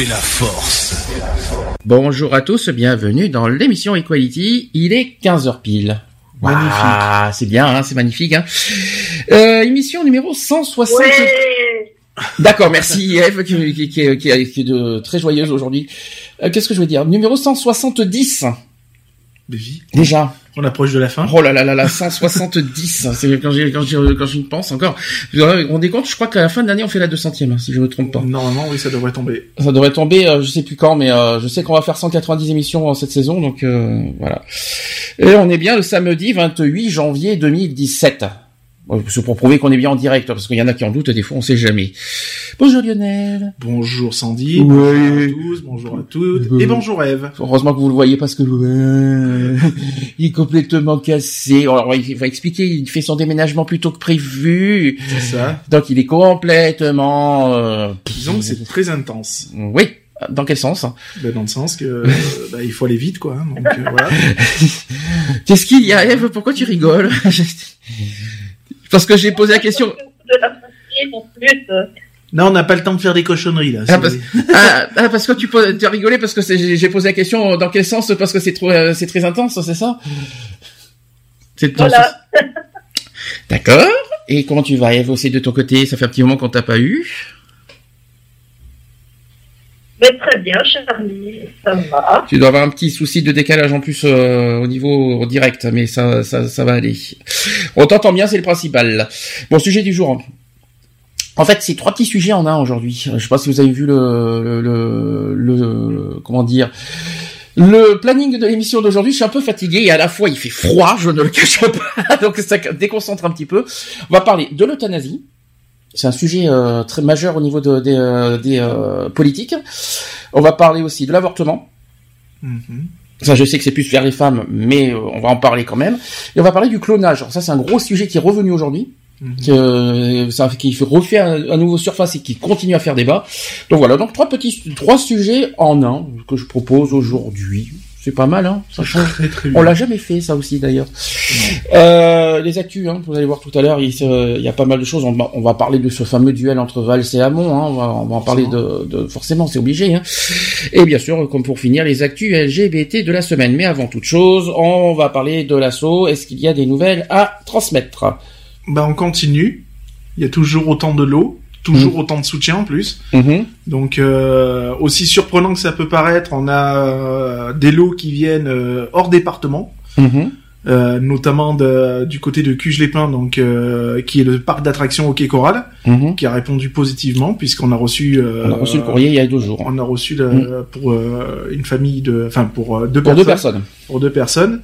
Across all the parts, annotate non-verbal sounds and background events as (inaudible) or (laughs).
Fait la force. Bonjour à tous, bienvenue dans l'émission Equality. Il est 15h pile. Magnifique. Ah, c'est bien, hein, c'est magnifique. Hein. Euh, émission numéro 160. D'accord, merci Eve qui, qui, qui, qui, est de, très joyeuse aujourd'hui. Euh, Qu'est-ce que je veux dire? Numéro 170. Bévi. Déjà. On approche de la fin. Oh là là là là, 170. C'est quand j'y quand j'y quand j'y pense encore. Vous vous rendez compte Je crois qu'à la fin de l'année on fait la 200e, hein, si je me trompe pas. Normalement, oui, ça devrait tomber. Ça devrait tomber, euh, je sais plus quand, mais euh, je sais qu'on va faire 190 émissions en cette saison, donc euh, voilà. Et on est bien le samedi 28 janvier 2017. Bon, C'est pour prouver qu'on est bien en direct, parce qu'il y en a qui en doutent, des fois on sait jamais. Bonjour Lionel. Bonjour Sandy. Ouais. Bonjour à tous. Bonjour à toutes. Ouais. Et bonjour Eve. Heureusement que vous le voyez parce que euh, (laughs) il est complètement cassé. Alors il va expliquer, il fait son déménagement plus tôt que prévu. C'est ça. Donc il est complètement... euh, Disons que c'est très intense. Oui. Dans quel sens hein? Ben, dans le sens que euh, (laughs) bah, il faut aller vite, quoi. hein. Donc euh, voilà. (laughs) Qu'est-ce qu'il y a, Eve? Pourquoi tu rigoles? Parce que j'ai posé la question. Non, on n'a pas le temps de faire des cochonneries là. Ah, parce, (laughs) ah, ah, parce que tu, poses- tu as rigolé parce que j'ai posé la question dans quel sens Parce que c'est trop, euh, c'est très intense, c'est ça? C'est Voilà. D'accord. Et comment tu vas, Eve, aussi de ton côté? Ça fait un petit moment qu'on t'a pas eu. Mais très bien, Charlie, ça va. Tu dois avoir un petit souci de décalage en plus euh, au niveau direct, mais ça, ça, ça va aller. On t'entend bien, c'est le principal. Bon, sujet du jour. En fait, c'est trois petits sujets en un aujourd'hui. Je sais pas si vous avez vu le, le, le, le- comment dire. Le planning de l'émission d'aujourd'hui, je suis un peu fatigué et à la fois il fait froid, je ne le cache pas, (laughs) donc ça déconcentre un petit peu. On va parler de l'euthanasie. C'est un sujet euh, très majeur au niveau de- des, euh, des euh, politiques. On va parler aussi de l'avortement. Mhm. Ça, je sais que c'est plus vers les femmes, mais euh, on va en parler quand même. Et on va parler du clonage. Alors ça, c'est un gros sujet qui est revenu aujourd'hui, Mhm. que, euh, ça, qui fait refaire un, un nouveau surface et qui continue à faire débat. Donc voilà, donc trois petits, trois sujets en un que je propose aujourd'hui. C'est pas mal, hein Ça change. Très très On l'a jamais fait, ça aussi d'ailleurs. Euh, les actus, hein, vous allez voir tout à l'heure, il, y a pas mal de choses. On va, on va parler de ce fameux duel entre Valls et Hamon. Hein, on, va, on va en parler de, de forcément, c'est obligé. Hein. Et bien sûr, comme pour finir, les actus LGBT de la semaine. Mais avant toute chose, on va parler de l'assaut. Est-ce qu'il y a des nouvelles à transmettre? Bah on continue. Il y a toujours autant de lots, toujours autant de soutien en plus. Mhm. Donc euh, aussi surprenant que ça peut paraître, on a euh, des lots qui viennent euh, hors département. Mhm. Euh, notamment de- du côté de Cuges-les-Pins, donc euh, qui est le parc d'attractions Hockey Coral, Mhm. qui a répondu positivement puisqu'on a reçu. euh, On a reçu le courrier il y a deux jours. On a reçu le, pour euh, une famille de, enfin pour euh, deux Pour personnes. deux personnes. Pour deux personnes.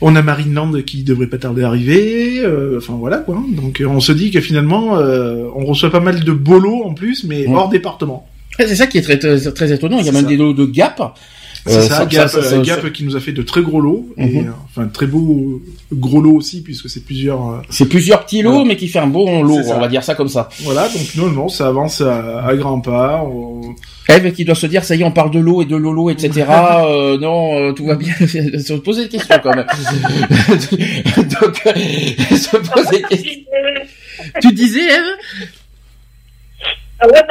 On a Marineland qui devrait pas tarder à arriver. euh, Enfin voilà quoi. Donc euh, on se dit que finalement euh, on reçoit pas mal de bolos en plus, mais Mm. hors département. Ouais, C'est ça qui est très, très, très étonnant. Il y a même ça. des lots de Gap. C'est Euh, ça, ça- Gap, ça- ça- euh, ça- Gap qui nous a fait de très gros lots, et, Mhm. euh, enfin très beaux gros lots aussi puisque c'est plusieurs. euh, C'est plusieurs petits lots, Voilà. mais qui fait un bon lot, C'est on va dire ça comme ça. Voilà, donc non, non, ça avance à, à grands pas. on- Eve qui doit se dire, ça y est, on parle de l'eau et de lolo, etc. (laughs) euh, non, euh, tout va bien. (laughs) se poser des questions quand même. (laughs) Donc, se poser des questions. Tu disais, Eve? Ah ouais,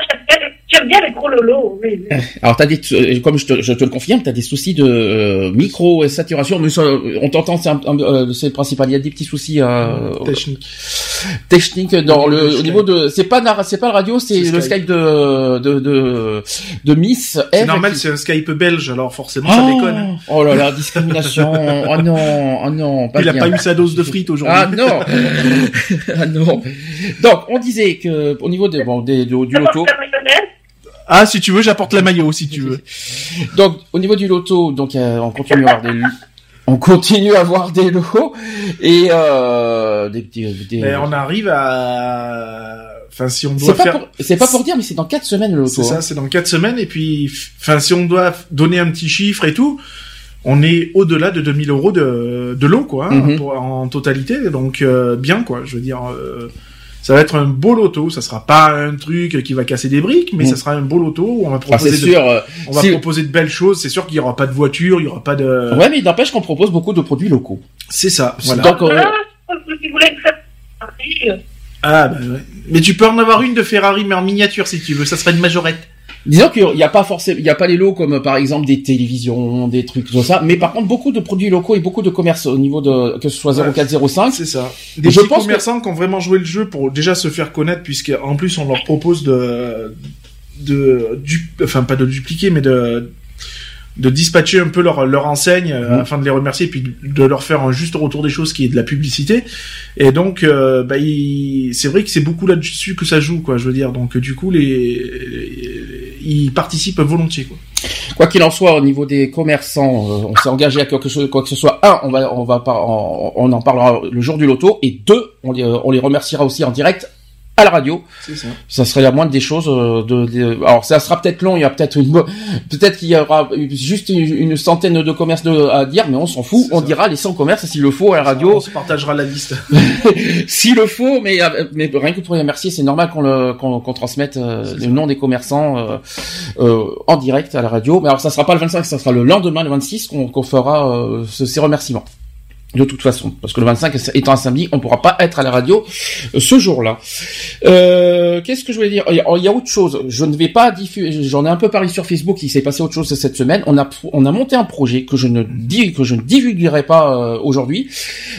J'aime bien les gros lolos, oui. Alors, t'as des, euh, comme je te, je te le confirme, t'as des soucis de euh, micro saturation, mais ça, on t'entend, c'est, un- un- euh, c'est le principal. Il y a des petits soucis euh, Technique. techniques dans Au niveau le, de au Skype. niveau de, c'est pas, c'est pas le radio, c'est le Skype. Skype de, de, de, de Miss. C'est normal, qui- c'est un Skype belge, alors forcément ça Oh, déconne. oh là là, discrimination. oh non, oh non, pas Il a bien. pas eu sa dose de frites aujourd'hui. Ah non, (laughs) ah non. Donc on disait que au niveau des, bon, des, du, du Ça loto, porte la mayonnaise Ah, si tu veux, j'apporte la maillot si tu veux. (laughs) donc au niveau du loto, donc euh, on continue à avoir des, on continue à avoir des lots et euh, des petits. Des, Mais on arrive à, enfin si on doit c'est pas faire, pour, c'est pas pour dire, mais c'est dans quatre semaines le c'est loto. ça, hein. c'est dans quatre semaines et puis, enfin si on doit donner un petit chiffre et tout, on est au-delà de 2000 euros de, de lot quoi, hein, Mhm. pour- en totalité, donc euh, bien quoi. Je veux dire, euh, ça va être un beau loto. Ça sera pas un truc qui va casser des briques, mais Mhm. ça sera un beau loto où on va Enfin, proposer, de, sûr. euh, on va si- proposer de belles choses. C'est sûr qu'il y aura pas de voiture, il y aura pas de. Ouais, mais il n'empêche qu'on propose beaucoup de produits locaux. C'est ça. Voilà. Donc, euh, Ah, Ah bah ouais. Mais tu peux en avoir une de Ferrari mais en miniature si tu veux. Ça serait une majorette. Disons qu'il n'y a pas forcément, il y a pas les lots comme par exemple des télévisions, des trucs comme ça, mais par contre beaucoup de produits locaux et beaucoup de commerces au niveau de que ce soit Ouais. 0405. C'est ça. Des Je petits pense commerçants qui ont vraiment joué le jeu pour déjà se faire connaître, puisque en plus on leur propose de, de, du, enfin pas de dupliquer, mais de, de dispatcher un peu leur, leur enseigne euh, Mhm. afin de les remercier et puis de leur faire un juste retour des choses qui est de la publicité. Et donc, euh, bah, c'est vrai que c'est beaucoup là-dessus que ça joue, quoi. Je veux dire, donc du coup, les, les- ils participent volontiers, quoi. Quoi qu'il en soit, au niveau des commerçants, euh, on s'est engagé à quelque chose, quoi que ce soit. Un, on va, on va on, on en parlera le jour du loto, et deux, on les, on les remerciera aussi en direct à la radio. Ça. Ça serait la moindre des choses. euh, De, de- alors ça sera peut-être long, il y a peut-être une, peut-être qu'il y aura juste une, une centaine de commerces de, à dire, mais on s'en fout. On ça. dira les 100 commerces s'il le faut à la radio. On se partagera la liste. (laughs) (laughs) S'il le faut, mais, euh, mais rien que pour les remercier, c'est normal qu'on le qu'on qu'on transmette euh, le nom des commerçants euh, euh, en direct à la radio. Mais alors ça sera pas le 25, ça sera le lendemain, le 26, qu'on qu'on fera euh, ce- ces remerciements. De toute façon, parce que le 25 étant un samedi, on pourra pas être à la radio euh, ce jour-là. Euh, Qu'est-ce que je voulais dire? Il y, a, il y a autre chose. Je ne vais pas diffuser. J'en ai un peu parlé sur Facebook. Il s'est passé autre chose cette semaine. On a on a monté un projet que je ne que je ne divulguerai pas euh, aujourd'hui,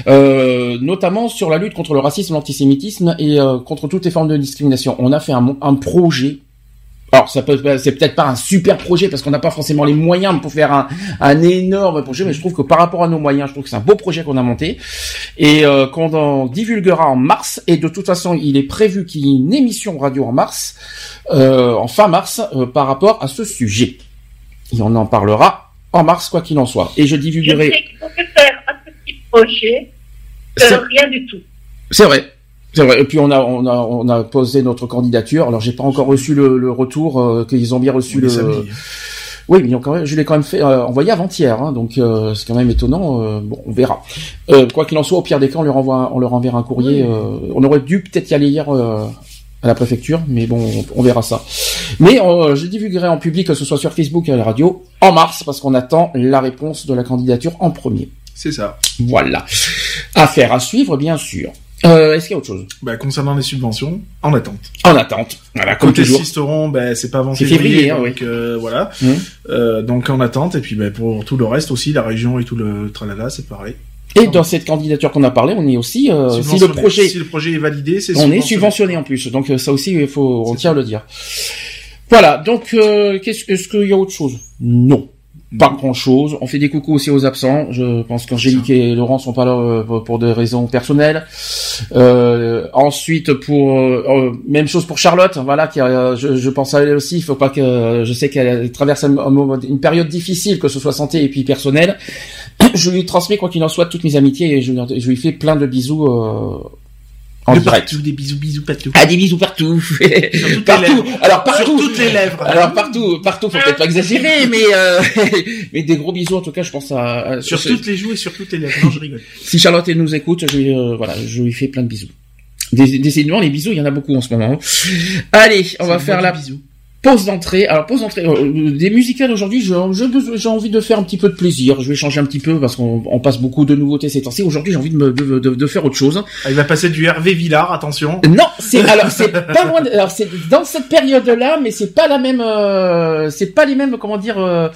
notamment sur la lutte contre le racisme, l'antisémitisme et contre toutes les formes de discrimination. On a fait un projet. Alors ça peut c'est peut-être pas un super projet parce qu'on n'a pas forcément les moyens pour faire un, un énorme projet, mais je trouve que par rapport à nos moyens, je trouve que c'est un beau projet qu'on a monté et euh, qu'on en divulguera en mars. Et de toute façon, il est prévu qu'il y ait une émission radio en mars, euh, en fin mars, euh, par rapport à ce sujet. Et on en parlera en mars, quoi qu'il en soit. Et je je divulguerai. sais qu'on peut faire un petit projet, euh, rien du tout. C'est vrai. C'est vrai. Et puis on a on a on a posé notre candidature. Alors j'ai pas encore reçu le, le retour euh, qu'ils ont bien reçu est le. samedi. Oui, mais ils ont quand même, je l'ai quand même fait euh, envoyé avant-hier, hein, donc euh, c'est quand même étonnant. euh, bon, on verra. Euh, quoi qu'il en soit, au pire des cas, on leur envoie, on leur enverra un courrier. euh, on aurait dû peut-être y aller hier euh, à la préfecture, mais bon, on, on verra ça. Mais euh, je divulguerai en public, que ce soit sur Facebook et à la radio, en mars, parce qu'on attend la réponse de la candidature en premier. C'est ça. Voilà. Affaire à suivre, bien sûr. Euh, Est-ce qu'il y a autre chose? Bah, concernant les subventions, en attente. En attente. Voilà, comme Côté toujours. Sisteron, ben c'est pas avant C'est février, février, hein, donc euh, voilà. Mhm. Euh, donc en attente et puis ben pour tout le reste aussi, la région et tout le tralala, c'est pareil. Et dans cette candidature qu'on a parlé, on est aussi, euh, si le projet, si le projet est validé, c'est on est subventionné en plus. Donc euh, ça aussi, il faut, on tient à le dire. Voilà. Donc, euh, qu'est-ce, est-ce qu'il y a autre chose? Non. Pas grand chose. On fait des coucous aussi aux absents. Je pense qu'Angélique et Laurent sont pas là euh, pour- des raisons personnelles. Euh, ensuite, pour euh, euh, même chose pour Charlotte. Voilà, qui a, je, je pense à elle aussi. Il faut pas que je sais qu'elle traverse un, un moment- une période difficile, que ce soit santé et puis personnelle. (clears throat) Je lui transmets quoi qu'il en soit toutes mes amitiés et je, lui- je lui fais plein de bisous euh, en de direct. partout, des bisous, bisous, partout. Ah, des bisous partout. Alors partout. Sur toutes les lèvres. Alors partout, partout, faut peut-être pas exagérer, mais euh, mais des gros bisous en tout cas. Je pense à, sur toutes les joues et sur toutes les lèvres. Non, je rigole. Si Charlotte elle nous écoute, je lui euh, voilà, je lui fais plein de bisous. Décidément, les bisous, il y en a beaucoup en ce moment. hein. Allez, on va faire la. du bisou. Pause d'entrée. Alors pause d'entrée. Euh, des musicales aujourd'hui, j'ai envie de faire un petit peu de plaisir. Je vais changer un petit peu parce qu'on passe beaucoup de nouveautés ces temps-ci. Aujourd'hui, j'ai envie de, me, de, de, faire autre chose. Ah, il va passer du Hervé Villard, attention. Non, c'est alors c'est pas loin. alors c'est dans cette période-là, mais c'est pas la même. Euh, c'est pas les mêmes. Comment dire. Euh,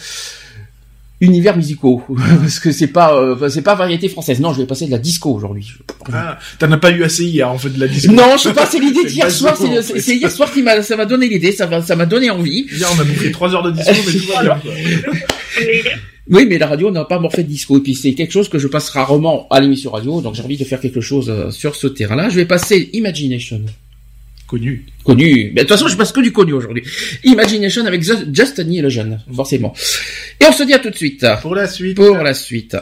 univers musicaux. (laughs) Parce que c'est pas euh, c'est pas variété française. Non je vais passer de la disco aujourd'hui. Ah, t'en as pas eu assez hier en fait de la disco. Non je sais pas c'est l'idée (laughs) d'hier soir c'est hier soir qui m'a ça m'a donné l'idée ça ça m'a donné envie. Hier on a bouffé trois heures de disco mais tout va bien (laughs) oui, mais la radio n'a pas morphé de disco. Et puis c'est quelque chose que je passe rarement à l'émission radio, donc j'ai envie de faire quelque chose euh, sur ce terrain-là. Je vais passer Imagination. Connu. Connu. Mais de toute façon, je passe que du connu aujourd'hui. Imagination avec Just et le jeune, forcément. Et on se dit à tout de suite. Pour la suite. Pour la suite.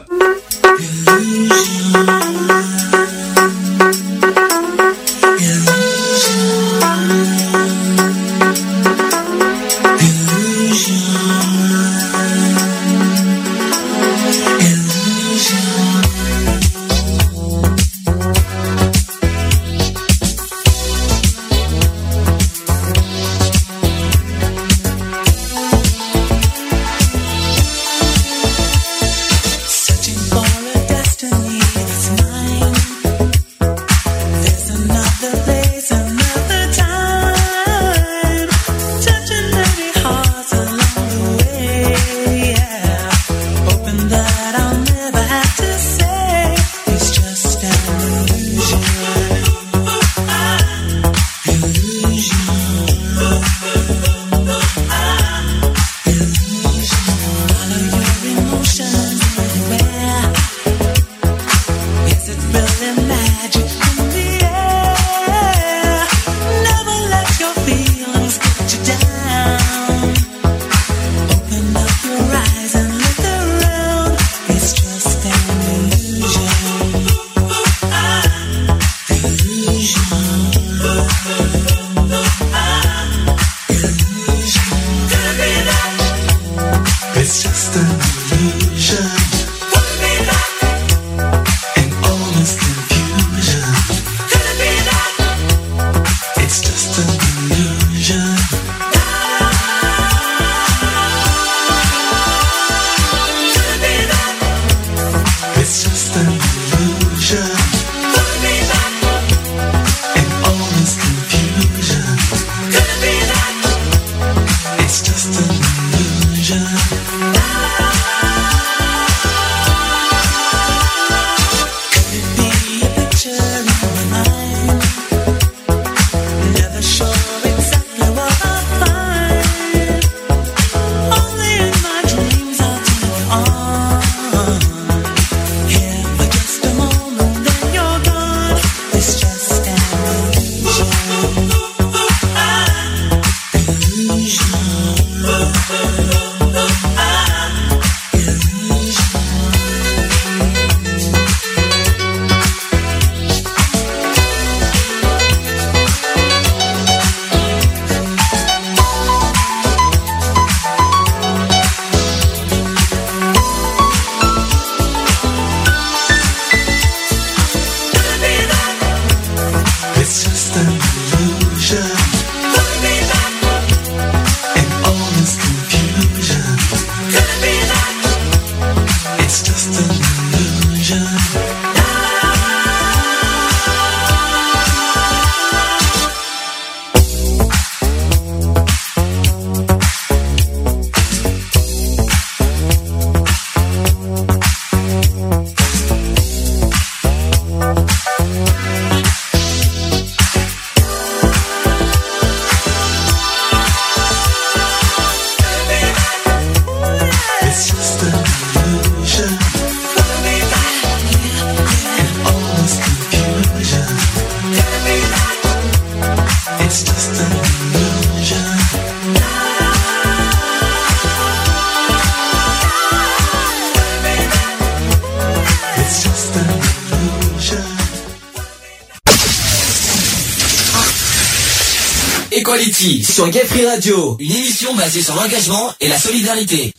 Sur Gay Free Radio, une émission basée sur l'engagement et la solidarité.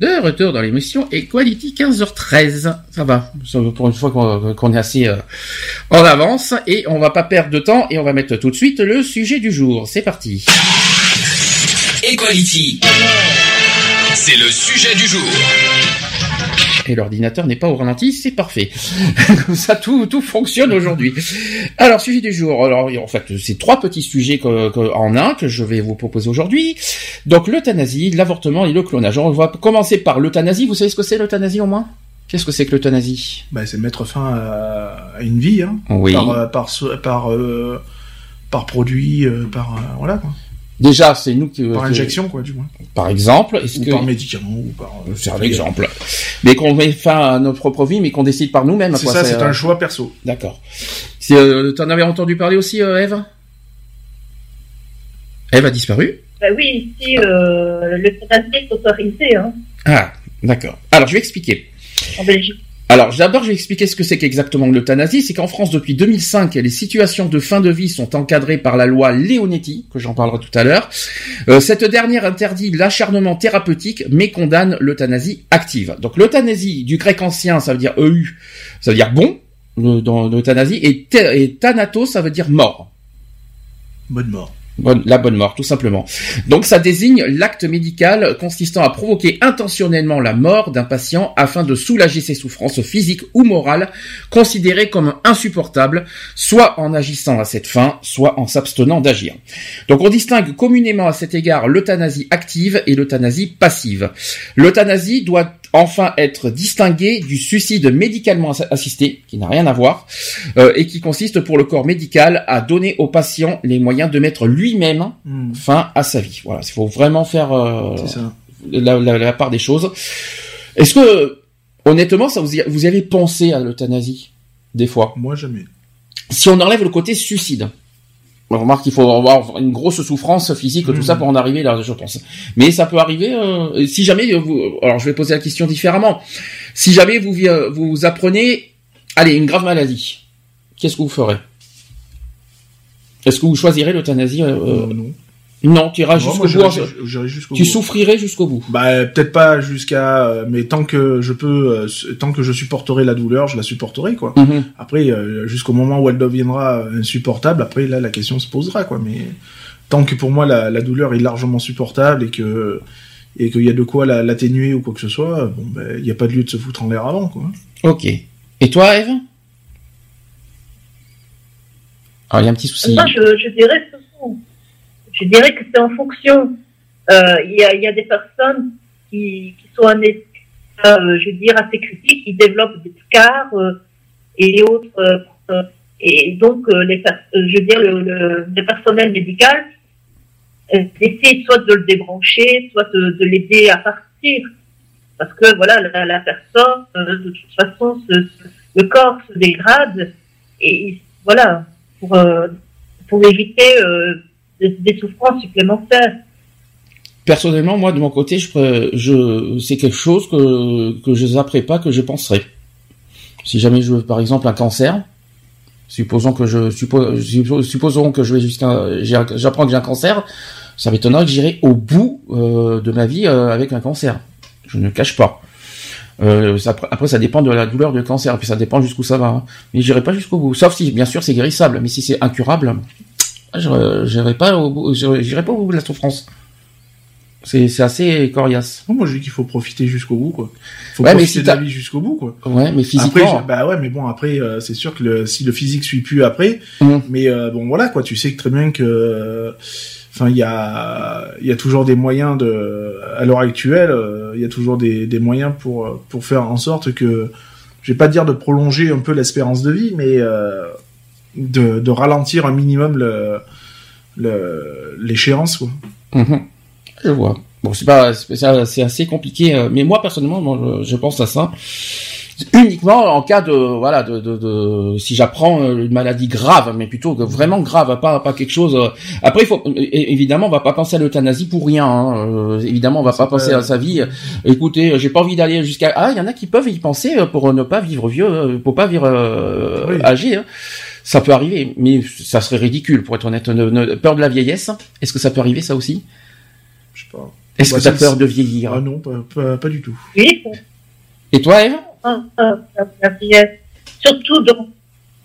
De retour dans l'émission Equality 15h13. Ça va. Pour une fois qu'on est assez euh, en avance. Et on va pas perdre de temps et on va mettre tout de suite le sujet du jour. C'est parti. Equality. C'est le sujet du jour et l'ordinateur n'est pas au ralenti, c'est parfait. (laughs) Comme ça, tout, tout fonctionne aujourd'hui. Alors, sujet du jour. Alors, en fait, c'est trois petits sujets en un que je vais vous proposer aujourd'hui. Donc, l'euthanasie, l'avortement et le clonage. On va commencer par l'euthanasie. Vous savez ce que c'est l'euthanasie au moins? Qu'est-ce que c'est que l'euthanasie? Bah, C'est mettre fin à, une vie, hein, oui. par, euh, par, par, euh, par produit, euh, par... voilà, quoi. Déjà, c'est nous qui par injection quoi, du moins. Par exemple, est-ce que par médicament ou par. Euh, c'est un exemple. Mais qu'on met fin à notre propre vie, mais qu'on décide par nous-mêmes. C'est ça, c'est un choix perso. D'accord. Euh, T'en avais entendu parler aussi, euh, Eve? Eve a disparu? Bah oui, ici, euh, le est autorisé. Hein. Ah, d'accord. Alors, je vais expliquer. En Belgique. Alors, d'abord, je vais expliquer ce que c'est qu'exactement l'euthanasie. C'est qu'en France, depuis 2005, les situations de fin de vie sont encadrées par la loi Leonetti, que j'en parlerai tout à l'heure. Euh, cette dernière interdit l'acharnement thérapeutique, mais condamne l'euthanasie active. Donc, l'euthanasie, du grec ancien, ça veut dire EU, ça veut dire bon, dans l'euthanasie, et, et ça veut dire mort. Bonne mort la bonne mort, tout simplement. Donc ça désigne l'acte médical consistant à provoquer intentionnellement la mort d'un patient afin de soulager ses souffrances physiques ou morales considérées comme insupportables, soit en agissant à cette fin, soit en s'abstenant d'agir. Donc on distingue communément à cet égard l'euthanasie active et l'euthanasie passive. L'euthanasie doit enfin être distingué du suicide médicalement assisté, qui n'a rien à voir, euh, et qui consiste pour le corps médical à donner au patient les moyens de mettre lui-même hmm. fin à sa vie. Voilà, il faut vraiment faire euh, La, part des choses. Est-ce que, honnêtement, ça vous y, vous y avez pensé à l'euthanasie des fois? Moi jamais. Si on enlève le côté suicide, on remarque qu'il faut avoir une grosse souffrance physique, tout ça mmh. pour en arriver là, je pense. Mais ça peut arriver euh, si jamais vous. Alors je vais poser la question différemment. Si jamais vous vous apprenez, allez, une grave maladie, qu'est-ce que vous ferez? Est-ce que vous choisirez l'euthanasie euh, euh Non. Non, tu iras jusqu'au bout. tu souffrirais jusqu'au bout. Bah peut-être pas jusqu'à, euh, mais tant que je peux, euh, tant que je supporterai la douleur, je la supporterai quoi. Mhm. Après, euh, jusqu'au moment où elle deviendra insupportable, après là la question se posera quoi. Mais tant que pour moi la, la douleur est largement supportable et que et qu'il y a de quoi l'atténuer ou quoi que ce soit, bon ben il n'y a pas de lieu de se foutre en l'air avant quoi. Ok. Et toi, Eve? Alors il y a un petit souci. Moi, je, je dirais je dirais que c'est en fonction. Euh, il y, a, des personnes qui, sont euh, je veux assez critiques, qui développent des scars euh, et autres. Et donc, je veux dire, le, le, le personnel médical essaie soit de le débrancher, soit de, de l'aider à partir. Parce que, voilà, la, personne, de toute façon, le corps se dégrade. Et voilà, pour éviter des, souffrances supplémentaires. Personnellement, moi, de mon côté, je, c'est quelque chose que, je zapperai pas, que je penserai. Si jamais je veux, par exemple, un cancer, supposons que je suppose, supposons que je vais jusqu'à, j'apprends que j'ai un cancer, ça m'étonnerait que j'irai au bout euh, de ma vie euh, avec un cancer. Je ne cache pas. Euh, après, ça dépend de la douleur du cancer, puis ça dépend jusqu'où ça va. Hein. Mais j'irai pas jusqu'au bout. Sauf si, bien sûr, c'est guérissable. Mais si c'est incurable, j'irai pas au j'irai pas au bout de la souffrance. C'est, c'est assez coriace. moi, je dis qu'il faut profiter jusqu'au bout, quoi. Faut profiter de la vie jusqu'au bout, quoi. Ouais, mais physiquement. bah ouais, mais bon, après, euh, c'est sûr que le, si le physique suit plus après, mmh. mais euh, bon, voilà, quoi. Tu sais que très bien que, enfin, il y a, il y a toujours des moyens de, à l'heure actuelle, euh, il y a toujours des, des moyens pour, pour faire en sorte que, je vais pas dire de prolonger un peu l'espérance de vie, mais de, de ralentir un minimum le l'échéance quoi. Mhm. Je vois. Bon, c'est pas, c'est assez compliqué, euh, mais moi personnellement, je pense à ça uniquement en cas de voilà de, de, de si j'apprends euh, une maladie grave mais plutôt vraiment grave pas pas quelque chose euh, après il faut évidemment on va pas penser à l'euthanasie pour rien hein. évidemment on va pas penser à sa vie écoutez j'ai pas envie d'aller jusqu'à ah il y en a qui peuvent y penser pour ne pas vivre vieux pour pas vivre âgé hein ça peut arriver, mais ça serait ridicule pour être honnête. peur de la vieillesse, est-ce que ça peut arriver ça aussi? Je sais pas. Est-ce Bah, que tu as c'est- peur de vieillir? Ah non, pas, pas, pas du tout. Oui, Et toi, Eve? Ah, ah, la, la vieillesse. Surtout, donc,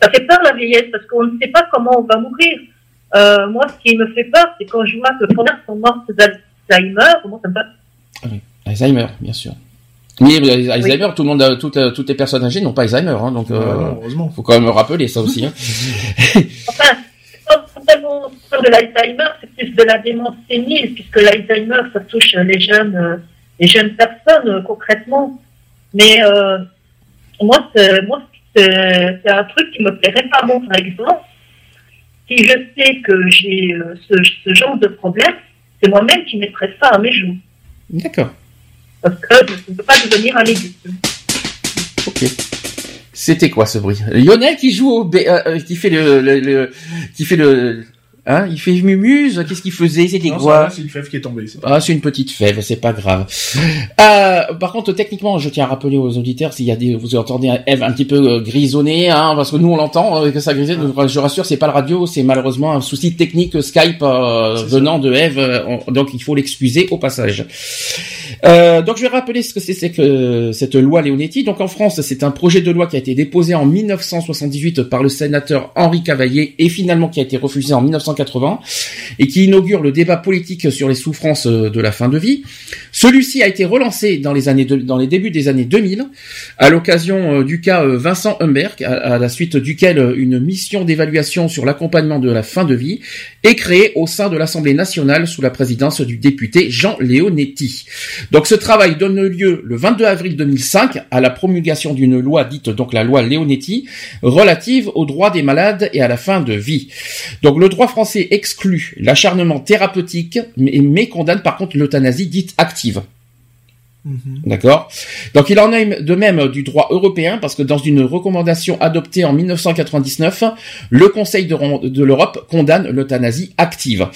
ça fait peur la vieillesse parce qu'on ne sait pas comment on va mourir. Euh, moi, ce qui me fait peur, c'est quand je vois que les premières sont mortes d'Alzheimer. Moi, ça me va. Alzheimer, bien sûr. Mais euh, Alzheimer, tout le monde, a- toutes, euh, toutes les personnes âgées n'ont pas Alzheimer, hein, donc Ah euh, heureusement. faut quand même rappeler ça aussi. Hein. (laughs) Enfin, c'est pas vraiment peur de l'Alzheimer, c'est plus de la démence sénile, puisque l'Alzheimer, ça touche les jeunes, euh, les jeunes personnes euh, concrètement. Mais euh, moi, c'est, moi, c'est, c'est un truc qui me plairait pas. Bon, par exemple, si je sais que j'ai euh, ce, ce genre de problème, c'est moi-même qui mettrais ça à mes joues. D'accord. Parce que je ne peux pas devenir un légume. Ok. C'était quoi ce bruit? Lionel qui joue au, bé- euh, euh, qui fait le, le, le- qui fait le, hein, il fait mumuse. Qu'est-ce qu'il faisait? C'était quoi? C'est une fève qui est tombée. c'est- Ah, c'est une petite fève, c'est pas grave. Euh, par contre, techniquement, je tiens à rappeler aux auditeurs s'il y a des, vous entendez Eve un petit peu euh, grisonner, hein, parce que nous on l'entend euh, que ça grisonne. donc, Je rassure, c'est pas le radio, c'est malheureusement un souci technique Skype euh, ça. venant de Eve, euh, on- donc il faut l'excuser au passage. Euh, donc je vais rappeler ce que c'est que cette loi Leonetti. Donc en France, c'est un projet de loi qui a été déposé en 1978 par le sénateur Henri Cavaillé et finalement qui a été refusé en 1980 et qui inaugure le débat politique sur les souffrances euh, de la fin de vie. Celui-ci a été relancé dans les années dans les débuts des années 2000 à l'occasion euh, du cas euh, Vincent Humbert à, à la suite duquel euh, une mission d'évaluation sur l'accompagnement de la fin de vie est créée au sein de l'Assemblée nationale sous la présidence du député Jean Leonetti. Donc ce travail donne lieu le 22 avril 2005 à la promulgation d'une loi dite donc la loi Leonetti relative aux droits des malades et à la fin de vie. Donc le droit français exclut l'acharnement thérapeutique mais, mais condamne par contre l'euthanasie dite active. Mhm. D'accord Donc il en est de même du droit européen parce que dans une recommandation adoptée en 1999, le Conseil de, l'Europe condamne l'euthanasie active.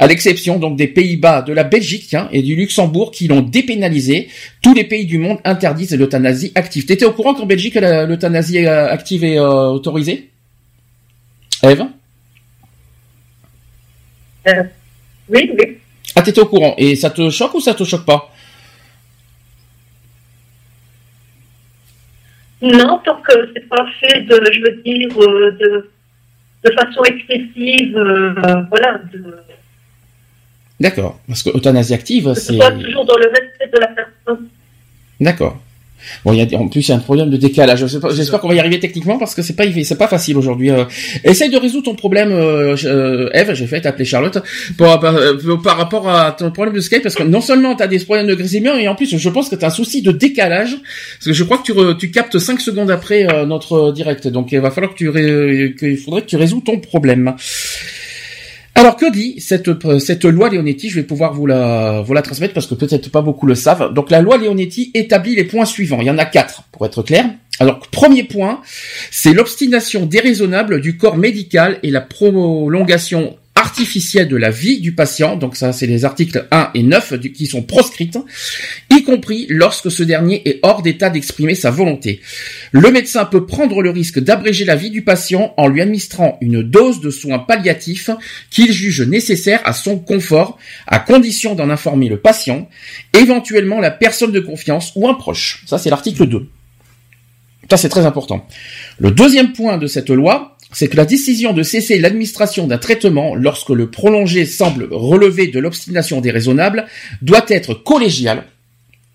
À l'exception donc des Pays-Bas, de la Belgique hein, et du Luxembourg qui l'ont dépénalisé, tous les pays du monde interdisent l'euthanasie active. T'étais au courant qu'en Belgique l'euthanasie euh, active est euh, autorisée? Eve Oui, oui. Ah t'étais au courant et ça te choque ou ça te choque pas? Non, tant que c'est pas fait de, je veux dire, euh, de, de façon excessive, euh, voilà, de, D'accord, parce que euthanasie active c'est... toujours dans le respect de la personne. D'accord. Bon, il y a, en plus, il y a un problème de décalage. J'espère qu'on va y arriver techniquement parce que c'est pas, c'est pas facile aujourd'hui. Euh, essaye de résoudre ton problème, euh, euh, Eve. J'ai fait t'appeler Charlotte euh, par rapport à ton problème de Skype parce que non seulement t'as des problèmes de grésillement et en plus, je pense que t'as un souci de décalage parce que je crois que tu, re- tu captes 5 secondes après notre direct. Donc, il va falloir que tu, ré- que- il faudrait que tu résous ton problème. Alors que dit cette cette loi Leonetti? Je vais pouvoir vous la vous la transmettre parce que peut-être pas beaucoup le savent. Donc la loi Leonetti établit les points suivants. Il y en a quatre pour être clair. Alors premier point, c'est l'obstination déraisonnable du corps médical et la prolongation artificielle de la vie du patient. Donc ça c'est les articles 1 et 9 du- qui sont proscrites, y compris lorsque ce dernier est hors d'état d'exprimer sa volonté. Le médecin peut prendre le risque d'abréger la vie du patient en lui administrant une dose de soins palliatifs qu'il juge nécessaire à son confort, à condition d'en informer le patient, éventuellement la personne de confiance ou un proche. Ça, c'est l'article 2. Ça, c'est très important. Le deuxième point de cette loi, c'est que la décision de cesser l'administration d'un traitement lorsque le prolongé semble relever de l'obstination déraisonnable doit être collégiale.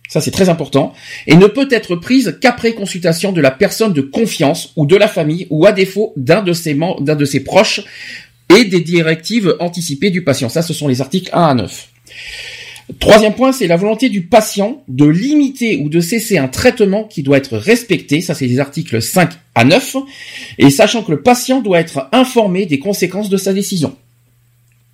Ça, c'est très important. Et ne peut être prise qu'après consultation de la personne de confiance ou de la famille ou à défaut d'un de ses, proches et des directives anticipées du patient. Ça, ce sont les articles 1 à 9. Troisième point, c'est la volonté du patient de limiter ou de cesser un traitement qui doit être respecté. Ça, c'est les articles 5 à 9. Et sachant que le patient doit être informé des conséquences de sa décision.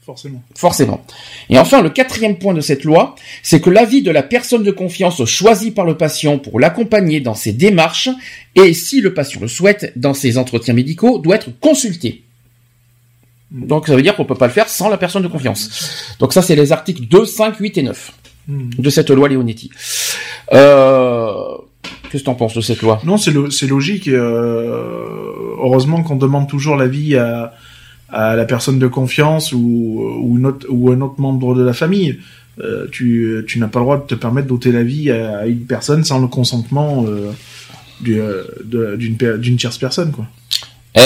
Forcément. Forcément. Et enfin, le quatrième point de cette loi, c'est que l'avis de la personne de confiance choisie par le patient pour l'accompagner dans ses démarches et, si le patient le souhaite, dans ses entretiens médicaux, doit être consulté. Donc ça veut dire qu'on peut pas le faire sans la personne de confiance. Donc ça, c'est les articles 2, 5, 8 et 9 Mhm. de cette loi Leonetti. Euh... Qu'est-ce que t'en penses de cette loi? Non, c'est lo- c'est logique. euh, heureusement qu'on demande toujours l'avis à, à la personne de confiance ou, ou, une autre- ou un autre membre de la famille. euh, tu, tu n'as pas le droit de te permettre d'ôter la vie à, une personne sans le consentement d'une d'une tierce personne, quoi.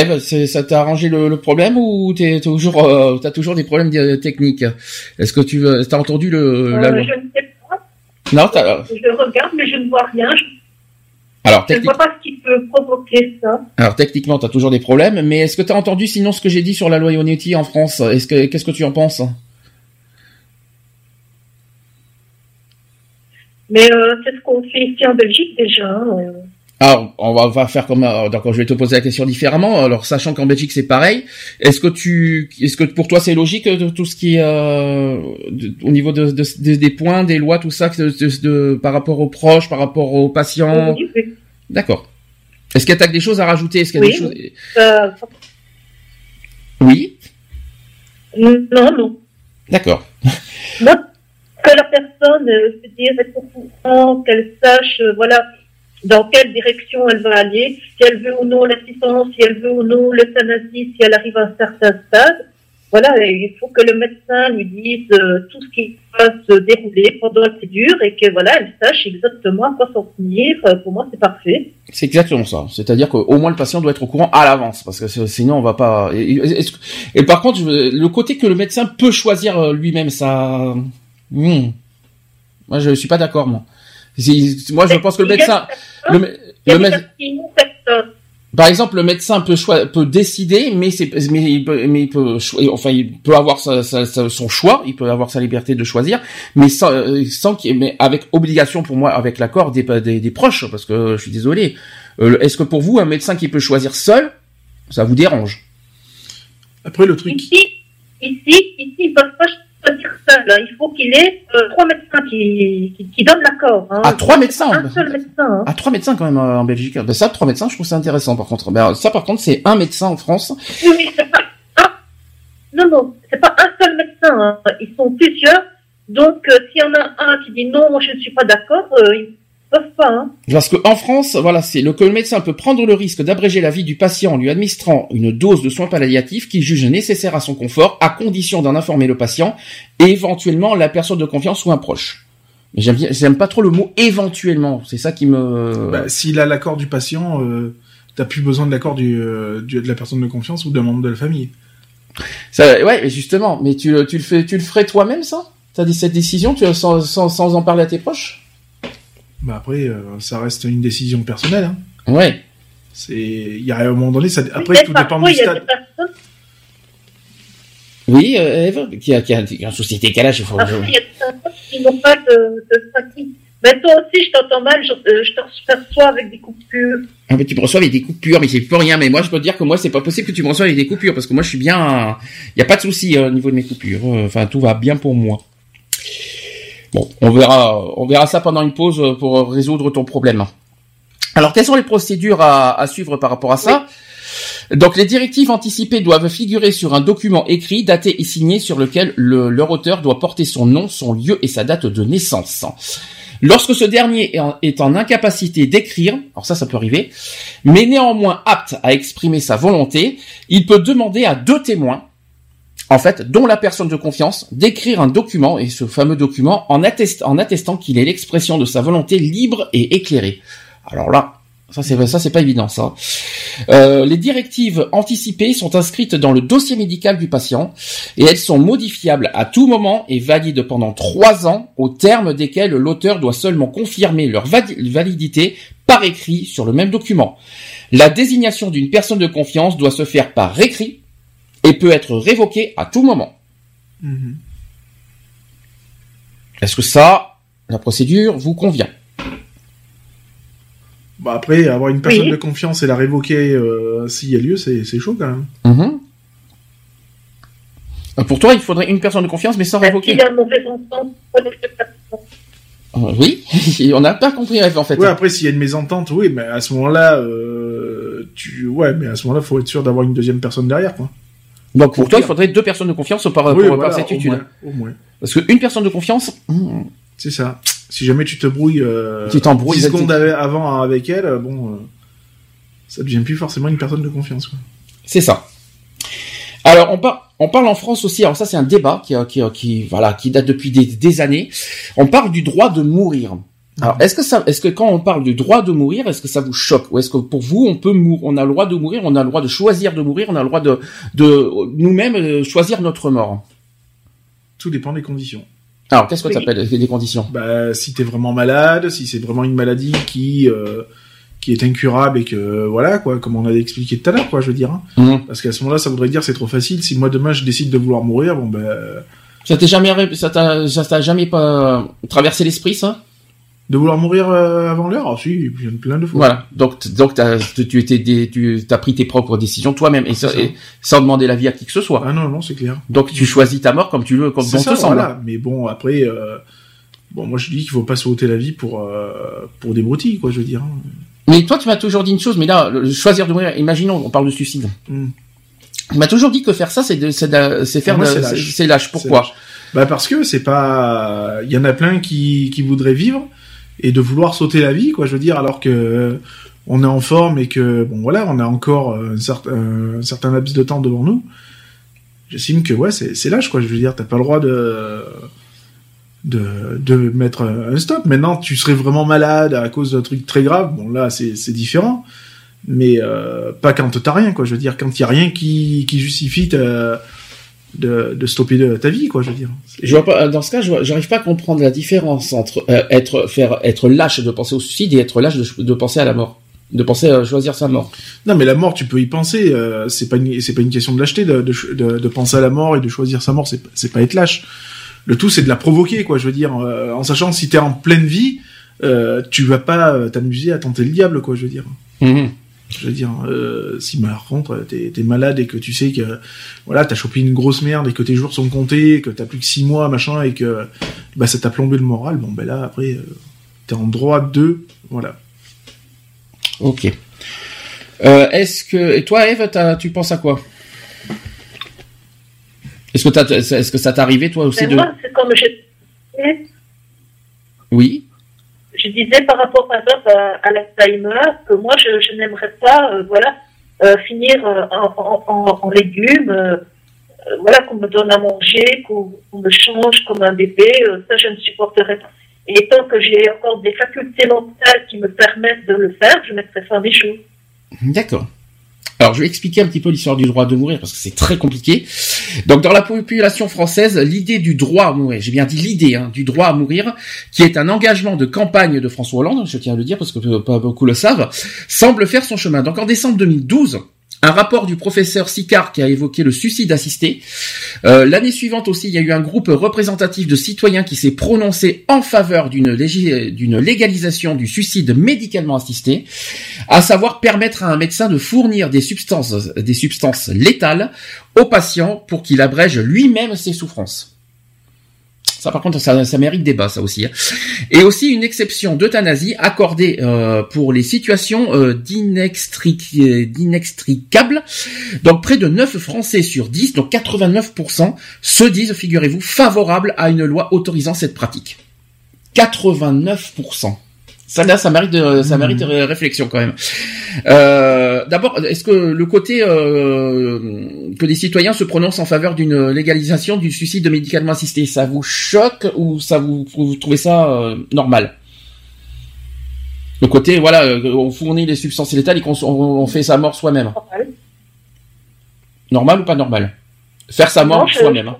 Eve, ça t'a arrangé le, problème ou t'es toujours euh, t'as toujours des problèmes techniques? Est-ce que tu veux t'as entendu le la... Je ne sais pas. Non, Je regarde mais je ne vois rien. Alors, je ne vois pas ce qui peut provoquer ça. Alors techniquement, tu as toujours des problèmes, mais est-ce que tu as entendu sinon ce que j'ai dit sur la loyauté en France? Est-ce que qu'est-ce que tu en penses? Mais euh, c'est ce qu'on fait ici en Belgique déjà. Hein. Alors, on va, va faire comme, euh, d'accord, je vais te poser la question différemment. Alors, sachant qu'en Belgique c'est pareil, est-ce que tu, est-ce que pour toi c'est logique de tout ce qui est euh, au niveau de, des points, des lois, tout ça, de, par rapport aux proches, par rapport aux patients D'accord. Est-ce qu'il y a des choses à rajouter? Est-ce qu'il y a des choses? Euh, Oui. Non, non. D'accord. que la personne, je veux dire, est au courant, qu'elle sache, voilà dans quelle direction elle va aller, si elle veut ou non l'assistance, si elle veut ou non l'euthanasie, si elle arrive à un certain stade. Voilà, il faut que le médecin lui dise euh, tout ce qui va se dérouler pendant la procédure et que voilà, elle sache exactement à quoi s'en tenir. Euh, pour moi, c'est parfait. C'est exactement ça. C'est-à-dire qu'au moins le patient doit être au courant à l'avance, parce que sinon on va pas. Et, par contre, le côté que le médecin peut choisir euh, lui-même, ça. Hmm. Moi, je suis pas d'accord, moi. Moi, je pense que le médecin, par exemple, le médecin peut peut décider, mais c'est, mais il peut, mais il peut, enfin, il peut avoir son choix, il peut avoir sa liberté de choisir, mais sans, euh, sans mais avec obligation pour moi, avec l'accord des, des, proches, parce que je suis désolé. Euh, est-ce que pour vous, un médecin qui peut choisir seul, ça vous dérange? Après, le truc. Ici, ici, ici, ils peuvent dire seul. Hein. Il faut qu'il ait euh, trois médecins qui, qui, donnent l'accord. Hein. Ah, trois médecins Un seul médecin. Hein. Ah, trois médecins quand même euh, en Belgique. Ben, ça, trois médecins, je trouve ça intéressant par contre. Ben, ça, par contre, c'est un médecin en France. Oui, mais c'est pas. Non, non, c'est pas un seul médecin. Hein. Ils sont plusieurs. Donc, euh, s'il y en a un qui dit non, moi je ne suis pas d'accord, euh, Hein. Parce qu'en France, voilà, c'est le que le médecin peut prendre le risque d'abréger la vie du patient en lui administrant une dose de soins palliatifs qu'il juge nécessaire à son confort, à condition d'en informer le patient et éventuellement la personne de confiance ou un proche. Mais j'aime j'aime pas trop le mot éventuellement. C'est ça qui me. Bah, S'il a l'accord du patient, euh, t'as plus besoin de l'accord euh, du, de la personne de confiance ou d'un membre de la famille. Ça, ouais, justement. Mais tu, tu le fais, tu le ferais toi-même ça? T'as dit cette décision, tu sans, sans, sans en parler à tes proches? Bah après, euh, ça reste une décision personnelle. Hein. Ouais. C'est, il y a un moment donné, ça, après tout dépend du stade. Oui, euh, Eve, qui a, qui a, un souci de décalage, il faut. Après, il y a des personnes qui n'ont pas de, de Mais toi aussi, je t'entends mal, je, euh, je te reçois avec des coupures. Ah, mais tu me reçois avec des coupures, mais c'est plus rien. Mais moi, je peux te dire que moi, c'est pas possible que tu me reçoives avec des coupures, parce que moi, je suis bien. Il n'y a pas de souci au niveau de mes coupures. Enfin, tout va bien pour moi. Bon, on verra, on verra ça pendant une pause pour résoudre ton problème. Alors, quelles sont les procédures à, suivre par rapport à ça Donc, les directives anticipées doivent figurer sur un document écrit, daté et signé, sur lequel le, leur auteur doit porter son nom, son lieu et sa date de naissance. Lorsque ce dernier est en incapacité d'écrire, alors ça, ça peut arriver, mais néanmoins apte à exprimer sa volonté, il peut demander à deux témoins en fait, dont la personne de confiance, d'écrire un document, et ce fameux document, en, attestant qu'il est l'expression de sa volonté libre et éclairée. Alors là, ça c'est ça c'est pas évident ça. Euh, les directives anticipées sont inscrites dans le dossier médical du patient et elles sont modifiables à tout moment et valides pendant trois ans, au terme desquels l'auteur doit seulement confirmer leur validité par écrit sur le même document. La désignation d'une personne de confiance doit se faire par écrit et peut être révoqué à tout moment. Mhm. Est-ce que ça, la procédure, vous convient? Bah après, avoir une personne de confiance et la révoquer euh, s'il y a lieu, c'est chaud quand même. Mhm. Euh, pour toi, il faudrait une personne de confiance, mais sans révoquer. Euh, oui, (laughs) on n'a pas compris en fait. Oui, après s'il y a une mésentente, oui, mais à ce moment-là, tu, ouais, mais à ce moment-là, faut être sûr d'avoir une deuxième personne derrière, quoi. Donc pour toi, il faudrait deux personnes de confiance par, rapport par cette étude. Au moins, Parce qu'une personne de confiance. Hmm. C'est ça. Si jamais tu te brouilles, euh, tu t'embrouilles 10 secondes avant avec elle, euh, bon, euh, ça devient plus forcément une personne de confiance. C'est ça. Alors on part. on parle en France aussi. Alors ça, c'est un débat qui, qui, qui, voilà, qui date depuis des, années. On parle du droit de mourir. Alors, est-ce que ça, est-ce que quand on parle du droit de mourir, est-ce que ça vous choque ou est-ce que pour vous, on peut mourir, on a le droit de mourir, on a le droit de choisir de mourir, on a le droit de, de nous-mêmes euh, choisir notre mort? Tout dépend des conditions. Alors, qu'est-ce que tu appelles les conditions? Bah, si t'es vraiment malade, si c'est vraiment une maladie qui euh, qui est incurable et que voilà quoi, comme on a expliqué tout à l'heure quoi, je veux dire. Hein. Mmh. Parce qu'à ce moment-là, ça voudrait dire c'est trop facile. Si moi demain je décide de vouloir mourir, bon ben. Ça t'est jamais, ça t'a, jamais pas traversé l'esprit ça? De vouloir mourir euh, avant l'heure? Ah si, plein de fois. Voilà. Donc, donc tu étais, tu as pris tes propres décisions toi-même et, sans demander l'avis à qui que ce soit. Ah non, non, c'est clair. Donc tu choisis ta mort comme tu veux, comme bon ça, te semble. Voilà. Mais bon, après, euh, bon, moi je dis qu'il faut pas sauter la vie pour euh, pour des broutilles, quoi, je veux dire. Hein. Mais toi, tu m'as toujours dit une chose, mais là, choisir de mourir, imaginons, on parle de suicide. Mm. Tu m'as toujours dit que faire ça, c'est de, c'est, faire, c'est lâche. Pourquoi? Bah parce que c'est pas, il y en a plein qui, qui voudraient vivre et de vouloir sauter la vie, quoi. Je veux dire, alors que on est en forme et que bon voilà, on a encore un certain, un certain laps de temps devant nous. J'estime que ouais, c'est, lâche, quoi. Je veux dire, t'as pas le droit de de, de mettre un stop. Maintenant, tu serais vraiment malade à cause d'un truc très grave. Bon, là, c'est, différent. Mais euh, pas quand t'as rien, quoi. Je veux dire, quand il y a rien qui, qui justifie de, de stopper de, ta vie, quoi. Je veux dire. Je vois pas, dans ce cas, j'arrive pas à comprendre la différence entre euh, être faire être lâche de penser au suicide et être lâche de, de penser à la mort de penser à choisir sa mort. Non, mais la mort, tu peux y penser. Euh, c'est pas c'est pas une question de lâcheté de, de, penser à la mort et de choisir sa mort. C'est c'est pas être lâche. Le tout, c'est de la provoquer, quoi. Je veux dire, euh, en sachant si t'es en pleine vie, tu vas pas t'amuser à tenter le diable, quoi. Je veux dire. Mhm. Je veux dire, euh, si par contre t'es es malade et que tu sais que voilà t'as chopé une grosse merde et que tes jours sont comptés, que t'as plus que six mois machin et que bah ça t'a plombé le moral, bon ben là après t'es en droit de voilà. Ok. Est-ce que et toi Eve, tu penses à quoi? Est-ce que, est-ce que ça t'est arrivé toi aussi de... Moi, c'est comme je disais. Oui. Je disais par rapport par exemple à, l'Alzheimer que moi je, n'aimerais pas, euh, voilà, euh, finir euh, en, légumes, voilà, qu'on me donne à manger, qu'on, me change comme un bébé, ça je ne supporterais pas. Et tant que j'ai encore des facultés mentales qui me permettent de le faire, je mettrai fin des choses. D'accord. Alors, je vais expliquer un petit peu l'histoire du droit de mourir parce que c'est très compliqué. Donc, dans la population française, l'idée du droit à mourir, j'ai bien dit l'idée hein, du droit à mourir, qui est un engagement de campagne de François Hollande, je tiens à le dire parce que pas beaucoup le savent, semble faire son chemin. Donc, en décembre 2012, un rapport du professeur Sicard qui a évoqué le suicide assisté. Euh, l'année suivante aussi, il y a eu un groupe représentatif de citoyens qui s'est prononcé en faveur d'une légalisation du suicide médicalement assisté, à savoir permettre à un médecin de fournir des substances, des substances létales aux patients pour qu'il abrège lui-même ses souffrances. Ça, par contre, ça, ça mérite débat, ça aussi. Hein. Et aussi une exception d'euthanasie accordée euh, pour les situations euh, d'inextricables. Donc, près de 9 Français sur 10, donc 89%, se disent, figurez-vous, favorables à une loi autorisant cette pratique. 89%. Ça là, ça mérite de, ça mérite réflexion quand même. Euh, D'abord, est-ce que le côté euh, que les citoyens se prononcent en faveur d'une légalisation du suicide médicalement assisté, ça vous choque ou ça vous, vous trouvez ça euh, normal? Le côté, voilà, on fournit les substances létales et qu'on on fait sa mort soi-même. Normal. normal ou pas normal? Faire sa mort soi-même. Hein.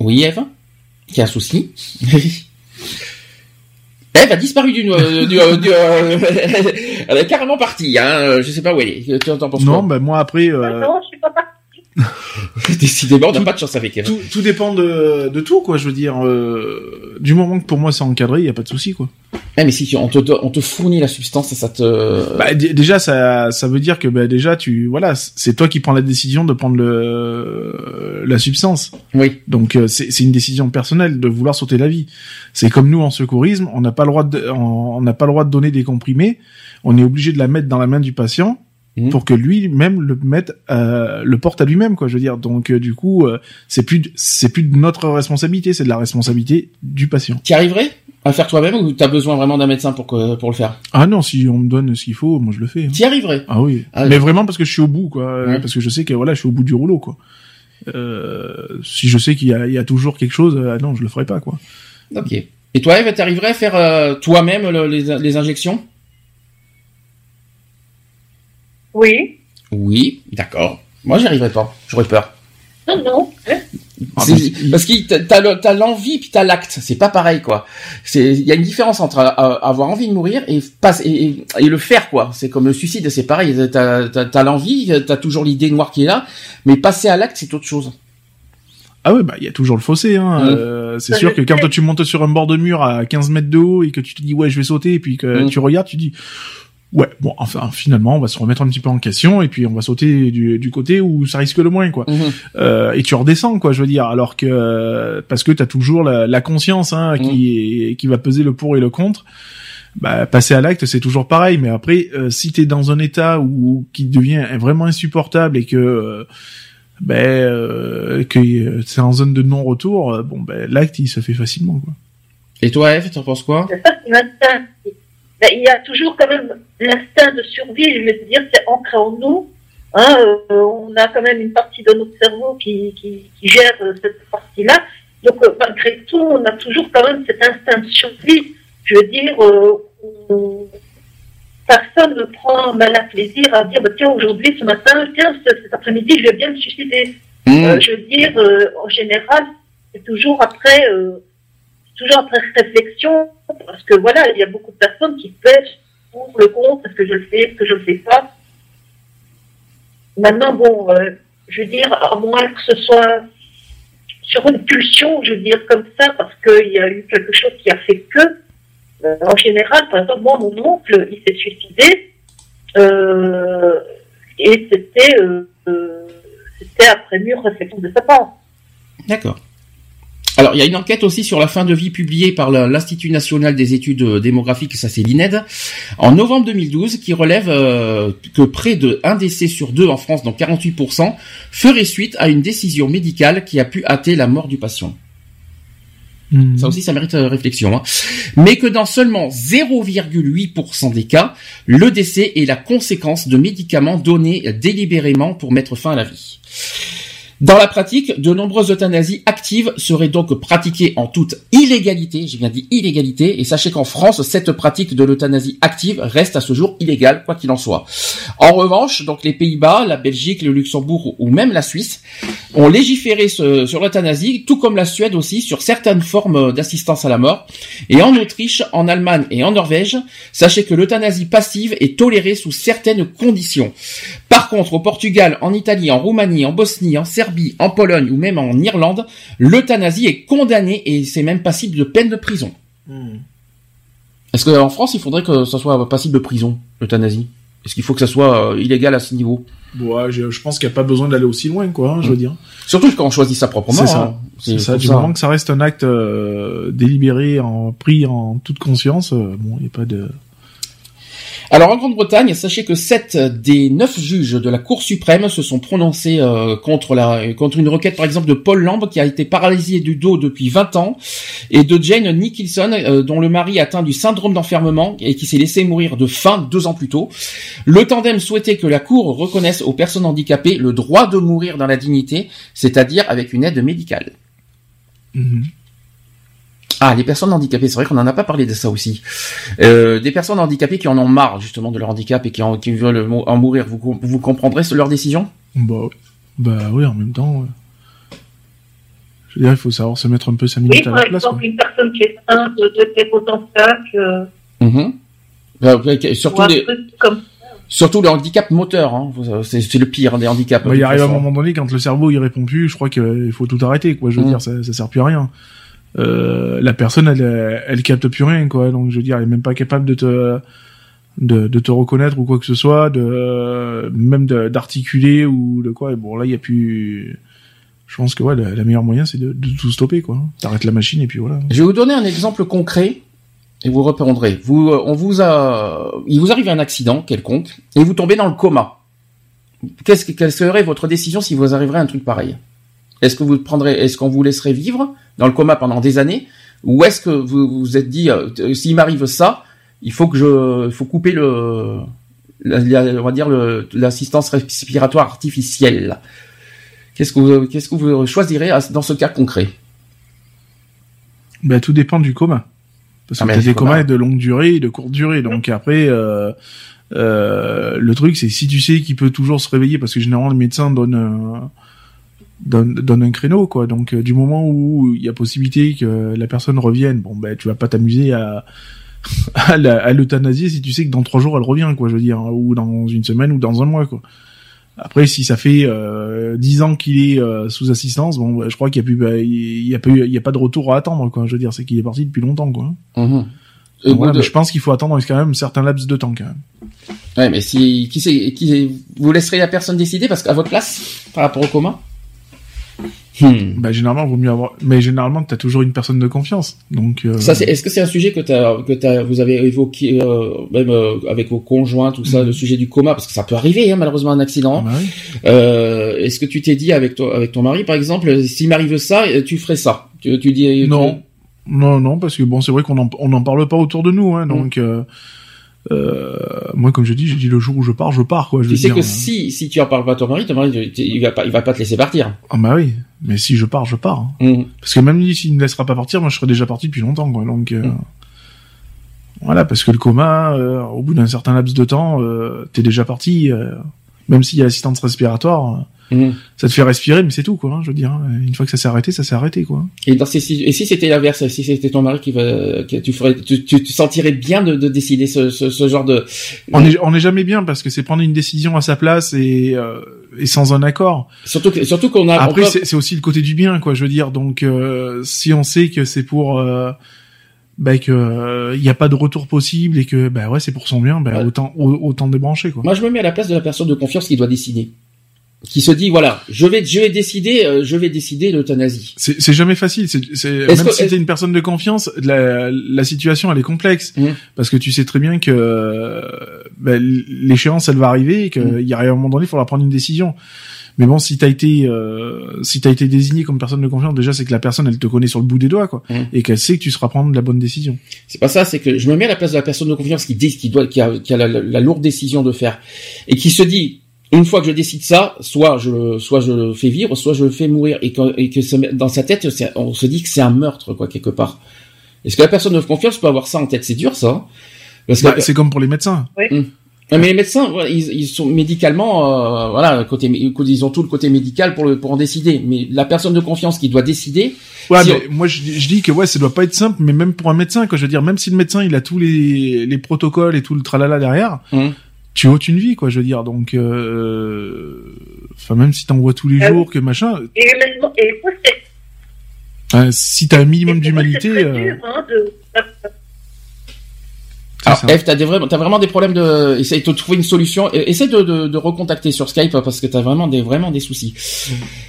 Oui, Eve? Qui a un souci. (laughs) Elle a disparu d'une, euh, du, euh, euh, (laughs) elle est carrément partie, hein. Je sais pas où elle est. Tu en penses Non, ben moi après. Euh... Non, je suis pas partie. (laughs) Décidément, on n'a pas de chance avec elle. Tout, tout dépend de, de, tout, quoi. Je veux dire, euh, du moment que pour moi c'est encadré, il y a pas de souci, quoi. Eh, mais si on te, on te fournit la substance, ça te. Bah, déjà, ça, ça veut dire que bah, déjà, tu, voilà, c'est toi qui prends la décision de prendre le, la substance. Oui. Donc euh, c'est une décision personnelle de vouloir sauter la vie. C'est comme nous en secourisme, on n'a pas le droit de, on n'a pas le droit de donner des comprimés. On est obligé de la mettre dans la main du patient Mhm. pour que lui-même le mette, euh, le porte à lui-même, quoi. Je veux dire. Donc euh, du coup, euh, c'est plus, c'est plus de notre responsabilité, c'est de la responsabilité du patient. Tu arriverais À faire toi-même ou t'as besoin vraiment d'un médecin pour que, pour le faire? Ah non, si on me donne ce qu'il faut, moi je le fais. hein. T'y arriverais? Ah oui. Ah, mais vraiment parce que je suis au bout, quoi. Ouais. Parce que je sais que voilà, je suis au bout du rouleau, quoi. Euh, si je sais qu'il y y a toujours quelque chose, euh, non, je le ferai pas, quoi. Ok. Et toi, Eve, t'arriverais à faire euh, toi-même le- les, les injections? Oui. Oui, d'accord. Moi, j'y arriverais pas. J'aurais peur. Non, non. Ah, Parce que t'as- t'as le- t'as l'envie puis t'as l'acte. C'est pas pareil, quoi. C'est il y a une différence entre euh, avoir envie de mourir et pas et, et- et le faire, quoi. C'est comme le suicide, c'est pareil. T'as t'as- t'as l'envie, t'as toujours l'idée noire qui est là, mais passer à l'acte, c'est autre chose. Ah ouais, bah il y a toujours le fossé. Hein. Mm. Euh, c'est sûr que quand toi, tu montes sur un bord de mur à 15 mètres de haut et que tu te dis ouais je vais sauter et puis que Mm. tu regardes, tu dis ouais bon enfin finalement on va se remettre un petit peu en question et puis on va sauter du, du côté où ça risque le moins quoi. Euh, et tu redescends quoi je veux dire alors que euh, parce que t'as toujours la, la conscience hein, qui est- qui va peser le pour et le contre. Bah, passer à l'acte, c'est toujours pareil. Mais après, euh, si t'es dans un état où qui devient vraiment insupportable et que euh, ben euh, que euh, c'est en zone de non-retour, euh, bon ben l'acte il se fait facilement quoi. Et toi, Eve, t'en penses quoi C'est ça, c'est l'instinct. Ben, il y a toujours quand même l'instinct de survie, je veux dire, c'est ancré en nous. Hein, euh, on a quand même une partie de notre cerveau qui, qui, qui gère euh, cette partie-là. Donc, euh, malgré tout, on a toujours quand même cet instinct de survie. Je veux dire, euh, on- personne ne prend mal à plaisir à dire, bah, tiens, aujourd'hui, ce matin, tiens, ce- cet après-midi, je vais bien me suicider. Euh, je veux dire, euh, en général, c'est toujours après, euh, toujours après réflexion, parce que voilà, il y a beaucoup de personnes qui pêchent pour le compte, est-ce que je le fais, est-ce que je le fais pas. Maintenant, bon, euh, je veux dire, à moins que ce soit sur une pulsion, je veux dire comme ça, parce qu'il y a eu quelque chose qui a fait que, euh, en général, par exemple, moi, mon oncle, il s'est suicidé, euh, et c'était, c'était après mûre réflexion de sa part. D'accord. Alors, il y a une enquête aussi sur la fin de vie publiée par l'Institut national des études euh, démographiques, ça c'est l'INED, en novembre 2012, qui relève euh, que près de un décès sur deux en France, donc 48%, ferait suite à une décision médicale qui a pu hâter la mort du patient. Ça aussi, ça mérite euh, réflexion. hein. Mais que dans seulement 0,8% des cas, le décès est la conséquence de médicaments donnés délibérément pour mettre fin à la vie. Dans la pratique, de nombreuses euthanasies actives seraient donc pratiquées en toute illégalité, j'ai bien dit illégalité, et sachez qu'en France, cette pratique de l'euthanasie active reste à ce jour illégale, quoi qu'il en soit. En revanche, donc les Pays-Bas, la Belgique, le Luxembourg ou même la Suisse ont légiféré sur l'euthanasie, tout comme la Suède aussi, sur certaines formes d'assistance à la mort. Et en Autriche, en Allemagne et en Norvège, sachez que l'euthanasie passive est tolérée sous certaines conditions. Par contre, au Portugal, en Italie, en Roumanie, en Bosnie, en Serbie, en Pologne ou même en Irlande, l'euthanasie est condamnée et c'est même passible de peine de prison. Hmm. Est-ce qu'en France, il faudrait que ça soit passible de prison, l'euthanasie? Est-ce qu'il faut que ça soit euh, illégal à ce niveau? Bon, ouais, je, je pense qu'il n'y a pas besoin d'aller aussi loin quoi, hein, je veux dire. Surtout quand on choisit ça proprement. C'est ça. hein. C'est ça. Du moment que ça reste un acte euh, délibéré, en pris en toute conscience, euh, bon, il n'y a pas de. Alors en Grande-Bretagne, sachez que sept des neuf juges de la Cour suprême se sont prononcés euh, contre la contre une requête par exemple de Paul Lamb qui a été paralysé du dos depuis 20 ans et de Jane Nicholson euh, dont le mari atteint du syndrome d'enfermement et qui s'est laissé mourir de faim deux ans plus tôt. Le tandem souhaitait que la Cour reconnaisse aux personnes handicapées le droit de mourir dans la dignité, c'est-à-dire avec une aide médicale. Mhm. Ah, les personnes handicapées, c'est vrai qu'on n'en a pas parlé de ça aussi. Euh, des personnes handicapées qui en ont marre justement de leur handicap et qui, en, qui veulent en mourir, vous, vous comprendrez leur décision? Bah, bah oui, en même temps. ouais. Je veux dire, il faut savoir se mettre un peu sa Oui, minute à par la place. quoi. exemple, une personne qui est de téropentacle, euh, Mhm. Euh, ok, Surtout, ou un les, truc comme surtout le handicap moteur, hein. Euh, c'est le pire des handicaps. Bah, de il arrive à un moment donné, quand le cerveau il répond plus, je crois qu'il faut tout arrêter, quoi. Je veux Mm. dire, ça, ça sert plus à rien. Euh, la personne, elle, elle, capte plus rien, quoi. Donc, je veux dire, elle est même pas capable de te, de, te reconnaître ou quoi que ce soit, de, même d'articuler ou de quoi. Et bon, là, il y a plus, je pense que ouais, la meilleur moyen, c'est de, tout stopper, quoi. T'arrêtes la machine et puis voilà. Je vais vous donner un exemple concret et vous reprendrez. Vous, euh, on vous a, il vous arrive un accident quelconque et vous tombez dans le coma. Qu'est-ce que, quelle serait votre décision si vous arriverait un truc pareil? Est-ce que vous prendrez, est-ce qu'on vous laisserait vivre dans le coma pendant des années Ou est-ce que vous vous êtes dit, euh, s'il m'arrive ça, il faut que je, il faut couper le, on va dire l'assistance respiratoire artificielle. Qu'est-ce que vous, qu'est-ce que vous choisirez dans ce cas concret? Ben tout dépend du coma. Parce ah, que des comas de longue durée et de courte durée. Donc après, euh, euh, le truc, c'est si tu sais qu'il peut toujours se réveiller, parce que généralement les médecins donnent donne, un créneau quoi. Donc euh, du moment où il y a possibilité que la personne revienne bon ben tu vas pas t'amuser à (laughs) à l'euthanasier si tu sais que dans trois jours elle revient quoi je veux dire hein, ou dans une semaine ou dans un mois quoi. Après si ça fait euh, dix ans qu'il est euh, sous assistance bon ben, je crois qu'il y a plus bah, il y a pas il y a pas de retour à attendre quoi je veux dire c'est qu'il est parti depuis longtemps quoi mmh. je pense qu'il faut attendre quand même un certain laps de temps quand même. Ouais mais si qui qui vous laisserez la personne décider parce qu'à votre place par rapport au coma Hmm. Bah généralement vaut mieux avoir, mais généralement t'as toujours une personne de confiance. Donc euh... ça, c'est... est-ce que c'est un sujet que t'as, que t'as, vous avez évoqué euh, même euh, avec vos conjoints, tout ça, hmm. le sujet du coma, parce que ça peut arriver, hein, malheureusement un accident. Ah bah est-ce que tu t'es dit avec toi, avec ton mari, par exemple, s'il m'arrive ça, tu ferais ça? Tu, tu dis non, non, non, parce que bon, c'est vrai qu'on en, on en parle pas autour de nous, hein, hmm. donc. Euh, moi, comme je dis, j'ai dit le jour où je pars, je pars, quoi. Je tu sais que si, si tu en parles pas à ton mari, ton mari, il va pas, il va pas te laisser partir. Ah, bah oui. Mais si je pars, je pars. Hein. Mmh. Parce que même s'il ne laissera pas partir, moi, je serais déjà parti depuis longtemps, quoi. Donc, euh, mmh. voilà, parce que le coma, euh, au bout d'un certain laps de temps, t'es déjà parti, même s'il y a l'assistance respiratoire Mhm. Ça te fait respirer, mais c'est tout, quoi. Hein, je veux dire, hein. une fois que ça s'est arrêté, ça s'est arrêté, quoi. Et dans ces et si c'était l'inverse, si c'était ton mari qui va, tu ferais, tu, tu, sentirais bien de, de décider ce, ce, ce, genre de. On est, on est jamais bien parce que c'est prendre une décision à sa place et, euh, et sans un accord. Surtout, que, surtout qu'on a. Après, c'est aussi le côté du bien, quoi. Je veux dire, donc euh, si on sait que c'est pour euh, bah, que il euh, n'y a pas de retour possible et que bah ouais c'est pour son bien bah, autant autant débrancher quoi. Moi je me mets à la place de la personne de confiance qui doit décider qui se dit voilà, je vais je vais décider euh, je vais décider l'euthanasie. C'est jamais facile, c'est même que, si t'es une personne de confiance, la, la situation elle est complexe mmh. parce que tu sais très bien que euh, ben, l'échéance elle va arriver et qu'il mmh. y a un moment donné il faudra prendre une décision. Mais bon, si t'as été euh, si t'as été désigné comme personne de confiance, déjà c'est que la personne elle te connaît sur le bout des doigts quoi, mmh. et qu'elle sait que tu seras prendre la bonne décision. C'est pas ça, c'est que je me mets à la place de la personne de confiance qui dit qui doit qui a, qui a la, la, lourde décision de faire et qui se dit une fois que je décide ça, soit je, soit je le fais vivre, soit je le fais mourir, et que, et que dans sa tête, on se dit que c'est un meurtre, quoi, quelque part. Est-ce que la personne de confiance peut avoir ça en tête? C'est dur, ça. Hein. Parce bah, c'est comme pour les médecins. Oui. Hum. Mais les médecins, ils, ils sont médicalement, euh, voilà, côté, ils ont tout le côté médical pour le, pour en décider. Mais la personne de confiance qui doit décider. Ouais, mais moi je, je, dis que ouais, ça doit pas être simple, mais même pour un médecin, quoi. Je veux dire, même si le médecin il a tous les, les protocoles et tout le tralala derrière, hum tu ôtes une vie, quoi, je veux dire. Donc, euh, enfin, même si t'en vois tous les ah jours, que machin. Et, et euh, si t'as un minimum d'humanité. Euh... Hein, de... Alors, Eve, t'as vraiment, des problèmes de, essaye de trouver une solution. Essaye de, de, de recontacter sur Skype parce que t'as vraiment des, vraiment des soucis.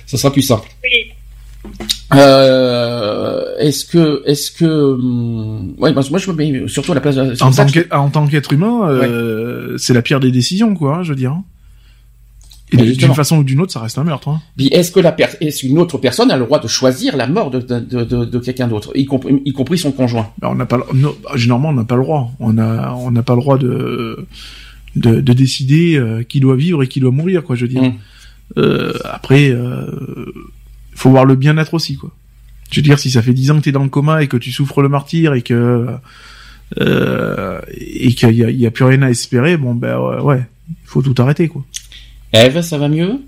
Ça sera plus simple. Oui. Euh, est-ce que, est-ce que, hum, ouais, moi je me mets surtout à la place. De, en, tant en tant qu'être humain, euh, c'est la pire des décisions, quoi. Hein, je veux dire. Et d'une façon ou d'une autre, ça reste un meurtre. Hein. Est-ce que la per est-ce une autre personne a le droit de choisir la mort de, de, de, de quelqu'un d'autre, y, compris, y compris son conjoint? Ben, On n'a pas, généralement, on n'a pas le droit. On a, on n'a pas le droit de, de, de décider euh, qui doit vivre et qui doit mourir, quoi. Je veux dire. Mmh. Euh, après. Euh, faut voir le bien-être aussi, quoi. Je veux dire, si ça fait dix ans que t'es dans le coma et que tu souffres le martyr et que euh, et qu'il y a, y a, plus rien à espérer, bon ben ouais, il faut tout arrêter, quoi. Eve, ça va mieux?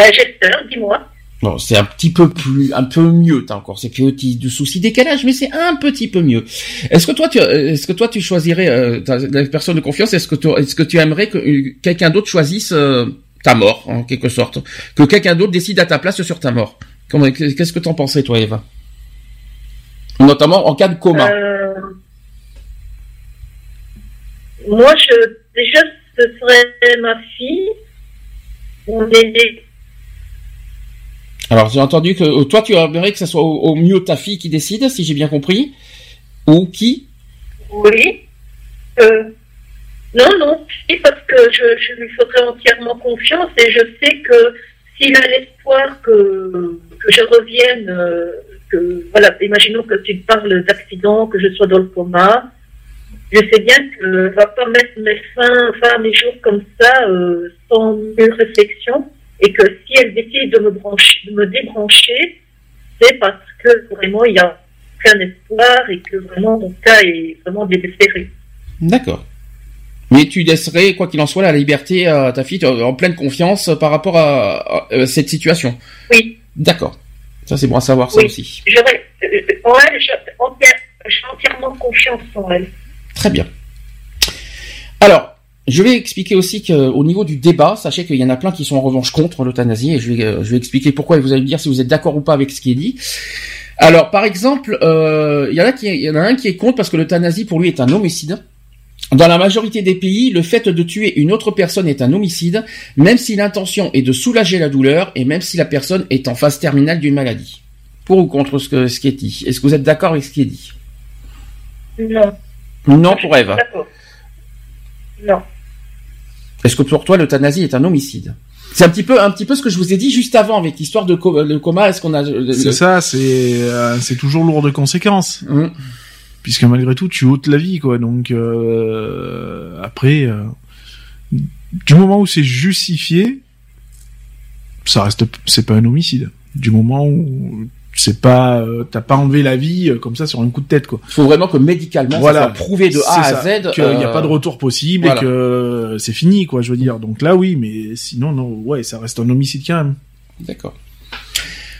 Euh, J'espère, dis-moi. Bon, c'est un petit peu plus, un peu mieux. T'as encore ces petits de soucis décalage, mais c'est un petit peu mieux. Est-ce que toi, tu, est-ce que toi, tu choisirais euh, la personne de confiance Est-ce que tu, est-ce que tu aimerais que euh, quelqu'un d'autre choisisse euh, ta mort, en quelque sorte. Que quelqu'un d'autre décide à ta place sur ta mort. Qu'est-ce que t'en pensais, toi, Eva? Notamment en cas de coma. Euh, moi, je, déjà, ce serait ma fille, mon aîné. Alors, j'ai entendu que euh, toi, tu aimerais que ce soit au, mieux ta fille qui décide, si j'ai bien compris, ou qui? Oui. Euh, non, non, parce que je, lui ferai entièrement confiance et je sais que s'il a l'espoir que, je revienne, euh, que, voilà, imaginons que tu parles d'accident, que je sois dans le coma. Je sais bien que ne va pas mettre mes fins, fin mes jours comme ça, euh, sans une réflexion, et que si elle décide de me brancher, de me débrancher, c'est parce que vraiment il y a aucun espoir et que vraiment mon cas est vraiment désespéré. D'accord. Mais tu laisserais, quoi qu'il en soit, la liberté à ta fille en pleine confiance par rapport à, cette situation. Oui. D'accord. Ça c'est bon à savoir ça aussi. J'aurais, euh, en elle, j'ai entièrement confiance en elle. Très bien. Alors, je vais expliquer aussi qu'au niveau du débat, sachez qu'il y en a plein qui sont en revanche contre l'euthanasie et je vais, euh, je vais expliquer pourquoi et vous allez me dire si vous êtes d'accord ou pas avec ce qui est dit. Alors, par exemple, euh, il y en a qui, il y en a un qui est contre parce que l'euthanasie pour lui est un homicide. Dans la majorité des pays, le fait de tuer une autre personne est un homicide, même si l'intention est de soulager la douleur et même si la personne est en phase terminale d'une maladie. Pour ou contre ce, que, ce qui est dit? Est-ce que vous êtes d'accord avec ce qui est dit? Non. Non pour Eve. Non. Est-ce que pour toi l'euthanasie est un homicide? C'est un petit peu, un petit peu ce que je vous ai dit juste avant avec l'histoire de coma. Est-ce qu'on a C'est ça, c'est euh, c'est toujours lourd de conséquences. Mmh puisque malgré tout tu ôtes la vie quoi donc euh, après euh, du moment où c'est justifié ça reste c'est pas un homicide du moment où c'est pas euh, t'as pas enlevé la vie comme ça sur un coup de tête quoi. Il faut vraiment que médicalement ça soit prouvé de A à Z qu'il n'y a pas de retour possible et que c'est fini quoi je veux dire. Donc là oui mais sinon non ouais ça reste un homicide quand même. D'accord.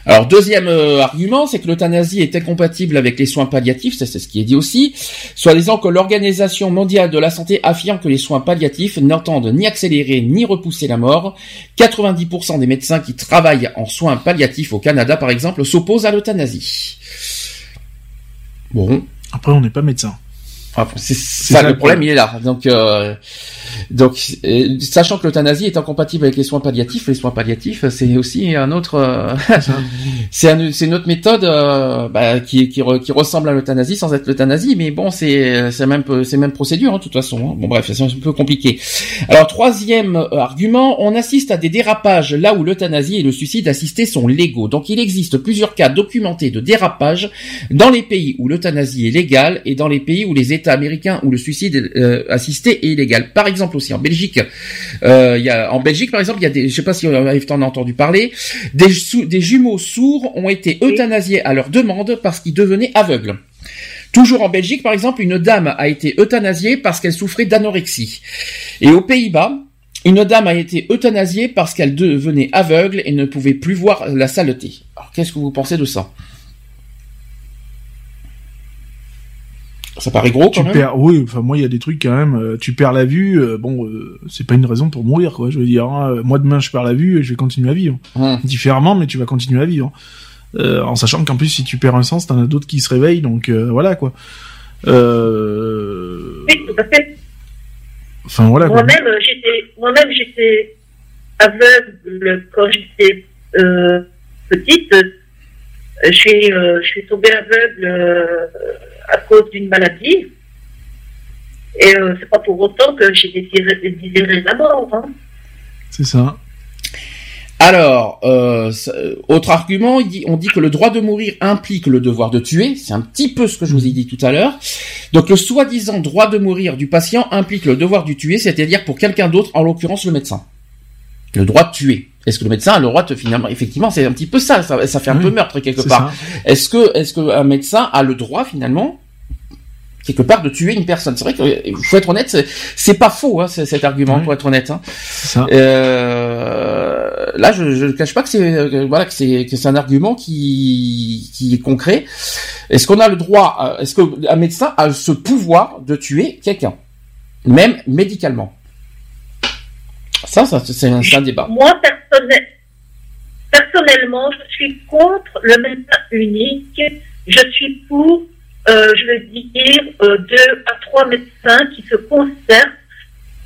Alors deuxième euh, argument, c'est que l'euthanasie est incompatible avec les soins palliatifs, c'est ce qui est dit aussi, soit disant que l'Organisation mondiale de la santé affirme que les soins palliatifs n'entendent ni accélérer ni repousser la mort. 90% des médecins qui travaillent en soins palliatifs au Canada, par exemple, s'opposent à l'euthanasie. Bon. Après, on n'est pas médecin. c'est ça, le problème, il est là. Donc, euh, donc, euh, sachant que l'euthanasie est incompatible avec les soins palliatifs, les soins palliatifs, c'est aussi un autre, euh, c'est (laughs) un, une autre méthode euh, bah, qui, qui, qui, ressemble à l'euthanasie sans être l'euthanasie, mais bon, c'est c'est même c'est même procédure, hein, de toute façon. Hein. Bon bref, c'est un peu compliqué. Alors troisième argument, on assiste à des dérapages là où l'euthanasie et le suicide assisté sont légaux. Donc il existe plusieurs cas documentés de dérapage dans les pays où l'euthanasie est légale et dans les pays où les États américains où le suicide assisté est illégal. Par exemple aussi en Belgique. Euh, y a, en Belgique, par exemple, il y a des, je sais pas si on en a entendu parler, des, des jumeaux sourds ont été euthanasiés à leur demande parce qu'ils devenaient aveugles. Toujours en Belgique, par exemple, une dame a été euthanasiée parce qu'elle souffrait d'anorexie. Et aux Pays-Bas, une dame a été euthanasiée parce qu'elle devenait aveugle et ne pouvait plus voir la saleté. Alors, qu'est-ce que vous pensez de ça? Ça paraît gros quand tu Perds, oui, enfin moi il y a des trucs quand même. Euh, tu perds la vue, euh, bon, euh, c'est pas une raison pour mourir quoi. Je veux dire, hein. moi demain je perds la vue et je vais continuer à vivre hum. différemment, mais tu vas continuer à vivre. en sachant qu'en plus si tu perds un sens, t'en as d'autres qui se réveillent, donc voilà quoi. Oui, tout à fait. Enfin voilà. Moi-même j'étais, moi-même j'étais aveugle quand j'étais petite. Je suis, je suis tombée aveugle à cause d'une maladie. Et euh, c'est pas pour autant que j'ai désiré, la mort. Hein. C'est ça. Alors, euh, autre argument, on dit que le droit de mourir implique le devoir de tuer. C'est un petit peu ce que je vous ai dit tout à l'heure. Donc, le soi-disant droit de mourir du patient implique le devoir de tuer, c'est-à-dire pour quelqu'un d'autre, en l'occurrence le médecin. Le droit de tuer. Est-ce que le médecin a le droit de finalement, effectivement, c'est un petit peu ça, ça, fait un peu meurtre quelque part. Est-ce que, est-ce que un médecin a le droit finalement quelque part de tuer une personne? C'est vrai qu'il faut être honnête, c'est pas faux hein, cet argument pour être honnête. Hein. Euh, là, je ne cache pas que c'est euh, voilà que c'est que c'est un argument qui qui est concret. Est-ce qu'on a le droit euh, Est-ce qu'un médecin a ce pouvoir de tuer quelqu'un, même médicalement? Ça, ça c'est un, un, débat. Moi, personnellement, je suis contre le médecin unique. Je suis pour euh, je veux dire, euh, deux à trois médecins qui se concertent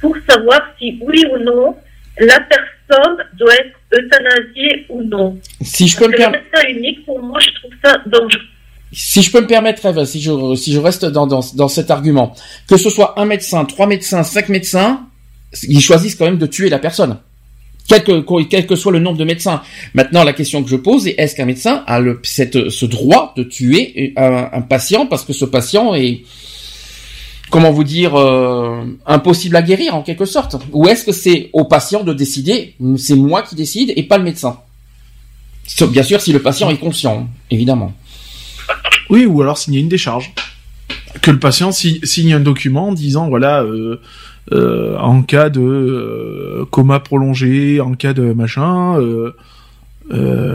pour savoir si oui ou non la personne doit être euthanasiée ou non. Si je peux me permettre. médecin unique, pour moi, je trouve ça dangereux. Si je peux me permettre, Eve, si je, si je reste dans, dans, dans cet argument, que ce soit un médecin, trois médecins, cinq médecins, ils choisissent quand même de tuer la personne quel que, quel que soit le nombre de médecins. Maintenant, la question que je pose est est-ce qu'un médecin a ce droit de tuer un, patient parce que ce patient est, comment vous dire, euh, impossible à guérir en quelque sorte? Ou est-ce que c'est au patient de décider C'est moi qui décide et pas le médecin? Bien sûr, si le patient est conscient, évidemment. Oui, ou alors signer une décharge. Que le patient signe un document disant voilà. Euh, euh, en cas de euh, coma prolongé, en cas de machin, euh,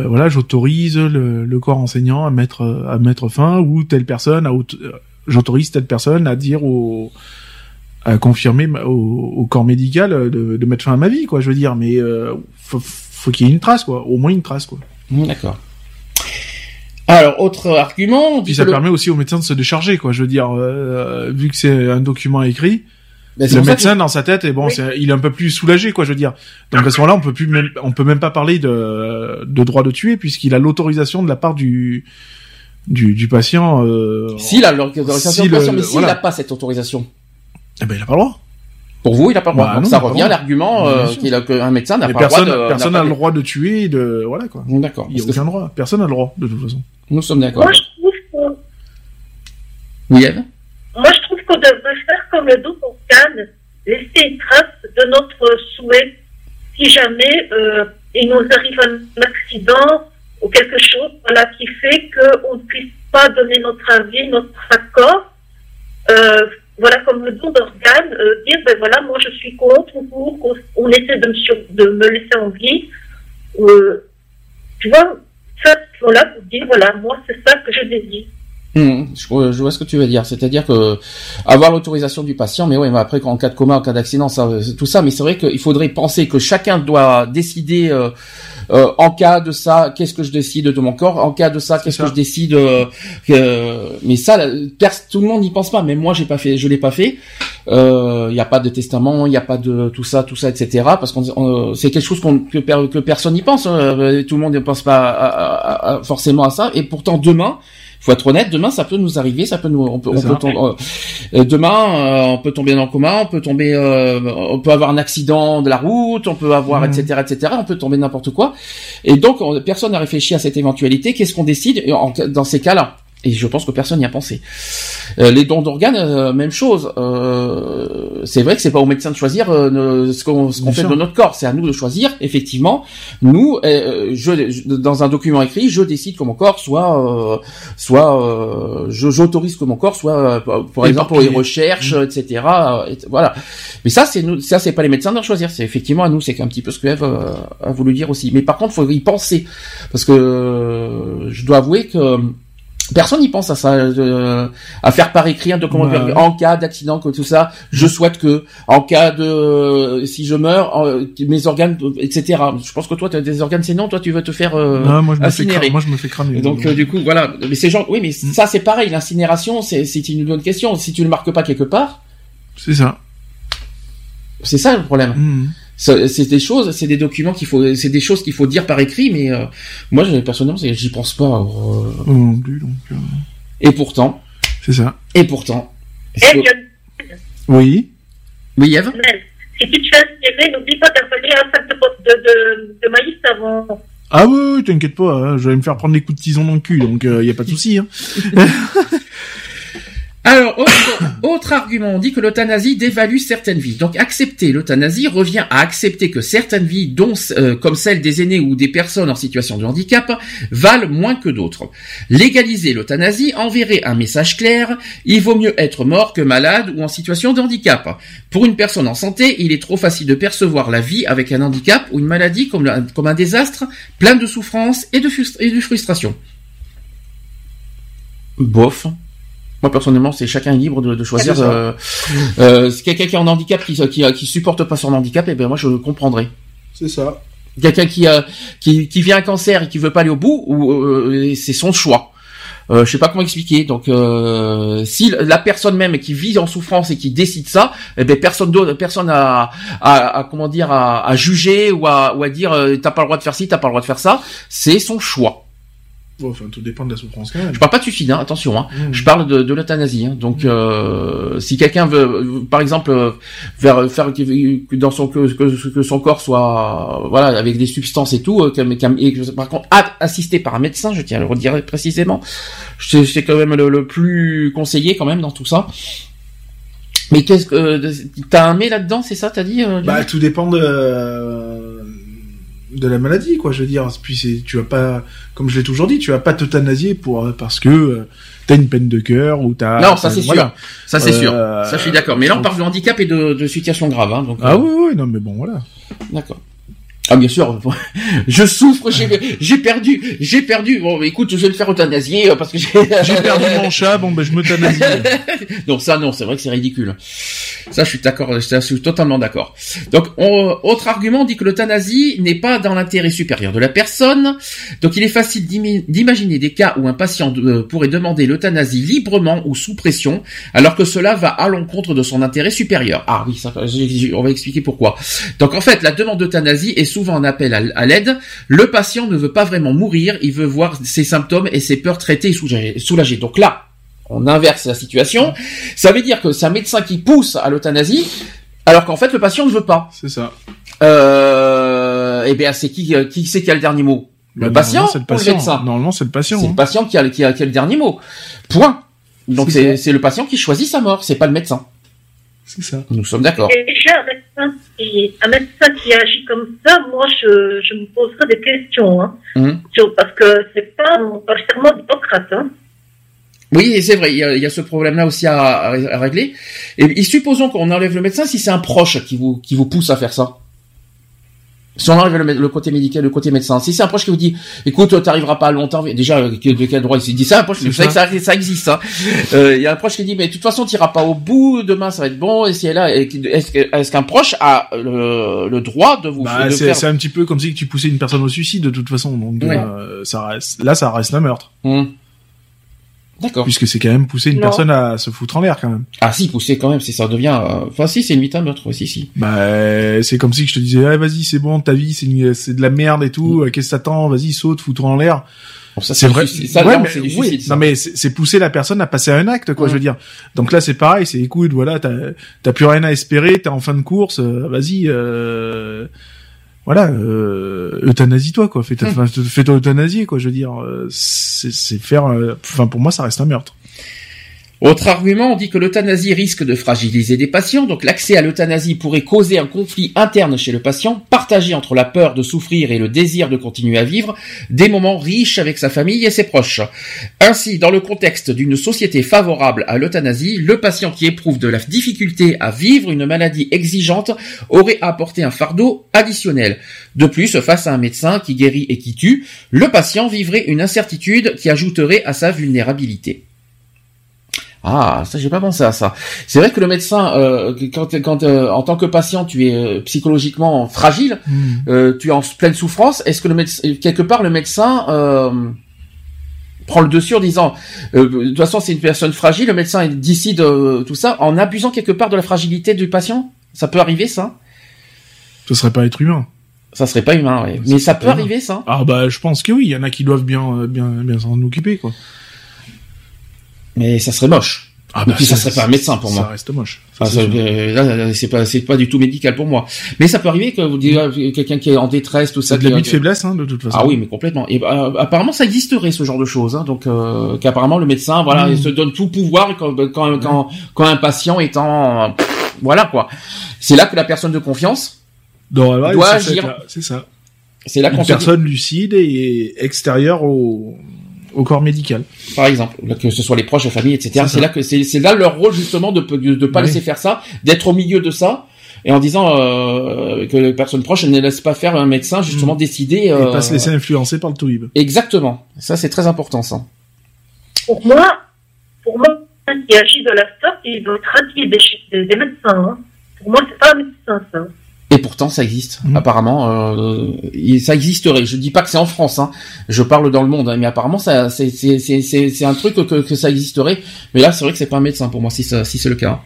voilà, j'autorise le, corps enseignant à mettre à mettre fin ou telle personne, à j'autorise telle personne à dire au à confirmer au, corps médical de, mettre fin à ma vie, quoi. Je veux dire, mais faut, faut qu'il y ait une trace, quoi, au moins une trace, quoi. Mmh, d'accord. Alors, autre argument. Puis ça permet aussi au médecin de se décharger, quoi. Je veux dire, vu que c'est un document écrit, le médecin dans sa tête, et bon, il est un peu plus soulagé, quoi, je veux dire. Donc à ce moment-là, on peut plus, même, on peut même pas parler de, de droit de tuer puisqu'il a l'autorisation de la part du du, du patient. Euh, s'il a l'autorisation du patient, mais s'il n'a pas cette autorisation, eh ben il a pas le droit. Pour vous, il a pas le droit. Bah, ça revient à l'argument euh, qu'un médecin n'a pas le droit de. Personne n'a le droit de tuer, de voilà quoi. D'accord. Il n'y a aucun droit. Personne n'a le droit de toute façon. Nous sommes d'accord. Oui, Eve? Moi, je trouve qu'on devrait faire comme le dos pour laisser une trace de notre souhait si jamais euh, il nous arrive un accident ou quelque chose voilà, qui fait qu'on ne puisse pas donner notre avis, notre accord. Euh, voilà, comme le don d'organes, euh, dire, ben voilà, moi je suis contre ou pour, on, essaie de me, laisser en vie. tu vois, ça, voilà, pour dire, voilà, moi c'est ça que je désire. Mmh, je, vois ce que tu veux dire, c'est-à-dire que avoir l'autorisation du patient, mais oui, mais après en cas de coma, en cas d'accident, ça, tout ça, mais c'est vrai qu'il faudrait penser que chacun doit décider euh, euh, en cas de ça, qu'est-ce que je décide de mon corps, en cas de ça, qu'est-ce que je décide. Euh, mais ça, tout le monde n'y pense pas. Même moi, j'ai pas fait, je l'ai pas fait. Il n'y a pas de testament, il n'y a pas de tout ça, tout ça, etc. Parce qu'on c'est quelque chose qu'on que, que, personne n'y pense. Hein. Tout le monde ne pense pas forcément à ça. Et pourtant, demain faut être honnête, demain ça peut nous arriver, ça peut nous, on peut, on peut tomber, euh, demain euh, on peut tomber dans le coma, on peut tomber, euh, on peut avoir un accident de la route, on peut avoir, etc., mmh. etc., on peut tomber n'importe quoi. Et donc personne n'a réfléchi à cette éventualité. Qu'est-ce qu'on décide? Dans ces cas-là et je pense que personne n'y a pensé. Euh, les dons d'organes, euh, même chose. Euh, c'est vrai que c'est pas au médecin de choisir ce qu'on fait de notre corps. C'est à nous de choisir. Effectivement, nous, je, dans un document écrit, je décide que mon corps soit, soit, j'autorise que mon corps soit, par exemple, pour les recherches, mmh. etc. voilà. Mais ça, c'est nous, ça, c'est pas les médecins de choisir. C'est effectivement à nous. C'est un petit peu ce que Eve a voulu dire aussi. Mais par contre, faut y penser parce que je dois avouer que Personne n'y pense à ça, euh, à faire par écrit un document en cas d'accident, que tout ça. Je souhaite que, en cas de, si je meurs, mes organes, etc. Je pense que toi, tu as des organes, c'est non. Toi, tu veux te faire euh, non, moi, je Me fais moi, je me fais cramer. Donc, euh, du coup, voilà. Mais ces gens, oui, mais mm. ça, c'est pareil. L'incinération, c'est, c'est une bonne question. Si tu ne marques pas quelque part, c'est ça. C'est ça le problème. Mm c'est des choses, c'est des documents qu'il faut, c'est des choses qu'il faut dire par écrit, mais euh, moi, personnellement, j'y pense pas. Euh... Non plus, donc. Euh. Et pourtant. C'est ça. Et pourtant. Que... Oui. Oui, Eve. Si tu te fais inspirer, n'oublie pas d'appeler un sac de, de, de, de maïs avant. Ah oui, t'inquiète pas, hein, je vais me faire prendre des coups de tison dans le cul, donc il euh, n'y a pas de souci. Hein. (laughs) Alors, autre, argument, on dit que l'euthanasie dévalue certaines vies. Donc, accepter l'euthanasie revient à accepter que certaines vies, dont euh, comme celle des aînés ou des personnes en situation de handicap, valent moins que d'autres. Légaliser l'euthanasie enverrait un message clair, il vaut mieux être mort que malade ou en situation de handicap. Pour une personne en santé, il est trop facile de percevoir la vie avec un handicap ou une maladie comme, un désastre, plein de souffrance et de frustration. Bof. Moi personnellement, c'est chacun libre de, choisir. Euh, euh, quelqu'un qui est en handicap qui, qui qui supporte pas son handicap, et eh ben moi je comprendrai. C'est ça. Quelqu'un qui, qui qui vient un cancer et qui veut pas aller au bout, ou euh, c'est son choix. Euh, je sais pas comment expliquer. Donc, euh, si la personne même qui vit en souffrance et qui décide ça, eh ben personne d'autre, personne à, à, comment dire, à, juger ou à, ou à dire euh, t'as pas le droit de faire ci, t'as pas le droit de faire ça. C'est son choix. Enfin, tout dépend de la souffrance quand même. Je parle pas de suicide, hein, attention. Hein. Mmh. Je parle de, de l'euthanasie. Hein. Donc, euh, si quelqu'un veut, par exemple, euh, faire, faire que dans son que, que, que son corps soit, voilà, avec des substances et tout, euh, et par contre, assisté par un médecin, je tiens à le redire précisément, c'est quand même le, le plus conseillé quand même dans tout ça. Mais qu'est-ce que t'as un mais là-dedans, c'est ça, t'as dit euh, Bah, tout dépend de de la maladie, quoi. Je veux dire, puis c'est, tu vas pas, comme je l'ai toujours dit, tu vas pas t'euthanasier pour euh, parce que euh, t'as une peine de cœur ou t'as. Non, ça c'est voilà. sûr. Ça c'est Euh, sûr. Ça je suis d'accord. Mais là on parle de handicap et de, de situation grave. Hein, donc, Ah euh, oui, oui, non, mais bon, voilà. D'accord. Ah bien sûr, (laughs) je souffre, j'ai perdu, j'ai perdu. Bon, écoute, je vais le faire euthanasier euh, parce que j'ai (laughs) perdu mon (laughs) chat, bon ben je m'euthanasie. non, ça non, c'est vrai que c'est ridicule. Ça, je suis d'accord, je suis totalement d'accord. Donc, on- autre argument dit que l'euthanasie n'est pas dans l'intérêt supérieur de la personne. Donc, il est facile d'imaginer des cas où un patient de- pourrait demander l'euthanasie librement ou sous pression, alors que cela va à l'encontre de son intérêt supérieur. Ah oui, ça, on va expliquer pourquoi. Donc, en fait, la demande d'euthanasie est souvent un appel à, l'aide. Le patient ne veut pas vraiment mourir, il veut voir ses symptômes et ses peurs traitées et soulagées. Donc là, on inverse la situation. Ça veut dire que c'est un médecin qui pousse à l'euthanasie, alors qu'en fait le patient ne veut pas. C'est ça. Euh, eh bien, c'est qui, qui c'est qui a le dernier mot? Le Bah, patient le ou le médecin? Normalement, c'est le patient. C'est hein. le patient qui a, qui, a, qui a le dernier mot. Point. Donc c'est le patient qui choisit sa mort, c'est pas le médecin. C'est ça. Nous sommes d'accord. Et déjà, un médecin, qui, un médecin qui agit comme ça, moi, je, je me poserais des questions. Hein, sur- parce que c'est pas, pas serment d'Hippocrate. Hein. Oui, c'est vrai, il y, a, il y a ce problème-là aussi à, à- à régler. Et, et supposons qu'on enlève le médecin si c'est un proche qui vous qui vous pousse à faire ça. Si on enlève le, le côté médical, le côté médecin, si c'est un proche qui vous dit, écoute, t'arriveras pas longtemps, déjà, euh, de quel droit il s'est dit ça, un proche, vous savez que ça. ça, existe, hein. Euh, Il y a un proche qui dit, mais de toute façon, t'iras pas au bout, demain ça va être bon, et là, et qui- est-ce qu'un proche a le, le droit de vous Bah, c'est faire... un petit peu comme si tu poussais une personne au suicide de toute façon. Donc Ouais. euh, ça reste, là, ça reste un meurtre, Hum. D'accord. puisque c'est quand même pousser une Non. personne à se foutre en l'air quand même. Ah si, pousser quand même, c'est ça devient, euh, enfin si, c'est une à meurtre, si, si. Bah, c'est comme si je te disais, ah, vas-y, c'est bon, ta vie, c'est une- c'est de la merde et tout. euh, Qu'est-ce que t'attends Vas-y, saute, fous-toi en l'air. Bon, ça, C'est vrai. suicide. Ça, Ouais, non, mais- c'est du oui. suicide. ça. Non mais c'est c'est pousser la personne à passer à un acte, quoi. Je veux dire. Donc là, c'est pareil. C'est écoute, voilà, t'as t'as plus rien à espérer. T'es en fin de course. euh, Vas-y. Euh, voilà. Euh, euthanasie-toi, quoi. (laughs) Fais-toi enfin, fais-toi euthanasier, quoi. Je veux dire. euh, C'est c'est faire. euh, Enfin, pour moi, ça reste un meurtre. Autre argument, on dit que l'euthanasie risque de fragiliser des patients, donc l'accès à l'euthanasie pourrait causer un conflit interne chez le patient, partagé entre la peur de souffrir et le désir de continuer à vivre des moments riches avec sa famille et ses proches. Ainsi, dans le contexte d'une société favorable à l'euthanasie, le patient qui éprouve de la difficulté à vivre une maladie exigeante aurait à apporter un fardeau additionnel. De plus, face à un médecin qui guérit et qui tue, le patient vivrait une incertitude qui ajouterait à sa vulnérabilité. Ah, ça j'ai pas pensé à ça. C'est vrai que le médecin, euh, quand, quand euh, en tant que patient tu es euh, psychologiquement fragile, euh, tu es en pleine souffrance, est-ce que le médecin, quelque part le médecin euh, prend le dessus en disant, euh, de toute façon c'est une personne fragile, le médecin il décide euh, tout ça en abusant quelque part de la fragilité du patient? Ça peut arriver ça? Ce serait pas être humain. Ça serait pas humain, ouais. Mais ça peut arriver ça? Ah bah, je pense que oui. Il y en a qui doivent bien, bien, bien s'en occuper, quoi. Mais ça serait moche. Ah Et puis ça serait pas un médecin pour ça moi. reste moche. Enfin, Ça, ça, c'est sûr. euh, là, là, c'est pas, c'est pas du tout médical pour moi. Mais ça peut arriver que vous dites euh, quelqu'un qui est en détresse, tout ça. C'est de l'abus de faiblesse, hein, de toute façon. Ah oui, mais complètement. Et euh, apparemment, ça existerait ce genre de choses. Hein, donc, euh, qu'apparemment le médecin, voilà, Mm. il se donne tout pouvoir quand quand quand, quand un patient est en, pff, voilà quoi. C'est là que la personne de confiance, Doit, ouais, doit c'est agir. ça, C'est ça. c'est là Une dit, personne lucide et extérieure au, au corps médical. par exemple, que ce soit les proches, la famille, etc. C'est là que c'est c'est là leur rôle justement de de, de pas Oui. laisser faire ça, d'être au milieu de ça. Et en disant euh, que les personnes proches ne laissent pas faire un médecin justement décider. Et euh, pas se laisser influencer par le toubib. Exactement. Ça c'est très important ça. Pour moi, pour moi, qui agit de la sorte, il doit être des, des médecins. Hein. Pour moi, c'est pas un médecin, ça. Et pourtant, ça existe. Mhm. Apparemment, euh, ça existerait. Je dis pas que c'est en France. Hein. Je parle dans le monde, hein, mais apparemment, ça, c'est, c'est, c'est, c'est, c'est un truc que, que ça existerait. Mais là, c'est vrai que c'est pas un médecin pour moi, si, ça- si c'est le cas.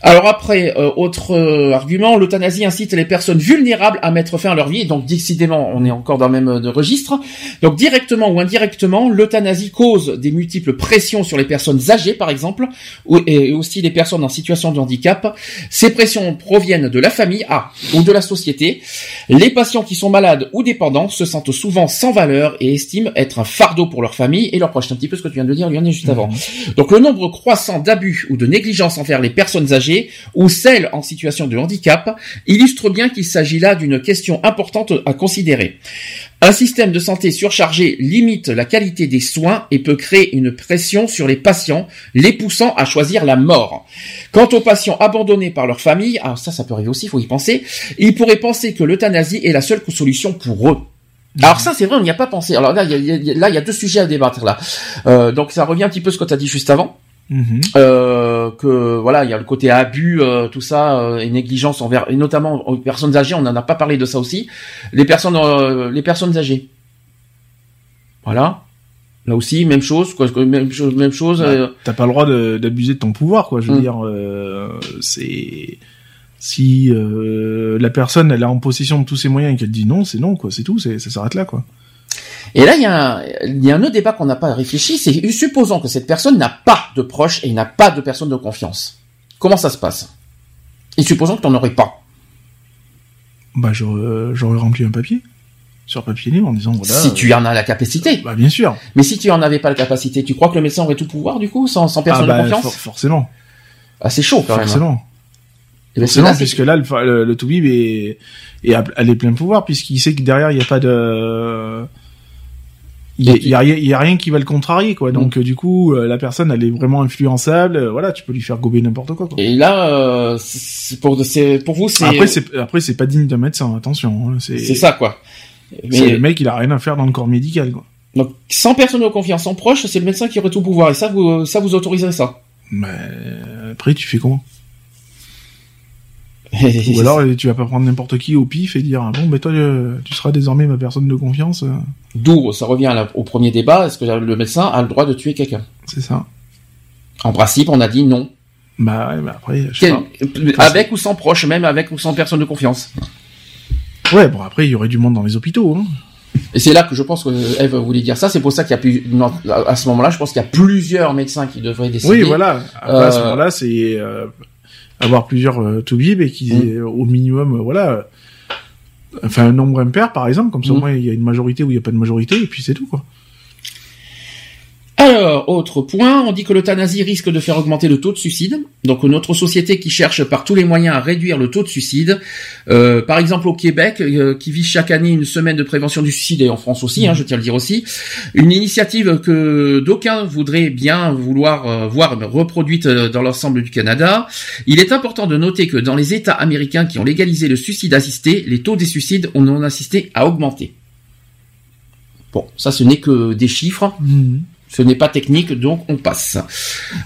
Alors après, euh, autre euh, argument, l'euthanasie incite les personnes vulnérables à mettre fin à leur vie. Donc décidément, on est encore dans le même euh, registre. Donc directement ou indirectement, l'euthanasie cause des multiples pressions sur les personnes âgées, par exemple, ou, et aussi les personnes en situation de handicap. Ces pressions proviennent de la famille, ah, ou de la société. Les patients qui sont malades ou dépendants se sentent souvent sans valeur et estiment être un fardeau pour leur famille et leurs proches. C'est un petit peu ce que tu viens de dire, Lionel, juste avant. Donc le nombre croissant d'abus ou de négligence envers les personnes âgées ou celles en situation de handicap illustre bien qu'il s'agit là d'une question importante à considérer. Un système de santé surchargé limite la qualité des soins et peut créer une pression sur les patients, les poussant à choisir la mort. Quant aux patients abandonnés par leur famille, ah ça ça peut arriver aussi, il faut y penser, ils pourraient penser que l'euthanasie est la seule solution pour eux. Alors ça c'est vrai, on n'y a pas pensé. Alors là il y a, y y deux sujets à débattre là. Euh, donc ça revient un petit peu à ce que tu as dit juste avant Mhm. euh, que voilà, il y a le côté abus, euh, tout ça, euh, et négligence envers, et notamment aux personnes âgées. On n'en a pas parlé de ça aussi. Les personnes, euh, les personnes âgées. Voilà. Là aussi, même chose, quoi, même chose, même chose. Euh, T'as pas le droit d'abuser de ton pouvoir, quoi. Je veux Mm. dire, euh, c'est si euh, la personne elle est en possession de tous ses moyens et qu'elle dit non, c'est non, quoi. C'est tout, ça s'arrête là, quoi. Et là, il y a un, il y a un autre débat qu'on n'a pas réfléchi. C'est supposons que cette personne n'a pas de proche et n'a pas de personne de confiance. Comment ça se passe? Et supposons que tu n'en aurais pas. Bah j'aurais j'aurais rempli un papier sur papier libre en disant voilà. si euh, tu en as la capacité. Bah bien sûr. Mais si tu en avais pas la capacité, tu crois que le médecin aurait tout pouvoir du coup, sans, sans personne ah bah de confiance? for- forcément, Ah, c'est chaud quand même. forcément. Et ben, c'est Forcément, là, puisque là, le, le, le Toubib est, est, à- elle est plein pouvoir, puisqu'il sait que derrière, il n'y a pas de... Il y a, y a rien, qui va le contrarier, quoi. Donc, Mm. euh, du coup, euh, la personne, elle est vraiment influençable. euh, voilà, tu peux lui faire gober n'importe quoi, quoi. Et là, c'est pour, c'est pour vous, c'est Après, c'est après, c'est pas digne d'un médecin, attention. hein, c'est c'est ça quoi. Mais le mec, il a rien à faire dans le corps médical, quoi. donc sans personne de confiance, sans proche, c'est le médecin qui aurait tout pouvoir. Et ça, vous, ça vous ça Mais après, tu fais comment? (laughs) Ou alors, euh, tu vas pas prendre n'importe qui au pif et dire, bon, ben toi, euh, tu seras désormais ma personne de confiance. euh, D'où ça revient au premier débat. Est-ce que le médecin a le droit de tuer quelqu'un? C'est ça. En principe, on a dit non. Bah, ouais, mais après, je sais Quel- pas. avec ou sans proche, même avec ou sans personne de confiance. Ouais, bon, après, il y aurait du monde dans les hôpitaux, hein. Et c'est là que je pense que Eve voulait dire ça. C'est pour ça qu'il y a plus, non, à ce moment-là, je pense qu'il y a plusieurs médecins qui devraient décider. Oui, voilà. Après, à ce Euh, moment-là, c'est euh, avoir plusieurs euh, toubibs et qui, Mm. au minimum, euh, voilà, euh, enfin un nombre impair, par exemple, comme ça, au Mm. moins, il y a une majorité ou il y a pas de majorité, et puis c'est tout, quoi. Alors, autre point, on dit que l'euthanasie risque de faire augmenter le taux de suicide. Donc, notre société qui cherche par tous les moyens à réduire le taux de suicide, euh, par exemple au Québec, euh, qui vise chaque année une semaine de prévention du suicide, et en France aussi, hein, je tiens à le dire aussi, une initiative que d'aucuns voudraient bien vouloir euh, voir reproduite dans l'ensemble du Canada. Il est important de noter que dans les États américains qui ont légalisé le suicide assisté, les taux des suicides ont non assisté à augmenter. Bon, ça ce n'est que des chiffres. Ce n'est pas technique, donc on passe.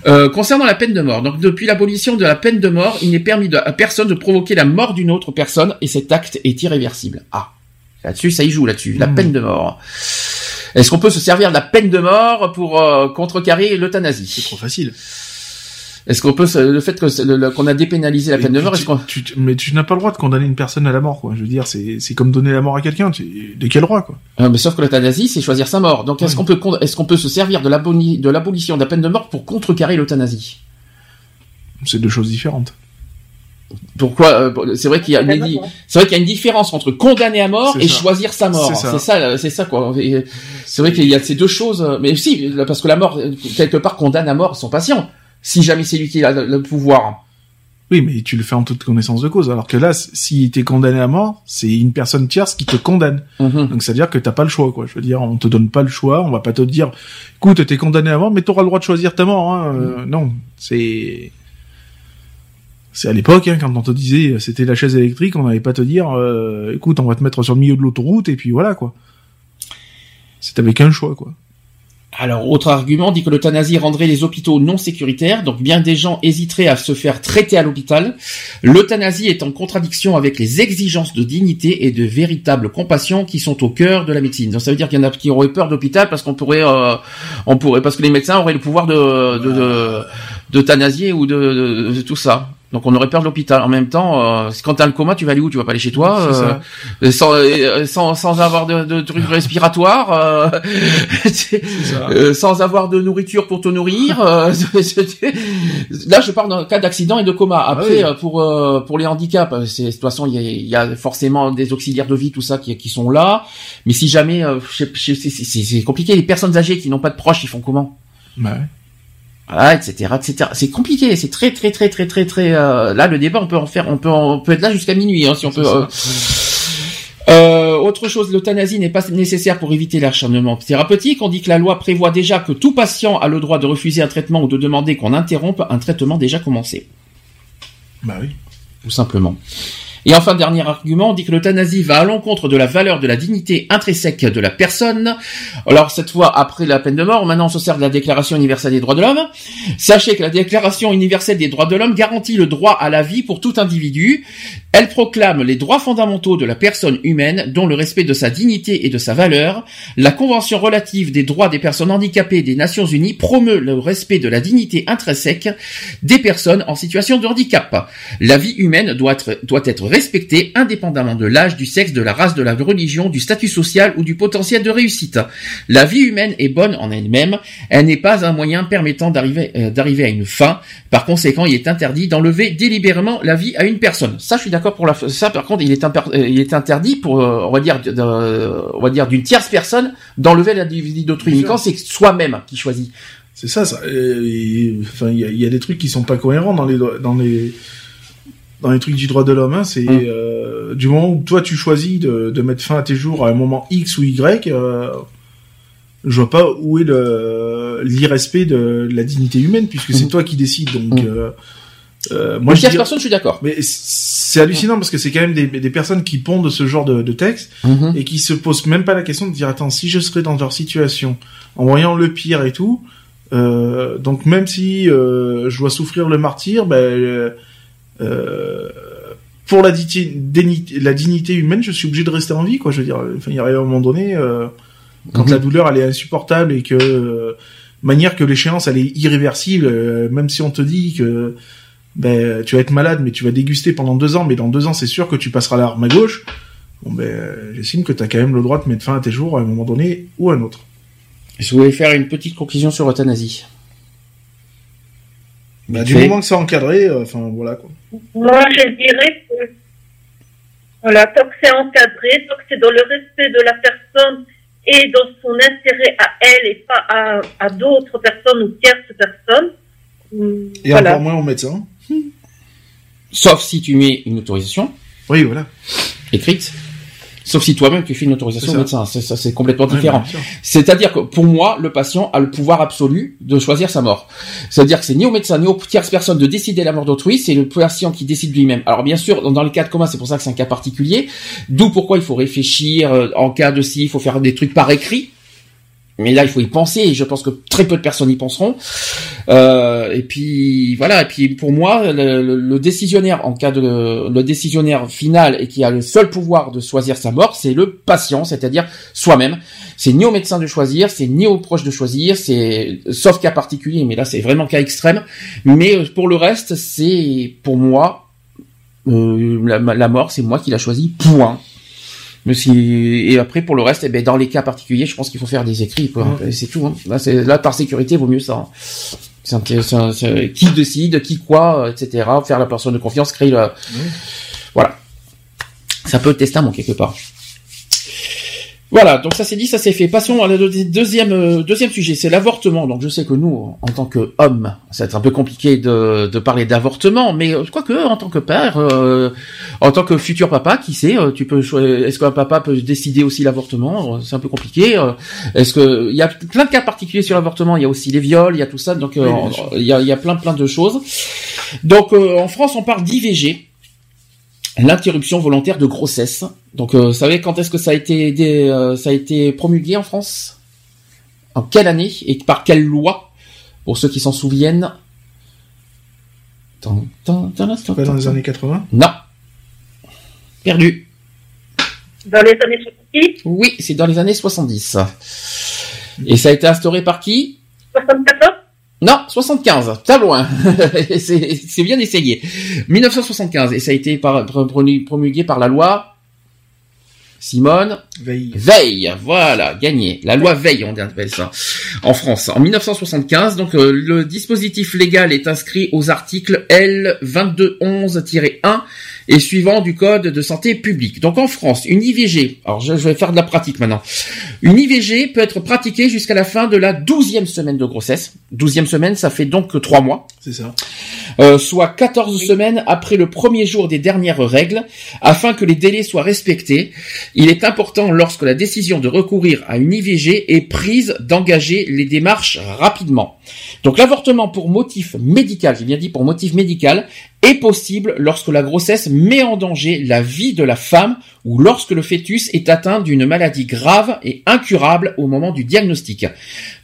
Euh, concernant la peine de mort, donc depuis l'abolition de la peine de mort, il n'est permis de- à personne de provoquer la mort d'une autre personne et cet acte est irréversible. Ah, là-dessus, ça y joue là-dessus, la Mhm. peine de mort. Est-ce qu'on peut se servir de la peine de mort pour euh, contrecarrer l'euthanasie? C'est trop facile. Est-ce qu'on peut le fait que c'est le- le- qu'on a dépénalisé la peine de mort, est-ce qu'on Tu- tu- mais tu n'as pas le droit de condamner une personne à la mort, quoi. Je veux dire, c'est c'est comme donner la mort à quelqu'un. tu- De quel droit, quoi? Euh, mais sauf que l'euthanasie, c'est choisir sa mort. Donc est-ce qu'on peut est-ce qu'on peut se servir de l'aboli- de l'abolition de la peine de mort pour contrecarrer l'euthanasie? C'est deux choses différentes. Pourquoi euh, C'est vrai qu'il y a une, Vraiment, di- ouais. c'est vrai qu'il y a une différence entre condamner à mort C'est et ça. choisir sa mort. C'est ça. C'est ça, ça quoi. Et C'est vrai qu'il y a ces deux choses, euh, mais si, parce que la mort euh, quelque part condamne à mort son patient. Si jamais c'est lui qui a le, pouvoir. Oui, mais tu le fais en toute connaissance de cause. Alors que là, si t'es condamné à mort, c'est une personne tierce qui te condamne. Mhm. Donc c'est à dire que t'as pas le choix, quoi. Je veux dire, on te donne pas le choix. On va pas te dire, écoute, t'es condamné à mort, mais t'auras le droit de choisir ta mort. Hein. Euh, non, c'est c'est à l'époque hein, quand on te disait c'était la chaise électrique, on n'allait pas te dire, euh, écoute, on va te mettre sur le milieu de l'autoroute et puis voilà quoi. C'est avec un choix quoi. Alors, autre argument dit que l'euthanasie rendrait les hôpitaux non sécuritaires, donc bien des gens hésiteraient à se faire traiter à l'hôpital. L'euthanasie est en contradiction avec les exigences de dignité et de véritable compassion qui sont au cœur de la médecine. Donc ça veut dire qu'il y en a qui auraient peur d'hôpital parce qu'on pourrait, euh, on pourrait, parce que les médecins auraient le pouvoir de, de, de- d'euthanasier ou de tout ça. Donc on aurait peur de l'hôpital. En même temps, euh, quand t'as le coma, tu vas aller où? Tu vas pas aller chez toi, euh, sans, euh, sans sans avoir de, de trucs respiratoires, euh, (laughs) euh, sans avoir de nourriture pour te nourrir. euh, (laughs) Là, je parle d'un cas d'accident et de coma. Après, Ah euh, pour euh, pour les handicaps, euh, c'est de toute façon il y a, il y a forcément des auxiliaires de vie, tout ça qui qui sont là. Mais si jamais, euh, c'est compliqué. Les personnes âgées qui n'ont pas de proches, ils font comment? Bah ouais. Voilà, etc., etc. C'est compliqué, c'est très, très, très, très, très, très. euh, là, le débat, on peut en faire, on peut, on peut être là jusqu'à minuit, hein, si on peut. euh. Euh, autre chose, l'euthanasie n'est pas nécessaire pour éviter l'acharnement thérapeutique. On dit que la loi prévoit déjà que tout patient a le droit de refuser un traitement ou de demander qu'on interrompe un traitement déjà commencé, Bah oui. tout simplement. Et enfin, dernier argument, dit que l'euthanasie va à l'encontre de la valeur de la dignité intrinsèque de la personne. Alors, cette fois, après la peine de mort, maintenant on se sert de la Déclaration universelle des droits de l'homme. Sachez que la Déclaration universelle des droits de l'homme garantit le droit à la vie pour tout individu. Elle proclame les droits fondamentaux de la personne humaine, dont le respect de sa dignité et de sa valeur. La Convention relative des droits des personnes handicapées des Nations Unies promeut le respect de la dignité intrinsèque des personnes en situation de handicap. La vie humaine doit être, doit être respectée indépendamment de l'âge, du sexe, de la race, de la religion, du statut social ou du potentiel de réussite. La vie humaine est bonne en elle-même, elle n'est pas un moyen permettant d'arriver euh, à une fin. Par conséquent, il est interdit d'enlever délibérément la vie à une personne. Ça, je suis d'accord pour la ça. Par contre, il est, euh, il est interdit pour, euh, on va dire, de- on va dire d'une tierce personne d'enlever la vie d'autrui. Mais quand c'est soi-même qui choisit. C'est ça, ça. Euh, et- Enfin, il y y a des trucs qui sont pas cohérents dans les dans les dans les trucs du droit de l'homme. Hein, c'est Mm. euh, du moment où toi tu choisis de, de mettre fin à tes jours à un moment X ou Y, euh, je vois pas où est l'irrespect de la dignité humaine puisque c'est Mhm. toi qui décides. Donc Mm. euh, euh, Moi, je personne, je suis d'accord. mais c'est hallucinant parce que c'est quand même des, des personnes qui pondent ce genre de, de texte et qui se posent même pas la question de dire attends si je serais dans leur situation en voyant le pire et tout euh, donc même si euh, je dois souffrir le martyr ben euh, pour la, dignité humaine je suis obligé de rester en vie quoi je veux dire. Enfin il y a un moment donné euh, quand la douleur elle est insupportable et que euh, manière que l'échéance elle est irréversible euh, même si on te dit que ben tu vas être malade mais tu vas déguster pendant deux ans mais dans deux ans c'est sûr que tu passeras l'arme à gauche. Bon ben j'estime que tu as quand même le droit de mettre fin à tes jours à un moment donné ou à un autre. Je voulais faire une petite conclusion sur l'euthanasie? Bah, du moment que c'est encadré euh, enfin voilà quoi Moi, je dirais que, voilà, tant que c'est encadré, tant que c'est dans le respect de la personne et dans son intérêt à elle et pas à, à d'autres personnes ou tierces personnes, et voilà. encore moins au médecin Sauf si tu mets une autorisation oui voilà écrite. Sauf si toi-même tu fais une autorisation au médecin. C'est, ça, c'est complètement différent. C'est-à-dire que pour moi, le patient a le pouvoir absolu de choisir sa mort. C'est-à-dire que c'est ni au médecin ni aux tierces personnes de décider la mort d'autrui, c'est le patient qui décide lui-même. Alors bien sûr, dans, le cas de coma, c'est pour ça que c'est un cas particulier. D'où pourquoi il faut réfléchir euh, en cas de si, il faut faire des trucs par écrit. Mais là, il faut y penser, et je pense que très peu de personnes y penseront. Euh, et puis voilà. Et puis pour moi, le, le- le décisionnaire en cas de le décisionnaire final et qui a le seul pouvoir de choisir sa mort, c'est le patient, c'est-à-dire soi-même. C'est ni au médecin de choisir, c'est ni aux proches de choisir, c'est sauf cas particulier, mais là c'est vraiment cas extrême. Mais euh, pour le reste, c'est pour moi euh, la, la mort, c'est moi qui l'a choisi. Point. Mais si, et après pour le reste, eh ben, dans les cas particuliers, je pense qu'il faut faire des écrits. quoi. C'est tout. Hein. Là, c'est là par sécurité, vaut mieux ça. hein. C'est un- c'est un- c'est- qui décide, qui quoi, euh, etc. Faire la personne de confiance, créer le. Voilà. C'est un peu le testament quelque part. Voilà, donc ça c'est dit, ça c'est fait. Passons à la deux- deuxième euh, deuxième sujet, c'est l'avortement. Donc je sais que nous, en tant qu'hommes, ça va être un peu compliqué de, de parler d'avortement, mais euh, quoique en tant que père, euh, en tant que futur papa, qui sait, euh, tu peux, est-ce qu'un papa peut décider aussi l'avortement Euh, C'est un peu compliqué. Est-ce que il y a plein de cas particuliers sur l'avortement Il y a aussi les viols, il y a tout ça, donc Oui, il y a, il y a plein plein de choses. Donc euh, en France, on parle d'IVG l'interruption volontaire de grossesse. Donc, euh, vous savez quand est-ce que ça a été euh, ça a été promulgué en France? En quelle année? Et par quelle loi? Pour ceux qui s'en souviennent. Tan, tan, tan, tan, pas dans les années 80 Non. Perdu. Dans les années 70, Oui, c'est dans les années 70. Et ça a été instauré par qui? 74, Non, 75, t'as loin. (laughs) c'est bien essayé. 1975, et ça a été promulgué par la loi Simone Veille. Veille, voilà, gagné. La loi Veille, on appelle ça, en France. En 1975, donc euh, le dispositif légal est inscrit aux articles L 2211-1 et suivant du code de santé publique. Donc en France, une IVG, alors je, vais faire de la pratique maintenant. Une IVG peut être pratiquée jusqu'à la fin de la douzième semaine de grossesse. Douzième semaine, ça fait donc trois mois. C'est ça. Euh, soit 14 semaines après le premier jour des dernières règles, afin que les délais soient respectés. Il est important, lorsque la décision de recourir à une IVG est prise, d'engager les démarches rapidement. Donc l'avortement pour motif médical, j'ai bien dit pour motif médical, est possible lorsque la grossesse met en danger la vie de la femme ou lorsque le fœtus est atteint d'une maladie grave et incurable au moment du diagnostic.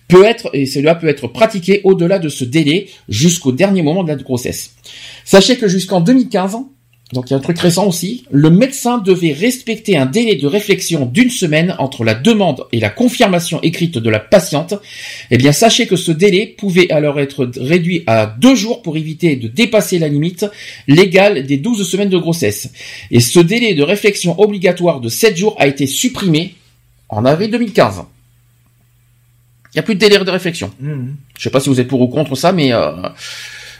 Peut être, et cela peut être pratiqué au-delà de ce délai jusqu'au dernier moment de la grossesse. Sachez que jusqu'en 2015, donc il y a un truc récent aussi, le médecin devait respecter un délai de réflexion d'une semaine entre la demande et la confirmation écrite de la patiente. Eh bien, sachez que ce délai pouvait alors être réduit à deux jours pour éviter de dépasser la limite légale des 12 semaines de grossesse. Et ce délai de réflexion obligatoire de 7 jours a été supprimé en avril 2015. Il n'y a plus de délai de réflexion. Mmh. Je ne sais pas si vous êtes pour ou contre ça, mais euh,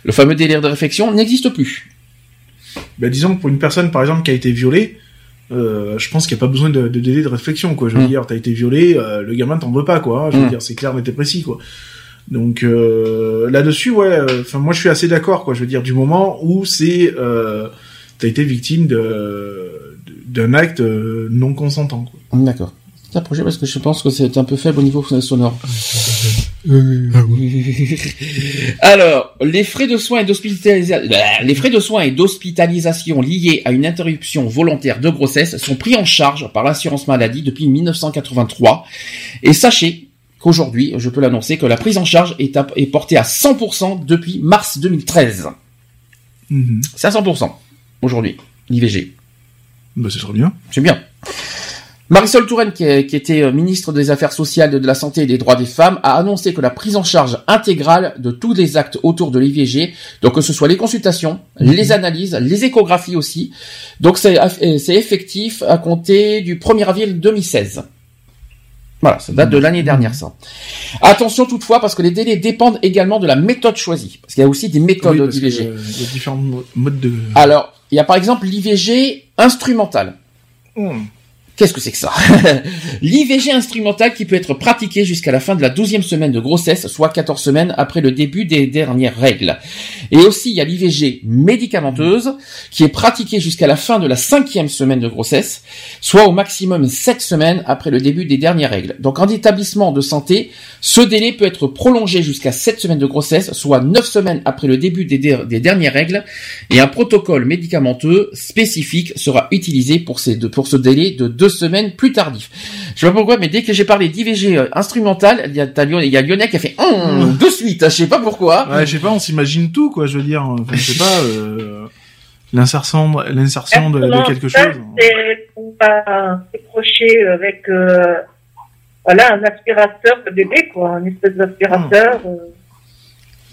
le fameux délai de réflexion n'existe plus ben, disons que pour une personne, par exemple, qui a été violée, euh, je pense qu'il n'y a pas besoin de, de, délai de réflexion, quoi. Je veux mm. dire, t'as été violé, euh, le gamin t'en veut pas, quoi. Hein. Je veux mm. dire, c'est clair, mais t'es précis, quoi. Donc euh, là-dessus, ouais. Euh, enfin, moi, je suis assez d'accord, quoi. Je veux dire, du moment où c'est, t'as été victime de d'un acte non consentant, quoi. D'accord projet parce que je pense que c'est un peu faible au niveau sonore. (laughs) Alors, les frais de soins et d'hospitalisation, les frais de soins et d'hospitalisation liés à une interruption volontaire de grossesse sont pris en charge par l'assurance maladie depuis 1983. Et sachez qu'aujourd'hui, je peux l'annoncer, que la prise en charge est, est portée à 100% depuis mars 2013. Mhm. C'est à 100% aujourd'hui, l'IVG. Bah, c'est trop bien. C'est bien. Marisol Touraine, qui, était euh, ministre des Affaires sociales, de la santé et des droits des femmes, a annoncé que la prise en charge intégrale de tous les actes autour de l'IVG, donc que ce soit les consultations, mhm. les analyses, les échographies aussi, donc c'est effectif à compter du 1er avril 2016. Voilà, ça date de l'année dernière, ça. Attention toutefois, parce que les délais dépendent également de la méthode choisie. Parce qu'il y a aussi des méthodes d'IVG. Il y a différents modes de... Alors, il y a par exemple l'IVG instrumental. Hmm. Qu'est-ce que c'est que ça (laughs) L'IVG instrumental qui peut être pratiqué jusqu'à la fin de la douzième semaine de grossesse, soit 14 semaines après le début des dernières règles. Et aussi, il y a l'IVG médicamenteuse qui est pratiquée jusqu'à la fin de la cinquième semaine de grossesse, soit au maximum 7 semaines après le début des dernières règles. Donc en établissement de santé, ce délai peut être prolongé jusqu'à 7 semaines de grossesse, soit 9 semaines après le début des, dernières règles, et un protocole médicamenteux spécifique sera utilisé pour, ces, pour ce délai de 2 semaines plus tardif. Je sais pas pourquoi, mais dès que j'ai parlé d'IVG euh, instrumental, il y, a, il y a Lionel qui a fait hum, de suite. Je sais pas pourquoi. Ouais, je sais pas, on s'imagine tout, quoi. Je veux dire, enfin, je sais pas. Euh, l'insertion l'insertion de, de, quelque chose c'est pour pas s'approcher avec euh, voilà un aspirateur de bébé quoi un espèce d'aspirateur euh.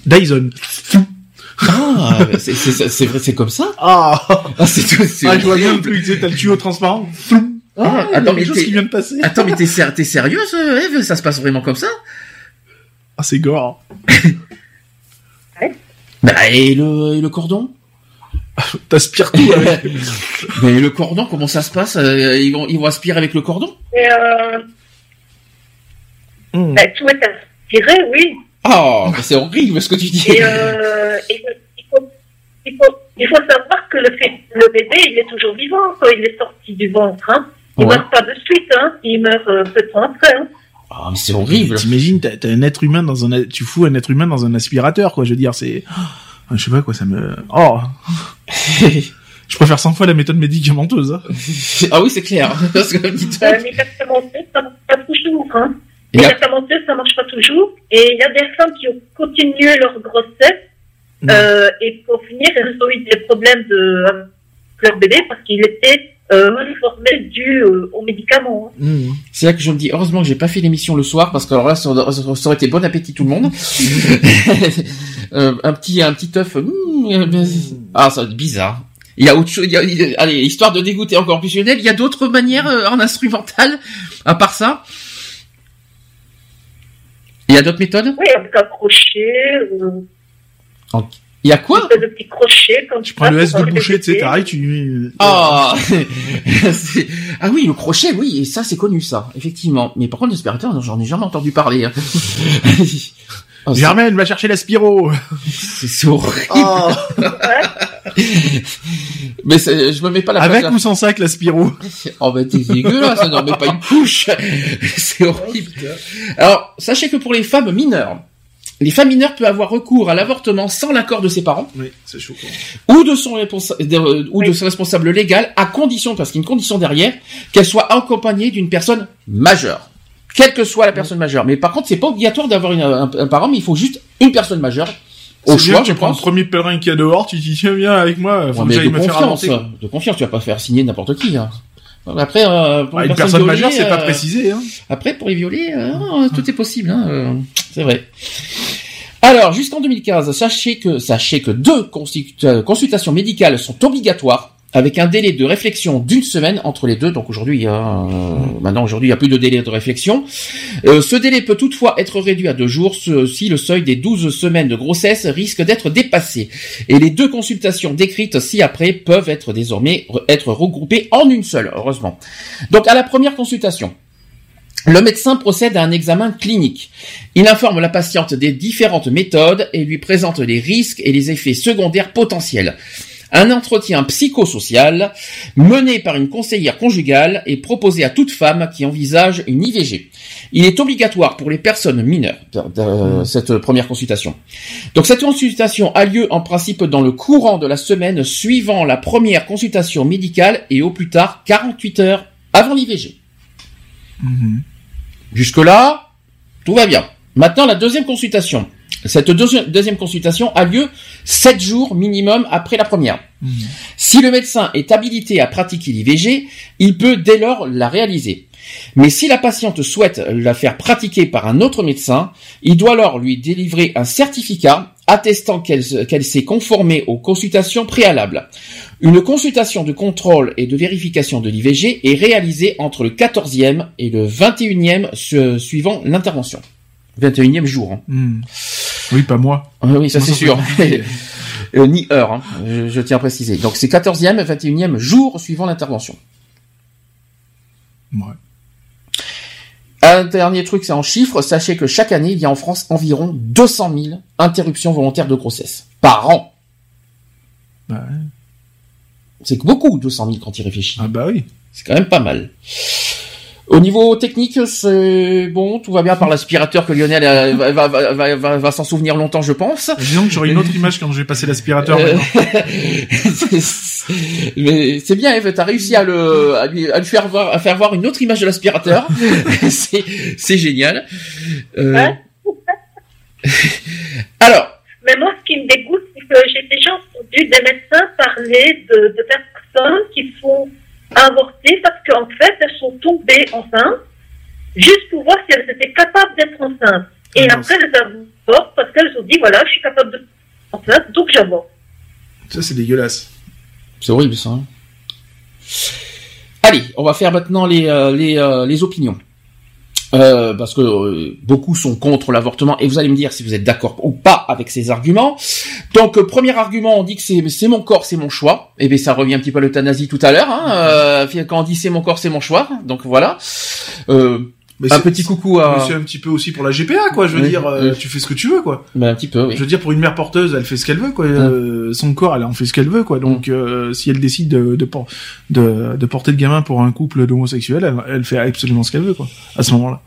Dyson ah c'est vrai c'est comme ça ah, ah c'est tout ah je vois bien le truc tu sais t'as le tuyau transparent ah, attends, mais qui vient de passer. Attends, mais t'es, t'es sérieuse, Eve? Ça se passe vraiment comme ça? Ah, c'est gore. (laughs) ouais. Bah, et le, et le cordon? (laughs) T'aspires tout avec. (laughs) mais le cordon, comment ça se passe? Euh, ils, vont, ils vont aspirer avec le cordon? Et euh... Hmm. Bah, tout est aspiré, oui. Oh, c'est horrible ce que tu dis. Et, euh, il, faut, il, faut, il, faut, savoir que le, le bébé, il est toujours vivant quand il est sorti du ventre. Hein. Il meurt pas de suite, hein. Il meurt euh, peu de temps après. Hein. Ah, mais c'est horrible. T'imagines, t'as, t'as un être humain dans un, tu fous un être humain dans un aspirateur, quoi. Je veux dire, c'est, je sais pas quoi, ça me, oh. (laughs) je préfère 100 fois la méthode médicamenteuse. Hein. (laughs) ah oui, c'est clair. (laughs) Parce que, euh, médicamenteuse, ça marche pas toujours, hein. Médicamenteuse, ça marche pas toujours. Et il y a des femmes qui ont continué leur grossesse, euh, et pour finir, elles ont eu des problèmes de, leur bébé parce qu'il était euh, formelle due euh, aux médicaments. Hein. Mmh. C'est là que je me dis, heureusement que j'ai pas fait l'émission le soir, parce que alors là, ça, aurait été bon appétit tout le monde. (laughs) euh, un petit, un petit œuf, mmh, ah, ça bizarre. Il y a autre chose, allez, histoire de dégoûter encore plus Lionel, il y a d'autres manières euh, en instrumental, à part ça? Il y a d'autres méthodes? Oui, avec un crochet. Euh... Il y a quoi? De petits crochets comme Tu prends le S de boucher, tu sais, t'arrêtes, tu. Ah. (laughs) ah oui, le crochet, oui, et ça c'est connu ça, effectivement. Mais par contre, l'aspirateur, j'en ai jamais entendu parler. Hein. (laughs) Oh, Germaine, va chercher l'aspiro. (laughs) C'est horrible. Oh. mais je me mets pas la Avec ou sans sac l'aspiro Oh bah t'es dégueulasse, ça n'en met pas une couche. c'est horrible. Alors, sachez que pour les femmes mineures, les femmes mineures peuvent avoir recours à l'avortement sans l'accord de ses parents. Oui, c'est choquant. Ou de son, ou de son responsable légal, à condition, parce qu'il y a une condition derrière, qu'elle soit accompagnée d'une personne majeure quelle que soit la personne majeure. Mais par contre, c'est pas obligatoire d'avoir un, parent, mais il faut juste une personne majeure. Au choix, tu prends le premier pèlerin qui a dehors, tu dis tiens viens avec moi, faut que me confiance, faire De confiance, tu vas pas faire signer n'importe qui. Hein. Après, euh, pour ah, une, personne, majeure, c'est pas euh, précisé. Hein. Après, pour les violer, euh, tout est possible. Hein, c'est vrai. Alors, jusqu'en 2015, sachez que sachez que deux consultations médicales sont obligatoires avec un délai de réflexion d'une semaine entre les deux. Donc aujourd'hui, il y a, euh, maintenant aujourd'hui, il n'y a plus de délai de réflexion. Euh, ce délai peut toutefois être réduit à deux jours si le seuil des 12 semaines de grossesse risque d'être dépassé. Et les deux consultations décrites ci-après peuvent être désormais être regroupées en une seule, heureusement. Donc à la première consultation, le médecin procède à un examen clinique. Il informe la patiente des différentes méthodes et lui présente les risques et les effets secondaires potentiels. Un entretien psychosocial mené par une conseillère conjugale est proposé à toute femme qui envisage une IVG. Il est obligatoire pour les personnes mineures, mmh. cette première consultation. Donc cette consultation a lieu en principe dans le courant de la semaine suivant la première consultation médicale et au plus tard 48 heures avant l'IVG. Mmh. Jusque-là, tout va bien. Maintenant, la deuxième consultation. Cette deuxième consultation a lieu sept jours minimum après la première. Mhm. Si le médecin est habilité à pratiquer l'IVG, il peut dès lors la réaliser. Mais si la patiente souhaite la faire pratiquer par un autre médecin, il doit alors lui délivrer un certificat attestant qu'elle s'est conformée aux consultations préalables. Une consultation de contrôle et de vérification de l'IVG est réalisée entre le 14e et le 21e suivant l'intervention. 21e jour. Hein. Hmm. Oui, pas moi. Ah oui, ça c'est sûr. (laughs) Euh, ni heure, hein, je, tiens à préciser. Donc c'est 14e et 21e jour suivant l'intervention. Ouais. Un dernier truc, c'est en chiffres. Sachez que chaque année, il y a en France environ 200 000 interruptions volontaires de grossesse par an. Bah c'est beaucoup, 200 000 quand il réfléchit. Ah bah oui. C'est quand même pas mal. Au niveau technique, c'est bon, tout va bien par l'aspirateur que Lionel euh, va, va, va, va, va s'en souvenir longtemps, je pense. Disons que j'aurai une autre image quand je vais passer l'aspirateur. Euh, (laughs) mais c'est bien, Eve, t'as réussi à le, à lui, à lui faire voir, à faire voir une autre image de l'aspirateur. (laughs) c'est, c'est génial. Euh... (laughs) Alors. Mais moi, ce qui me dégoûte, c'est que j'ai déjà entendu des médecins parler de, de personnes qui font avorter parce qu'en fait, elles sont tombées enceintes juste pour voir si elles étaient capables d'être enceintes. Et ah, après, elles avortent parce qu'elles ont dit, voilà, je suis capable d'être enceinte, donc j'avorte. Ça, c'est dégueulasse. C'est horrible, ça. Hein. Allez, on va faire maintenant les, euh, les, euh, les opinions. Euh, parce que euh, beaucoup sont contre l'avortement et vous allez me dire si vous êtes d'accord ou pas avec ces arguments. Donc euh, premier argument, on dit que c'est mon corps, c'est mon choix. Et eh bien ça revient un petit peu à l'euthanasie tout à l'heure. Hein, quand on dit c'est mon corps, c'est mon choix. Donc voilà. Un petit coucou à. C'est un petit peu aussi pour la GPA, quoi. Je veux dire, tu fais ce que tu veux, quoi. Ben, un petit peu. Oui. Je veux dire, pour une mère porteuse, elle fait ce qu'elle veut, quoi. son corps, elle en fait ce qu'elle veut, quoi. Donc, si elle décide de de, de, de porter le gamin pour un couple d'homosexuels, elle, elle fait absolument ce qu'elle veut, quoi. À ce moment-là.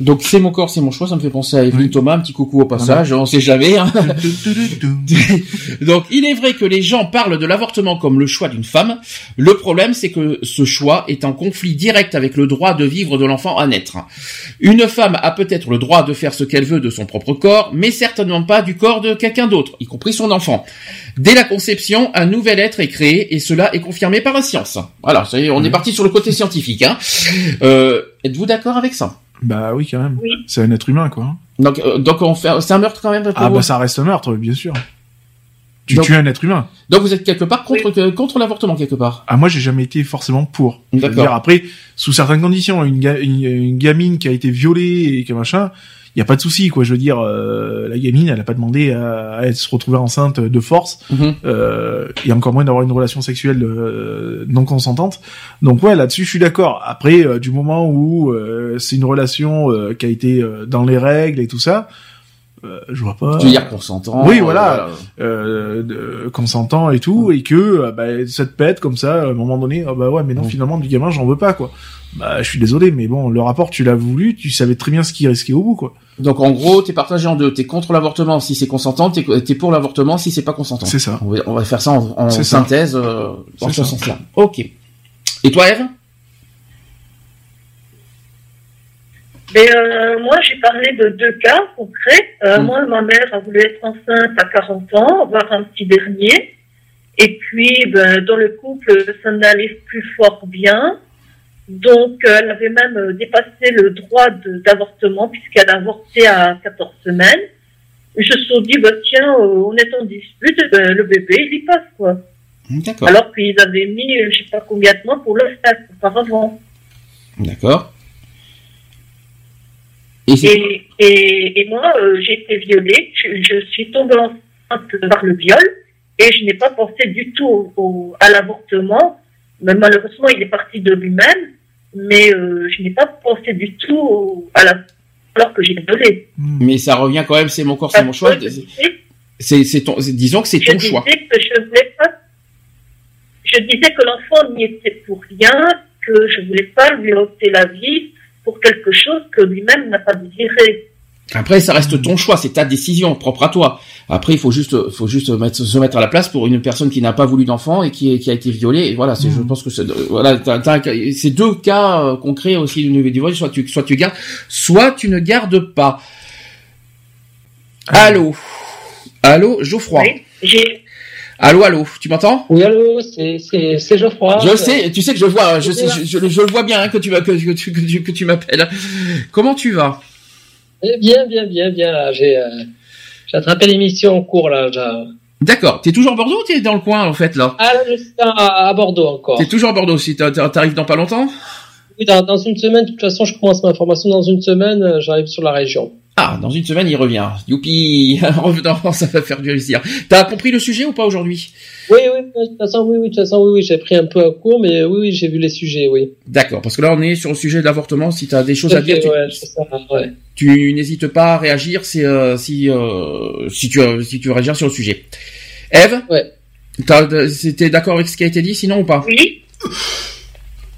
Donc c'est mon corps, c'est mon choix, ça me fait penser à Evelyne Thomas, un petit coucou au passage, on sait jamais. Hein. (laughs) (laughs) Donc il est vrai que les gens parlent de l'avortement comme le choix d'une femme. Le problème c'est que ce choix est en conflit direct avec le droit de vivre de l'enfant à naître. Une femme a peut-être le droit de faire ce qu'elle veut de son propre corps, mais certainement pas du corps de quelqu'un d'autre, y compris son enfant. Dès la conception, un nouvel être est créé et cela est confirmé par la science. Voilà, on est parti sur le côté scientifique. Hein. Euh, êtes-vous d'accord avec ça? Bah oui, quand même. C'est un être humain, quoi. Donc, euh, donc on fait, c'est un meurtre quand même. ah bah ça reste un meurtre, bien sûr. Tu tues un être humain. Donc vous êtes quelque part contre contre l'avortement quelque part? Ah moi j'ai jamais été forcément pour. D'accord. Après, sous certaines conditions, une, une, gamine qui a été violée et que machin, il y a pas de souci quoi. Je veux dire euh, la gamine elle a pas demandé à, à se retrouver enceinte de force. Mhm. euh, et encore moins d'avoir une relation sexuelle euh, non consentante. Donc ouais là-dessus je suis d'accord. Après euh, du moment où euh, c'est une relation qui a été dans les règles et tout ça je vois pas. Tu veux dire consentant Oui, voilà, euh, consentant et tout, et que bah, ça te pète comme ça à un moment donné. Ah bah ouais, mais non, finalement du gamin, j'en veux pas quoi. Bah, je suis désolé, mais bon, le rapport, tu l'as voulu, tu savais très bien ce qui risquait au bout, quoi. Donc, en gros, t'es partagé en deux. T'es contre l'avortement si c'est consentant, t'es es pour l'avortement si c'est pas consentant. C'est ça. On va, faire ça en, synthèse, euh, dans ce sens-là. Ok. Et toi, Eve? Mais euh, moi, j'ai parlé de deux cas concrets. Euh, hmm. Moi, ma mère a voulu être enceinte à 40 ans, avoir un petit dernier. Et puis, ben, dans le couple, ça n'allait plus fort bien. Donc, euh, elle avait même euh, dépassé le droit d'avortement puisqu'elle a avorté à 14 semaines. Ils se sont dit, bah, tiens, euh, on est en dispute, ben, le bébé, il y passe, quoi. Alors qu'ils avaient mis, je sais pas combien de mois pour le faire auparavant. D'accord. Et, et, et, moi, j'ai été violée, je, suis tombée enceinte par le viol, et je n'ai pas pensé du tout au, à l'avortement, mais malheureusement, il est parti de lui-même mais euh, je n'ai pas pensé du tout à la alors que j'ai violé. Hmm. Mais ça revient quand même, c'est mon corps, c'est mon choix. C'est, c'est ton, disons que c'est ton choix. Que je, voulais pas, je disais que l'enfant n'y était pour rien, que je voulais pas lui ôter la vie pour quelque chose que lui-même n'a pas désiré. Après, ça reste ton choix, c'est ta décision propre à toi. Après, il faut juste, faut juste mettre, se mettre à la place pour une personne qui n'a pas voulu d'enfant et qui, qui a été violée. Et voilà, c'est, je mmh. pense que c'est, voilà, c'est deux cas euh, concrets aussi du divorce. Soit tu, soit tu gardes, soit tu ne gardes pas. Allô, allô, Geoffroy. Oui, j'ai. Allô, allô, tu m'entends? Oui, allô, c'est Geoffroy. Je sais, tu sais que je vois, je sais, je, je, le vois bien hein, que tu que, que, tu que tu m'appelles. Comment tu vas? Eh, bien, bien, bien, bien. Là, j'ai euh, attrapé l'émission en cours là. D'accord. T'es toujours à Bordeaux ou t'es dans le coin en fait là? Ah là, je suis à, Bordeaux encore. T'es toujours à Bordeaux si t'arrives dans pas longtemps? Oui, dans, dans, une semaine. De toute façon, je commence ma formation dans une semaine. Euh, j'arrive sur la région. Ah, dans une semaine, il revient. Youpi (laughs) Revenant, ça va faire du plaisir. T'as compris le sujet ou pas aujourd'hui? Oui, oui, de toute façon, oui, oui, de toute façon, oui, oui, j'ai pris un peu à court, mais oui, oui, j'ai vu les sujets, oui. D'accord, parce que là, on est sur le sujet de l'avortement. Si t'as des choses à dire, tu, ouais. tu n'hésites pas à réagir si, euh, si, euh, si, tu, si tu veux réagir sur le sujet. Eve? Ouais. T'es d'accord avec ce qui a été dit, sinon ou pas? Oui.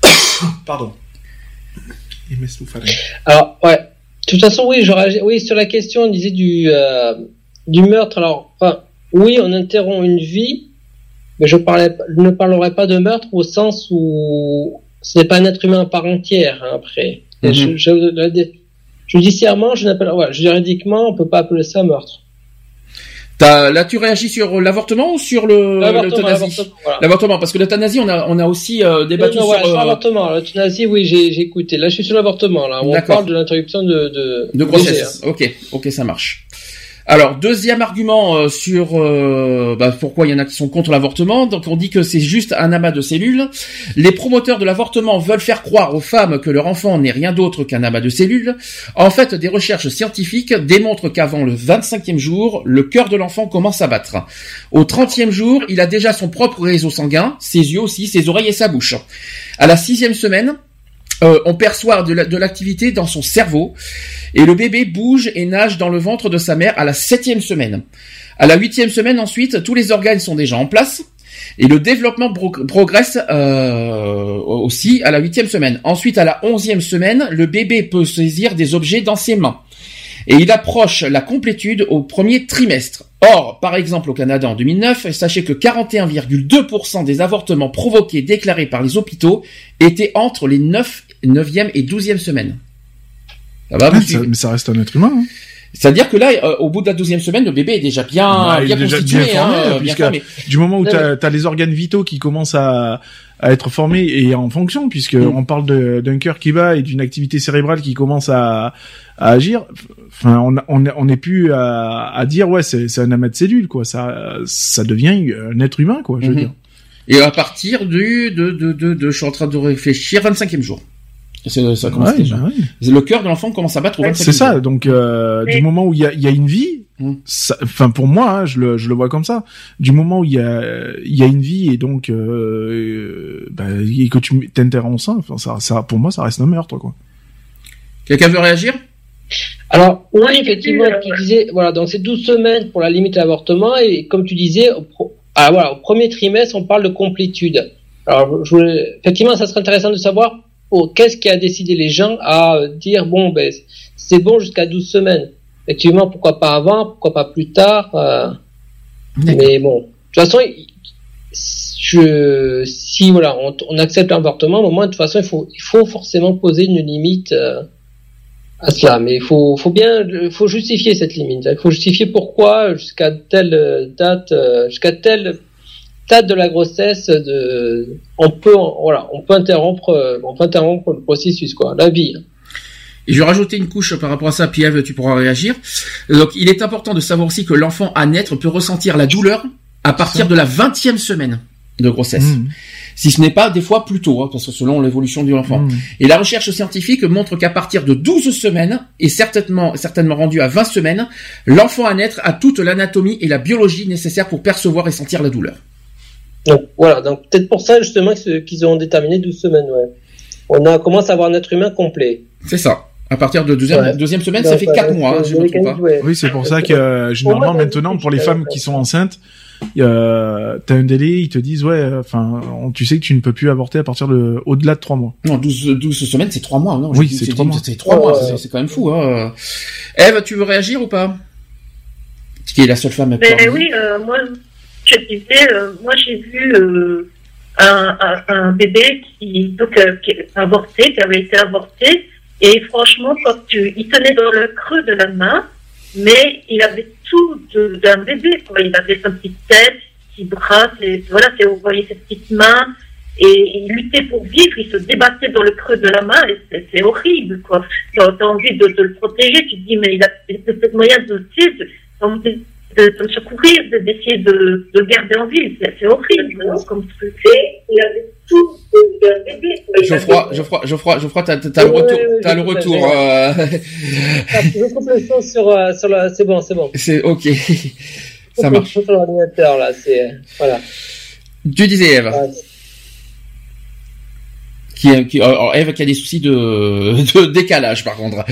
(coughs) Pardon. Alors, ouais. De toute façon, oui, oui, sur la question, on disait du, euh, du meurtre. Alors, enfin, oui, on interrompt une vie, mais je, parlais, ne parlerai pas de meurtre au sens où ce n'est pas un être humain à part entière, hein, après. Mm -hmm. je, judiciairement, je n'appelle, juridiquement, on peut pas appeler ça meurtre là, tu réagis sur l'avortement ou sur le l'euthanasie L'avortement, parce que l'euthanasie, on a, on a aussi euh, débattu non, non, sur, euh... l'avortement. L'euthanasie, oui, j'ai écouté. Là, je suis sur l'avortement. Là, on parle de l'interruption de, de, de grossesse. Ok, ok, ça marche. Alors deuxième argument euh, sur euh, bah, pourquoi il y en a qui sont contre l'avortement. Donc on dit que c'est juste un amas de cellules. Les promoteurs de l'avortement veulent faire croire aux femmes que leur enfant n'est rien d'autre qu'un amas de cellules. En fait, des recherches scientifiques démontrent qu'avant le 25e jour, le cœur de l'enfant commence à battre. Au 30e jour, il a déjà son propre réseau sanguin, ses yeux aussi, ses oreilles et sa bouche. À la sixième semaine, euh, on perçoit de l'activité dans son cerveau et le bébé bouge et nage dans le ventre de sa mère à la septième semaine. À la huitième semaine ensuite, tous les organes sont déjà en place Et le développement progresse euh, aussi à la huitième semaine. Ensuite, à la onzième semaine, le bébé peut saisir des objets dans ses mains. Et il approche la complétude au premier trimestre. Or, par exemple au Canada en 2009, sachez que 41,2% des avortements provoqués déclarés par les hôpitaux étaient entre les 9, 9e et 12e semaines. Ça va, ah, mais ça reste un être humain. Hein. C'est-à-dire que là, euh, au bout de la douzième semaine, le bébé est déjà bien, bien constitué, bien formé, hein, Du moment où tu as, les organes vitaux qui commencent à, à être formés et en fonction, puisque mm. on parle d'un cœur qui bat et d'une activité cérébrale qui commence à, à agir. Enfin, on on, on est plus à, à dire ouais, c'est un amas de cellules, quoi. Ça, ça devient un être humain, quoi. Je veux mm-hmm. dire. Et à partir du de, de, de, de, je suis en train de réfléchir, 25e jour. Ça commence déjà. Bah le cœur de l'enfant commence à battre au C'est ça. Donc euh, du moment où il y a, y a, une vie, hum. enfin pour moi, hein, je, le, je le vois comme ça. Du moment où il y a, il y a une vie et donc euh, bah, et que tu t'interromps ça, enfin ça, ça, pour moi, ça reste un meurtre quoi. Quelqu'un veut réagir? Alors, oui, effectivement, qui disait, voilà, donc c'est 12 semaines pour la limite à l'avortement, et comme tu disais, au, ah, voilà, au premier trimestre, on parle de complétude. Alors, je effectivement, ça serait intéressant de savoir oh, qu'est-ce qui a décidé les gens à dire bon ben c'est bon jusqu'à 12 semaines. Effectivement, pourquoi pas avant, pourquoi pas plus tard. Euh, mais bon, de toute façon, je, si voilà, on, accepte l'avortement, au moins de toute façon, il faut, il faut forcément poser une limite euh, à cela. Mais il faut, faut bien, il faut justifier cette limite. Il faut justifier pourquoi jusqu'à telle date, euh, jusqu'à telle stade de la grossesse, de, on peut, voilà, on peut interrompre, euh, on peut interrompre le processus, quoi, la vie. Et je vais rajouter une couche par rapport à ça, puis Eve, tu pourras réagir. Donc, il est important de savoir aussi que l'enfant à naître peut ressentir la douleur à partir de la vingtième semaine de grossesse. Mmh. Si ce n'est pas des fois plus tôt, hein, parce que selon l'évolution de l'enfant. Mmh. Et la recherche scientifique montre qu'à partir de 12 semaines, et certainement, certainement rendu à 20 semaines, l'enfant à naître a toute l'anatomie et la biologie nécessaires pour percevoir et sentir la douleur. Donc voilà, donc peut-être pour ça justement qu'ils ont déterminé 12 semaines. Ouais. On a commencé à avoir un être humain complet. C'est ça. À partir de deuxième, deuxième semaine, ça fait 4 mois, hein, je me trompe pas. Oui, c'est pour ça que euh, généralement maintenant, pour les femmes qui sont enceintes, euh, t'as un délai, ils te disent ouais, enfin, tu sais que tu ne peux plus avorter à partir de au-delà de 3 mois. Non, 12, 12 semaines, c'est 3 mois. Non, oui, c'est 3 mois. C'est 3 mois, c'est quand même fou. Hein. Eve, tu veux réagir ou pas? Qui est la seule femme. Mais oui, euh, moi, je disais, euh, moi j'ai vu euh, un, un, bébé qui, donc, euh, avorté, qui avait été avorté, et franchement, quand tu, il tenait dans le creux de la main, mais il avait tout d'un bébé, quoi. Il avait sa petite tête, ses bras, ses, voilà, vous voyez ses petites mains, et il luttait pour vivre, il se débattait dans le creux de la main, et c'est horrible, quoi. Tu as envie de, de, le protéger, tu te dis, mais il a peut-être moyen de, tu sais, de, de, de secourir, d'essayer de, de, le garder en vie. C'est horrible hein, comme truc. Il avait tout. Geoffroy, Geoffroy, Geoffroy, Geoffroy, t'as, t'as le retour, t'as le retour. Euh... Ah, je coupe le son sur, euh, sur la, c'est bon, c'est bon. C'est ok. (laughs) Ça marche. Sur l'ordinateur, là, c'est, voilà. Tu disais, Eve. Qui, qui, alors Eve qui a des soucis de, de décalage, par contre.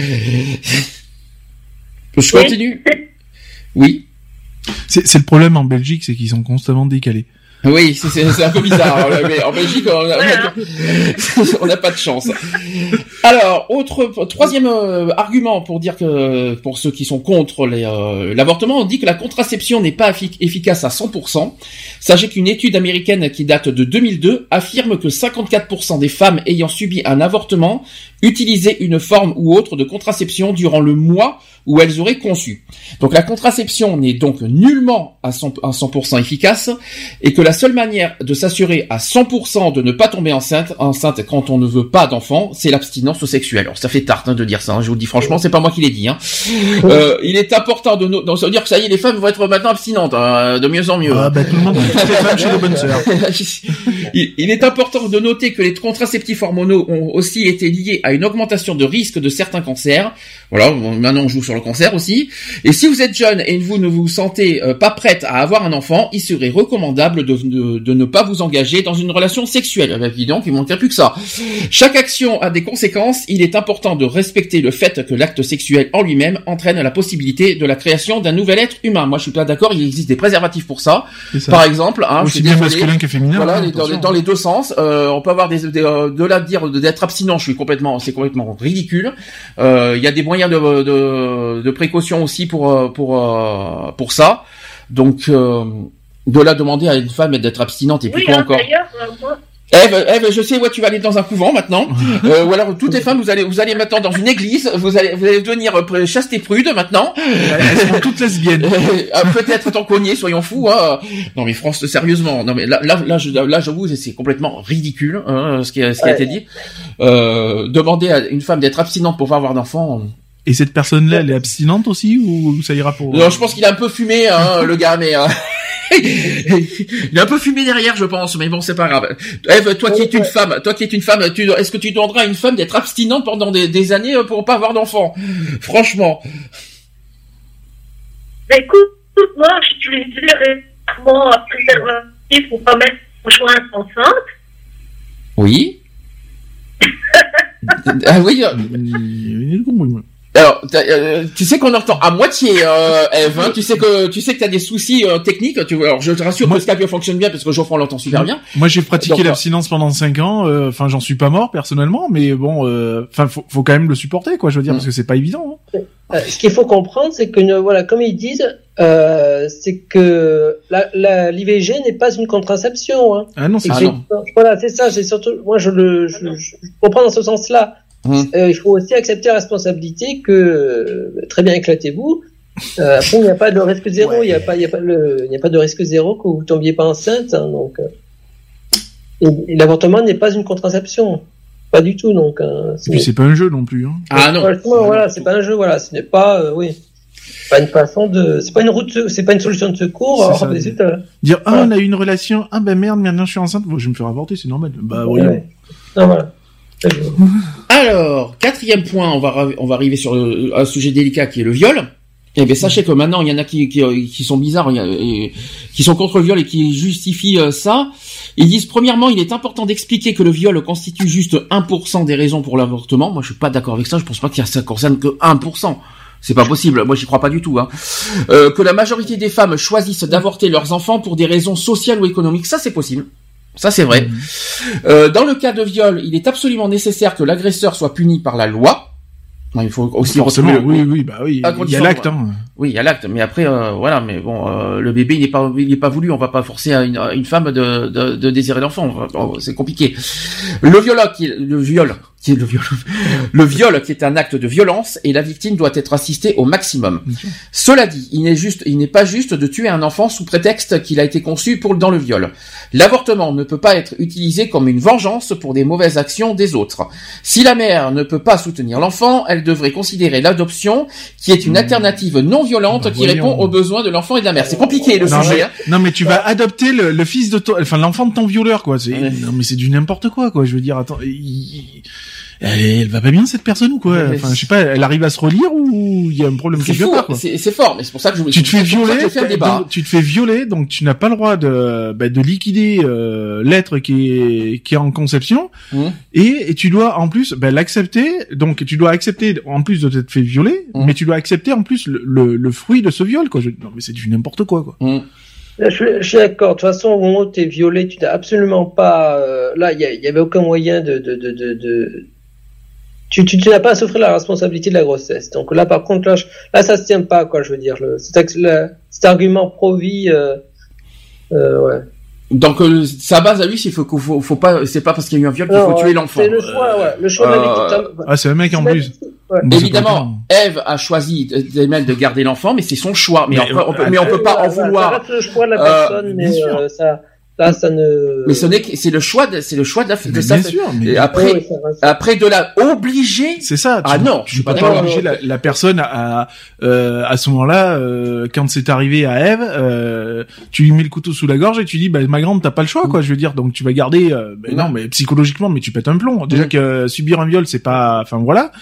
Je continue? Oui. C'est le problème en Belgique, c'est qu'ils sont constamment décalés. Oui, c'est un peu bizarre. Hein, mais en Belgique, on n'a (laughs) pas de chance. Alors, autre troisième euh, argument pour dire que pour ceux qui sont contre euh, l'avortement, on dit que la contraception n'est pas efficace à 100%. Sachez qu'une étude américaine qui date de 2002 affirme que 54% des femmes ayant subi un avortement utilisaient une forme ou autre de contraception durant le mois où elles auraient conçu. Donc la contraception n'est donc nullement à 100%, efficace et que la seule manière de s'assurer à 100% de ne pas tomber enceinte, enceinte quand on ne veut pas d'enfant, c'est l'abstinence sexuelle. Alors ça fait tarte hein, de dire ça, hein, je vous le dis franchement, c'est pas moi qui l'ai dit. Hein. (laughs) Euh, il est important de nous, donc ça veut dire que ça y est, les femmes vont être maintenant abstinentes, hein, de mieux en mieux. Ah bah tout le monde, toutes les femmes chez les bonnes (laughs) sœurs. il, est important de noter que les contraceptifs hormonaux ont aussi été liés à une augmentation de risque de certains cancers. Voilà, maintenant on joue sur le cancer aussi. Et si vous êtes jeune et vous ne vous sentez euh, pas prête à avoir un enfant, il serait recommandable de, de, ne pas vous engager dans une relation sexuelle. Eh évidemment, il manquerait plus que ça. Chaque action a des conséquences. Il est important de respecter le fait que l'acte sexuel en lui-même entraîne la possibilité de la création d'un nouvel être humain. Moi, je suis pas d'accord. Il existe des préservatifs pour ça. Par exemple, hein, aussi bien masculin que féminin. Voilà, hein, dans, les deux sens. Euh, on peut avoir des, euh, de là dire d'être abstinent. Je suis complètement, c'est complètement ridicule. Euh, il y a des moyens de, de, de précaution aussi pour pour pour ça. Donc de là demander à une femme d'être abstinente et puis quoi hein, encore. Eve, Eve, je sais où tu vas aller dans un couvent maintenant, (laughs) euh, ou alors toutes les femmes vous allez vous allez maintenant dans une église, vous allez vous allez devenir euh, chaste et prude maintenant. Elles sont toutes lesbiennes. (laughs) Euh, peut-être ton cogné, soyons fous. Hein. Non mais France, sérieusement, non mais là là là, je, là j'avoue c'est complètement ridicule hein, ce qui a, ce qui a été dit. Euh, demander à une femme d'être abstinente pour pas avoir d'enfant. Et cette personne-là, elle est abstinente aussi ou ça ira pour Non, je pense qu'il a un peu fumé, hein, (laughs) le gars, mais. Hein. (laughs) il a un peu fumé derrière, je pense, mais bon, c'est pas grave. Eve, toi qui es une femme, toi qui es une femme, est-ce que tu demanderas à une femme d'être abstinente pendant des, années euh, pour pas avoir d'enfant? Franchement. écoute, moi, j'utilise régulièrement un préservatif pour pas mettre mon joint enceinte. Oui. (laughs) ah oui. Euh, alors, euh, tu sais qu'on entend à moitié, euh, Eve. Hein, tu sais que tu sais que t'as des soucis euh, techniques. Tu alors je te rassure moi, que Skype fonctionne bien parce que Geoffroy l'entend super bien. Moi, j'ai pratiqué l'abstinence pendant 5 ans. Euh, enfin, j'en suis pas mort personnellement, mais bon, enfin, faut, faut quand même le supporter, quoi. Je veux dire, mm. parce que c'est pas évident. Hein. Ce qu'il faut comprendre, c'est que voilà, comme ils disent, c'est que la l'IVG n'est pas une contraception. Hein. Ah non, c'est ça. Voilà, c'est ça. C'est surtout, moi, je le, je, je comprends dans ce sens-là. Mmh. Euh, il faut aussi accepter la responsabilité que euh, très bien éclatez-vous. Euh, après, il n'y a pas de risque zéro. Il n'y a pas, il y a pas le, il n'y a pas de risque zéro que vous tombiez pas enceinte. Hein, donc, euh, et, l'avortement n'est pas une contraception, pas du tout. Donc, hein, et puis c'est pas un jeu non plus. Hein. Ah non. Voilà, c'est pas un jeu. Voilà, ce n'est pas, euh, oui, pas une façon de, c'est pas une route, c'est pas une solution de secours. Alors, ça, dire, ah, on a eu une relation, ah ben merde, maintenant je suis enceinte, bon, je vais me faire avorter, c'est normal. Bah oui. Non, voilà. (laughs) Alors, quatrième point, on va, on va arriver sur un sujet délicat qui est le viol. Eh bien, sachez que maintenant, il y en a qui, qui, sont bizarres, qui sont contre le viol et qui justifient euh, ça. Ils disent, premièrement, il est important d'expliquer que le viol constitue juste 1% des raisons pour l'avortement. Moi, je suis pas d'accord avec ça. Je pense pas que ça concerne que 1%. C'est pas possible. Moi, j'y crois pas du tout. Hein. Euh, que la majorité des femmes choisissent d'avorter leurs enfants pour des raisons sociales ou économiques, ça, c'est possible. Ça, c'est vrai. Mhm. Euh, dans le cas de viol, il est absolument nécessaire que l'agresseur soit puni par la loi. Il faut aussi Forcément, oui, oui, bah oui. Il y a l'acte. Hein. Oui, il y a l'acte, mais après, euh, voilà, mais bon, euh, le bébé, il n'est pas, il est pas voulu. On va pas forcer une, une femme de, de, de désirer l'enfant. C'est compliqué. Le viol, le viol, qui est le viol, (laughs) le viol qui est un acte de violence et la victime doit être assistée au maximum. Cela dit, il n'est juste, il n'est pas juste de tuer un enfant sous prétexte qu'il a été conçu pour dans le viol. L'avortement ne peut pas être utilisé comme une vengeance pour des mauvaises actions des autres. Si la mère ne peut pas soutenir l'enfant, elle devrait considérer l'adoption, qui est une hmm. alternative non violente bah, qui répond aux besoins de l'enfant et de la mère. C'est compliqué le sujet. Hein. Non mais tu vas adopter le, fils de ton, enfin l'enfant de ton violeur quoi. Non mais c'est du n'importe quoi quoi. Je veux dire, attends elle, elle, va pas bien cette personne ou quoi Enfin, je sais pas, elle arrive à se relire ou il y a un problème quelque part quoi C'est fort, mais c'est pour ça que je Tu te fais violer, donc, tu te fais violer, donc tu n'as pas le droit de bah, de liquider euh, l'être qui est qui est en conception mmh. et, et, tu dois en plus bah, l'accepter. Donc tu dois accepter en plus de t'être fait violer, mmh. mais tu dois accepter en plus le, le, le fruit de ce viol quoi. Je, non mais c'est du n'importe quoi quoi. Mmh. Je, je, suis d'accord. De toute façon, au moment où tu es violé, tu n'as absolument pas. Euh, là, il y, y, avait aucun moyen de, de, de, de, tu, tu n'as pas à souffrir la responsabilité de la grossesse. Donc là, par contre, là, là ça se tient pas, quoi, je veux dire. Le, cet, cet argument pro-vie, euh, euh, ouais. Donc euh, sa base à lui, c'est faut, faut, faut pas, c'est pas parce qu'il y a eu un viol qu'il faut tuer l'enfant. C'est le choix, ouais, le choix de la victime. Ah, c'est un mec en plus. Évidemment, Eve a choisi de garder l'enfant, mais c'est son choix. Mais, mais on peut, mais on peut pas en vouloir. C'est le choix de la personne, mais ça Là, ça ne. Mais ce n'est que c'est le choix de c'est le choix de la de. Bien sûr. Mais... après après de la obliger. C'est ça. ah non, je suis pas d'accord. La, la, personne à euh, à ce moment-là, euh, quand c'est arrivé à Eve, euh, euh, tu lui mets le couteau sous la gorge et tu dis, bah, ma grande, t'as pas le choix, quoi. Je veux dire, donc tu vas garder. euh, ben non, mais psychologiquement, mais tu pètes un plomb. Déjà que euh, subir un viol, c'est pas. Enfin voilà.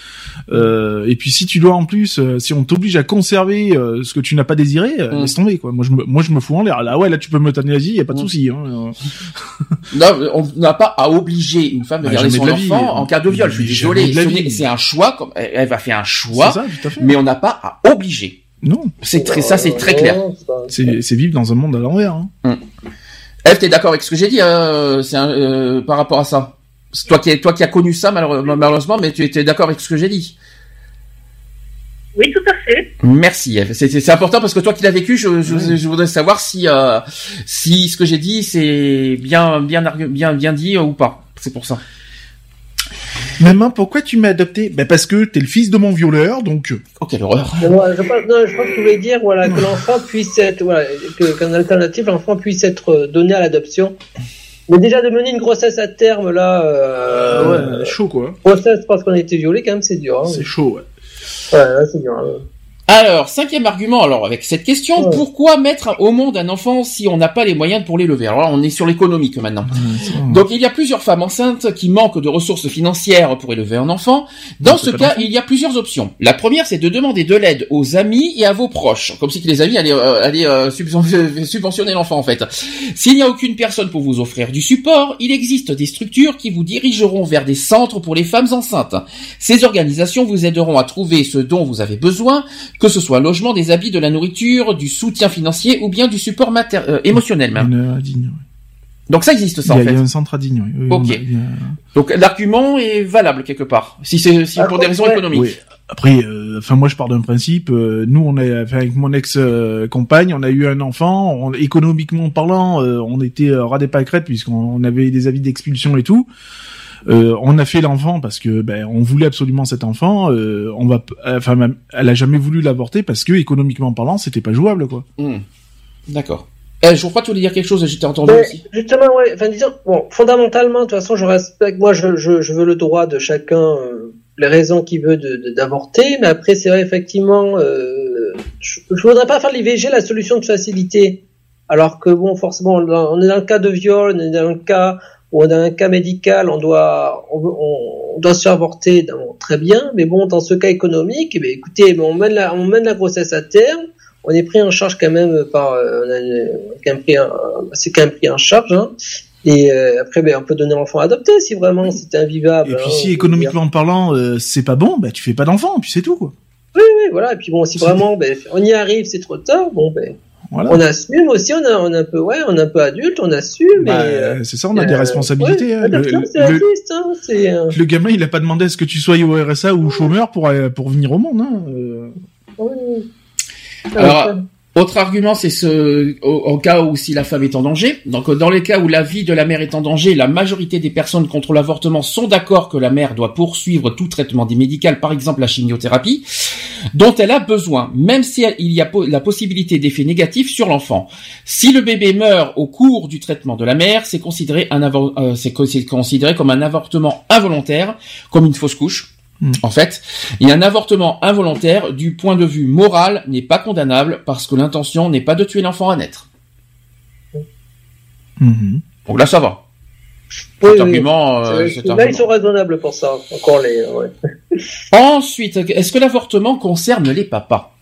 Euh, et puis si tu dois en plus, euh, si on t'oblige à conserver euh, ce que tu n'as pas désiré, laisse tomber, quoi. Moi, je me, moi, je me fous en l'air. Là, ouais, là, tu peux me l'euthanasie, y a pas de souci. Hein. Non, on n'a pas à obliger une femme de Bah, garder son de la vie. enfant en cas de viol. Je suis désolé, c'est un choix. Comme elle elle va faire un choix, ça, tout à fait. mais on n'a pas à obliger. Non, C'est très ça, c'est très clair. C'est vivre dans un monde à l'envers. Hein. Eve, t'es d'accord avec ce que j'ai dit euh, c'est un- euh, par rapport à ça? C'est toi qui toi qui as connu ça malheure- malheureusement, mais tu étais d'accord avec ce que j'ai dit. Oui, tout à fait. Merci. Eve. C'est important parce que toi qui l'as vécu, je, je, je voudrais savoir si euh, si ce que j'ai dit c'est bien bien bien bien dit ou pas. C'est pour ça. Maman, pourquoi tu m'as adopté? Ben parce que t'es le fils de mon violeur, donc. euh, Oh quelle horreur. Je pense, non, je pense que vous voulez dire voilà, que l'enfant puisse être, voilà, que, qu'en alternative, l'enfant puisse être euh, donné à l'adoption. Mais déjà de mener une grossesse à terme, là, euh, ouais, chaud quoi. grossesse parce qu'on a été violé, quand même, c'est dur. Hein. C'est chaud. Ouais. Ouais, c'est dur. hein. Alors, cinquième argument, alors avec cette question, Ouais. pourquoi mettre au monde un enfant si on n'a pas les moyens pour l'élever? Alors là, on est sur l'économique maintenant. Donc, Donc il y a plusieurs femmes enceintes qui manquent de ressources financières pour élever un enfant. Dans Non, ce cas, il y a plusieurs options. La première, c'est de demander de l'aide aux amis et à vos proches, comme si que les amis allaient, euh, allaient euh, subven- (laughs) subventionner l'enfant en fait. S'il n'y a aucune personne pour vous offrir du support, il existe des structures qui vous dirigeront vers des centres pour les femmes enceintes. Ces organisations vous aideront à trouver ce dont vous avez besoin, que ce soit logement, des habits, de la nourriture, du soutien financier ou bien du support mater- euh, émotionnel même. une à Digne. ouais. Donc ça existe ça Il y, en a, il y fait. a un centre à Digne. oui. Ok. a- a- Donc l'argument est valable quelque part, si c'est si pour des raisons ouais. économiques. Oui. Après, euh, enfin moi je pars d'un principe. euh, nous, on a, enfin, avec mon ex euh, compagne, on a eu un enfant. On, économiquement parlant, euh, on était euh, ras des pâquerettes puisqu'on on avait des avis d'expulsion et tout. Euh, on a fait l'enfant parce que ben on voulait absolument cet enfant. Euh, on va, enfin même, elle a jamais voulu l'avorter parce que économiquement parlant, c'était pas jouable quoi. Hmm. D'accord. Eh, je crois que tu voulais dire quelque chose, j'étais entendu Mais, aussi. justement, ouais. Enfin, disons, bon, fondamentalement, de toute façon, je respecte. Moi, je, je, je veux le droit de chacun, euh, les raisons qu'il veut de, de- d'avorter. Mais après, c'est vrai, effectivement, euh, je, je voudrais pas faire l'IVG la solution de facilité. Alors que bon, forcément, on est dans le cas de viol, on est dans le cas ou dans un cas médical, on doit, on, on- on doit se faire avorter, bon, très bien. Mais bon, dans ce cas économique, eh bien, écoutez, mais on mène la, on mène la grossesse à terme. On est pris en charge quand même par, euh, on a une- quand même pris un- c'est quand même pris en charge. Hein. Et euh, après, ben, on peut donner l'enfant adopté si vraiment c'est invivable. Et puis hein, si économiquement parlant, euh, c'est pas bon, bah tu fais pas d'enfant, puis c'est tout quoi. dire. Oui, voilà. Et puis bon, si vraiment ben, on y arrive, c'est trop tard. Bon, ben, Voilà. on assume aussi. On, a, on est un peu, ouais, on est un peu adulte, on assume. Bah, et, euh, c'est ça, on a des euh, responsabilités. ouais, hein. Le- le- hein, euh, Le gamin, il a pas demandé à ce que tu sois au RSA ou chômeur pour pour venir au monde. Hein. euh. oui. Alors, Ouais, Autre argument, c'est ce, au, cas où si la femme est en danger. Donc, dans les cas où la vie de la mère est en danger, la majorité des personnes contre l'avortement sont d'accord que la mère doit poursuivre tout traitement dit médical, par exemple la chimiothérapie, dont elle a besoin, même si il y a la possibilité d'effets négatifs sur l'enfant. Si le bébé meurt au cours du traitement de la mère, c'est considéré euh, comme un avortement involontaire, comme une fausse couche. Hmm. En fait, et un avortement involontaire, du point de vue moral, n'est pas condamnable parce que l'intention n'est pas de tuer l'enfant à naître. Mhm. Donc là, ça va. Oui, Cet oui. argument, euh, cet Là, argument. ils sont raisonnables pour ça. Encore les. Ouais. (laughs) Ensuite, est-ce que l'avortement concerne les papas?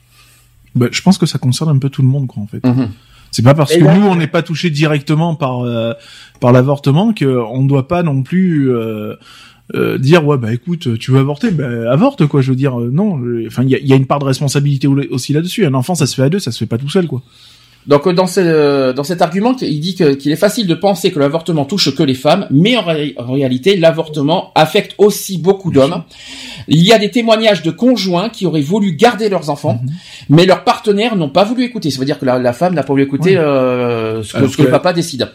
Bah, je pense que ça concerne un peu tout le monde, quoi, en fait. Mhm. C'est pas parce que nous on n'est pas touché directement par euh, par l'avortement que on ne doit pas non plus euh, euh, dire ouais bah écoute tu veux avorter? Bah avorte quoi je veux dire euh, non enfin il y a, y a une part de responsabilité au- aussi là-dessus un enfant ça se fait à deux ça se fait pas tout seul quoi Donc euh, dans, ce, dans cet argument, il dit qu'il est facile de penser que l'avortement touche que les femmes, mais en, ré- en réalité, l'avortement affecte aussi beaucoup d'hommes. Il y a des témoignages de conjoints qui auraient voulu garder leurs enfants, Mhm. mais leurs partenaires n'ont pas voulu écouter. Ça veut dire que la, la femme n'a pas voulu écouter Ouais. euh, ce que, Alors ce que que- le papa décide.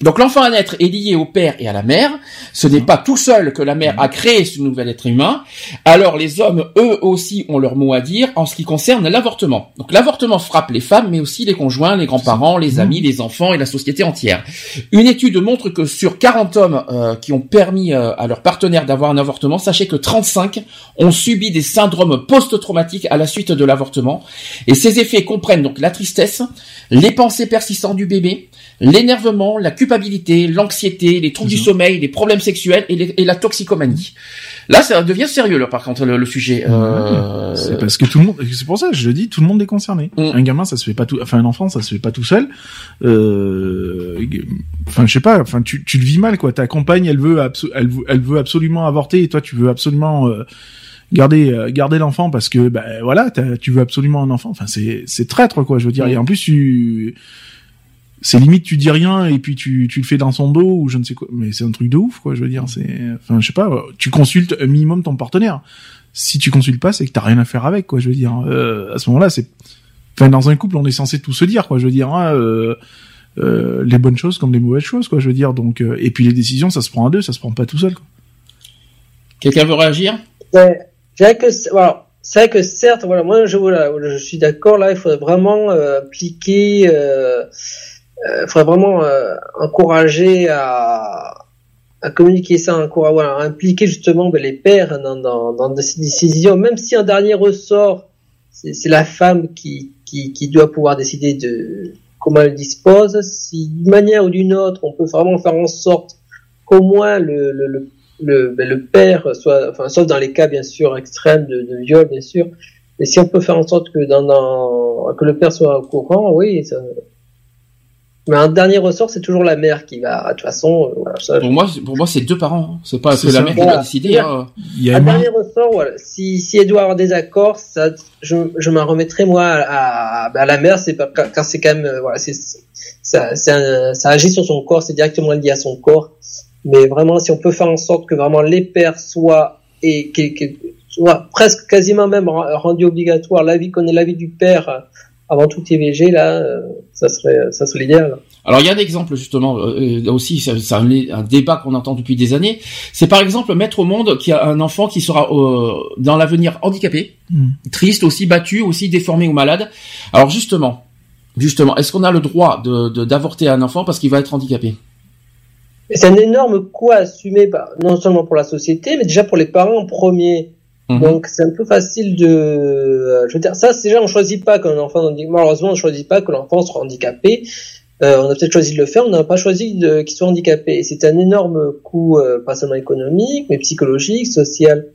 Donc l'enfant à naître est lié au père et à la mère. Ce n'est pas tout seul que la mère a créé ce nouvel être humain. Alors les hommes, eux aussi, ont leur mot à dire en ce qui concerne l'avortement. Donc l'avortement frappe les femmes, mais aussi les conjoints, les grands-parents, les amis, les enfants et la société entière. Une étude montre que sur 40 hommes euh, qui ont permis euh, à leur partenaire d'avoir un avortement, sachez que 35 ont subi des syndromes post-traumatiques à la suite de l'avortement. Et ces effets comprennent donc la tristesse, les pensées persistantes du bébé, l'énervement, la culpabilité, l'anxiété, les troubles du sommeil, les problèmes sexuels et, la toxicomanie. Là, ça devient sérieux, là, par contre, le, sujet. Euh... C'est parce que tout le monde, c'est pour ça que je le dis, tout le monde est concerné. Mm. Un gamin, ça se fait pas tout, enfin, un enfant, ça se fait pas tout seul. Euh... Enfin, je sais pas, enfin, tu, tu le vis mal, quoi. Ta compagne, elle veut, elle, veut, elle veut absolument avorter et toi, tu veux absolument, euh, garder euh, garder l'enfant parce que ben voilà tu veux absolument un enfant enfin c'est c'est traître quoi je veux dire mm. et en plus tu c'est limite tu dis rien et puis tu, tu le fais dans son dos ou je ne sais quoi. Mais c'est un truc de ouf quoi je veux dire c'est enfin je sais pas tu consultes un minimum ton partenaire. Si tu consultes pas c'est que t'as rien à faire avec quoi je veux dire. Euh, à ce moment-là c'est enfin dans un couple on est censé tout se dire quoi je veux dire hein, euh, euh, les bonnes choses comme les mauvaises choses quoi je veux dire. Donc euh, et puis les décisions ça se prend à deux ça se prend pas tout seul quoi. Quelqu'un veut réagir? Ouais, que voilà c'est vrai que certes, voilà, moi je, voilà, je suis d'accord là, il faudrait vraiment appliquer euh, faudrait vraiment euh, encourager à, à communiquer ça, voilà, à impliquer justement ben, les pères dans, dans, dans ces décisions, même si un dernier ressort, c'est la femme qui, qui, qui doit pouvoir décider de comment elle dispose. Si d'une manière ou d'une autre, on peut vraiment faire en sorte qu'au moins le, le, le, le, ben, le père soit, enfin, sauf dans les cas bien sûr extrêmes de, de viol, bien sûr, mais si on peut faire en sorte que dans, dans que le père soit au courant, oui, ça, mais un dernier ressort, c'est toujours la mère qui va. De toute façon, euh, voilà, pour moi, pour moi, c'est deux parents. Hein. C'est pas que la mère qui va décider. Hein. Il y a un dernier ressort, voilà. Si, si elle doit avoir des accords, ça, je, je m'en remettrai moi à, à, la mère. C'est pas car c'est quand même euh, voilà, c'est ça, un, ça agit sur son corps, c'est directement lié à son corps. Mais vraiment, si on peut faire en sorte que vraiment les pères soient et soient presque quasiment même rendus obligatoires, l'avis qu'on ait l'avis du père avant tout IVG, là, euh, ça serait, ça serait l'idéal. Alors il y a un exemple justement euh, aussi, c'est un, un, débat qu'on entend depuis des années. C'est par exemple mettre au monde qu'il y a un enfant qui sera euh, dans l'avenir handicapé, hmm. triste, aussi battu, aussi déformé ou malade. Alors justement, justement, est-ce qu'on a le droit de d'avorter un enfant parce qu'il va être handicapé? C'est un énorme coût à assumer, bah, non seulement pour la société, mais déjà pour les parents en premier. Mhm. Donc c'est un peu facile de, euh, je veux dire, ça c'est déjà on choisit pas qu'un enfant malheureusement on choisit pas que l'enfant soit handicapé. Euh, on a peut-être choisi de le faire, on n'a pas choisi qu'il soit handicapé. Et c'est un énorme coût, euh, pas seulement économique, mais psychologique, social.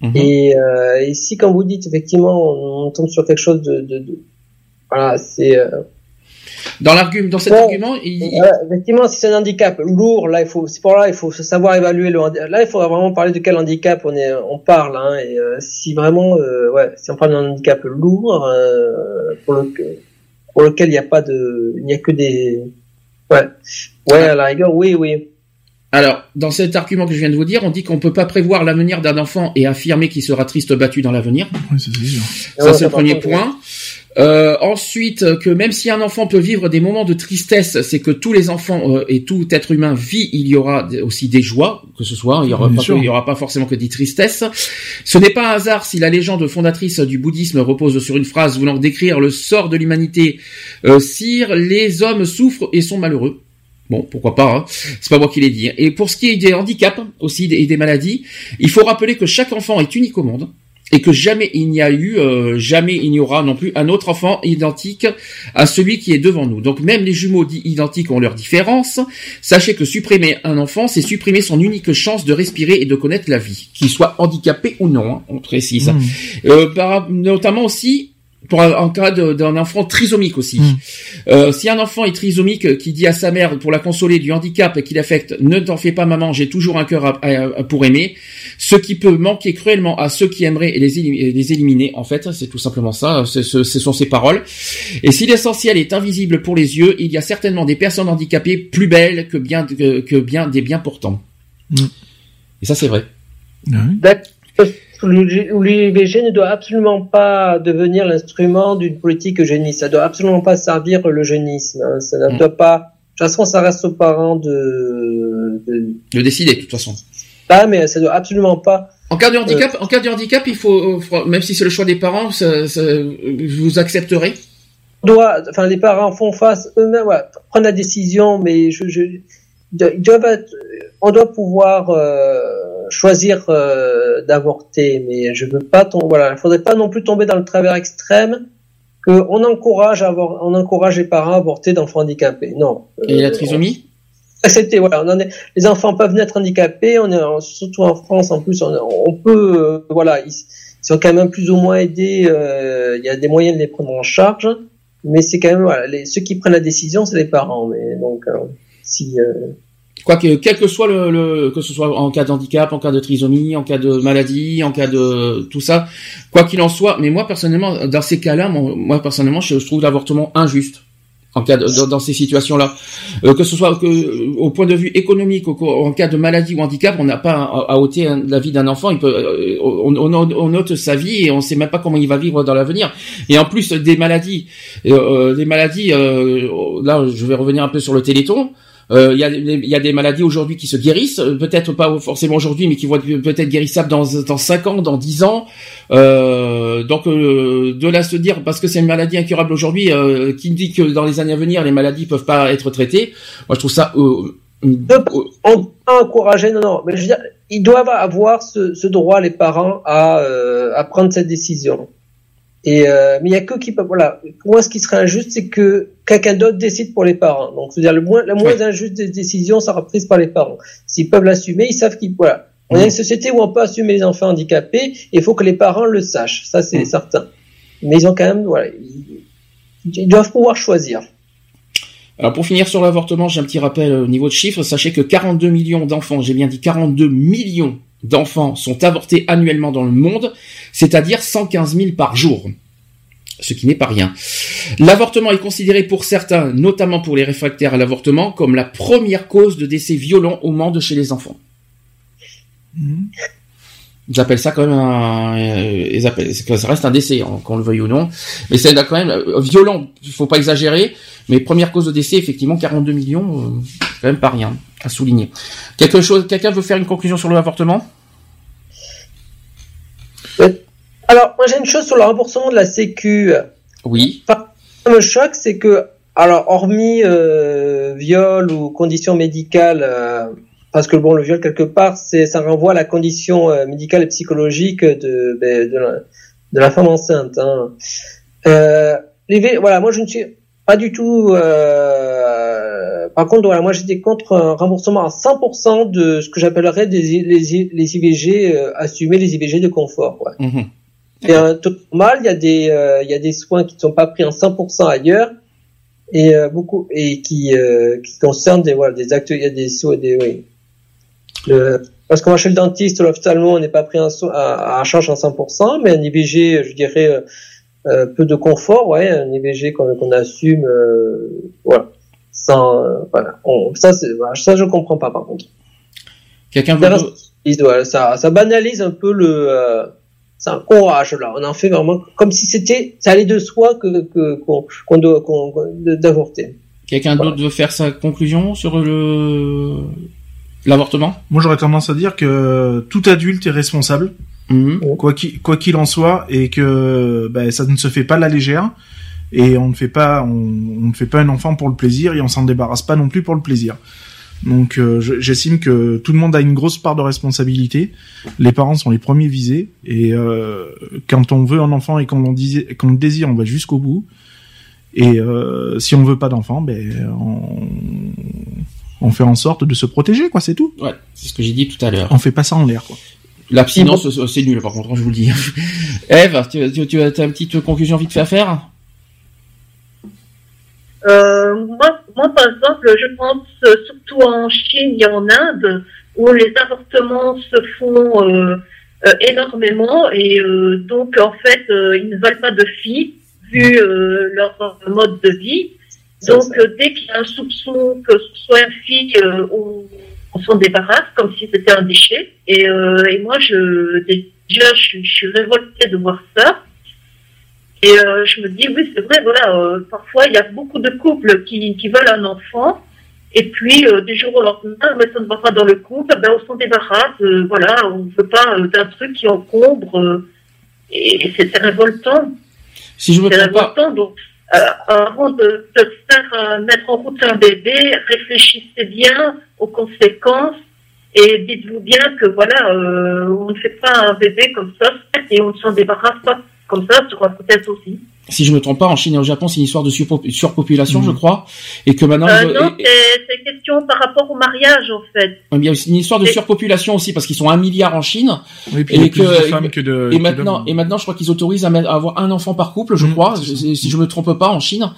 Mhm. Et, euh, et si quand vous dites effectivement on, tombe sur quelque chose de, de, de voilà, c'est euh, dans l'argument, dans cet argument, il... effectivement, si c'est un handicap lourd, là, il faut, c'est pour là, il faut savoir évaluer le. Là, il faudra vraiment parler de quel handicap on est, on parle. Hein, et euh, si vraiment, euh, ouais, si on parle d'un handicap lourd euh, pour le pour lequel il n'y a pas de, il n'y a que des, ouais, ouais, à la rigueur, oui, oui. Alors, dans cet argument que je viens de vous dire, on dit qu'on peut pas prévoir l'avenir d'un enfant et affirmer qu'il sera triste battu dans l'avenir. Oui, ça, c'est le premier point. Euh, ensuite, que même si un enfant peut vivre des moments de tristesse, c'est que tous les enfants euh, et tout être humain vit, il y aura aussi des joies, que ce soit, il y aura, pas, il y aura pas forcément que des tristesses. Ce n'est pas un hasard si la légende fondatrice du bouddhisme repose sur une phrase voulant décrire le sort de l'humanité. Euh, Sire, les hommes souffrent et sont malheureux. Bon, pourquoi pas, hein. c'est pas moi qui l'ai dit. Et pour ce qui est des handicaps aussi et des maladies, il faut rappeler que chaque enfant est unique au monde et que jamais il n'y a eu, euh, jamais il n'y aura non plus un autre enfant identique à celui qui est devant nous. Donc même les jumeaux dits identiques ont leurs différences. Sachez que supprimer un enfant, c'est supprimer son unique chance de respirer et de connaître la vie, qu'il soit handicapé ou non, hein, on précise. Mmh. Euh, par, notamment aussi pour en cas d'un enfant trisomique aussi. Hmm. Euh, si un enfant est trisomique qui dit à sa mère pour la consoler du handicap et qui l'affecte, ne t'en fais pas maman, j'ai toujours un cœur pour aimer, ce qui peut manquer cruellement à ceux qui aimeraient les, les éliminer, en fait, c'est tout simplement ça, ce, ce, sont ces paroles. Et si l'essentiel est invisible pour les yeux, il y a certainement des personnes handicapées plus belles que bien, que, bien des bien portants. Hmm. Et ça c'est vrai. L'IVG ne doit absolument pas devenir l'instrument d'une politique eugéniste. Ça doit absolument pas servir l'eugénisme. Hein. Ça ne mm. doit pas. façon, ça reste aux parents de, de, décider, de toute façon. Pas, mais ça doit absolument pas. En cas de handicap, en cas de handicap, il faut, même si c'est le choix des parents, vous accepterez? Doit, enfin, les parents font face eux-mêmes, ouais, prennent la décision, mais je, je, ils doivent être, on doit pouvoir euh, choisir euh, d'avorter, mais je veux pas tomber, voilà, il faudrait pas non plus tomber dans le travers extrême que on encourage à avoir, on encourage les parents à avorter d'enfants handicapés. Non. Et la trisomie? Voilà, on en est, les enfants peuvent naître handicapés, on est surtout en France en plus, on, on peut, euh, voilà, ils, sont quand même plus ou moins aidés, il y a des moyens de les prendre en charge mais c'est quand même voilà, les, ceux qui prennent la décision, c'est les parents. Mais donc, euh, si euh... quoi que quel que soit le, le, que ce soit en cas de handicap, en cas de trisomie, en cas de maladie, en cas de tout ça, quoi qu'il en soit. Mais moi personnellement, dans ces cas-là, moi personnellement, je, trouve l'avortement injuste en cas de, dans, ces situations-là, euh, que ce soit que, au point de vue économique, en cas de maladie ou handicap, on n'a pas à, ôter la vie d'un enfant. Il peut, euh, on, ôte sa vie et on sait même pas comment il va vivre dans l'avenir. Et en plus des maladies, euh, des maladies. là, je vais revenir un peu sur le Téléthon. Il y, a, y, a, des maladies aujourd'hui qui se guérissent, peut-être pas forcément aujourd'hui, mais qui vont être peut-être guérissables dans dans cinq ans, dans 10 ans. Euh, donc euh, de là se dire parce que c'est une maladie incurable aujourd'hui, euh, qui dit que dans les années à venir les maladies peuvent pas être traitées. Moi je trouve ça. Euh, on encourager, non, non, mais je veux dire, ils doivent avoir ce, ce droit les parents à, à prendre cette décision. Et mais il y a que qui peuvent. Voilà. Pour moi, ce qui serait injuste, c'est que quelqu'un d'autre décide pour les parents. Donc, c'est-à-dire le moins, la moins injuste des décisions sera prise par les parents. S'ils peuvent l'assumer, ils savent qu'ils. Voilà. On est une société où on peut assumer les enfants handicapés. Il faut que les parents le sachent. Ça, c'est certain. Mais ils ont quand même, voilà, ils, doivent pouvoir choisir. Alors pour finir sur l'avortement, j'ai un petit rappel au niveau de chiffres. Sachez que 42 millions d'enfants, j'ai bien dit 42 millions d'enfants sont avortés annuellement dans le monde, c'est-à-dire 115 000 par jour. Ce qui n'est pas rien. L'avortement est considéré pour certains, notamment pour les réfractaires à l'avortement, comme la première cause de décès violent au monde chez les enfants. Ils appellent ça quand même un, euh, ils appellent, ça reste un décès, hein, qu'on le veuille ou non. Mais c'est quand même euh, violent, il faut pas exagérer. Mais première cause de décès, effectivement, 42 millions, euh, c'est quand même pas rien à souligner. Quelque chose, quelqu'un veut faire une conclusion sur l'avortement Alors, moi j'ai une chose sur le remboursement de la Sécu. Oui. Le choc, c'est que, alors, hormis viol ou conditions médicales parce que bon, le viol quelque part, c'est ça renvoie à la condition euh, médicale et psychologique de ben, de, la, de, la, femme enceinte. Hein. Euh, les, voilà, moi je ne suis pas du tout. Euh, par contre, voilà, moi j'étais contre un remboursement à 100% de ce que j'appellerais des les, les IVG euh, assumés, les IVG de confort. Ouais. Mmh. C'est un taux normal. Il y a des euh, il y a des soins qui ne sont pas pris en 100% ailleurs et beaucoup et qui qui concernent des voilà des actes. Il y a des des oui, le, parce qu'on va chez le dentiste, l'ophtalmo, on n'est pas pris à, à, charge en 100%, mais un IVG, je dirais, euh, euh, peu de confort, ouais, un IVG qu'on assume, euh, voilà. Euh, voilà. ça, ça, je comprends pas, par contre. Quelqu'un veut... ça, ça banalise un peu le, euh, c'est un courage, là. On en fait vraiment comme si c'était, ça allait de soi que, qu'on, doit, qu'on, d'avorter. Quelqu'un d'autre veut faire sa conclusion sur le, L'avortement? Moi, j'aurais tendance à dire que tout adulte est responsable, mhm. quoi qu'il en soit, et que ben, ça ne se fait pas la légère, et on ne fait pas on, ne fait pas un enfant pour le plaisir, et on s'en débarrasse pas non plus pour le plaisir. Donc, euh, j'estime que tout le monde a une grosse part de responsabilité. Les parents sont les premiers visés, et euh, quand on veut un enfant et qu'on le désire, on va jusqu'au bout. Et euh, si on veut pas d'enfant, ben on on fait en sorte de se protéger, quoi, c'est tout. Ouais, c'est ce que j'ai dit tout à l'heure. On fait pas ça en l'air, quoi. L'abstinence, c'est nul, par contre, hein, je vous le dis. (laughs) Eve, tu, tu, tu as une petite conclusion vite fait à faire? Euh, moi, moi, par exemple, je pense surtout en Chine et en Inde, où les avortements se font euh, euh, énormément, et donc, en fait, ils ne veulent pas de filles, vu leur mode de vie. Donc, euh, dès qu'il y a un soupçon que ce soit une fille, euh, on, s'en débarrasse comme si c'était un déchet. Et, euh, et moi, je, déjà, je, je, suis révoltée de voir ça. Et euh, je me dis, oui, c'est vrai, voilà, parfois, il y a beaucoup de couples qui, qui veulent un enfant. Et puis, euh, du jour au lendemain, mais ça ne va pas dans le couple, ben, on s'en débarrasse. Euh, voilà, on ne veut pas euh, d'un truc qui encombre. euh, et c'est révoltant. Si je me C'est révoltant. Donc, euh, avant de, de faire euh, mettre en route un bébé, réfléchissez bien aux conséquences et dites-vous bien que voilà, euh, on ne fait pas un bébé comme ça et on ne s'en débarrasse pas comme ça sur un tête aussi. si je me trompe pas, en Chine et au Japon, c'est une histoire de surpo- surpopulation, je crois, et que maintenant, Euh, ils- non, et- c'est c'est question par rapport au mariage en fait. et- il y a aussi une histoire de surpopulation aussi, parce qu'ils sont un milliard en Chine, Oui, puis Et il y a plus que- de et- femmes que de. et que maintenant, et maintenant, je crois qu'ils autorisent à, mettre- à avoir un enfant par couple, je Mhm, crois, c'est si, je me trompe pas, en Chine.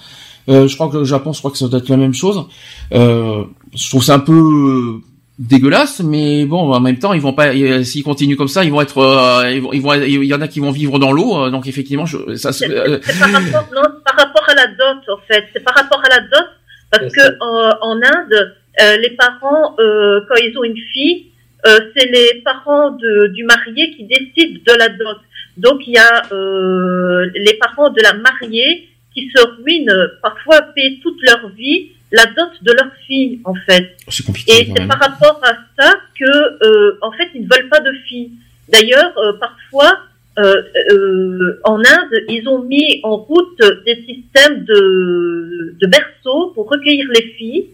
Euh, je crois que le Japon, je crois que ça doit être la même chose. Euh, je trouve ça un peu euh, dégueulasse, mais bon, en même temps, ils vont pas, euh, s'ils continuent comme ça, ils vont être, euh, ils vont, ils vont, il y en a qui vont vivre dans l'eau, euh, donc effectivement, je, ça, se- C'est euh, c'est par rapport, non, par rapport à la dot en fait. C'est par rapport à la dot parce que en, en Inde, euh, les parents, euh, quand ils ont une fille, euh, c'est les parents de, du marié qui décident de la dot. Donc il y a euh, les parents de la mariée qui se ruinent euh, parfois payer toute leur vie la dot de leur fille en fait. c'est compliqué. Et c'est par rapport à ça que, euh, en fait, ils ne veulent pas de filles. D'ailleurs, euh, parfois, euh, en Inde, ils ont mis en route des systèmes de, de berceaux pour recueillir les filles,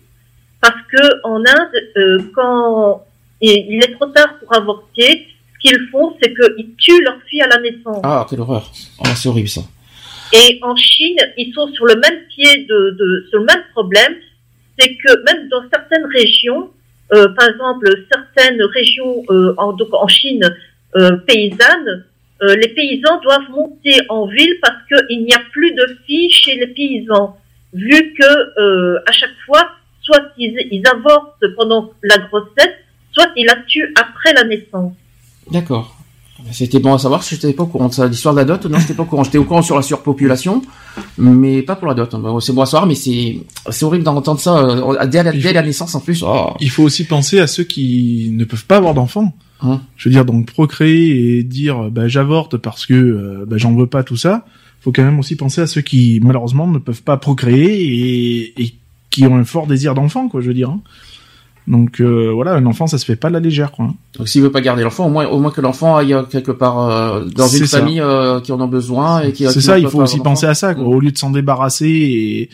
parce que en Inde, quand il il est trop tard pour avorter, ce qu'ils font, c'est qu'ils tuent leurs filles à la naissance. Ah, quelle horreur. Oh, c'est horrible ça. Et en Chine, ils sont sur le même pied de, sur le même problème, c'est que même dans certaines régions, euh, par exemple certaines régions euh, en, Chine euh, euh, les paysans doivent monter en ville parce qu'il n'y a plus de filles chez les paysans, vu que à chaque fois, soit ils, ils avortent pendant la grossesse, soit ils la tuent après la naissance. D'accord. C'était bon à savoir, je n'étais pas au courant de ça. L'histoire de la dot, non, j'étais pas au courant. J'étais au courant sur la surpopulation, mais pas pour la dot. C'est bon à savoir, mais c'est c'est horrible d'entendre ça euh, dès la, dès la naissance en plus. Oh. Il faut aussi penser à ceux qui ne peuvent pas avoir d'enfants. Hein. Je veux dire, donc procréer et dire bah, j'avorte parce que euh, bah, j'en veux pas tout ça. Faut quand même aussi penser à ceux qui malheureusement ne peuvent pas procréer et, et qui ont un fort désir d'enfant, quoi. Je veux dire. hein. Donc euh, voilà, un enfant, ça se fait pas à la légère, quoi. Donc s'il veut pas garder l'enfant, au moins au moins que l'enfant aille euh, quelque part euh, dans une ça. famille euh, qui en a besoin et qui. C'est ça, il faut aussi penser à ça, quoi. Au lieu de s'en débarrasser et,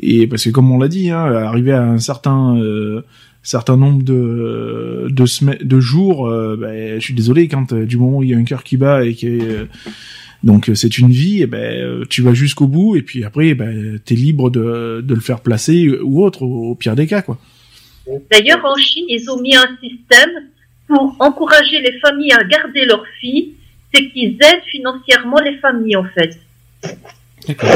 et parce que comme on l'a dit, hein, arriver à un certain euh, certain nombre de de semaines, de jours, ben, je suis désolé quand du moment où il y a un cœur qui bat et que donc c'est une vie, et ben tu vas jusqu'au bout et puis après ben t'es libre de de le faire placer ou autre au, au pire des cas, quoi. D'ailleurs, en Chine, ils ont mis un système pour encourager les familles à garder leurs filles, c'est qu'ils aident financièrement les familles, en fait. D'accord.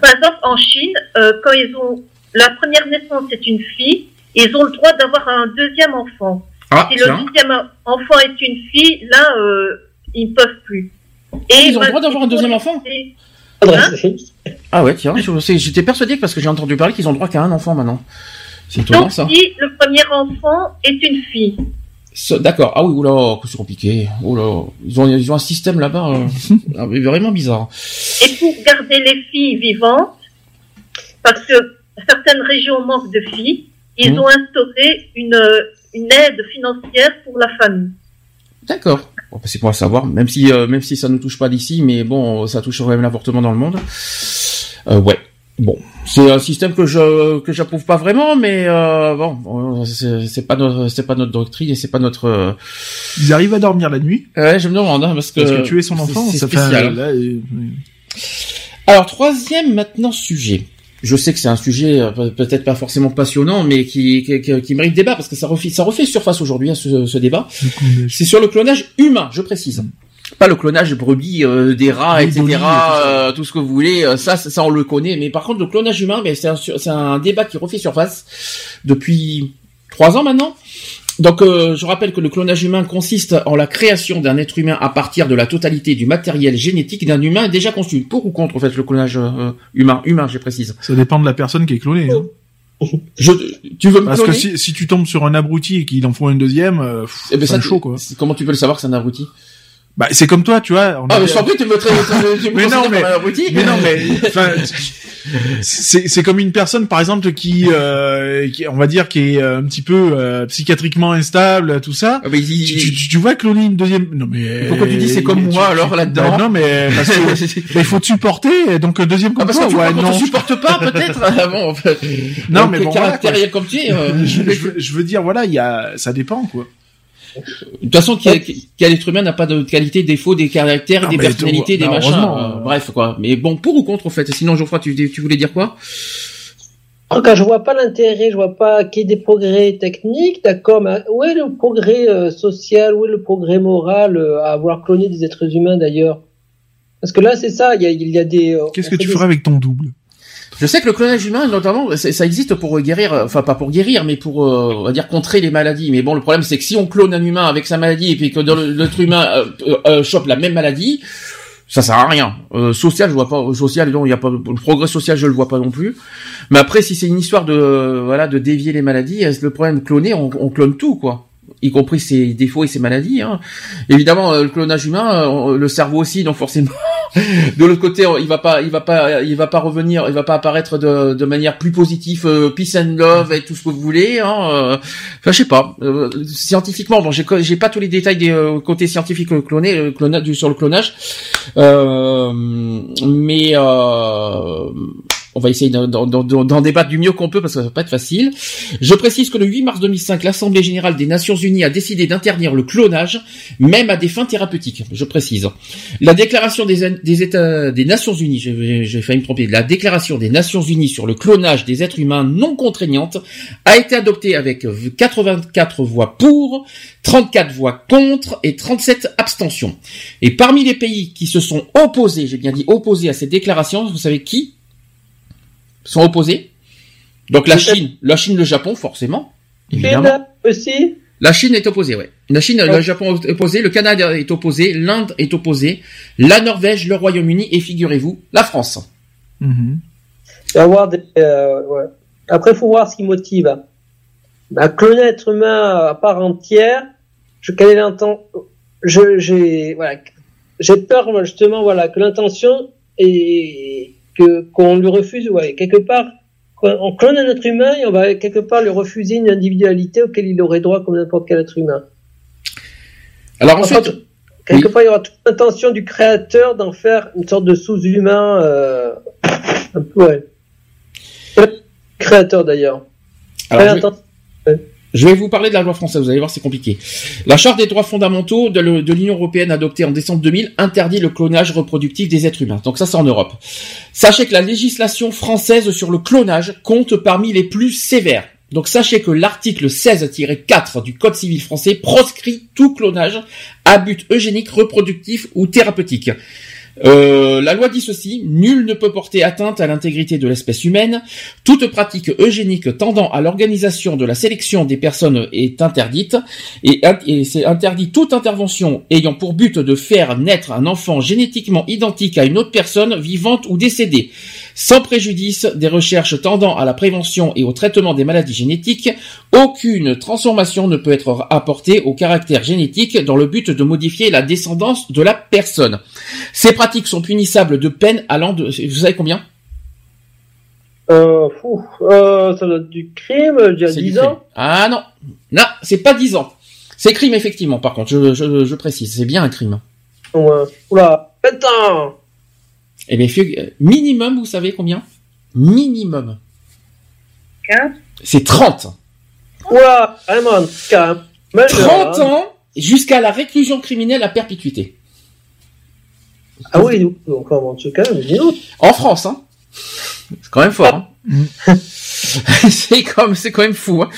Par exemple, en Chine, euh, quand ils ont la première naissance, c'est une fille, ils ont le droit d'avoir un deuxième enfant. Ah, si le deuxième enfant est une fille, là, euh, ils ne peuvent plus. Et ils ont le droit d'avoir un deuxième enfant Et- Ah ouais, tiens, j'étais persuadé parce que j'ai entendu parler qu'ils ont le droit qu'à un enfant maintenant. C'est étonnant Donc, ça. si le premier enfant est une fille, D'accord. Ah oui, oula, que c'est compliqué. Oula, ils ont ils ont un système là-bas euh, (laughs) ah, vraiment bizarre. Et pour garder les filles vivantes, parce que certaines régions manquent de filles, ils Mhm. ont instauré une, une aide financière pour la famille. D'accord. Bon, bah, c'est pour savoir, même si euh, même si ça ne touche pas d'ici, mais bon, ça touche quand même l'avortement dans le monde. Euh, ouais. Bon, c'est un système que je que j'approuve pas vraiment, mais euh, bon, c'est pas notre c'est pas notre doctrine et c'est pas notre. euh, Ils arrivent à dormir la nuit Ouais, je me demande hein, parce que parce que tuer son enfant, c'est spécial. là, euh, Alors troisième maintenant sujet. Je sais que c'est un sujet euh, pe- peut-être pas forcément passionnant, mais qui, qui, qui- mérite débat parce que ça refait, ça refait surface aujourd'hui hein, ce, ce débat. C'est sur le clonage humain, je précise. Pas le clonage brebis, euh, des rats, etc. Euh, tout ce que vous voulez. euh, ça, ça, on le connaît. Mais par contre, le clonage humain, mais c'est un, sur- c'est un débat qui refait surface depuis trois ans maintenant. Donc, euh, je rappelle que le clonage humain consiste en la création d'un être humain à partir de la totalité du matériel génétique d'un humain déjà conçu. Pour ou contre, en fait, le clonage humain, humain, je précise. ça dépend de la personne qui est clonée. hein. Je, tu veux me Parce que si, si tu tombes sur un abruti et qu'il en faut un deuxième, euh, Eh ben, c'est ça, un chaud quoi. Comment tu peux le savoir que c'est un abruti? Bah c'est comme toi, tu vois. on Ah, mais je t'en prie, tu me, tra- (laughs) tu me Mais non, mais- mais non, mais enfin, c'est c'est comme une personne par exemple qui, euh, qui on va dire qui est un petit peu euh, psychiatriquement instable tout ça. Ah, mais il- Tu, tu, tu vois cloner une deuxième non mais Pourquoi tu dis c'est comme tu- moi, tu- alors, là-dedans Bah, Non mais parce que (laughs) il faut te supporter donc euh, deuxième Ah, comme parce toi que tu, ouais non. on supporte pas, peut-être. Ah, bon, enfin, Non, donc, mais bon, voilà, comme tu es. euh, (laughs) je, je veux, je veux dire voilà il y a ça dépend quoi. De toute façon, quel, quel être humain n'a pas de qualité, défaut, des caractères, Non, des personnalités, tout- des machins. euh, bref, quoi. Mais bon, pour ou contre, au fait. Sinon, Geoffroy, tu, tu voulais dire quoi? En tout cas, je vois pas l'intérêt, je vois pas qu'il y ait des progrès techniques, d'accord, mais où est le progrès euh, social, où est le progrès moral euh, à avoir cloné des êtres humains d'ailleurs? Parce que là, c'est ça, il y a, il y a des... euh, Qu'est-ce que tu des- ferais avec ton double? Je sais que le clonage humain, notamment, ça existe pour guérir, euh, enfin pas pour guérir, mais pour, euh, on va dire, contrer les maladies. Mais bon, le problème, c'est que si on clone un humain avec sa maladie et puis que l'être humain euh, euh, euh, chope la même maladie, ça sert à rien. Euh, social, je vois pas. Social, non, il y a pas le progrès social, je le vois pas non plus. Mais après, si c'est une histoire de, euh, voilà, de dévier les maladies, euh, le problème cloner, on, on clone tout, quoi. Y compris ses défauts et ses maladies. Hein. Évidemment, euh, le clonage humain, euh, le cerveau aussi, donc forcément. (laughs) de l'autre côté, il va pas, il va pas, il va pas revenir, il va pas apparaître de, de manière plus positive, euh, peace and love et tout ce que vous voulez. Hein. Enfin, je sais pas. Scientifiquement, bon, j'ai, pas tous les détails des côtés scientifiques clonés, clona- du- sur le clonage, mais on va essayer d'en, débattre du mieux qu'on peut parce que ça va pas être facile. Je précise que le 8 mars 2005, l'Assemblée générale des Nations Unies a décidé d'interdire le clonage, même à des fins thérapeutiques. Je précise. La déclaration des, Nations Unies, j'ai failli me tromper, la déclaration des Nations Unies sur le clonage des êtres humains non contraignante a été adoptée avec 84 voix pour, 34 voix contre et 37 abstentions. Et parmi les pays qui se sont opposés, j'ai bien dit opposés à cette déclaration, vous savez qui? Sont opposés Donc la Chine, la Chine, le Japon, forcément. Évidemment. Chine aussi La Chine est opposée, ouais. La Chine, le. Japon est opposé, le Canada est opposé, l'Inde est opposé, la Norvège, le Royaume-Uni et figurez-vous, la France. Mhm. Il avoir des, euh, ouais. Après, faut voir ce qui motive. Bah, cloner un être humain à part entière, je quelle est l'intention Je, j'ai, voilà, j'ai peur justement, voilà, que l'intention est que qu'on lui refuse, ouais, quelque part, on clone un être humain et on va quelque part lui refuser une individualité auquel il aurait droit comme n'importe quel être humain. Alors ensuite, oui. part, il y aura toute l'intention du créateur d'en faire une sorte de sous-humain, euh, un peu, ouais. Le créateur d'ailleurs. alors, je, je vais vous parler de la loi française, vous allez voir, c'est compliqué. La Charte des droits fondamentaux de, l'Union européenne adoptée en décembre 2000 interdit le clonage reproductif des êtres humains. Donc ça, c'est en Europe. Sachez que la législation française sur le clonage compte parmi les plus sévères. Donc sachez que l'article 16-4 du Code civil français proscrit tout clonage à but eugénique, reproductif ou thérapeutique. Euh, la loi dit ceci, nul ne peut porter atteinte à l'intégrité de l'espèce humaine, toute pratique eugénique tendant à l'organisation de la sélection des personnes est interdite, et, et c'est interdit toute intervention ayant pour but de faire naître un enfant génétiquement identique à une autre personne vivante ou décédée, sans préjudice des recherches tendant à la prévention et au traitement des maladies génétiques, aucune transformation ne peut être apportée au caractère génétique dans le but de modifier la descendance de la personne. Ces pratiques sont punissables de peine allant de, vous savez combien? Euh, fou, euh, ça doit être du crime, il y a C'est 10 du ans. crime. Ah non, non, c'est pas 10 ans. C'est crime effectivement. Par contre, je, je, je précise, c'est bien un crime. Ouais. Oula, attends. Eh bien, euh, minimum, vous savez combien? Minimum. 15 C'est 30. Oula, vraiment, carrément. 30 ans jusqu'à la réclusion criminelle à perpétuité. Ah oui, donc, en tout cas. En France, hein. C'est quand même fort, hein. (laughs) c'est quand même fou. Hein.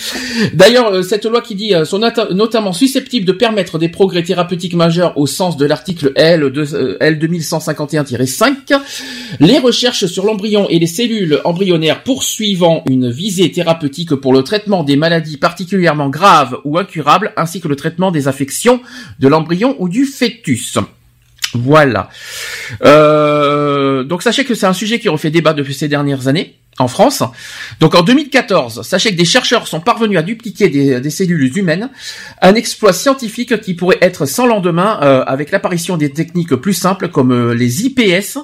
D'ailleurs, euh, cette loi qui dit euh, sont nota- notamment susceptibles de permettre des progrès thérapeutiques majeurs au sens de l'article L, euh, L 2151-5, les recherches sur l'embryon et les cellules embryonnaires poursuivant une visée thérapeutique pour le traitement des maladies particulièrement graves ou incurables, ainsi que le traitement des affections de l'embryon ou du fœtus. Voilà. Euh, donc sachez que c'est un sujet qui refait débat depuis ces dernières années. en France. Donc en 2014, sachez que des chercheurs sont parvenus à dupliquer des, cellules humaines, un exploit scientifique qui pourrait être sans lendemain euh, avec l'apparition des techniques plus simples comme euh, les IPS.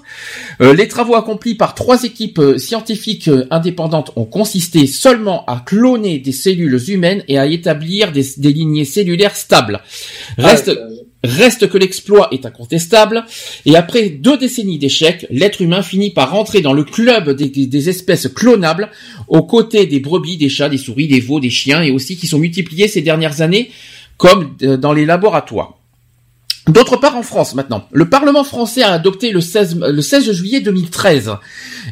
Les travaux accomplis par trois équipes scientifiques indépendantes ont consisté seulement à cloner des cellules humaines et à établir des, lignées cellulaires stables. Reste, Reste que l'exploit est incontestable, et après deux décennies d'échecs, l'être humain finit par rentrer dans le club des, espèces clonables, aux côtés des brebis, des chats, des souris, des veaux, des chiens, et aussi qui sont multipliés ces dernières années, comme euh, dans les laboratoires. D'autre part, en France maintenant, le Parlement français a adopté le 16, le 16 juillet 2013,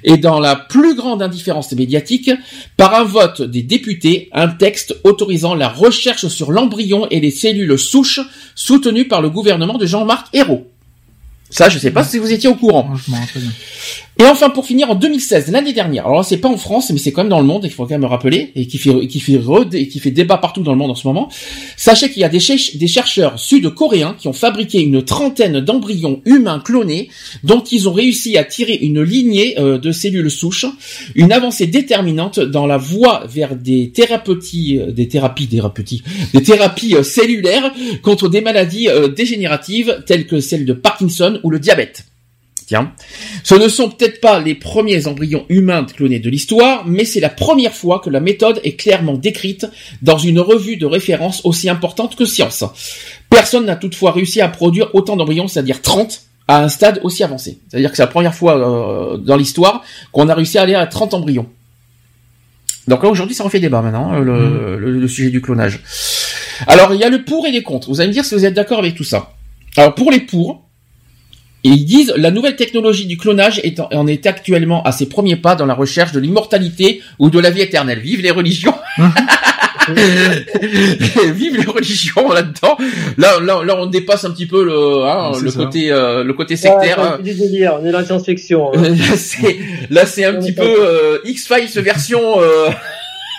et dans la plus grande indifférence médiatique, par un vote des députés, un texte autorisant la recherche sur l'embryon et les cellules souches soutenu par le gouvernement de Jean-Marc Ayrault. Ça, je sais pas si vous étiez au courant. Et enfin, pour finir, en 2016, l'année dernière, alors c'est pas en France, mais c'est quand même dans le monde, il faut quand même me rappeler, et qui fait, qui fait, qui fait débat partout dans le monde en ce moment. Sachez qu'il y a des, des chercheurs sud-coréens qui ont fabriqué une trentaine d'embryons humains clonés, dont ils ont réussi à tirer une lignée euh, de cellules souches, une avancée déterminante dans la voie vers des thérapeutiques, euh, des thérapies, thérapeutiques, des thérapies euh, cellulaires contre des maladies dégénératives telles que celles de Parkinson ou le diabète. Tiens. Ce ne sont peut-être pas les premiers embryons humains clonés de l'histoire, mais c'est la première fois que la méthode est clairement décrite dans une revue de référence aussi importante que Science. Personne n'a toutefois réussi à produire autant d'embryons, c'est-à-dire 30, à un stade aussi avancé. C'est-à-dire que c'est la première fois euh, dans l'histoire qu'on a réussi à aller à 30 embryons. Donc là aujourd'hui ça refait débat maintenant, euh, mmh. le, le, sujet du clonage. Alors il y a le pour et les contre. Vous allez me dire si vous êtes d'accord avec tout ça. Alors pour les pour, et ils disent la nouvelle technologie du clonage est en, est actuellement à ses premiers pas dans la recherche de l'immortalité ou de la vie éternelle. Vive les religions. (laughs) Vive les religions là-dedans. Là, là, là, on dépasse un petit peu le, hein, le côté, euh, le côté sectaire. Ouais, délire. On est dans la science-fiction. Hein. (laughs) là, c'est, un petit peu euh, X-Files version. Euh,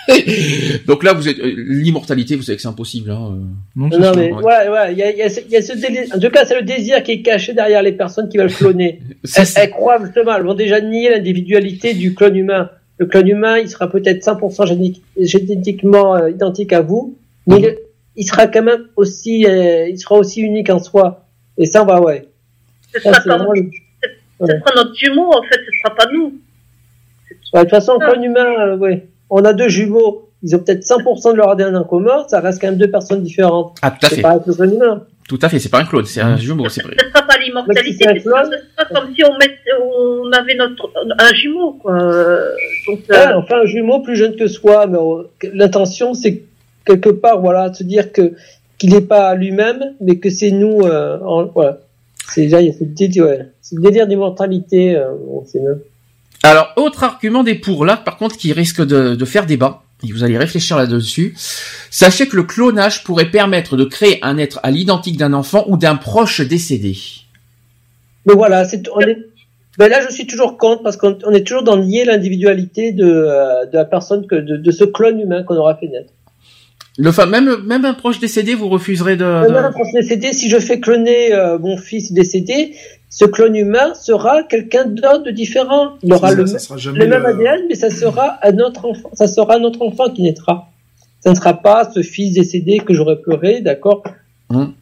(laughs) Donc là, vous êtes euh, l'immortalité, vous savez que c'est impossible. Hein. Euh. Non, mais ouais, ouais, il y a, y, a, y a, ce délire. En tout cas, c'est le désir qui est caché derrière les personnes qui veulent cloner. (laughs) elles, croient justement, elles vont déjà nier l'individualité du clone humain. Le clone humain, il sera peut-être 100% génétiquement euh, identique à vous, mais mhm. il, sera quand même aussi, il sera aussi unique en soi. Et ça, va, ouais. Ce sera, notre jumeau, en fait, ce sera pas nous. de toute façon, clone humain, ouais on a deux jumeaux, ils ont peut-être 100% de leur ADN en commun, ça reste quand même deux personnes différentes. Ah, tout à fait. C'est pas un humain. Tout à fait, c'est pas un clone, c'est un jumeau, c'est vrai. Ce sera pas l'immortalité, c'est pas comme si on, met, on avait notre, un jumeau, quoi. Donc, euh... enfin, un jumeau plus jeune que soi, mais l'intention, c'est quelque part, voilà, de se dire que, qu'il n'est pas lui-même, mais que c'est nous, euh, en, voilà. C'est déjà, il y a ce délire, ouais. le délire d'immortalité, euh, c'est mieux. Alors, autre argument des pour, là, par contre, qui risque de, faire débat, et vous allez réfléchir là-dessus, sachez que le clonage pourrait permettre de créer un être à l'identique d'un enfant ou d'un proche décédé. Mais voilà, c'est, ben là, je suis toujours contre parce qu'on est toujours dans nier l'individualité de, euh, de la personne de, ce clone humain qu'on aura fait naître. Le même même un proche décédé, vous refuserez de. Même un proche décédé, si je fais cloner euh, mon fils décédé, ce clone humain sera quelqu'un d'autre de différent. Il aura le, même ADN, mais ça sera un autre enfant. Ça sera notre enfant qui naîtra. Ça ne sera pas ce fils décédé que j'aurais pleuré, d'accord? Hum.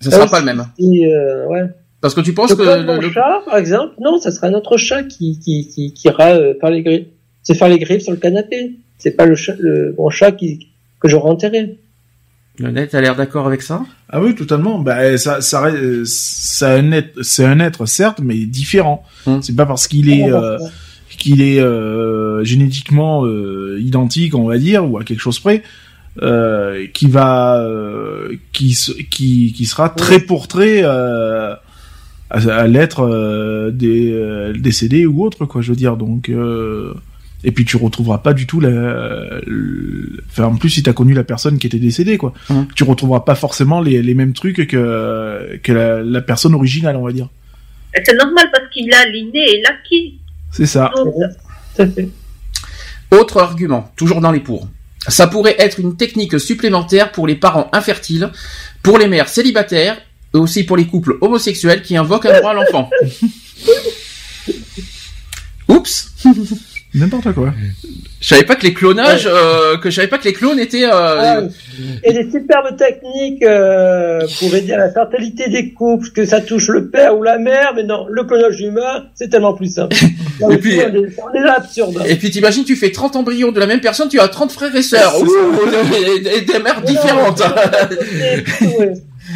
Ça sera pas le même. Euh, ouais. Parce que tu penses que le, chat, par exemple, non, ça sera notre chat qui qui qui, qui ira euh, faire les griffes, c'est faire les griffes sur le canapé. C'est pas le chat, le mon chat qui que j'aurais enterré. Le a l'air d'accord avec ça? Ah oui, totalement. Bah, ça, ça, ça c'est un être, certes, mais différent. Hum. C'est pas parce qu'il est, euh, qu'il est euh, génétiquement euh, identique, on va dire, ou à quelque chose près, euh, qui va, qui, qui, qui sera très pour trait à, à l'être des décédé ou autre, quoi. Je veux dire, donc. Et puis tu retrouveras pas du tout la. Enfin, en plus, si t'as connu la personne qui était décédée, quoi, mmh. tu retrouveras pas forcément les, les mêmes trucs que que la, la personne originale, on va dire. C'est normal parce qu'il a l'inné et l'acquis. C'est ça. Autre argument, toujours dans les pour. Ça pourrait être une technique supplémentaire pour les parents infertiles, pour les mères célibataires, et aussi pour les couples homosexuels qui invoquent un droit à l'enfant. (laughs) Oups N'importe quoi. Je savais pas que les clonages, euh, que je savais pas que les clones étaient. Euh, et des superbes techniques euh, pour aider à la fertilité des couples, que ça touche le père ou la mère, mais non, le clonage humain, c'est tellement plus simple. (laughs) et puis, on est, absurde. Et puis t'imagines, tu fais 30 embryons de la même personne, tu as 30 frères et sœurs, (laughs) et, des mères différentes.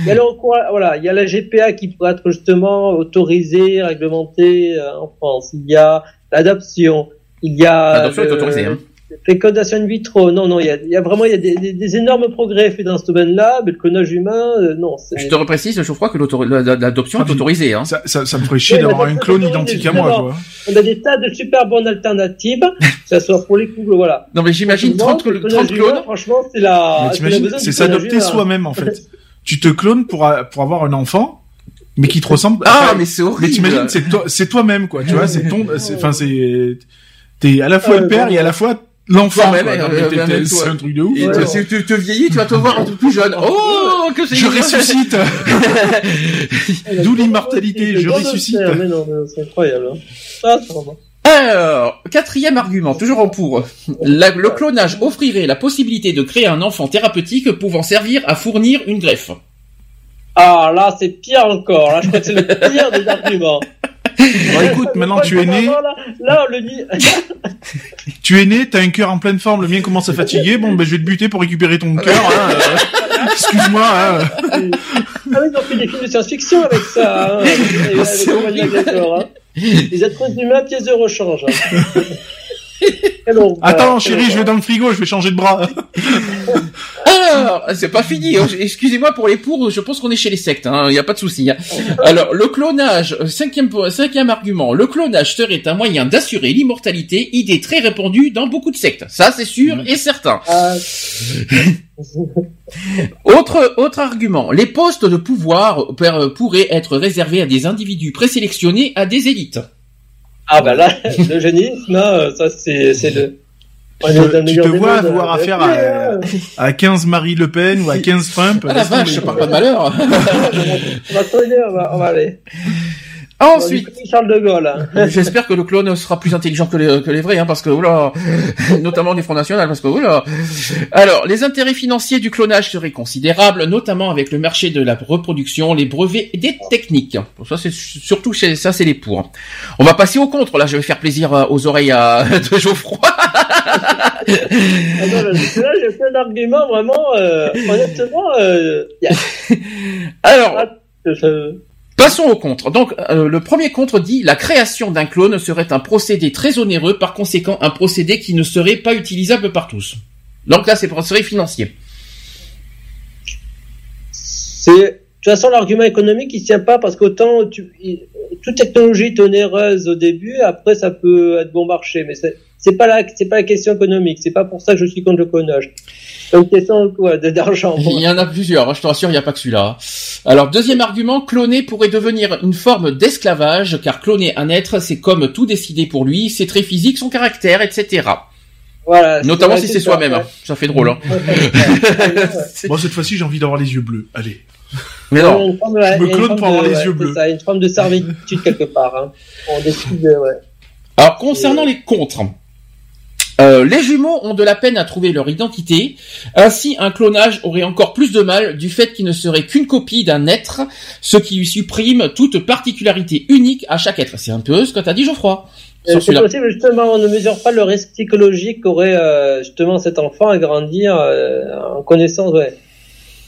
Il y a voilà, il y a la GPA qui pourrait être justement autorisée, réglementée euh, en France. Il y a l'adoption. Il y a l'adoption est autorisée. Hein. Fécondation in vitro, non, non, il y a, il y a vraiment il y a des, des, énormes progrès faits dans ce domaine-là, mais le clonage humain, euh, non. Je te reprécise, je crois que l'adoption est autorisée. Hein. Ça, ça, ça me ferait chier d'avoir un clone identique à moi. Quoi. On a des tas de super bonnes alternatives, (laughs) que ce soit pour les couples, voilà. Non mais j'imagine 30, 30 clones. franchement, c'est la. C'est s'adopter soi-même en fait. (laughs) tu te clones pour pour avoir un enfant mais qui te ressemble. Ah, mais c'est horrible. Mais t'imagines, c'est toi, c'est toi-même, quoi. Tu vois, c'est ton, enfin, c'est, t'es à la fois le père et à la fois l'enfant. même, c'est un truc de ouf. Et si tu te vieillis, tu vas te voir un peu plus jeune. Oh, que c'est Je ressuscite. (laughs) D'où l'immortalité. Je ressuscite. c'est incroyable. Hein. Alors, quatrième argument, toujours en pour. le clonage offrirait la possibilité de créer un enfant thérapeutique pouvant servir à fournir une greffe. Ah, là, c'est pire encore. Là, je crois que c'est le pire des arguments. Bon, écoute, maintenant tu es né. Là, on le dit. (laughs) tu es né, t'as un cœur en pleine forme, le mien commence à fatiguer. Bon, ben je vais te buter pour récupérer ton cœur. Hein, euh, (laughs) Excuse-moi. Hein. Ah oui, ils ont fait des films de science-fiction avec ça. Hein, (laughs) avec, avec, hein. Les êtres humains, pièces de rechange. Hein. Attends, chérie, je vais dans le frigo, je vais changer de bras. (laughs) Alors, c'est pas fini. Hein. Excusez-moi pour les pour. Je pense qu'on est chez les sectes. Il hein. n'y a pas de souci. Hein. Alors, le clonage. Cinquième cinquième argument. Le clonage serait un moyen d'assurer l'immortalité, idée très répandue dans beaucoup de sectes. Ça, c'est sûr et certain. Euh. (laughs) autre autre argument. Les postes de pouvoir pourraient être réservés à des individus présélectionnés à des élites. Ah bah là, (laughs) le génisme, ça c'est c'est le. Tu, te vois avoir affaire à, à 15 Marie Le Pen ou à 15 Trump. Ah la vache, je parle pas de malheur. (laughs) on va, on va, on va aller. Ensuite, Charles de Gaulle. Hein. (laughs) J'espère que le clone sera plus intelligent que les, que les vrais, hein, parce que oula, (laughs) notamment du Front National, parce que oula. Alors, les intérêts financiers du clonage seraient considérables, notamment avec le marché de la reproduction, les brevets et des techniques. ça, c'est surtout ça, c'est les pour. On va passer au contre. Là, je vais faire plaisir euh, aux oreilles à, (laughs) de Geoffroy. ah non, là, j'ai fait un argument vraiment, euh, honnêtement. Euh, Alors. Ah, Passons au contre. Donc, euh, le premier contre dit la création d'un clone serait un procédé très onéreux, par conséquent un procédé qui ne serait pas utilisable par tous. Donc là, c'est serait financier. C'est de toute façon l'argument économique il tient pas parce qu'autant toute technologie est onéreuse au début, après ça peut être bon marché, mais c'est pas la c'est pas la question économique. C'est pas pour ça que je suis contre le clonage une question d'argent. Il y en a plusieurs, hein, je te rassure, il n'y a pas que celui-là. Alors, deuxième argument, cloner pourrait devenir une forme d'esclavage, car cloner un être, c'est comme tout décider pour lui, c'est très physique, son caractère, etc. Voilà. Notamment si c'est soi-même. Ça fait drôle. Hein. (laughs) Moi, cette fois-ci, j'ai envie d'avoir les yeux bleus. Allez. Mais non. je me clone pour avoir les yeux bleus. Ça, une forme de servitude quelque part. Hein. On décide, ouais. Alors, concernant les contres, euh, les jumeaux ont de la peine à trouver leur identité. Ainsi, un clonage aurait encore plus de mal du fait qu'il ne serait qu'une copie d'un être, ce qui lui supprime toute particularité unique à chaque être. C'est un peu ce que t'as dit Geoffroy. Euh, c'est possible justement, on ne mesure pas le risque psychologique qu'aurait euh, justement cet enfant à grandir en connaissance. Ouais.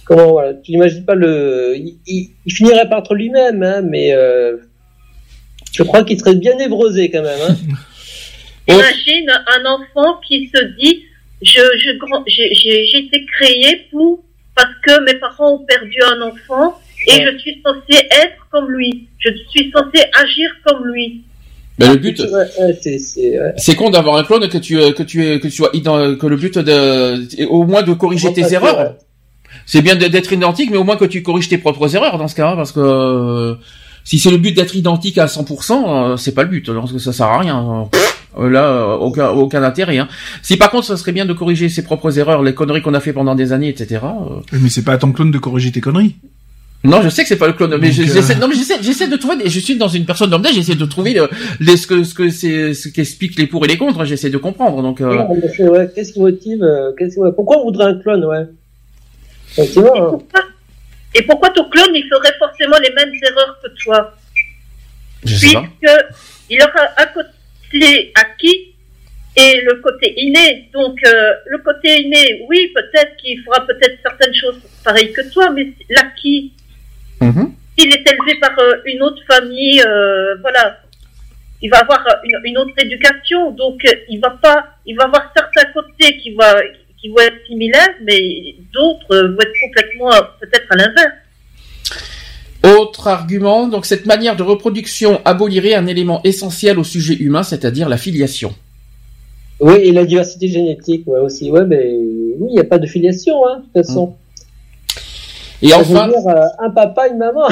Comment voilà, tu n'imagines pas le, il, finirait par être lui-même, hein, mais je crois qu'il serait bien névrosé quand même. Hein. (laughs) Imagine un enfant qui se dit je j'ai été créé pour parce que mes parents ont perdu un enfant et je suis censé être comme lui. Je suis censé agir comme lui. Mais le but, c'est con d'avoir un clone que tu que tu que tu sois que le but de au moins de corriger tes erreurs. C'est bien d'être identique, mais au moins que tu corriges tes propres erreurs dans ce cas, parce que si c'est le but d'être identique à 100%, euh, c'est pas le but. Donc ça sert à rien. Euh, là, euh, aucun, aucun intérêt. Hein. Si par contre, ça serait bien de corriger ses propres erreurs, les conneries qu'on a fait pendant des années, etc. Mais c'est pas à ton clone de corriger tes conneries. Non, je sais que c'est pas le clone, mais j'essaie, euh, non, mais j'essaie, j'essaie de trouver, des- je suis dans une personne lambda, j'essaie de trouver le- les, ce que, ce que c'est, ce qu'expliquent les pour et les contre, j'essaie de comprendre, donc, euh, Ouais, ouais, Qu'est-ce qui motive euh, qu'est-ce qui- Pourquoi on voudrait un clone, ouais? Et hein. pourquoi, et pourquoi ton clone, il ferait forcément les mêmes erreurs que toi? Je sais pas. Puisque il aura un côté acquis et le côté inné. Donc, euh, le côté inné, oui, peut-être qu'il fera peut-être certaines choses pareilles que toi, mais l'acquis, Mhm. il est élevé par euh, une autre famille, euh, voilà. Il va avoir une, une autre éducation, donc il va pas, il va avoir certains côtés qui va, qui vont être similaires, mais d'autres vont être complètement peut-être à l'inverse. Autre argument, donc cette manière de reproduction abolirait un élément essentiel au sujet humain, c'est-à-dire la filiation. Oui, et la diversité génétique, ouais, aussi. Ouais, mais oui, il n'y a pas de filiation, hein, de toute façon. Et Ça veut enfin, dire, euh, un papa, une maman.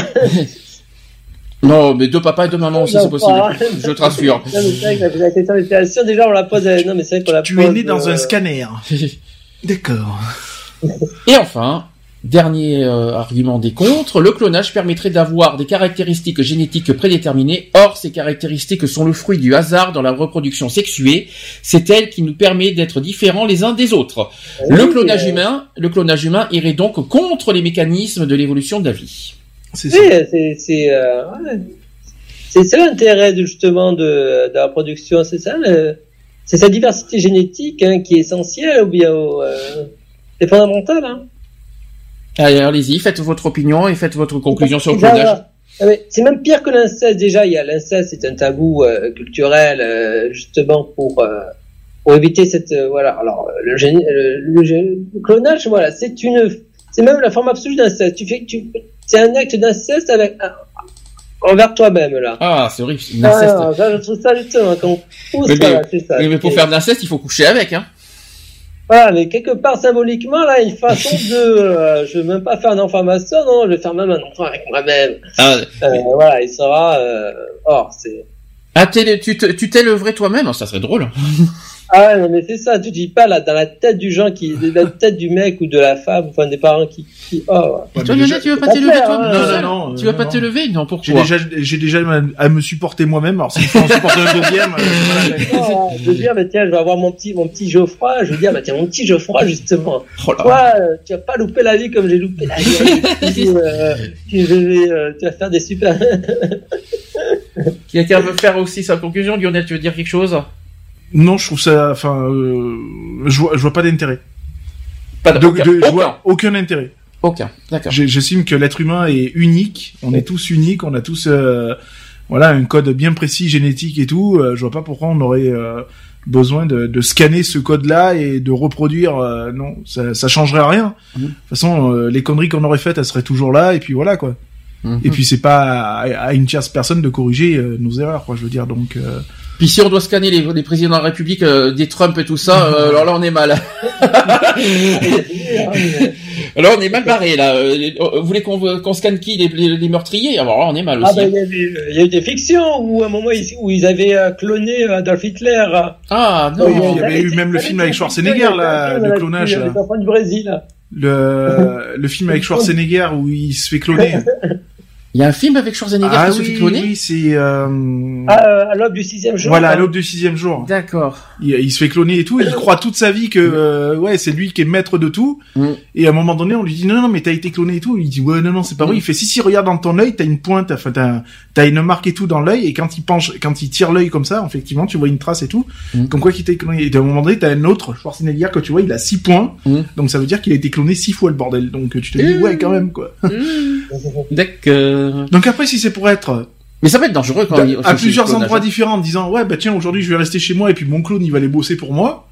(laughs) non, mais deux papas et deux mamans aussi, c'est possible. pas. Je te rassure. Non, mais c'est vrai que la, question de filiation, déjà, on la pose. à- Non, mais c'est vrai qu'on la Tu pose. es né dans euh, un scanner. (laughs) D'accord. Et enfin, dernier euh, argument des contre, le clonage permettrait d'avoir des caractéristiques génétiques prédéterminées. Or, ces caractéristiques sont le fruit du hasard dans la reproduction sexuée. C'est elle qui nous permet d'être différents les uns des autres. oui, Le clonage euh, humain, le clonage humain irait donc contre les mécanismes de l'évolution de la vie. C'est Oui, ça. c'est euh, ouais. l'intérêt de, justement de, de la production, c'est ça, c'est sa diversité génétique hein, qui est essentielle ou bien euh, c'est fondamental. Hein. Allez, allez-y, faites votre opinion et faites votre conclusion sur le clonage. ah ouais, C'est même pire que l'inceste. Déjà, il y a l'inceste, c'est un tabou euh, culturel euh, justement pour euh, pour éviter cette euh, voilà. Alors euh, le, gén- le, le gén- le clonage, voilà, c'est une c'est même la forme absolue d'inceste. Tu fais tu c'est un acte d'inceste avec envers toi-même là. Ah, c'est horrible, c'est une Ah, je trouve ça justement quand on pousse, Mais- mais- voilà, c'est ça. Mais pour faire de l'inceste, il faut coucher avec, hein. Voilà, mais quelque part symboliquement là, une façon de, (laughs) euh, je veux même pas faire un enfant à ma soeur, non, je vais faire même un enfant avec moi-même. Ah, Euh, voilà, il sera, euh, or c'est. ah, t'es- tu te- tu t'élèverais toi-même, ça serait drôle. Ah ouais, non, mais c'est ça, tu dis pas là, dans la tête du gens qui, dans la tête du mec ou de la femme, enfin des parents qui, qui oh. Ouais, toi, déjà- tu veux pas pas t'élever toi hein. Non, non, non, Tu vas euh, pas t'élever Non, J'ai pourquoi déjà, j'ai déjà à me supporter moi-même. Alors s'il faut en supporter un deuxième, euh, je veux dire, mais tiens, je vais avoir mon petit, mon petit Geoffroy, je veux dire, bah tiens, mon petit Geoffroy, justement. Oh là. Toi, euh, tu vas pas louper la vie comme j'ai loupé la vie. (laughs) tu, euh, tu, vais, euh, tu vas faire des super. Quelqu'un veut faire aussi sa conclusion Lionel, tu veux dire quelque chose? Non, je trouve ça, enfin, euh, je vois, je vois pas d'intérêt. Pas de, De- aucun, de- je aucun, vois aucun intérêt. aucun. D'accord. J'estime que l'être humain est unique. On est tous uniques. On a tous, euh, voilà, un code bien précis génétique et tout. Euh, je vois pas pourquoi on aurait besoin de, de scanner ce code-là et de reproduire. euh, non, ça, ça changerait rien. Mhm. De toute façon, euh, les conneries qu'on aurait faites, elles seraient toujours là. Et puis voilà quoi. Mhm. Et puis c'est pas à, à une tierce personne de corriger euh, nos erreurs, quoi. Je veux dire donc. Puis si on doit scanner les, les présidents de la République, euh, des Trump et tout ça, euh, (laughs) alors là on est mal. (laughs) alors on est mal barré là. Euh, Vous voulez qu'on scanne qui les, les, les meurtriers? Alors là on est mal Ah aussi. ben il y, a eu, il y a eu des fictions où à un moment ils, où ils avaient cloné Adolf Hitler. Ah il y non. avait eu même le film avec Schwarzenegger, là, le clonage, là. Les enfants du Brésil. le le film avec (laughs) Schwarzenegger où il se fait cloner. Il y a un film avec Schwarzenegger ah qui se oui, fait cloner. oui, c'est. euh, Ah, euh, à l'aube du sixième jour. Voilà, à l'aube du sixième jour. D'accord. Il, il se fait cloner et tout, et il croit toute sa vie que euh, ouais, c'est lui qui est maître de tout. Mm. Et à un moment donné, on lui dit non, non, mais t'as été cloné et tout. Il dit ouais, non, non, c'est pas Mm. vrai. Il fait si, si, regarde dans ton œil, t'as une pointe, enfin t'as t'as une marque et tout dans l'œil, et quand il penche, quand il tire l'œil comme ça, effectivement, tu vois une trace et tout. Mm. Comme quoi qu'il t'a cloné. Et à un moment donné, t'as un autre Schwarzenegger que tu vois, il a six points. Mm. Donc ça veut dire qu'il a été cloné six fois le bordel. Donc tu te dis Mm. ouais, quand même quoi. (laughs) D'accord. Donc après, si c'est pour être Mais ça peut être dangereux quand il- à plusieurs endroits hein. différents en disant ouais bah tiens aujourd'hui je vais rester chez moi et puis mon clone il va aller bosser pour moi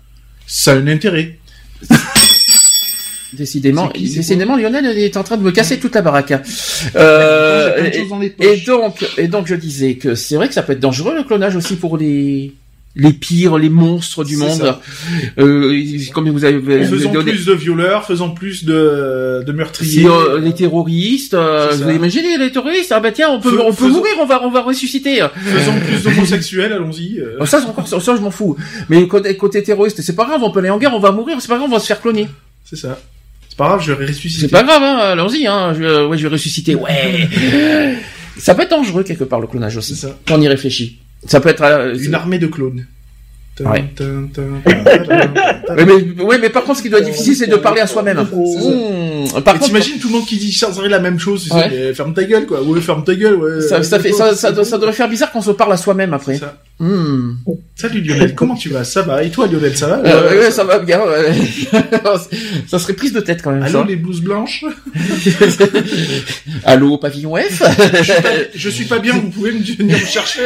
ça a un intérêt (laughs) Décidément, qui, décidément, Lionel il est en train de me casser toute la baraque. (laughs) Euh, et, et donc, et donc, je disais que c'est vrai que ça peut être dangereux le clonage aussi pour les les pires, les monstres du monde. Euh, comme vous avez faisons donné- plus de violeurs faisons plus de, de meurtriers si euh, les terroristes, euh, vous imaginez les terroristes Ah bah tiens, on peut, Fais- on peut faisons- mourir, on va, on va ressusciter. faisons plus d'homosexuels allons-y euh. Oh, ça, encore, ça, ça, je m'en fous. Mais côté, côté terroriste, c'est pas grave, on peut aller en guerre, on va mourir, c'est pas grave, on va se faire cloner. c'est ça C'est pas grave, je vais ressusciter. C'est pas grave, hein, allons-y, hein. Je, ouais, je vais ressusciter. Ouais. ça peut être dangereux quelque part le clonage aussi. C'est ça. Quand on y réfléchit. Ça peut être euh, Une armée de clones. Ouais. (laughs) Ouais, mais, ouais, mais par contre, ce qui doit être difficile, c'est de parler à soi-même. Mmh. Par contre, T'imagines tout le monde qui dit sans arrêt la même chose, sais, Ouais. ferme ta gueule quoi, ouais ferme ta gueule, ouais. ça, ça devrait faire bizarre qu'on se parle à soi-même après. Ça. Mmh. Salut Lionel, comment tu vas? Ça va? Et toi Lionel, ça va? Euh, Ouais, ça va bien. (laughs) ça serait prise de tête quand même. Allô ça. les blouses blanches? (laughs) Allô, pavillon F? Je, suis pas, je suis pas bien, vous pouvez me venir me chercher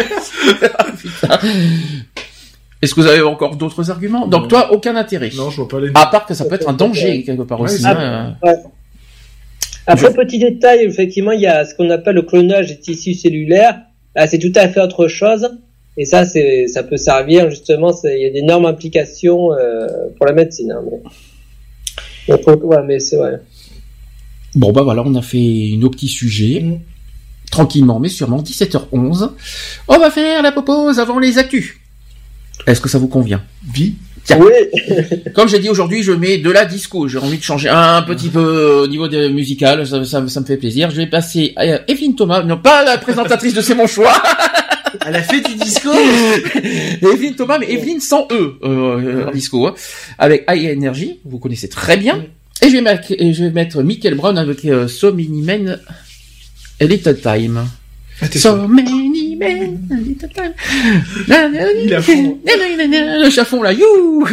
Est-ce que vous avez encore d'autres arguments? Donc Non. toi, aucun intérêt. Non, je vois pas les. À part que ça peut être un danger quelque part Ouais, aussi. hein. Après, petit détail, effectivement, il y a ce qu'on appelle le clonage des tissus cellulaires. Là, c'est tout à fait autre chose. Et ça, c'est, ça peut servir justement. Il y a d'énormes implications euh, pour la médecine. Hein, mais... Donc, faut- ouais, mais c'est vrai. Bon bah voilà, on a fait nos petits sujets. Mm. Tranquillement, mais sûrement, 17h11. On va faire la pause avant les actus. Est-ce que ça vous convient? Vie Tiens. Oui. (laughs) Comme j'ai dit aujourd'hui, je mets de la disco. J'ai envie de changer un petit peu au niveau des musical. Ça, ça- ça me fait plaisir. Je vais passer à Evelyne Thomas, non pas la présentatrice de C'est mon choix. Elle a fait du disco (laughs) Evelyne Thomas, mais Evelyne sans E euh, en disco, hein, avec High Energy, vous connaissez très bien. Et je vais mettre, et je vais mettre Michael Brown avec euh, So Many Men, A Little Time. Ah, So little time. Il à fond. Chafon là, you.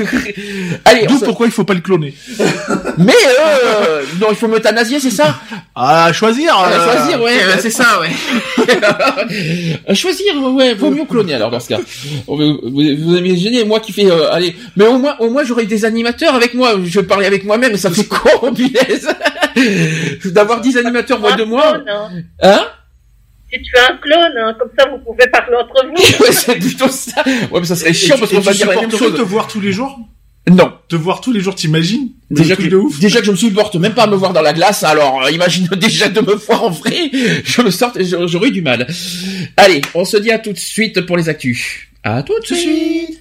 Allez, D'où pourquoi il faut pas le cloner (laughs) mais euh, non, il faut m'euthanasier, c'est ça? Ah, à choisir À euh, choisir, ouais, c'est ça, ouais. (laughs) À choisir, ouais, vaut mieux cloner alors dans ce cas. Vous, vous, vous imaginez, moi qui fais, euh, allez, mais au moins, au moins j'aurai des animateurs avec moi. Je vais parler avec moi-même, ça fait con, punaise. (laughs) D'avoir 10 animateurs moi Un de moi. hein? Si tu es un clone, hein, comme ça vous pouvez parler entre vous. (laughs) Ouais, c'est plutôt ça. Ouais, mais ça serait chiant Et parce qu'on et va dire la même chose. te voir tous les jours? Non. Te voir tous les jours, t'imagines? Déjà que, de ouf. déjà que je me supporte même pas à me voir dans la glace, alors euh, imagine (laughs) déjà de me voir en vrai, je me sorte, j'aurais eu du mal. Allez, on se dit à tout de suite pour les actus. À tout de suite.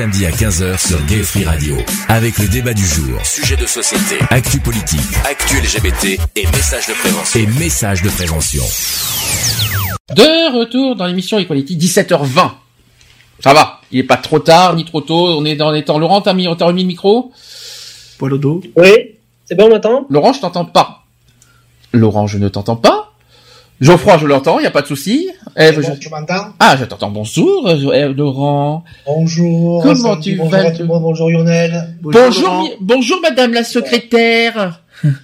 Samedis à 15h sur Gay Free Radio. Avec le débat du jour, sujet de société, actu politique, actu LGBT et messages de prévention. Et messages de prévention. De retour dans l'émission Equality, 17h20. Ça va, il est pas trop tard ni trop tôt, on est dans les temps. Laurent, t'as mis, t'as remis le micro? Poil au dos. Oui, c'est bon maintenant Laurent, je t'entends pas. Laurent, je ne t'entends pas. Geoffroy, je l'entends, il y a pas de souci. Ève, je- Tu m'entends? Ah, je t'entends. Bonjour, euh, Laurent. Bonjour. Comment Sandy, tu bonjour vas, à tout le monde, Bonjour Lionel. Bonjour, mi- bonjour, Madame la secrétaire. (laughs) Bonjour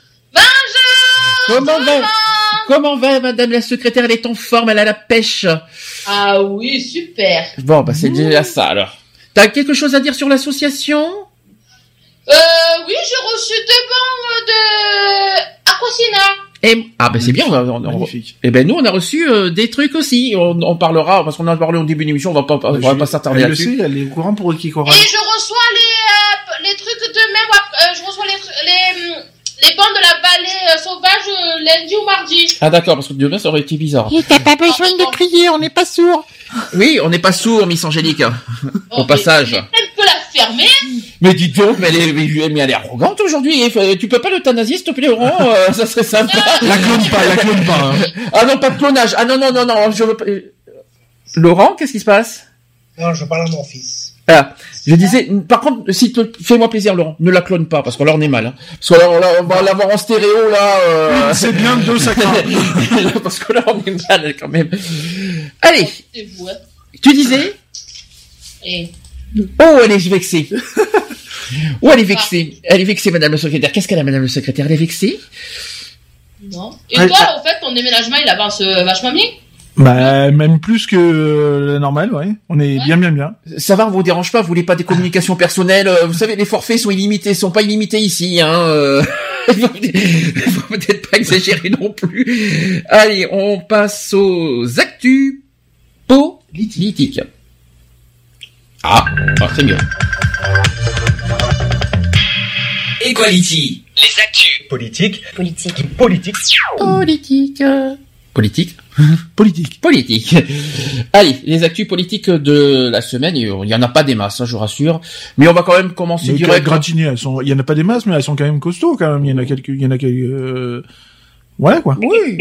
Comment va, comment va Madame la secrétaire? Elle est en forme, elle a la pêche. Ah oui, super. Bon, bah c'est déjà ça alors. T'as quelque chose à dire sur l'association? Euh, oui, j'ai reçu deux bons de Aquasina. Et ah ben c'est bien. On, on- on- Magnifique. eh ben nous on a reçu euh, des trucs aussi. On, on parlera parce qu'on a parlé au début de l'émission. On va pas, on va pas s'attarder là-dessus. sait, elle est au courant pour qui Et je reçois les, euh, les trucs demain, ou après- euh, je reçois les, hum, les bancs de la vallée euh, sauvage euh, lundi ou mardi. Ah d'accord parce que demain ça aurait été bizarre. t'as pas besoin de crier, on n'est pas sourd. Oui, on n'est pas sourd, Miss Angélique. (laughs) Au passage. Elle peut la Mais dis donc, mais elle est, mais elle est arrogante aujourd'hui. Tu peux pas l'euthanasier, s'il te plaît, Laurent euh, Ça serait sympa. La clone pas, la clone pas. hein. Ah non, pas de clonage. Ah non, non, non, non, je veux pas... euh, Laurent, qu'est-ce qui se passe? Non, je parle à mon fils. Ah, je disais, par contre, si te, fais-moi plaisir, Laurent, ne la clone pas, parce que là on est mal. Hein. Parce que là, on, là, on va l'avoir en stéréo, là. Euh... C'est bien deux, ça craint. (laughs) parce que là, on est mal quand même. Allez, C'est vous, tu disais? Et Oh, elle est vexée. Oh, elle est vexée. Elle est vexée, Madame le secrétaire. Qu'est-ce qu'elle a, Madame le secrétaire? Elle est vexée? Non. Et toi, en fait, ton déménagement, il avance euh, vachement bien? Bah, même plus que euh, la normale, ouais. On est bien, bien, bien. Ça va, on vous dérange pas? Vous voulez pas des communications personnelles? Euh, Vous savez, les forfaits sont illimités, sont pas illimités ici. Hein. euh. (laughs) Faut peut-être pas exagérer non plus. Allez, on passe aux actus politiques. Ah, ah, c'est mieux. Equality. Les actus. Politique. Politique. Politique. Politique. Politique. (laughs) Politique. Politique. Allez, les actus politiques de la semaine. Il y en a pas des masses, hein, je vous rassure. Mais on va quand même commencer Mais direct. gratinées, elles sont, il y en a pas des masses, mais elles sont quand même costauds, quand même. Il y en a quelques, il y en a quelques, euh... ouais, quoi. Oui.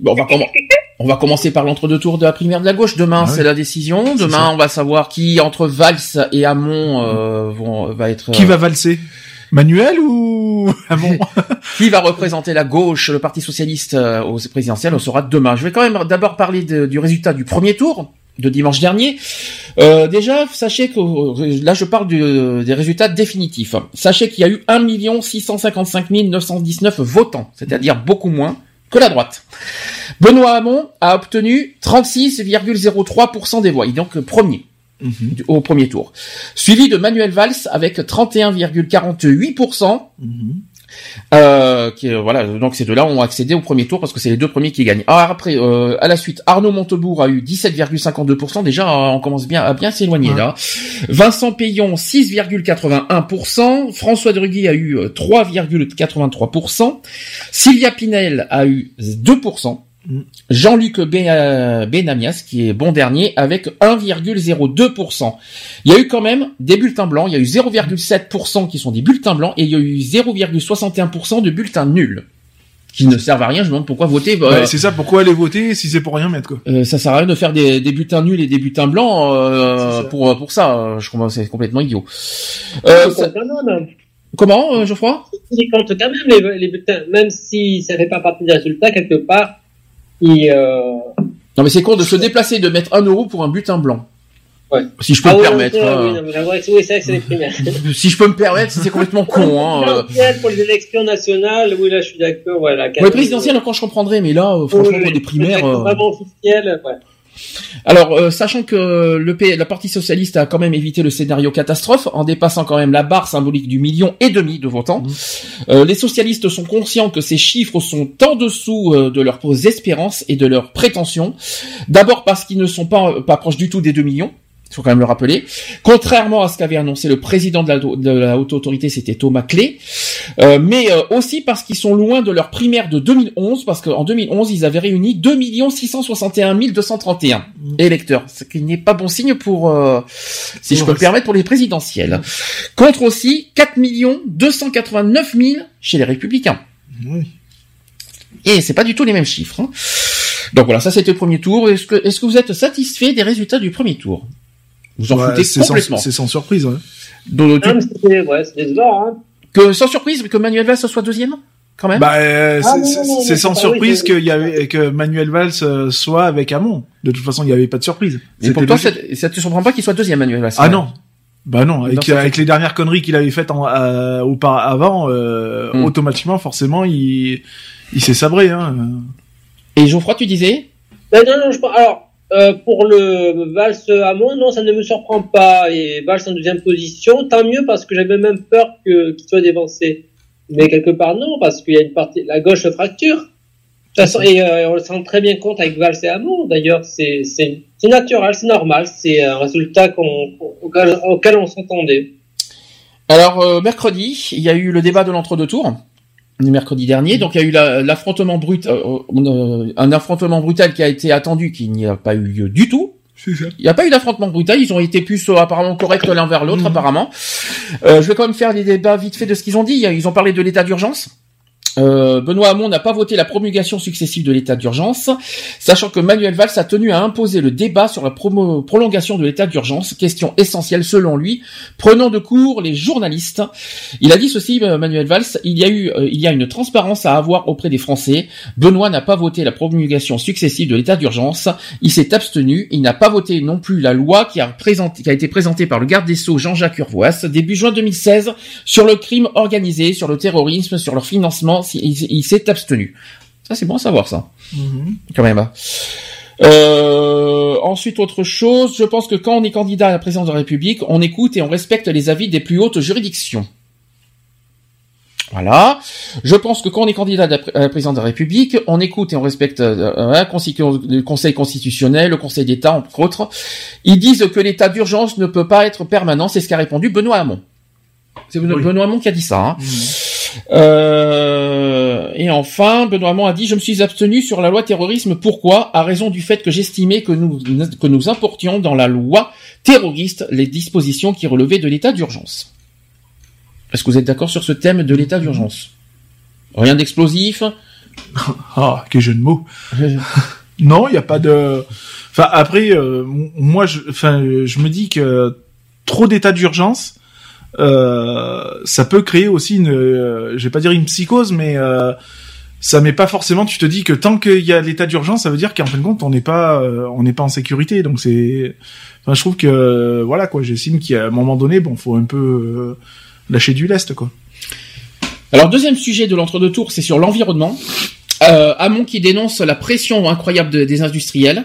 Bon, on va, commen- (laughs) on va commencer par l'entre-deux tours de la primaire de la gauche. Demain, Ah oui. c'est la décision. Demain, on va savoir qui, entre Valls et Hamon, euh, vont, va être... Qui euh, va valser? Manuel ou, (laughs) ah bon? qui va représenter la gauche, le Parti Socialiste euh, aux présidentielles, on saura demain. Je vais quand même d'abord parler de- du résultat du premier tour de dimanche dernier. Euh, déjà, sachez que euh, là, je parle du- des résultats définitifs. Sachez qu'il y a eu 1 655 919 votants, c'est-à-dire beaucoup moins que la droite. Benoît Hamon a obtenu 36,03% des voix. Il est donc premier du- au premier tour. Suivi de Manuel Valls avec 31,48%. Mhm. Euh, qui, euh, voilà, donc ces deux-là ont accédé au premier tour parce que c'est les deux premiers qui gagnent. Alors après, euh, à la suite, Arnaud Montebourg a eu 17,52%. Déjà, euh, on commence bien à bien s'éloigner là. Vincent Payon 6,81%. François Drugui a eu euh, 3,83%. Sylvia Pinel a eu 2%. Jean-Luc Ben- euh, Benamias, qui est bon dernier, avec 1,02%. Il y a eu quand même des bulletins blancs. Il y a eu 0,7% qui sont des bulletins blancs et il y a eu 0,61% de bulletins nuls. Qui ne servent à rien. Je me demande pourquoi voter. bah, Ouais, c'est ça, pourquoi aller voter si c'est pour rien mettre, quoi. euh, ça sert à rien de faire des, des bulletins nuls et des bulletins blancs euh, pour pour ça. euh, Je comprends, c'est complètement idiot. Euh, ça- comment, euh, Geoffroy? Ils comptent quand même les, les bulletins, même si ça fait pas partie des résultats, quelque part, ils, euh... Non, mais c'est con de se déplacer, de mettre un euro pour un butin blanc. Ouais. Si je peux Ah me oui, permettre. oui, hein. oui, non, oui, que c'est les. (laughs) Si je peux me permettre, c'est complètement (laughs) con. Hein. euh. Pour les élections nationales, oui, là, je suis d'accord, ouais, la Pour les présidentielles, encore je comprendrais, mais là, euh, franchement, pour des primaires. euh, Vraiment officielles, ouais. Alors, euh, sachant que le P- la Parti socialiste a quand même évité le scénario catastrophe en dépassant quand même la barre symbolique du million et demi de votants, euh, les socialistes sont conscients que ces chiffres sont en dessous euh, de leurs espérances et de leurs prétentions. D'abord parce qu'ils ne sont pas pas proches du tout des 2 millions. Il faut quand même le rappeler. Contrairement à ce qu'avait annoncé le président de la, de la haute autorité, c'était Thomas Clé. Euh, mais euh, aussi parce qu'ils sont loin de leur primaire de 2011, parce qu'en 2011, ils avaient réuni 2 661 231 électeurs, ce qui n'est pas bon signe pour, euh, si je peux me permettre, pour les présidentielles. Contre aussi 4 289 000 chez les républicains. Oui. Et c'est pas du tout les mêmes chiffres. hein. Donc voilà, ça c'était le premier tour. Est-ce que, est-ce que vous êtes satisfait des résultats du premier tour? Vous en Ouais, foutez c'est sans, complètement. c'est sans surprise, ouais. Donc, tu- ouais, c'est décevant, hein. que sans surprise que Manuel Valls soit deuxième, quand même. Bah, euh, Ah, c'est- non, c'est non, non, c'est non, sans surprise c'est- qu'il y avait, que Manuel Valls euh, soit avec Hamon. De toute façon, il n'y avait pas de surprise. Mais pour toi, ça, ça te surprend pas qu'il soit deuxième, Manuel Valls Ah non. Bah non, avec, les dernières conneries qu'il avait faites en, euh, auparavant, euh, Hmm. automatiquement, forcément, il, il s'est sabré. Hein. Et Geoffroy, tu disais? Ben non, non, je alors, euh, pour le Valls Hamon, non, ça ne me surprend pas. Et Valls en deuxième position, tant mieux parce que j'avais même peur que, qu'il soit dévancé. Mais quelque part, non, parce qu'il y a une partie, la gauche fracture. De toute façon, et euh, on le sent très bien compte avec Valls et Hamon. D'ailleurs, c'est, c'est, naturel, c'est normal, c'est un résultat qu'on- auquel, auquel on s'entendait. Alors euh, mercredi, il y a eu le débat de l'entre-deux tours. Mercredi dernier, donc il y a eu la- l'affrontement brut, euh, euh, un affrontement brutal qui a été attendu, qui n'y a pas eu lieu du tout. Il n'y a pas eu d'affrontement brutal, ils ont été plus euh, apparemment corrects l'un vers l'autre Mhm. apparemment. Euh, je vais quand même faire des débats vite fait de ce qu'ils ont dit. Ils ont parlé de l'état d'urgence. Euh, Benoît Hamon n'a pas voté la promulgation successive de l'état d'urgence, sachant que Manuel Valls a tenu à imposer le débat sur la prolongation de l'état d'urgence, question essentielle selon lui, prenant de court les journalistes. Il a dit ceci, euh, Manuel Valls, il y a eu, euh, il y a une transparence à avoir auprès des Français. Benoît n'a pas voté la promulgation successive de l'état d'urgence. Il s'est abstenu. Il n'a pas voté non plus la loi qui a, présenté, qui a été présentée par le garde des Sceaux Jean-Jacques Urvoas début juin 2016 sur le crime organisé, sur le terrorisme, sur leur financement. Il, s'est abstenu. Ça, c'est bon à savoir, ça quand même. Euh, ensuite, autre chose, je pense que quand on est candidat à la présidence de la République, on écoute et on respecte les avis des plus hautes juridictions. Voilà. Je pense que quand on est candidat à la présidence de la République, on écoute et on respecte le Conseil constitutionnel, le Conseil d'État, entre autres. Ils disent que l'état d'urgence ne peut pas être permanent. C'est ce qu'a répondu Benoît Hamon. C'est Benoît Hamon qui a dit ça. Hein. Euh, et enfin, Benoît Hamon a dit, je me suis abstenu sur la loi terrorisme. Pourquoi? À raison du fait que j'estimais que nous, que nous importions dans la loi terroriste les dispositions qui relevaient de l'état d'urgence. Est-ce que vous êtes d'accord sur ce thème de l'état d'urgence? Rien d'explosif? (laughs) Ah, quel jeu de mots. (laughs) Non, il n'y a pas de. Enfin, après, euh, moi, je, enfin, je me dis que trop d'état d'urgence, euh, ça peut créer aussi une, euh, je vais pas dire une psychose, mais euh, ça met pas forcément. Tu te dis que tant qu'il y a l'état d'urgence, ça veut dire qu'en fin de compte, on n'est pas, euh, on n'est pas en sécurité. Donc c'est, enfin, je trouve que voilà quoi. J'estime qu'à un moment donné, bon, faut un peu euh, lâcher du lest quoi. Alors, deuxième sujet de l'entre-deux tours, c'est sur l'environnement. Euh, Hamon qui dénonce la pression incroyable de- des industriels,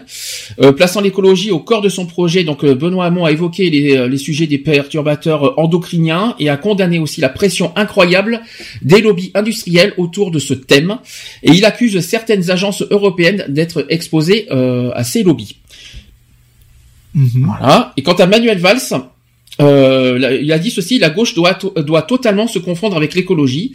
euh, plaçant l'écologie au corps de son projet. Donc euh, Benoît Hamon a évoqué les, euh, les sujets des perturbateurs euh, endocriniens et a condamné aussi la pression incroyable des lobbies industriels autour de ce thème. Et il accuse certaines agences européennes d'être exposées euh, à ces lobbies. Voilà. Et quant à Manuel Valls, euh, il a dit ceci, la gauche doit, to- doit totalement se confondre avec l'écologie.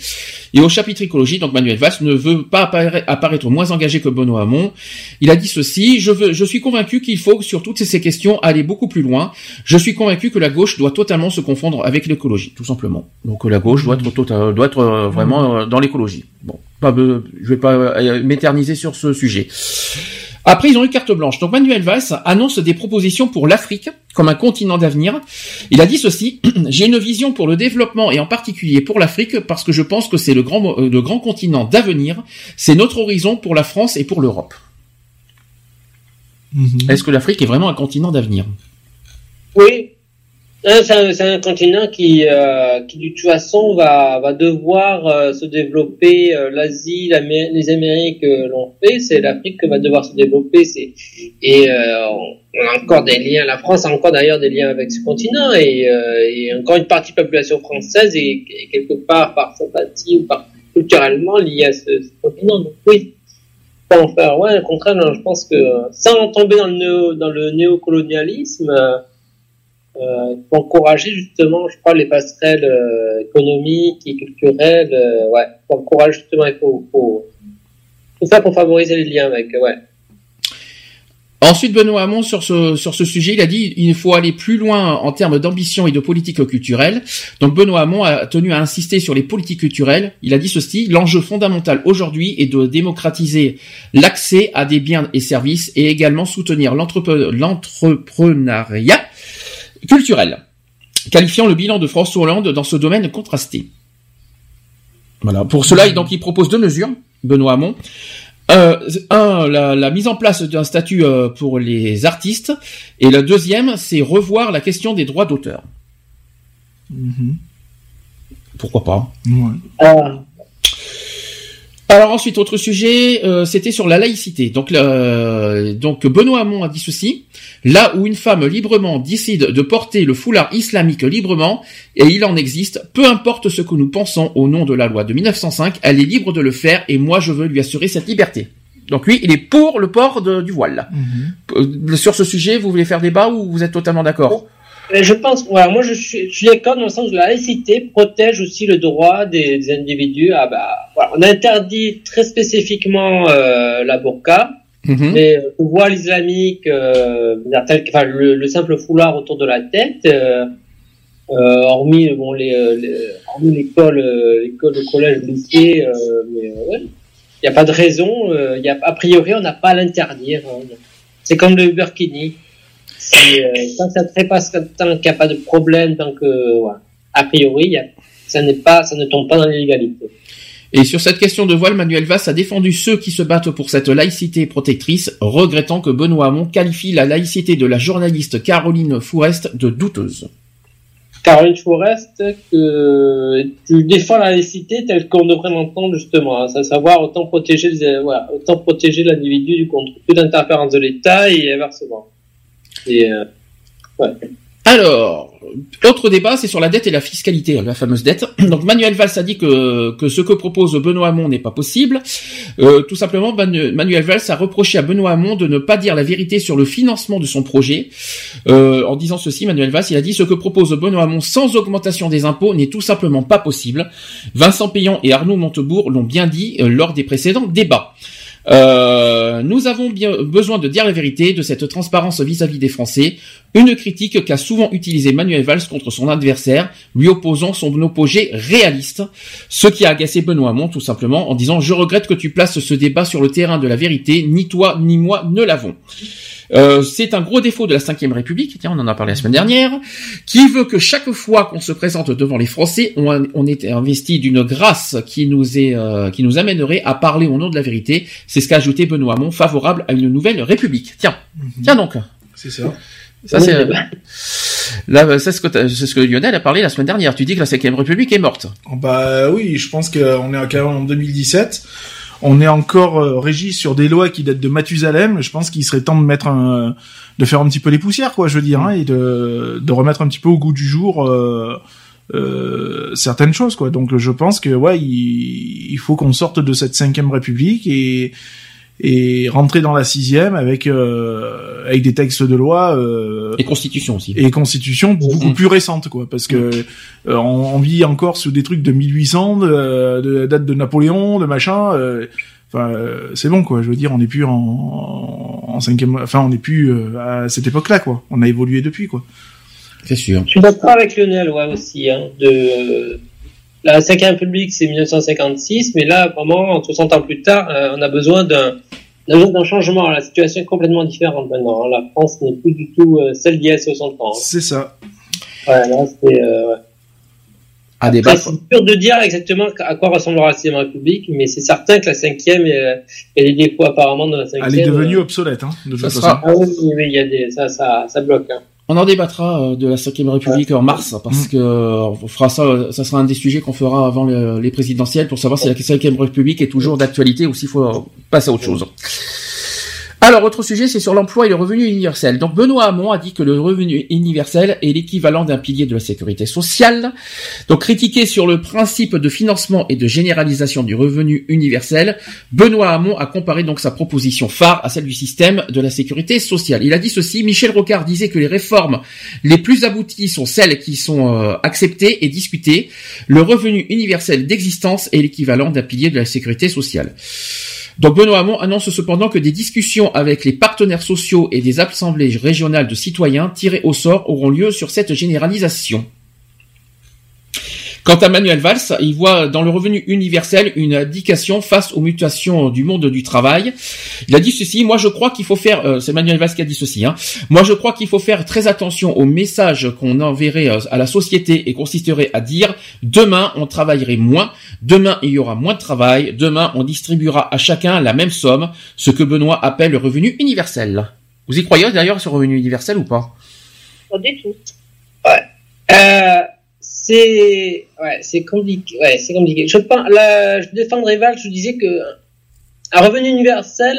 Et au chapitre écologie, donc Manuel Valls ne veut pas appara- apparaître moins engagé que Benoît Hamon. Il a dit ceci, je, veux, je suis convaincu qu'il faut, sur toutes ces questions, aller beaucoup plus loin. Je suis convaincu que la gauche doit totalement se confondre avec l'écologie, tout simplement. Donc euh, la gauche doit être, tota- doit être euh, vraiment euh, dans l'écologie. Bon, pas, je vais pas m'éterniser sur ce sujet. Après, ils ont eu carte blanche. Donc Manuel Valls annonce des propositions pour l'Afrique comme un continent d'avenir. Il a dit ceci (clears throat) J'ai une vision pour le développement et en particulier pour l'Afrique parce que je pense que c'est le grand, euh, le grand continent d'avenir. C'est notre horizon pour la France et pour l'Europe. Est-ce que l'Afrique est vraiment un continent d'avenir? Oui. Hein, C'est un, continent qui, euh, qui de toute façon va, va devoir euh, se développer. Euh, L'Asie, les Amériques euh, l'ont fait, c'est l'Afrique qui va devoir se développer. C'est et euh, on a encore des liens. La France a encore d'ailleurs des liens avec ce continent et, euh, et encore une partie de la population française est, est quelque part par sympathie ou par culturellement liée à ce, continent. Donc oui, pas en faire. Ouais, au contraire, je pense que euh, sans tomber dans le néo, dans le néocolonialisme. Euh, euh, encourager justement, je crois, les passerelles euh, économiques et culturelles. Euh, ouais, faut encourager justement, il faut, faut tout ça pour favoriser les liens avec. Ouais. Ensuite, Benoît Hamon, sur ce, sur ce sujet, il a dit il faut aller plus loin en termes d'ambition et de politique culturelle. Donc Benoît Hamon a tenu à insister sur les politiques culturelles. Il a dit ceci, l'enjeu fondamental aujourd'hui est de démocratiser l'accès à des biens et services et également soutenir l'entrepre- l'entrepreneuriat culturel, qualifiant le bilan de François Hollande dans ce domaine contrasté. Voilà. Pour cela, donc, il propose deux mesures, Benoît Hamon. Euh, un, la, la mise en place d'un statut euh, pour les artistes, et le deuxième, c'est revoir la question des droits d'auteur. Pourquoi pas? Ah, Alors ensuite, autre sujet, euh, c'était sur la laïcité. Donc, le- donc Benoît Hamon a dit ceci là où une femme librement décide de porter le foulard islamique librement, et il en existe, peu importe ce que nous pensons au nom de la loi de 1905, elle est libre de le faire, et moi je veux lui assurer cette liberté. Donc lui, il est pour le port de- du voile. Euh, Sur ce sujet, vous voulez faire débat ou vous êtes totalement d'accord? Je pense, voilà, moi je suis, je suis d'accord dans le sens où la laïcité protège aussi le droit des, des individus. à bah, voilà, on interdit très spécifiquement euh, la burqa, Mhm. mais euh, le voile islamique, euh, enfin, le, le simple foulard autour de la tête, euh, euh, hormis bon les, euh, les hormis l'école, euh, l'école, le collège, le lycée, euh, mais euh, ouais, il n'y a pas de raison. euh, Il y a a priori on n'a pas à l'interdire. hein. C'est comme le burkini. C'est, euh, tant que ça ne trépasse, tant qu'il n'y a pas de problème, tant que, a priori, ça n'est pas, ça ne tombe pas dans l'illégalité. Et sur cette question de voile, Manuel Valls a défendu ceux qui se battent pour cette laïcité protectrice, regrettant que Benoît Hamon qualifie la laïcité de la journaliste Caroline Fourest de douteuse. Caroline Forest, que tu défends la laïcité telle qu'on devrait l'entendre justement, hein, à savoir autant protéger, les, voilà, autant protéger l'individu du contre toute interférence de l'État et inversement. Et, euh. Alors, autre débat, c'est sur la dette et la fiscalité, la fameuse dette. (clears throat) Donc Manuel Valls a dit que, que ce que propose Benoît Hamon n'est pas possible. Euh, tout simplement, Manu- Manuel Valls a reproché à Benoît Hamon de ne pas dire la vérité sur le financement de son projet. Euh, en disant ceci, Manuel Valls, il a dit ce que propose Benoît Hamon sans augmentation des impôts n'est tout simplement pas possible. Vincent Payan et Arnaud Montebourg l'ont bien dit lors des précédents débats. Euh, nous avons bien besoin de dire la vérité, de cette transparence vis-à-vis des Français. Une critique qu'a souvent utilisée Manuel Valls contre son adversaire, lui opposant son opposé réaliste. Ce qui a agacé Benoît Hamon, tout simplement, en disant Je regrette que tu places ce débat sur le terrain de la vérité, ni toi ni moi ne l'avons. Euh, c'est un gros défaut de la Ve République, tiens, on en a parlé la semaine dernière, qui veut que chaque fois qu'on se présente devant les Français, on, on est investi d'une grâce qui nous est, euh, qui nous amènerait à parler au nom de la vérité. C'est ce qu'a ajouté Benoît Hamon, favorable à une nouvelle République. Tiens, tiens donc. C'est ça. Ça c'est, là, c'est ce que c'est ce que Lionel a parlé la semaine dernière. Tu dis que la Ve République est morte. Oh, Bah oui, je pense qu'on est quand même en 2017. On est encore euh, régi sur des lois qui datent de Mathusalem. Je pense qu'il serait temps de mettre un, de faire un petit peu les poussières, quoi, je veux dire, hein, et de, de remettre un petit peu au goût du jour euh, euh, certaines choses, quoi. Donc, je pense que ouais, il, il faut qu'on sorte de cette cinquième République et et rentrer dans la sixième avec euh, avec des textes de loi euh, Et constitution aussi. et constitution beaucoup plus récentes quoi parce que euh, on, on vit encore sous des trucs de 1800 de, de date de Napoléon de machin euh, enfin euh, c'est bon quoi je veux dire on n'est plus en, en cinquième enfin on n'est plus euh, à cette époque là quoi on a évolué depuis quoi C'est sûr. Je suis d'accord avec Lionel, ouais, aussi. Hein, de la cinquième République, c'est 1956, mais là, vraiment, 60 ans plus tard, euh, on a besoin d'un changement. La situation est complètement différente maintenant. hein. La France n'est plus du tout euh, celle d'il y a 60 ans. hein. c'est ça Ouais, là, c'est euh, ouais. À c'est dur de dire exactement à quoi ressemblera la sixième République, mais c'est certain que la cinquième, euh, il y a des défauts apparemment dans la cinquième. elle est devenue obsolète hein, de toute Ça façon sera- Ah oui, oui, oui, il y a des, ça, ça, ça bloque. Hein. On en débattra euh, de la 5 République en mars, parce que euh, on fera ça, euh, ça sera un des sujets qu'on fera avant le- les présidentielles pour savoir si la 5 République est toujours d'actualité ou s'il faut passer à autre chose. Alors, autre sujet, c'est sur l'emploi et le revenu universel. Donc, Benoît Hamon a dit que le revenu universel est l'équivalent d'un pilier de la sécurité sociale. Donc, critiqué sur le principe de financement et de généralisation du revenu universel, Benoît Hamon a comparé donc sa proposition phare à celle du système de la sécurité sociale. Il a dit ceci, Michel Rocard disait que les réformes les plus abouties sont celles qui sont euh, acceptées et discutées. Le revenu universel d'existence est l'équivalent d'un pilier de la sécurité sociale. Donc Benoît Hamon annonce cependant que des discussions avec les partenaires sociaux et des assemblées régionales de citoyens tirés au sort auront lieu sur cette généralisation. Quant à Manuel Valls, il voit dans le revenu universel une indication face aux mutations du monde du travail. Il a dit ceci, moi je crois qu'il faut faire, euh, c'est Manuel Valls qui a dit ceci, hein, moi je crois qu'il faut faire très attention au message qu'on enverrait euh, à la société et consisterait à dire demain on travaillerait moins, demain il y aura moins de travail, demain on distribuera à chacun la même somme, ce que Benoît appelle le revenu universel. Vous y croyez d'ailleurs le revenu universel ou pas? Pas du tout. Euh, c'est ouais, c'est compliqué. Ouais, c'est compliqué. Je là, je Val. Je disais que un revenu universel,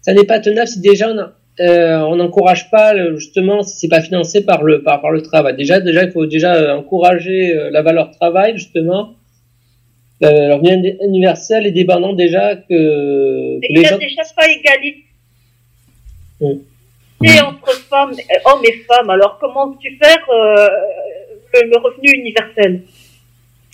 ça n'est pas tenable si déjà on a- euh, on n'encourage pas le- justement si c'est pas financé par le par, par le travail. Déjà, déjà, il faut déjà euh, encourager euh, la valeur travail justement. Euh, le revenu universel est dépendant déjà que, que les gens. déjà pas égalité Mm. entre femmes, euh, hommes et femmes. Alors comment tu faire euh, le, le revenu universel?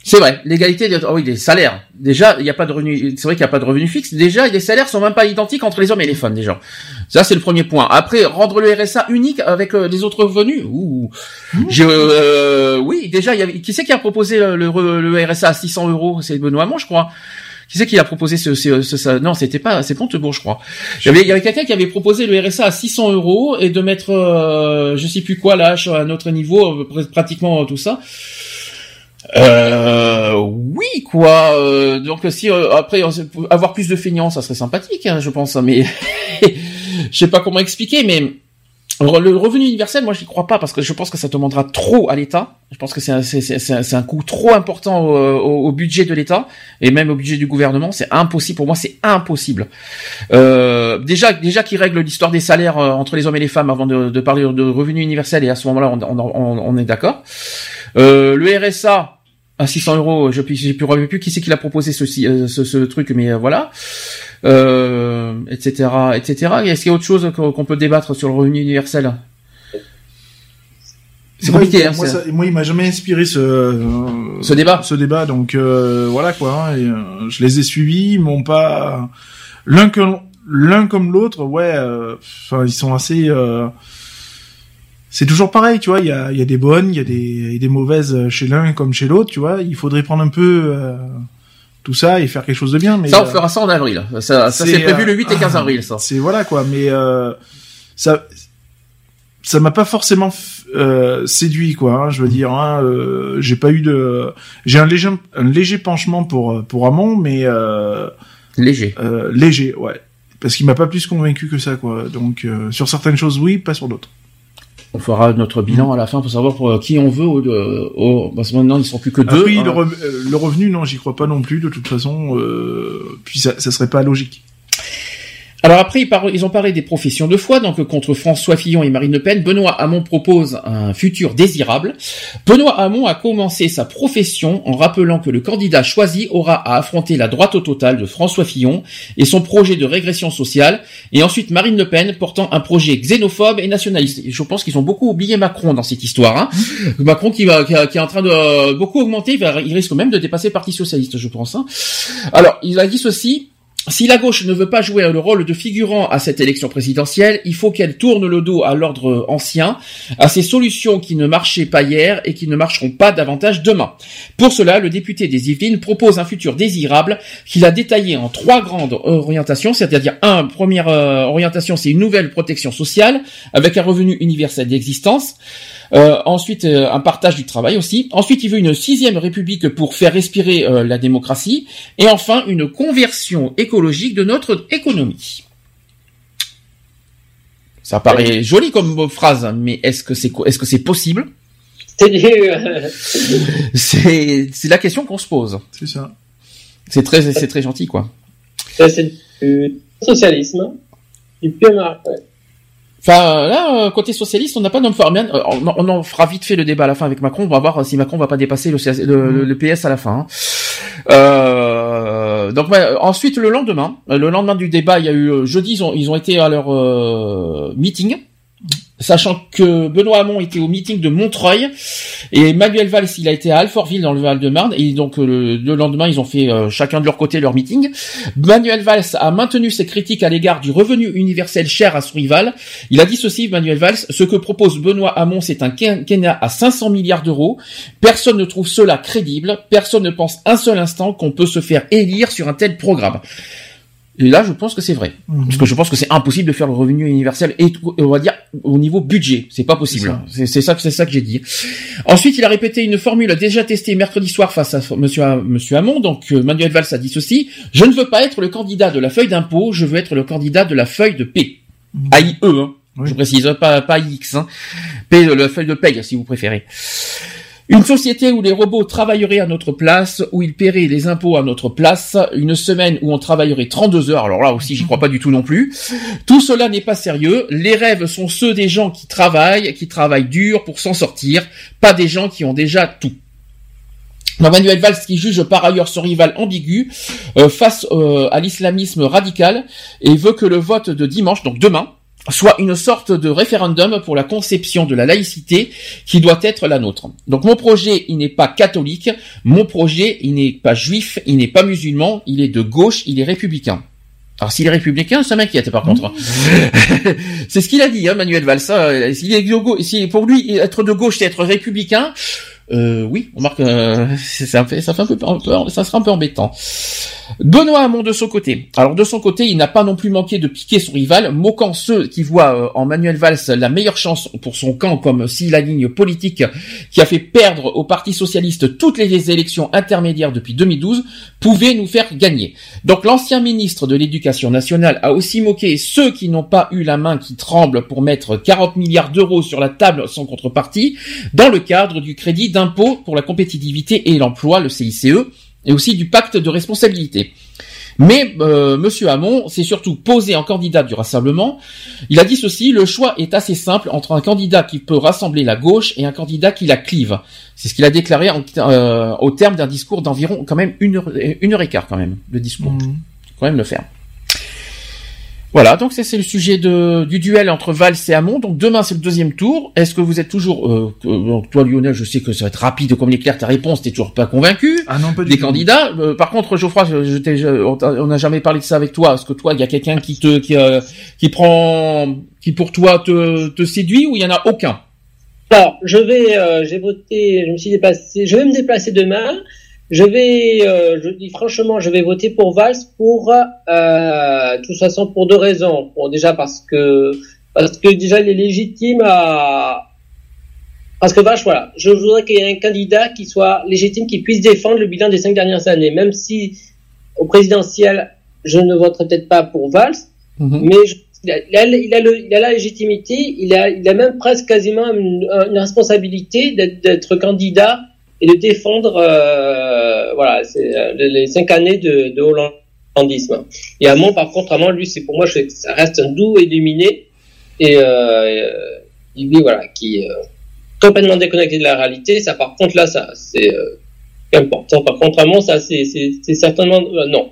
C'est vrai, l'égalité des, oh oui, des salaires. Déjà, il n'y a pas de revenu, c'est vrai qu'il n'y a pas de revenu fixe. Déjà, les salaires sont même pas identiques entre les hommes et les femmes, déjà. Ça, c'est le premier point. Après, rendre le RSA unique avec euh, les autres revenus. Ouh. J'ai, euh, oui, déjà, y qui c'est qui a proposé le, le, le RSA à 600 euros? C'est Benoît Hamon, je crois. Qui c'est qui a proposé ce, ce, ce- ça non, c'était pas, c'est Montebourg, je crois. Il y avait, il y avait quelqu'un qui avait proposé le RSA à 600 euros et de mettre, euh, je sais plus quoi, là, à un autre niveau, euh, pr- pratiquement euh, tout ça. Euh, oui, quoi. euh, donc si euh, après avoir plus de feignants, ça serait sympathique, hein, je pense. Mais (laughs) je sais pas comment expliquer, mais le revenu universel, moi, j'y crois pas parce que je pense que ça demandera trop à l'État. Je pense que c'est un, c'est, un, coût trop important au, au- au budget de l'État et même au budget du gouvernement. C'est impossible pour moi, c'est impossible. Euh, déjà, déjà qu'ils règlent l'histoire des salaires euh, entre les hommes et les femmes avant de, de parler de revenu universel et à ce moment-là, on, on, on- on est d'accord. Euh, le RSA à 600 euros, je ne sais plus, plus qui c'est qui l'a proposé ceci, euh, ce, ce truc, mais euh, voilà, euh, etc., etc. Est-ce qu'il y a autre chose qu'on peut débattre sur le revenu universel? C'est Moi, compliqué, il- hein, moi, ça- moi, il m'a jamais inspiré ce Ce débat. Ce débat, donc euh, voilà quoi. hein, et, je les ai suivis, ils m'ont pas l'un que l'un comme l'autre. Ouais, euh, enfin ils sont assez. Euh, C'est toujours pareil, tu vois. Il y a, y a des bonnes, il y a des, mauvaises chez l'un comme chez l'autre, tu vois. Il faudrait prendre un peu euh, tout ça et faire quelque chose de bien. Mais ça, on euh, fera ça en avril. Ça, ça c'est prévu euh, le 8 et 15 avril, ça. C'est voilà quoi, mais euh, ça, ça m'a pas forcément euh, séduit quoi. hein, je veux dire, hein, euh, j'ai pas eu de, j'ai un léger, un léger penchement pour pour Amon, mais euh, léger, euh, léger, ouais, parce qu'il m'a pas plus convaincu que ça quoi. Donc euh, sur certaines choses oui, pas sur d'autres. On fera notre bilan à la fin pour savoir pour, euh, qui on veut. Au, au- parce que maintenant, ils sont plus que deux. Après, hein. le, re- euh, le revenu, non, j'y crois pas non plus, de toute façon. Euh, puis ça, ça serait pas logique. Alors après, ils, ils ont parlé des professions de foi, donc contre François Fillon et Marine Le Pen, Benoît Hamon propose un futur désirable. Benoît Hamon a commencé sa profession en rappelant que le candidat choisi aura à affronter la droite au total de François Fillon et son projet de régression sociale, et ensuite Marine Le Pen portant un projet xénophobe et nationaliste. Et je pense qu'ils ont beaucoup oublié Macron dans cette histoire. Hein. Macron qui, va, qui, est en train de euh, beaucoup augmenter, il, va- il risque même de dépasser le Parti Socialiste, je pense. hein. Alors, il a dit ceci. Si la gauche ne veut pas jouer le rôle de figurant à cette élection présidentielle, il faut qu'elle tourne le dos à l'ordre ancien, à ces solutions qui ne marchaient pas hier et qui ne marcheront pas davantage demain. Pour cela, le député des Yvelines propose un futur désirable qu'il a détaillé en trois grandes orientations, c'est-à-dire un, première euh, orientation, c'est une nouvelle protection sociale avec un revenu universel d'existence. Euh, ensuite, euh, un partage du travail aussi. Ensuite, il veut une sixième république pour faire respirer euh, la démocratie. Et enfin, une conversion écologique de notre économie. Ça paraît joli comme phrase, mais est-ce que c'est co- est-ce que c'est possible? (laughs) C'est c'est la question qu'on se pose. C'est ça. C'est très c'est très gentil quoi. ça, c'est du socialisme, du PMA. Ouais. Enfin là, euh, côté socialiste, on n'a pas d'homme fort. Euh, On, en fera vite fait le débat à la fin avec Macron. On va voir si Macron va pas dépasser le, le, PS à la fin. hein. Euh, donc ouais, ensuite le lendemain, euh, le lendemain du débat, il y a eu euh, jeudi, ils ont, été à leur euh, meeting. Sachant que Benoît Hamon était au meeting de Montreuil et Manuel Valls il a été à Alfortville dans le Val-de-Marne et donc euh, le, le lendemain ils ont fait euh, chacun de leur côté leur meeting. Manuel Valls a maintenu ses critiques à l'égard du revenu universel cher à son rival. Il a dit ceci, Manuel Valls, ce que propose Benoît Hamon, c'est un quinquennat à 500 milliards d'euros. Personne ne trouve cela crédible. Personne ne pense un seul instant qu'on peut se faire élire sur un tel programme. Et là, je pense que c'est vrai. Parce que je pense que c'est impossible de faire le revenu universel et on va dire au niveau budget, c'est pas possible. C'est ça que c'est ça que j'ai dit. Ensuite, il a répété une formule déjà testée mercredi soir face à Monsieur Ha- Monsieur Hamon. Donc euh, Manuel Valls a dit ceci je ne veux pas être le candidat de la feuille d'impôt, je veux être le candidat de la feuille de paix. AIE, hein. je précise, hein, pas pas AIX. Hein. P, la feuille de paye, si vous préférez. Une société où les robots travailleraient à notre place, où ils paieraient les impôts à notre place, une semaine où on travaillerait 32 heures, alors là aussi j'y crois pas du tout non plus. Tout cela n'est pas sérieux, les rêves sont ceux des gens qui travaillent, qui travaillent dur pour s'en sortir, pas des gens qui ont déjà tout. Manuel Valls qui juge par ailleurs son rival ambigu euh, face euh, à l'islamisme radical et veut que le vote de dimanche, donc demain, soit une sorte de référendum pour la conception de la laïcité qui doit être la nôtre. Donc mon projet, il n'est pas catholique, mon projet, il n'est pas juif, il n'est pas musulman, il est de gauche, il est républicain. Alors s'il est républicain, ça m'inquiète par contre. (laughs) c'est ce qu'il a dit, hein, Manuel Valls. hein. S'il est de gauche, si pour lui être de gauche, c'est être républicain. Euh, oui, on marque, euh, (laughs) ça fait, ça fait un peu- ça sera un peu embêtant. Benoît Hamon de son côté. Alors de son côté, il n'a pas non plus manqué de piquer son rival, moquant ceux qui voient euh, en Manuel Valls la meilleure chance pour son camp, comme si la ligne politique qui a fait perdre au Parti socialiste toutes les élections intermédiaires depuis 2012 pouvait nous faire gagner. Donc l'ancien ministre de l'Éducation nationale a aussi moqué ceux qui n'ont pas eu la main qui tremble pour mettre 40 milliards d'euros sur la table sans contrepartie, dans le cadre du crédit d'impôt pour la compétitivité et l'emploi, le CICE, et aussi du pacte de responsabilité. Mais euh, Monsieur Hamon s'est surtout posé en candidat du rassemblement. Il a dit ceci le choix est assez simple entre un candidat qui peut rassembler la gauche et un candidat qui la clive. C'est ce qu'il a déclaré en- euh, au terme d'un discours d'environ quand même une heure, une heure et quart quand même le discours. Faut Quand même le faire. Voilà, donc ça c'est le sujet de, du duel entre Valls et Hamon. Donc demain c'est le deuxième tour. Est-ce que vous êtes toujours, euh, que- donc toi Lionel, je sais que ça va être rapide comme l'éclair ta réponse, t'es toujours pas convaincu Ah non, pas du des tout. candidats. Euh, par contre, Geoffroy, je, je t'ai- je- on n'a jamais parlé de ça avec toi. Est-ce que toi, il y a quelqu'un qui te, qui, euh, qui prend, qui pour toi te, te séduit ou il y en a aucun? Alors, je vais, euh, j'ai voté, je me suis déplacé, je vais me déplacer demain. Je vais, euh, je dis franchement, je vais voter pour Valls pour, euh, de toute façon, pour deux raisons. Bon, déjà parce que, parce que déjà il est légitime à, parce que Valls, voilà, je voudrais qu'il y ait un candidat qui soit légitime, qui puisse défendre le bilan des cinq dernières années, même si au présidentiel, je ne voterai peut-être pas pour Valls, mais je il a, il a, il a le- il a la légitimité, il a, il a même presque quasiment une, une responsabilité d'être candidat et de défendre, euh, voilà, euh, les cinq années de, de hollandisme. Et Hamon, par contre, Hamon, lui, c'est pour moi, ça reste un doux illuminé et euh, euh, lui, voilà, qui est euh, complètement déconnecté de la réalité. Ça, par contre, là, ça, c'est euh, important. Par contre, Hamon, ça, c'est certainement euh, non.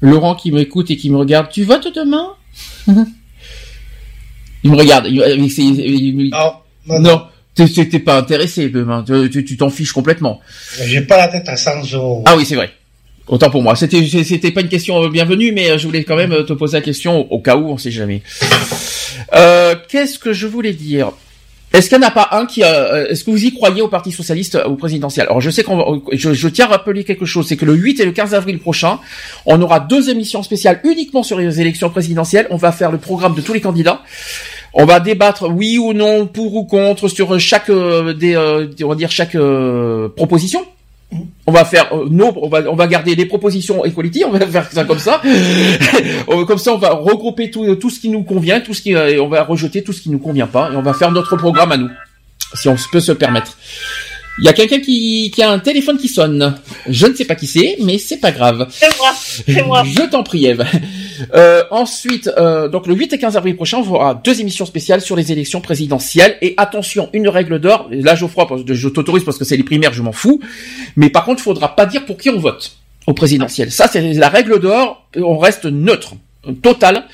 Laurent qui m'écoute et qui me regarde, tu votes demain Il me regarde. il- il- il- Non, non, t'es pas intéressé demain. Tu- t'en fiches complètement. J'ai pas la tête à 100 euros. Ah oui, c'est vrai. Autant pour moi. C'était c'était pas une question euh, bienvenue, mais euh, je voulais quand même euh, te poser la question au, cas où, on sait jamais. Euh, Qu'est-ce que je voulais dire? Est-ce qu'il n'y en a pas un qui, euh, est-ce que vous y croyez au Parti socialiste au présidentiel? Alors je sais qu'on, je, je tiens à rappeler quelque chose, c'est que le 8 et le 15 avril prochain, on aura deux émissions spéciales uniquement sur les élections présidentielles. On va faire le programme de tous les candidats. On va débattre oui ou non, pour ou contre sur chaque euh, des, euh, on va dire chaque euh, proposition. On va faire euh, nos, on va, on va garder les propositions equality, on va (laughs) faire ça comme ça. (laughs) Comme ça, on va regrouper tout, tout ce qui nous convient, tout ce qui, euh, et on va rejeter tout ce qui nous convient pas, et on va faire notre programme à nous, si on peut se permettre. Il y a quelqu'un qui, qui a un téléphone qui sonne. Je ne sais pas qui c'est, mais c'est pas grave. C'est moi, c'est moi. Je t'en prie, Eve. Euh, ensuite, euh, donc le 8 et 15 avril prochain, on aura deux émissions spéciales sur les élections présidentielles. Et attention, une règle d'or. Là, Geoffroy, je t'autorise parce que c'est les primaires, je m'en fous. Mais par contre, il faudra pas dire pour qui on vote au présidentiel. Ça, c'est la règle d'or. On reste neutre, total.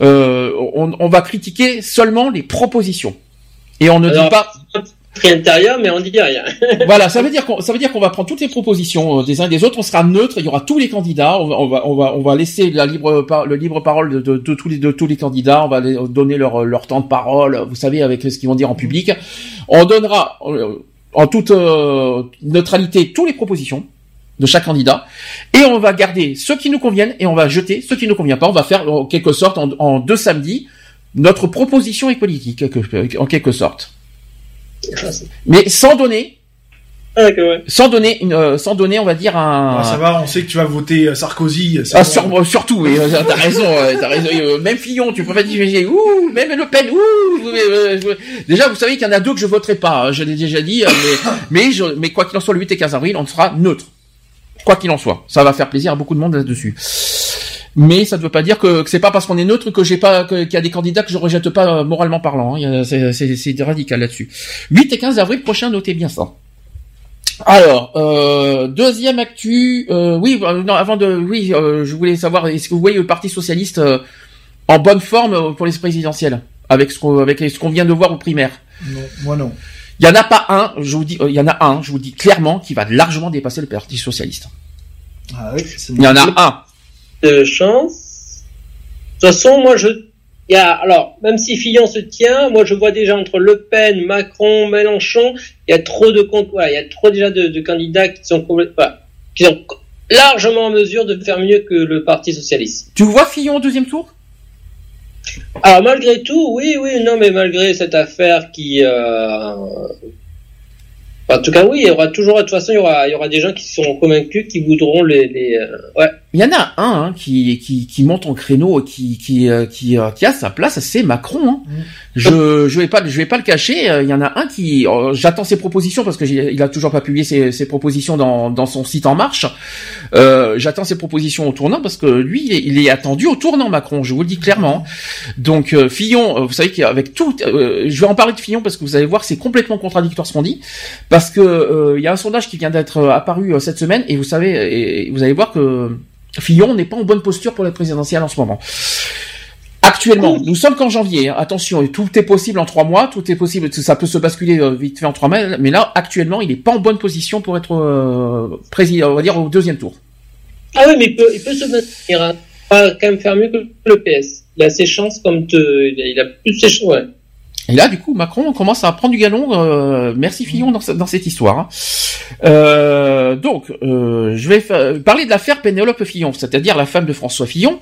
Euh, on, on va critiquer seulement les propositions. Et on ne Alors, dit pas. Intérieur, mais on dit rien. (laughs) voilà, ça veut dire qu'on ça veut dire qu'on va prendre toutes les propositions euh, des uns et des autres, on sera neutre, il y aura tous les candidats, on va on va on va, on va laisser la libre par- le libre parole de, tous les de tous les candidats, on va donner leur leur temps de parole, vous savez avec ce qu'ils vont dire en public. On donnera euh, en toute euh, neutralité toutes les propositions de chaque candidat et on va garder ceux qui nous conviennent et on va jeter ceux qui nous conviennent pas, on va faire en quelque sorte en, deux samedis notre proposition est en quelque sorte. Mais sans donner Ah, ouais. sans donner une, euh, sans donner, on va dire un. Ah, ça va, on sait que tu vas voter euh, Sarkozy. c'est Ah, bon. sur- euh, surtout, oui, euh, t'as raison, euh, t'as raison. euh, même Fillon, tu peux pas dire, ouh, même Le Pen, ouh. euh, euh, je- Déjà, vous savez qu'il y en a deux que je voterai pas. hein, je l'ai déjà dit, euh, mais, (coughs) mais, je, mais quoi qu'il en soit, le 8 et 15 avril, on sera neutre. Quoi qu'il en soit, ça va faire plaisir à beaucoup de monde là-dessus. Mais ça ne veut pas dire que, que c'est pas parce qu'on est neutre que j'ai pas qu'il y a des candidats que je rejette pas euh, moralement parlant. hein. C'est radical là-dessus. 8 et 15 avril prochain, notez bien ça. Alors, euh, deuxième actu, euh, oui, euh, non, avant de, oui, euh, je voulais savoir, est-ce que vous voyez le Parti socialiste euh, en bonne forme pour les présidentielles, avec ce qu'on, avec ce qu'on vient de voir aux primaires Non, moi non. Il y en a pas un, je vous dis, euh, il y en a un, je vous dis clairement, qui va largement dépasser le Parti socialiste. Ah oui, Il y en a un. De chance. De toute façon, moi, je, il y a, alors, même si Fillon se tient, moi, je vois déjà entre Le Pen, Macron, Mélenchon, il y a trop de comptes, voilà, il y a trop déjà de, de candidats qui sont complètement, voilà, qui sont largement en mesure de faire mieux que le Parti Socialiste. Tu vois Fillon au deuxième tour? Alors, malgré tout, oui, oui, non, mais malgré cette affaire qui, euh, en tout cas, oui, il y aura toujours, de toute façon, il y aura, il y aura des gens qui sont convaincus, qui voudront les, les, euh, ouais. Il y en a un hein, qui, qui, qui monte en créneau, qui, qui, euh, qui, euh, qui a sa place, c'est Macron. Hein. Je, je vais pas, je vais pas le cacher. euh, Il y en a un qui, euh, j'attends ses propositions parce que il a toujours pas publié ses, ses propositions dans, dans son site en marche. Euh, j'attends ses propositions au tournant parce que lui, il est, il est attendu au tournant Macron. Je vous le dis clairement. Donc euh, Fillon, vous savez qu'avec tout, euh, je vais en parler de Fillon parce que vous allez voir, c'est complètement contradictoire ce qu'on dit parce que euh, il y a un sondage qui vient d'être apparu cette semaine et vous savez, et vous allez voir que Fillon n'est pas en bonne posture pour la présidentielle en ce moment. Actuellement, nous sommes qu'en janvier. hein. Attention, tout est possible en trois mois, tout est possible, ça peut se basculer euh, vite fait en trois mois. Mais là, actuellement, il n'est pas en bonne position pour être euh, président, on va dire au deuxième tour. Ah oui, mais il peut, il peut se maintenir. Hein. Il va quand même faire mieux que le PS. Il a ses chances comme te, il a, il a plus ses chances. Ouais. Et là, du coup, Macron commence à prendre du galon. euh, merci Fillon dans, ce- dans cette histoire. hein. Euh, donc, euh, je vais parler de l'affaire Pénélope Fillon, c'est-à-dire la femme de François Fillon.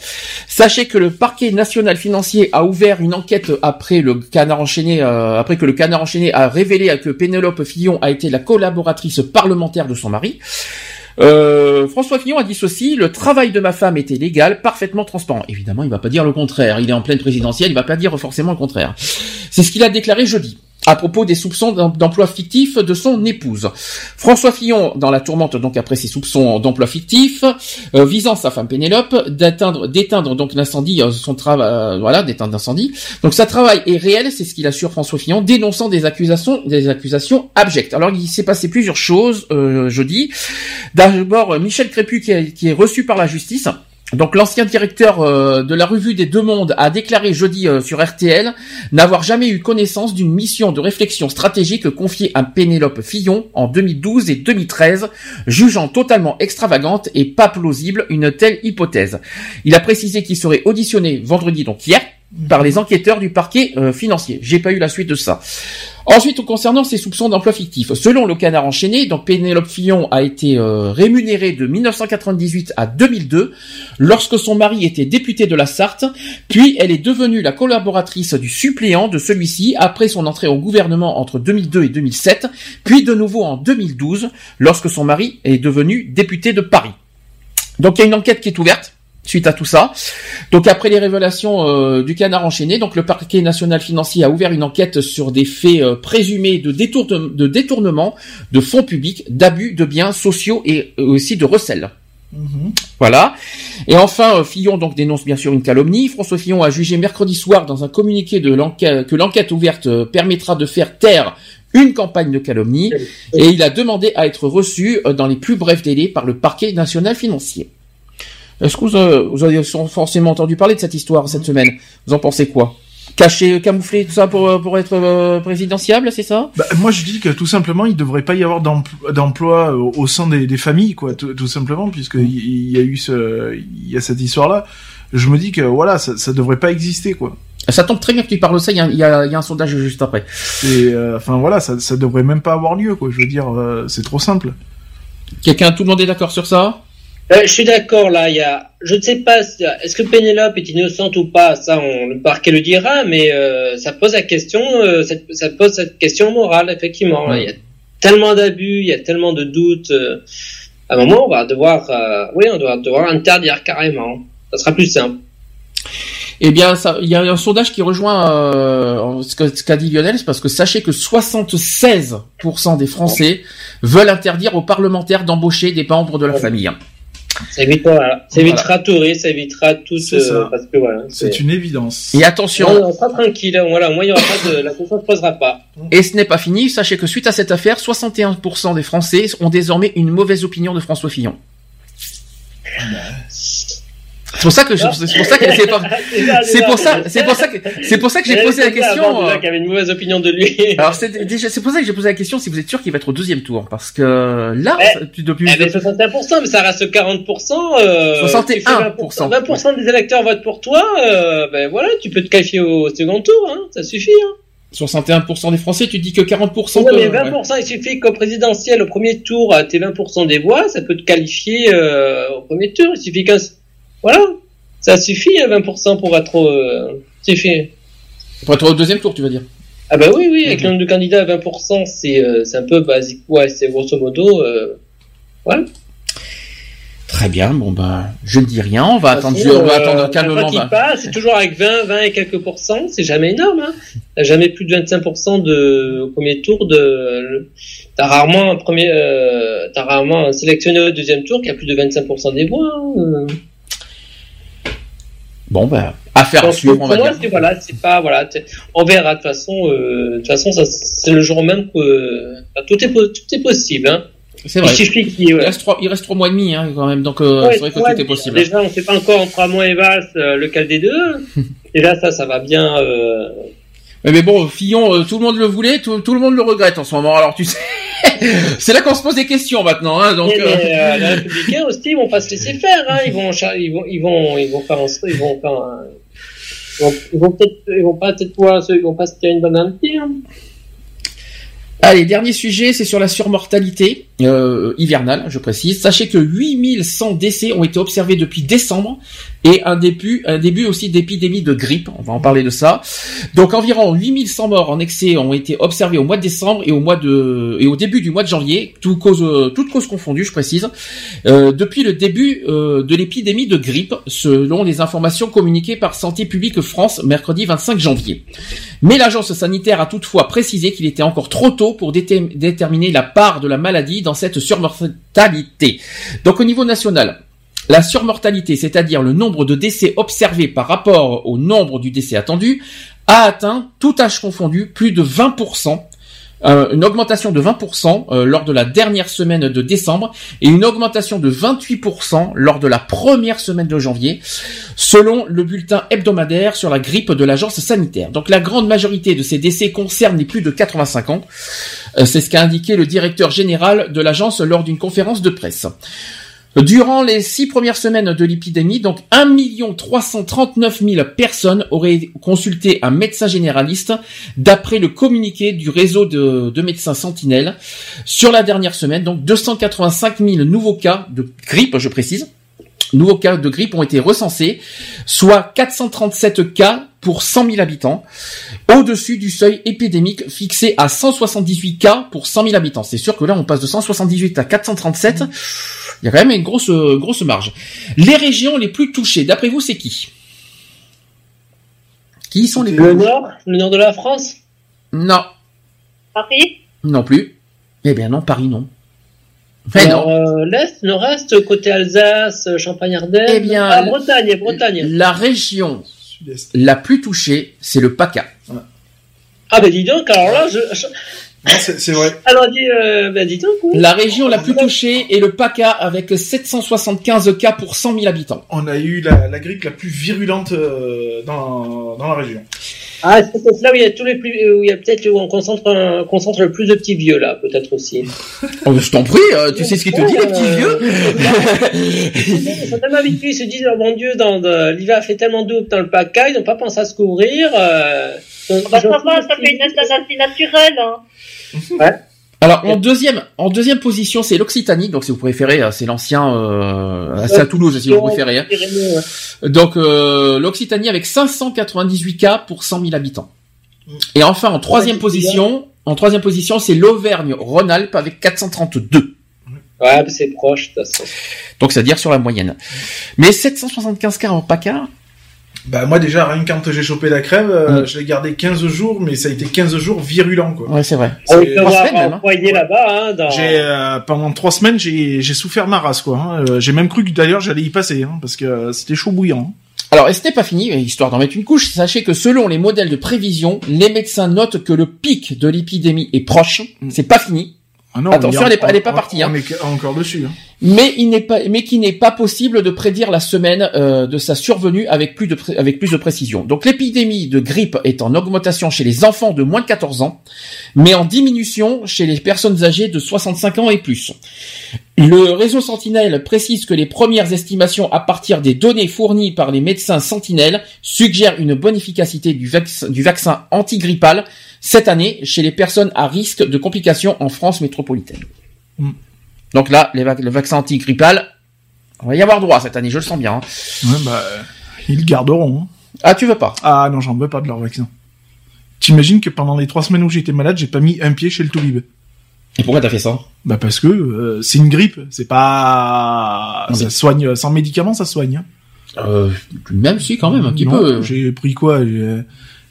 Sachez que le parquet national financier a ouvert une enquête après le canard enchaîné, euh, après que le canard enchaîné a révélé que Pénélope Fillon a été la collaboratrice parlementaire de son mari. Euh, François Fillon a dit ceci le travail de ma femme était légal, parfaitement transparent. Évidemment, il va pas dire le contraire. Il est en pleine présidentielle, il va pas dire forcément le contraire. C'est ce qu'il a déclaré jeudi à propos des soupçons d'em- d'emploi fictif de son épouse. François Fillon, dans la tourmente donc après ses soupçons d'emploi fictif, euh, visant sa femme Pénélope, d'atteindre, d'éteindre donc l'incendie, euh, son travail, euh, voilà, d'éteindre l'incendie. Donc sa travail est réel, c'est ce qu'il assure François Fillon, dénonçant des accusations, des accusations abjectes. Alors il s'est passé plusieurs choses euh, jeudi. D'abord Michel Crépu qui est reçu par la justice. Donc l'ancien directeur euh, de la revue des Deux Mondes a déclaré jeudi euh, sur RTL n'avoir jamais eu connaissance d'une mission de réflexion stratégique confiée à Pénélope Fillon en 2012 et 2013, jugeant totalement extravagante et pas plausible une telle hypothèse. Il a précisé qu'il serait auditionné vendredi, donc hier, par les enquêteurs du parquet euh, financier. J'ai pas eu la suite de ça. Ensuite, concernant ces soupçons d'emploi fictif, selon le canard enchaîné, donc Pénélope Fillon a été euh, rémunérée de 1998 à 2002, lorsque son mari était député de la Sarthe, puis elle est devenue la collaboratrice du suppléant de celui-ci après son entrée au gouvernement entre 2002 et 2007, puis de nouveau en 2012, lorsque son mari est devenu député de Paris. Donc il y a une enquête qui est ouverte suite à tout ça. Donc après les révélations euh, du canard enchaîné, donc le parquet national financier a ouvert une enquête sur des faits euh, présumés de, détourne- de détournement de fonds publics, d'abus de biens sociaux et euh, aussi de recel. Voilà. Et enfin, Fillon donc dénonce bien sûr une calomnie. François Fillon a jugé mercredi soir dans un communiqué de l'enquête que l'enquête ouverte permettra de faire taire une campagne de calomnie et il a demandé à être reçu dans les plus brefs délais par le parquet national financier. Est-ce que vous, euh, vous avez forcément entendu parler de cette histoire cette semaine? Vous en pensez quoi? Caché, camouflé, tout ça pour, euh, pour être euh, présidentiable, c'est ça? Bah, moi, je dis que tout simplement, il devrait pas y avoir d'empl- d'emploi au, au sein des, des familles, quoi, tout, simplement, puisque il il y a eu ce, il y a cette histoire-là. Je me dis que voilà, ça, ça devrait pas exister, quoi. Ça tombe très bien que tu parles de ça, il y a, y a- y a un sondage juste après. Et euh, enfin voilà, ça, ça devrait même pas avoir lieu, quoi. Je veux dire, euh, c'est trop simple. Quelqu'un, tout le monde est d'accord sur ça? Euh, je suis d'accord là. Il y a, je ne sais pas, est-ce que Pénélope est innocente ou pas? Ça, on, le parquet le dira, mais euh, ça pose la question. euh, cette- ça pose cette question morale effectivement. Ouais. Il y a tellement d'abus, il y a tellement de doutes. euh, à un moment, on va devoir, euh, oui, on doit devoir interdire carrément. Ça sera plus simple. Eh bien, ça, il y a un sondage qui rejoint euh, ce qu'a dit Lionel, c'est parce que sachez que 76% des Français veulent interdire aux parlementaires d'embaucher des membres de la famille. Hein. Ça évitera, ça évitera tout risque, ça évitera tout, C'est ça. euh, parce que voilà. C'est une évidence. Et attention, On, on sera tranquille. Voilà, au moins il y aura pas de, la question ne se posera pas. et ce n'est pas fini, sachez que suite à cette affaire, 61% des Français ont désormais une mauvaise opinion de François Fillon. C'est pour ça que je- c'est pour ça que c'est pas- (laughs) c'est pour ça c'est pour ça que c'est pour ça que j'ai posé la question. Euh, qu'il avait une mauvaise opinion de lui. (laughs) Alors c'est déjà c'est pour ça que j'ai posé la question si vous êtes sûr qu'il va être au deuxième tour parce que là Eh, ça- depuis Eh ben, 61%, mais ça reste 40%. Euh, 61%. 20% des électeurs votent pour toi. Euh, ben voilà, tu peux te qualifier au second tour, hein, ça suffit. Hein. 61% des Français, tu dis que 40% Ouais, mais 20%, il suffit qu'au présidentiel, au premier tour, t'aies 20% des voix, ça peut te qualifier euh, au premier tour. Il suffit qu'un... Voilà, ça suffit, hein, 20% pour être... Euh, suffit. pour être au deuxième tour, tu vas dire. Ah bah oui, oui, avec le nombre de candidats à 20%, c'est euh, c'est un peu basique. Ouais, c'est grosso modo... Euh, voilà. Très bien, bon bah je ne dis rien, on va attendre, Façon, on va euh, attendre calmement. bah. passe, c'est toujours avec 20, 20 et quelques pourcents, c'est jamais énorme. Hein. T'as jamais plus de 25% de au premier tour de. T'as rarement un premier, euh, t'as rarement un sélectionné au deuxième tour qui a plus de 25% des voix. hein. Bon bah affaire à suivre, on va moi, dire. c'est voilà, c'est pas voilà, t'es- on verra de toute façon. euh, De toute façon, ça, c'est le jour même que enfin, tout est tout est possible. Hein. C'est Il vrai. Il reste trois, il reste trois mois et demi hein, quand même, donc euh, Ouais, c'est vrai que ouais, tout est possible. Déjà, on sait pas encore entre Amont et Valls euh, lequel des deux. (laughs) Déjà, ça, ça va bien. Euh... Mais, mais bon, Fillon, euh, tout le monde le voulait, tout, tout le monde le regrette en ce moment. Alors tu sais, (laughs) c'est là qu'on se pose des questions maintenant. Hein, donc Mais, euh, mais, euh, les républicains aussi, ils vont pas se laisser faire. Hein. Ils vont, ils vont, ils vont, ils vont faire, un- ils vont faire, un- ils vont, ils vont peut-être, ils vont pas peut-être pouvoir, se- ils vont pas se tirer une banane. Hein. Allez, dernier sujet, c'est sur la surmortalité euh, hivernale, je précise. Sachez que 8100 décès ont été observés depuis décembre et un début, un début aussi d'épidémie de grippe. On va en parler de ça. Donc environ 8100 morts en excès ont été observés au mois de décembre et au mois de et au début du mois de janvier, toutes causes toutes causes confondues, je précise. Euh, depuis le début euh, de l'épidémie de grippe, selon les informations communiquées par Santé publique France mercredi 25 janvier. Mais l'agence sanitaire a toutefois précisé qu'il était encore trop tôt pour déter- déterminer la part de la maladie dans cette surmortalité. Donc au niveau national, la surmortalité, c'est-à-dire le nombre de décès observés par rapport au nombre du décès attendu, a atteint, tout âge confondu, plus de 20%. euh, une augmentation de 20% euh, lors de la dernière semaine de décembre et une augmentation de 28% lors de la première semaine de janvier, selon le bulletin hebdomadaire sur la grippe de l'agence sanitaire. Donc la grande majorité de ces décès concernent les plus de 85 ans. Euh, C'est ce qu'a indiqué le directeur général de l'agence lors d'une conférence de presse. Durant les six premières semaines de l'épidémie, donc 1 339 000 personnes auraient consulté un médecin généraliste, d'après le communiqué du réseau de, de médecins sentinelles. Sur la dernière semaine, donc 285 000 nouveaux cas de grippe, je précise, nouveaux cas de grippe ont été recensés, soit 437 cas pour 100 000 habitants, au-dessus du seuil épidémique fixé à 178 cas pour 100 000 habitants. C'est sûr que là, on passe de 178 à 437. Il y a quand même une grosse, euh, grosse marge. Les régions les plus touchées, d'après vous, c'est qui? Qui sont les Le plus nord, le nord de la France? Non, Paris? Non plus. Eh bien non, Paris non. Eh non. euh, l'est, nord-est, côté Alsace, Champagne-Ardenne. Eh bien, ah, Bretagne, Bretagne. La région la plus touchée, c'est le PACA. Ah ben dis donc, alors là, je, je- Non, c'est c'est vrai. alors dis, euh, ben dis donc. oui. La région la plus touchée est le PACA avec 775 cas pour 100 000 habitants. On a eu la, la grippe la plus virulente euh, dans, dans la région. Ah, c'est peut-être là où il y a tous les plus, où il y a peut-être où on concentre, un- concentre le plus de petits vieux là, peut-être aussi. Oh, je t'en prie, euh, tu sais ce qu'il te dit, les petits vieux Ils sont tellement habitués, ils se disent, oh mon dieu, dans l'hiver fait tellement doux dans le PACA, ils n'ont pas pensé à se couvrir. Euh, donc, Bah, ça va, ça fait une installation naturelle. Hein. Alors en deuxième, en deuxième position, c'est l'Occitanie. Donc si vous préférez, euh, c'est l'ancien, euh, c'est à Toulouse si vous préférez. hein. Donc euh, l'Occitanie avec 598 cas pour 100 000 habitants. Et enfin en troisième position, en troisième position, c'est l'Auvergne-Rhône-Alpes avec 432. Ouais, c'est proche, de toute façon. Donc c'est-à-dire sur la moyenne. Mais 775 cas en PACA, Bah moi déjà, rien que quand j'ai chopé la crève, euh, Mm. je l'ai gardé 15 jours, mais ça a été 15 jours virulents quoi. ouais c'est vrai. On semaines, même, hein. envoyé là-bas, hein, dans... J'ai euh, pendant trois semaines, j'ai j'ai souffert ma race quoi. hein. Euh, J'ai même cru que d'ailleurs j'allais y passer, hein, parce que euh, c'était chaud bouillant. hein. Alors, et ce n'est pas fini, histoire d'en mettre une couche, sachez que selon les modèles de prévision, les médecins notent que le pic de l'épidémie est proche. Mm. C'est pas fini, Ah non, Attention, on elle est pas- elle est pas on- partie, hein. Est encore dessus. Hein. mais il n'est pas, mais qui n'est pas possible de prédire la semaine euh, de sa survenue avec plus de avec plus de précision. Donc, l'épidémie de grippe est en augmentation chez les enfants de moins de 14 ans, mais en diminution chez les personnes âgées de 65 ans et plus. Le réseau Sentinelle précise que les premières estimations à partir des données fournies par les médecins Sentinelle suggèrent une bonne efficacité du, vac- du vaccin antigrippal cette année chez les personnes à risque de complications en France métropolitaine. Mm. Donc là, les vac- le vaccin antigrippal, on va y avoir droit cette année, je le sens bien. hein. Ouais, bah, ils le garderont. hein. Ah, tu veux pas? Ah non, j'en veux pas de leur vaccin. T'imagines que pendant les trois semaines où j'étais malade, j'ai pas mis un pied chez le Toubib. Et pourquoi t'as fait ça? Bah parce que euh, c'est une grippe, c'est pas Non, ça soigne sans médicaments, ça soigne. hein. euh, Même si, quand même, un petit Non, peu. J'ai pris quoi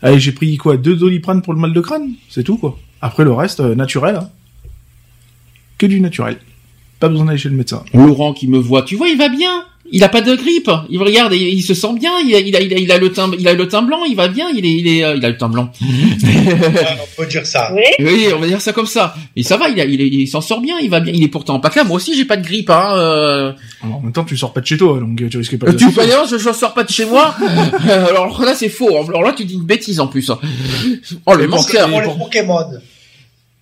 allez, j'ai pris quoi Deux doliprane pour le mal de crâne, c'est tout quoi. Après le reste euh, naturel. hein. Que du naturel. Pas besoin d'aller chez le médecin. Laurent qui me voit, tu vois, il va bien. Il a pas de grippe. Il regarde, il, il se sent bien. Il a, il a, il a, il a le teint, il a le teint blanc. Il va bien. Il est, il est, euh, il a le teint blanc. Ouais, (laughs) on peut dire ça. Oui. oui, on va dire ça comme ça. Mais ça va. Il, a, il, est- il s'en sort bien. Il va bien. Il est pourtant pas là. Moi aussi, j'ai pas de grippe. Hein. Euh... Alors, en même temps, tu sors pas de chez toi, donc euh, tu risques pas de. tu peux dire, je, je sors pas de chez moi. Euh, (laughs) Alors là, c'est faux. Alors là, tu dis une bêtise en plus. Oh le menteur. Pour les Pokémon.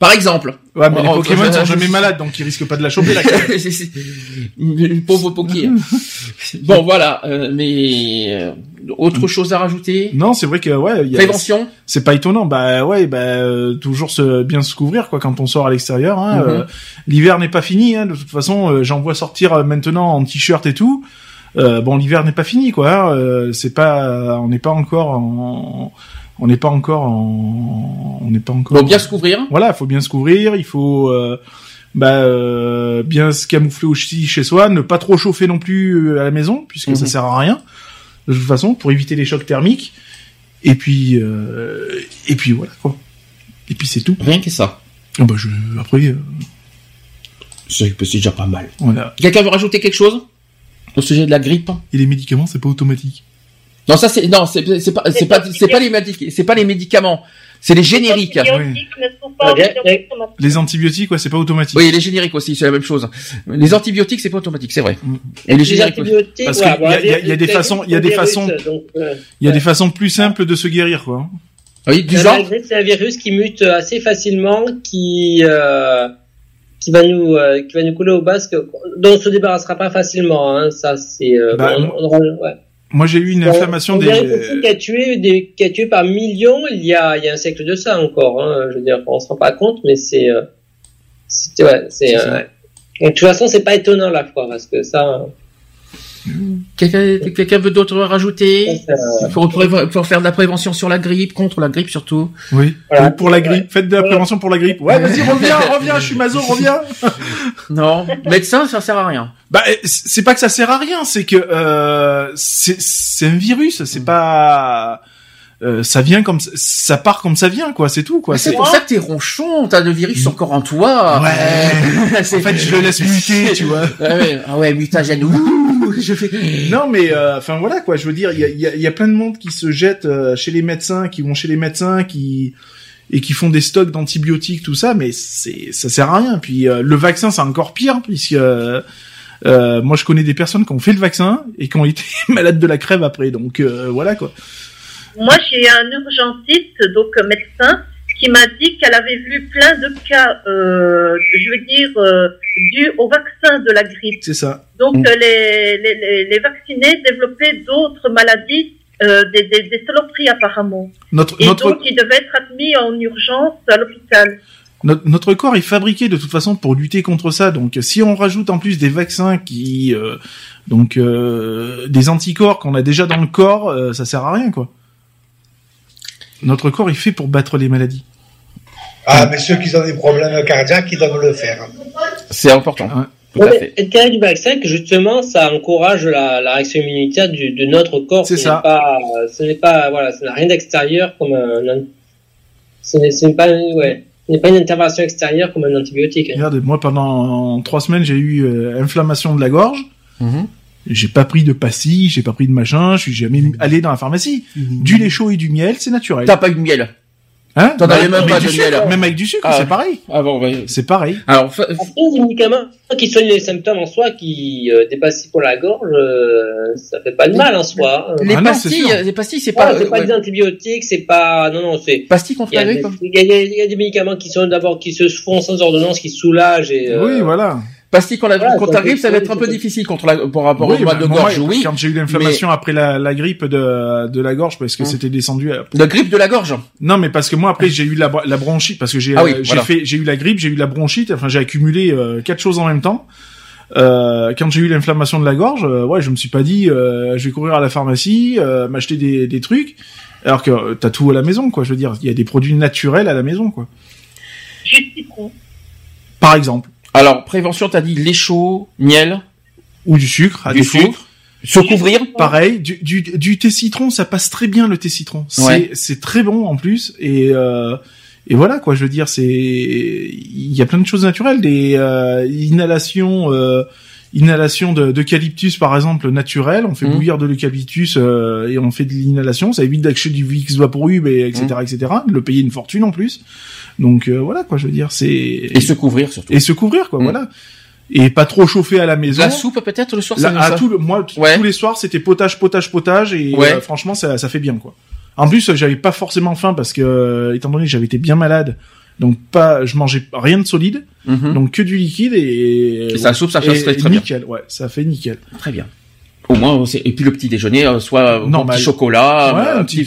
Par exemple. Ouais, mais les Pokémon sont jamais malades, donc ils risquent pas de la choper la (laughs) pauvre Poké. (laughs) bon, voilà. euh, mais euh, autre chose à rajouter? Non, c'est vrai que ouais, il y a- Prévention? c'est pas étonnant. Bah ouais, bah euh, toujours se bien se couvrir quoi quand on sort à l'extérieur. Hein, Mhm. Euh, L'hiver n'est pas fini. Hein, de toute façon, euh, j'en vois sortir euh, maintenant en t-shirt et tout. Euh, bon, l'hiver n'est pas fini quoi. hein, euh, c'est pas, on n'est pas encore en, on n'est pas encore en, on n'est pas encore. Bon, bien se couvrir. Voilà, faut bien se couvrir. Il faut euh, bah, euh, bien se camoufler aussi chez soi, ne pas trop chauffer non plus euh, à la maison puisque ça Mhm. sert à rien de toute façon pour éviter les chocs thermiques. Et puis euh, et puis voilà quoi. Et puis c'est tout. Rien que ça. Ah bah je, après C'est c'est déjà pas mal. voilà. Quelqu'un veut rajouter quelque chose au sujet de la grippe? Et les médicaments c'est pas automatique. Non, ça c'est non, c'est c'est pas c'est pas c'est pas les médicaments, c'est pas les médicaments, c'est les génériques. Les antibiotiques ne sont pas Ah, bien, obligatoires automatiques. Les antibiotiques ouais c'est pas automatique. Oui, les génériques aussi, c'est la même chose. Les antibiotiques, c'est pas automatique, c'est vrai. Mm. Et les Les génériques. aussi. antibiotiques, Parce voilà, qu'il y a- bon, il y a- il y a des façons- il y a des virus, façons- donc, euh, Il y a des façons plus simples de se guérir quoi. Oui, du genre. c'est un virus qui mute assez facilement, qui euh, qui va nous euh, qui va nous couler au basque, dont on se débarrassera pas facilement. Hein, ça c'est. Euh, Bah, bon, on, on aura- ouais. Moi j'ai eu une Bon, inflammation on des dirait aussi qui a tué des qui a tué par millions il y a il y a un siècle de ça encore. Hein, je veux dire, on se rend pas compte, mais c'est euh, c'est ouais, c'est. Euh, de toute façon, c'est pas étonnant la fois parce que ça. Quelqu'un quelqu'un veut d'autre rajouter faut, prévo- faut faire de la prévention sur la grippe, contre la grippe surtout. Oui. Voilà. Ou pour la grippe. Faites de la prévention pour la grippe. Ouais, vas-y, reviens, reviens, je suis maso, (laughs) reviens. Non, médecin, ça sert à rien. Bah, euh, c'est pas que ça sert à rien, c'est que euh, c'est c'est un virus, c'est pas euh, ça vient comme ça- part comme ça vient quoi, c'est tout quoi. c'est pour ça que t'es ronchon, t'as le virus encore en toi. Ouais. (laughs) En fait, je le laisse muter, (laughs) tu vois. Ah ouais, ah ouais, mutagène. Ouh, (laughs) je fais. Non mais euh, enfin voilà quoi, je veux dire, il y a, y, a, y a plein de monde qui se jette euh, chez les médecins, qui vont chez les médecins, qui et qui font des stocks d'antibiotiques, tout ça, mais c'est ça sert à rien. Puis euh, le vaccin, c'est encore pire puisque euh, euh, moi je connais des personnes qui ont fait le vaccin et qui ont été malades de la crève après. Donc euh, voilà quoi. Moi, j'ai un urgentiste, donc euh, médecin, qui m'a dit qu'elle avait vu plein de cas, euh, je veux dire, euh, dus au vaccin de la grippe. C'est ça. Donc, Mm. euh, les, les, les, les vaccinés développaient d'autres maladies, euh, des, des, des saloperies apparemment. Notre Et notre donc, ils devaient être admis en urgence à l'hôpital. notre, notre corps est fabriqué de toute façon pour lutter contre ça. Donc si on rajoute en plus des vaccins qui euh, donc euh, des anticorps qu'on a déjà dans le corps, euh, ça sert à rien quoi. Notre corps est fait pour battre les maladies. Ah, mais ceux qui ont des problèmes cardiaques, ils doivent le faire. C'est important. Ouais. Tout à fait. du vaccin, que justement, ça encourage la, la réaction immunitaire du, de notre corps. C'est Ce ça. ce n'est pas, voilà, ça n'a rien d'extérieur comme un, un- ce n'est pas, ouais, ce pas une intervention extérieure comme un antibiotique. hein. Regarde, moi pendant trois semaines j'ai eu euh, inflammation de la gorge. Mhm. J'ai pas pris de pastilles, j'ai pas pris de machin, je suis jamais allé dans la pharmacie. Du lait chaud et du miel, c'est naturel. T'as pas eu de miel. Hein T'en avais Bah, même avec pas du de sucre, miel. Même avec du sucre, Ah. c'est pareil. Ah bon, ouais. C'est pareil. Alors, fa- les médicaments qui soignent les symptômes en soi, qui euh, des pastilles pour la gorge, euh, ça fait pas de mal en soi. hein. les Ah pastilles, les pastilles, c'est pas, c'est pas ouais. des antibiotiques, c'est pas, non, non, c'est, pastilles contre la grippe. il, y a, il y a des médicaments qui sont d'abord qui se font sans ordonnance, qui soulagent et. euh, Oui, voilà. La, Voilà, contre ça la grippe, fait- ça va être un peu difficile contre la, par rapport Oui, au mal bah, de moi, gorge, oui. Quand j'ai eu l'inflammation après la, la grippe de, de la gorge, parce que Hum. c'était descendu. à- De grippe de la gorge. Non, mais parce que moi après j'ai eu la, la bronchite, parce que j'ai Ah oui, euh, j'ai voilà. fait j'ai eu la grippe, j'ai eu la bronchite, enfin j'ai accumulé euh, quatre choses en même temps. Euh, quand j'ai eu l'inflammation de la gorge, euh, ouais, je me suis pas dit euh, je vais courir à la pharmacie, euh, m'acheter des, des trucs, alors que euh, t'as tout à la maison, quoi. Je veux dire, il y a des produits naturels à la maison, quoi. Jus de citron. Par exemple, Alors, prévention, t'as dit lait chaud, miel, ou du sucre, à du défaut. sucre, se couvrir. Pareil, du, du, du thé citron, ça passe très bien le thé citron. C'est Ouais. c'est très bon en plus et euh, et voilà quoi. Je veux dire, c'est il y a plein de choses naturelles, des euh, inhalations. Euh, Inhalation de- d'eucalyptus par exemple naturel, on fait Mhm. bouillir de l'eucalyptus euh, et on fait de l'inhalation, ça évite d'acheter du Vicks Vaporub et etc Mhm. etc, de le payer une fortune en plus. Donc euh, voilà quoi, je veux dire, c'est et se couvrir surtout. Et se couvrir quoi, mm. voilà. Et pas trop chauffer à la maison. La soupe peut-être le soir. À. Tout le, moi, tous les soirs c'était potage, potage, potage et euh, franchement ça, ça fait bien quoi. En plus j'avais pas forcément faim parce que euh, étant donné que j'avais été bien malade, donc pas, je mangeais rien de solide, mhm. donc que du liquide et, et sa soupe ça fait très, très nickel, bien. ouais, ça fait nickel. Très bien. Au moins, et puis le petit déjeuner, euh, soit euh, euh, un petit chocolat, un, petit,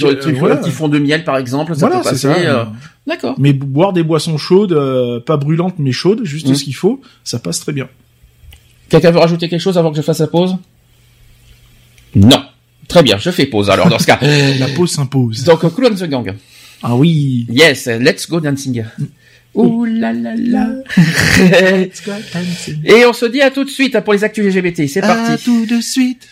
fond de miel par exemple, ça voilà, peut passer. D'accord. Mais boire des boissons chaudes, pas brûlantes mais chaudes, juste mmh. ce qu'il faut, ça passe très bien. Quelqu'un veut rajouter quelque chose avant que je fasse la pause? Non. Très bien, je fais pause alors dans ce cas. (laughs) la pause s'impose. Donc, Cool on the Gang. Ah oui. Yes, let's go dancing. Mmh. Ouh là là là. Et on se dit à tout de suite pour les actus LGBT. C'est parti. Tout de suite.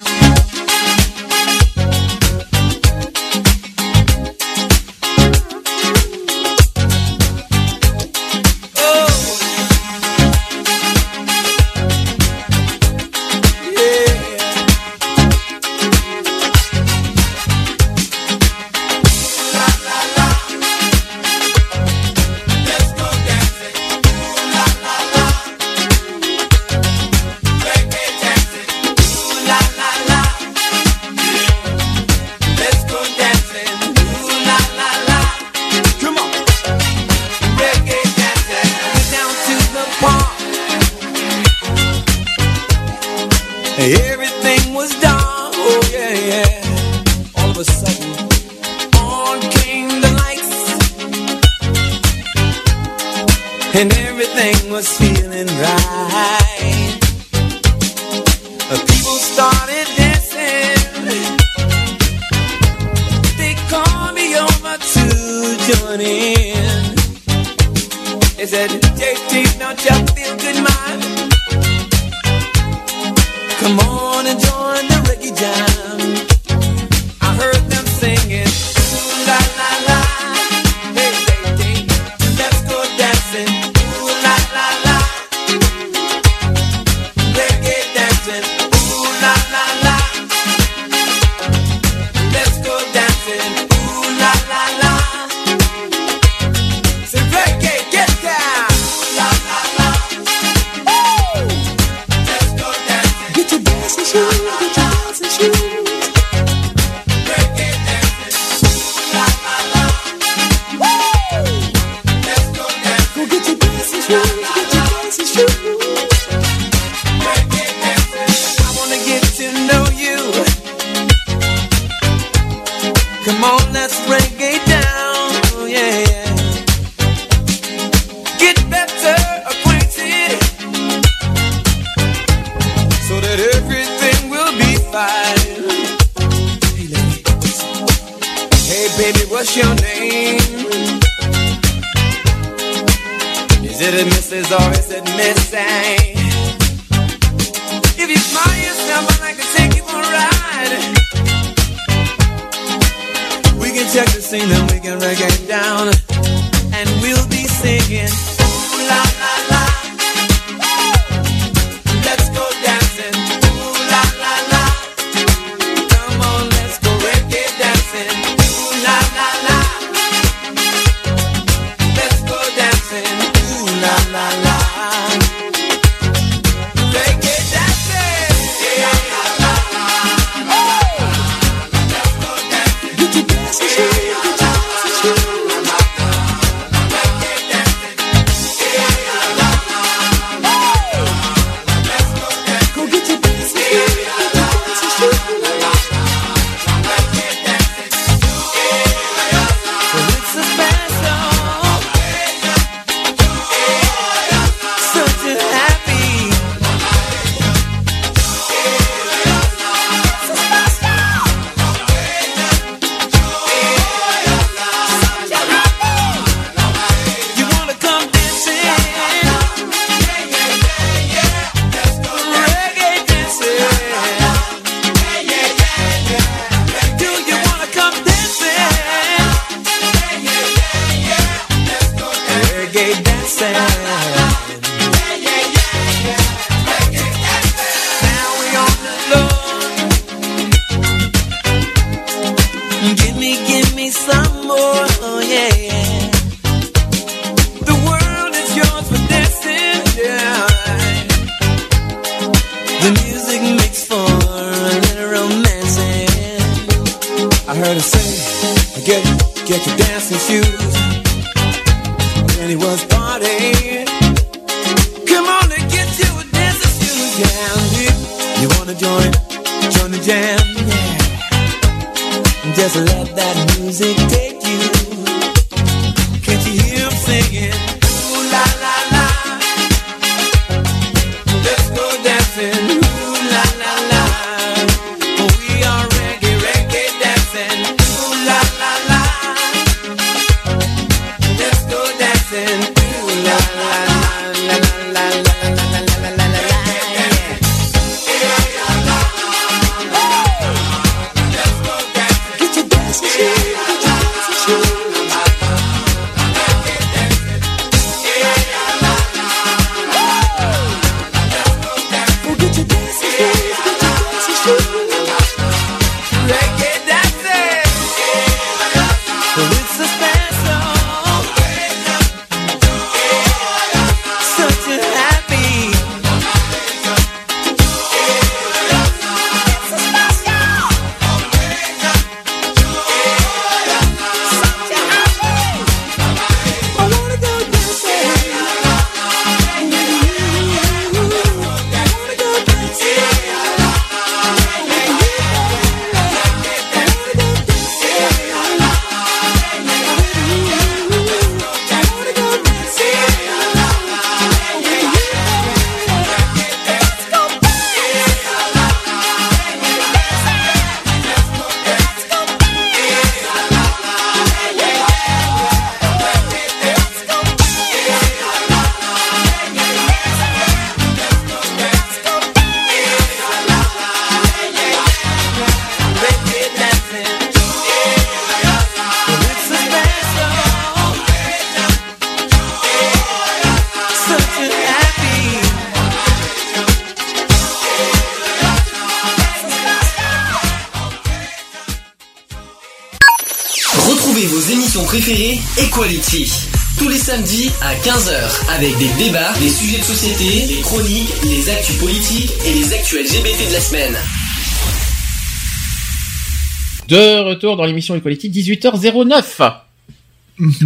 Retour dans l'émission Equality, 18h09.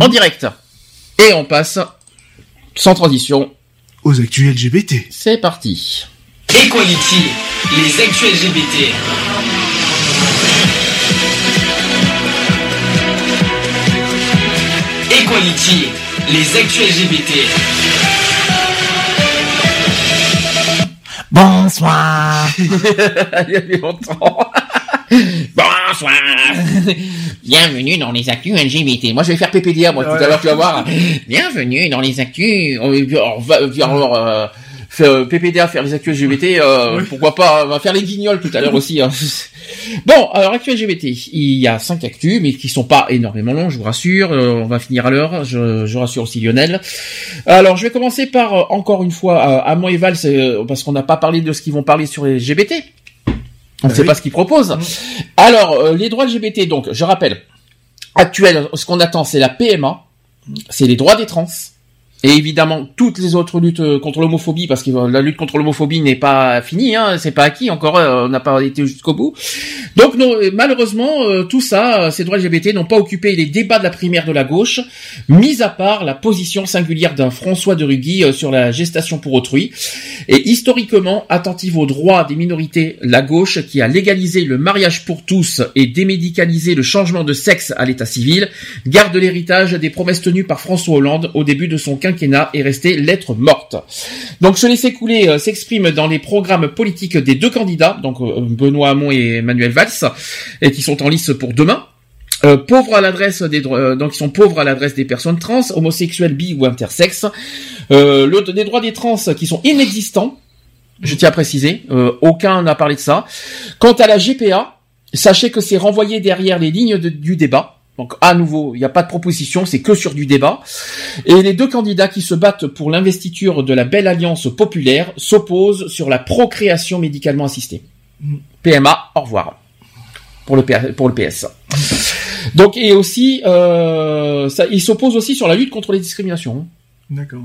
En direct. Et on passe, sans transition, Aux actus LGBT. c'est parti. Equality, les actus LGBT. Equality, les actus LGBT. Bonsoir. (laughs) Il y avait longtemps. (laughs) Bienvenue dans les actus LGBT. Moi, je vais faire PPDA, moi, tout à l'heure, tu vas voir. Bienvenue dans les actus. On va, euh, faire, euh, PPDA, faire les actus LGBT, euh, pourquoi pas, on va faire les guignols tout à l'heure aussi. hein. Bon, alors, actus LGBT. Il y a cinq actus, mais qui sont pas énormément longs, je vous rassure. Euh, on va finir à l'heure. Je, je rassure aussi Lionel. Alors, je vais commencer par, euh, encore une fois, euh, Amon et Val, c'est, euh, parce qu'on n'a pas parlé de ce qu'ils vont parler sur les LGBT. On ne sait oui. pas ce qu'ils proposent. Alors, euh, les droits LGBT, donc, je rappelle, actuel, ce qu'on attend, c'est la PMA, c'est les droits des trans, et évidemment toutes les autres luttes euh, contre l'homophobie, parce que euh, la lutte contre l'homophobie n'est pas finie, hein, c'est pas acquis encore, euh, on n'a pas été jusqu'au bout. Donc non, malheureusement, tout ça, ces droits LGBT n'ont pas occupé les débats de la primaire de la gauche, mis à part la position singulière d'un François de Rugy sur la gestation pour autrui. Et historiquement, attentive aux droits des minorités, la gauche, qui a légalisé le mariage pour tous et démédicalisé le changement de sexe à l'état civil, garde l'héritage des promesses tenues par François Hollande au début de son quinquennat et restée lettre morte. Donc ce laisser couler euh, s'exprime dans les programmes politiques des deux candidats, donc euh, Benoît Hamon et Emmanuel Valls, et qui sont en lice pour demain. Euh, pauvres à l'adresse des donc ils sont pauvres à l'adresse des personnes trans, homosexuelles, bi ou intersexes. Le, des droits des trans qui sont inexistants. Je tiens à préciser, aucun n'a parlé de ça. Quant à la GPA, sachez que c'est renvoyé derrière les lignes du débat. Donc à nouveau, il n'y a pas de proposition, c'est que sur du débat. Et les deux candidats qui se battent pour l'investiture de la belle alliance populaire s'opposent sur la procréation médicalement assistée. PMA, au revoir. Pour le, P- pour le PS. Donc et aussi, euh, ça, ils s'opposent aussi sur la lutte contre les discriminations. D'accord.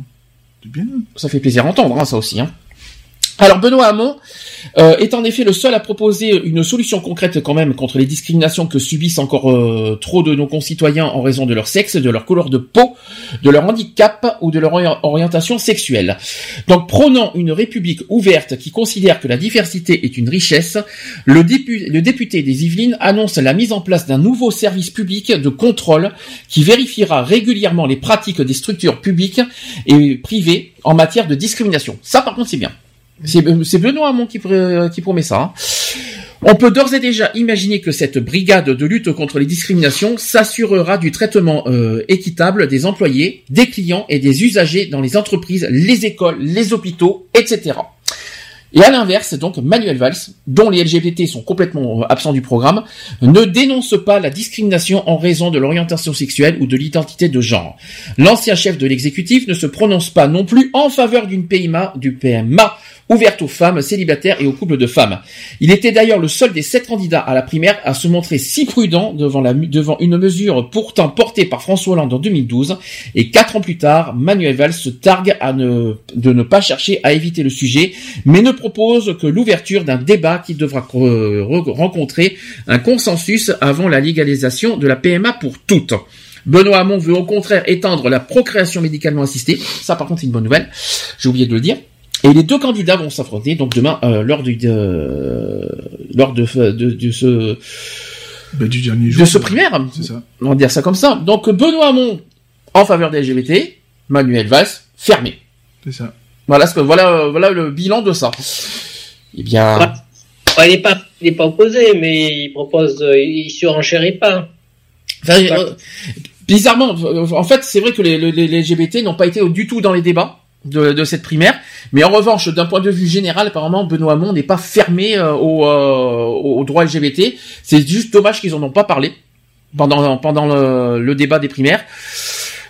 C'est bien. Ça fait plaisir à entendre, hein, ça aussi. Hein. Alors Benoît Hamon euh, est en effet le seul à proposer une solution concrète quand même contre les discriminations que subissent encore euh, trop de nos concitoyens en raison de leur sexe, de leur couleur de peau, de leur handicap ou de leur ori- orientation sexuelle. Donc prônant une république ouverte qui considère que la diversité est une richesse, le, le député des Yvelines annonce la mise en place d'un nouveau service public de contrôle qui vérifiera régulièrement les pratiques des structures publiques et privées en matière de discrimination. Ça par contre c'est bien. C'est c'est Benoît Hamon qui, qui promet ça. hein. On peut d'ores et déjà imaginer que cette brigade de lutte contre les discriminations s'assurera du traitement euh, équitable des employés, des clients et des usagers dans les entreprises, les écoles, les hôpitaux, etc. Et à l'inverse, donc, Manuel Valls, dont les LGBT sont complètement euh, absents du programme, ne dénonce pas la discrimination en raison de l'orientation sexuelle ou de l'identité de genre. L'ancien chef de l'exécutif ne se prononce pas non plus en faveur d'une PMA, du PMA ouverte aux femmes célibataires et aux couples de femmes. Il était d'ailleurs le seul des sept candidats à la primaire à se montrer si prudent devant, la, devant une mesure pourtant portée par François Hollande en 2012. Et quatre ans plus tard, Manuel Valls se targue à ne, de ne pas chercher à éviter le sujet, mais ne propose que l'ouverture d'un débat qui devra re- rencontrer un consensus avant la légalisation de la PMA pour toutes. Benoît Hamon veut au contraire étendre la procréation médicalement assistée. Ça, par contre, c'est une bonne nouvelle. J'ai oublié de le dire. Et les deux candidats vont s'affronter donc demain euh, lors du de, lors de, de, de ce Bah, du dernier de jour. ce primaire. C'est ça. On va dire ça comme ça. Donc Benoît Hamon en faveur des LGBT, Manuel Valls fermé. C'est ça. Voilà ce que voilà voilà le bilan de ça. Eh bien, Ouais. Il n'est pas, il est pas opposé, mais il propose, euh, il surenchérit pas. enfin, euh, bizarrement, en fait, c'est vrai que les, les, les LGBT n'ont pas été du tout dans les débats de, cette primaire, mais en revanche, d'un point de vue général, apparemment, Benoît Hamon n'est pas fermé euh, au, euh, au droit LGBT. C'est juste dommage qu'ils en ont pas parlé pendant pendant le, débat des primaires.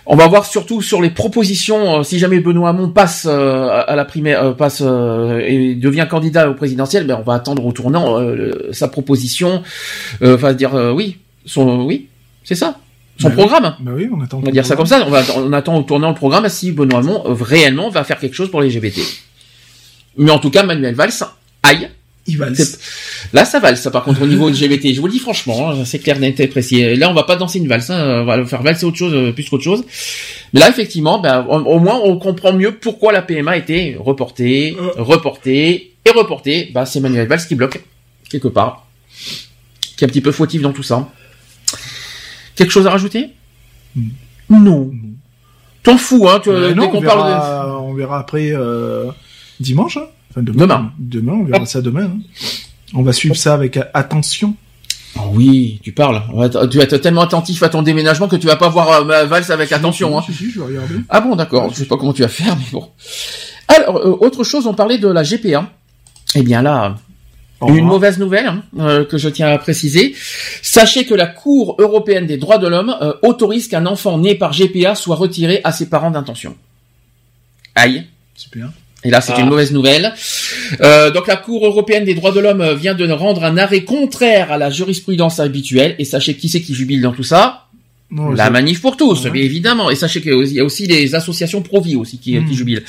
On va voir surtout sur les propositions. euh, si jamais Benoît Hamon passe à la primaire, passe et devient candidat au présidentiel, ben on va attendre au tournant sa proposition. Enfin dire oui, son oui, c'est ça, son Bah oui. programme. Bah oui, on attend. On va dire ça comme ça. On, va, on attend au tournant le programme si Benoît Hamon euh, réellement va faire quelque chose pour les LGBT. Mais en tout cas, Manuel Valls, aïe. Il va le- C'est- Là, ça valse, ça, par contre, au niveau LGBT. Je vous le dis franchement, hein, c'est clair, net et précis. Et là, on va pas danser une valse, hein, on va faire valser autre chose, euh, plus qu'autre chose. Mais là, effectivement, ben, au, au moins, on comprend mieux pourquoi la PMA a été reportée, Euh. reportée et reportée. Bah, c'est Manuel Valls qui bloque, quelque part. Qui est un petit peu fautif dans tout ça. Quelque chose à rajouter Non. T'en fous, hein, tu, Bah dès non, qu'on on, parle de... verra, on verra après euh, dimanche. hein. Enfin, demain. Demain. Demain, on verra ça demain. hein. On va suivre ça avec euh, attention. Oh oui, tu parles. Ouais, t- Tu vas être tellement attentif à ton déménagement que tu vas pas voir euh, ma valse avec attention. Hein. Si, si, je vais regarder. Ah bon, d'accord. Je sais pas comment tu vas faire, mais bon. Alors, euh, autre chose, on parlait de la GPA. Eh bien là, une mauvaise nouvelle hein, euh, que je tiens à préciser. Sachez que la Cour européenne des droits de l'homme euh, autorise qu'un enfant né par GPA soit retiré à ses parents d'intention. Aïe. Super. Et là, c'est Ah. une mauvaise nouvelle. Euh, donc, la Cour européenne des droits de l'homme vient de rendre un arrêt contraire à la jurisprudence habituelle. Et sachez qui c'est qui jubile dans tout ça? Non, La manif pour tous, Ouais. bien évidemment. Et sachez qu'il y a aussi les associations pro-vie aussi qui, qui jubilent.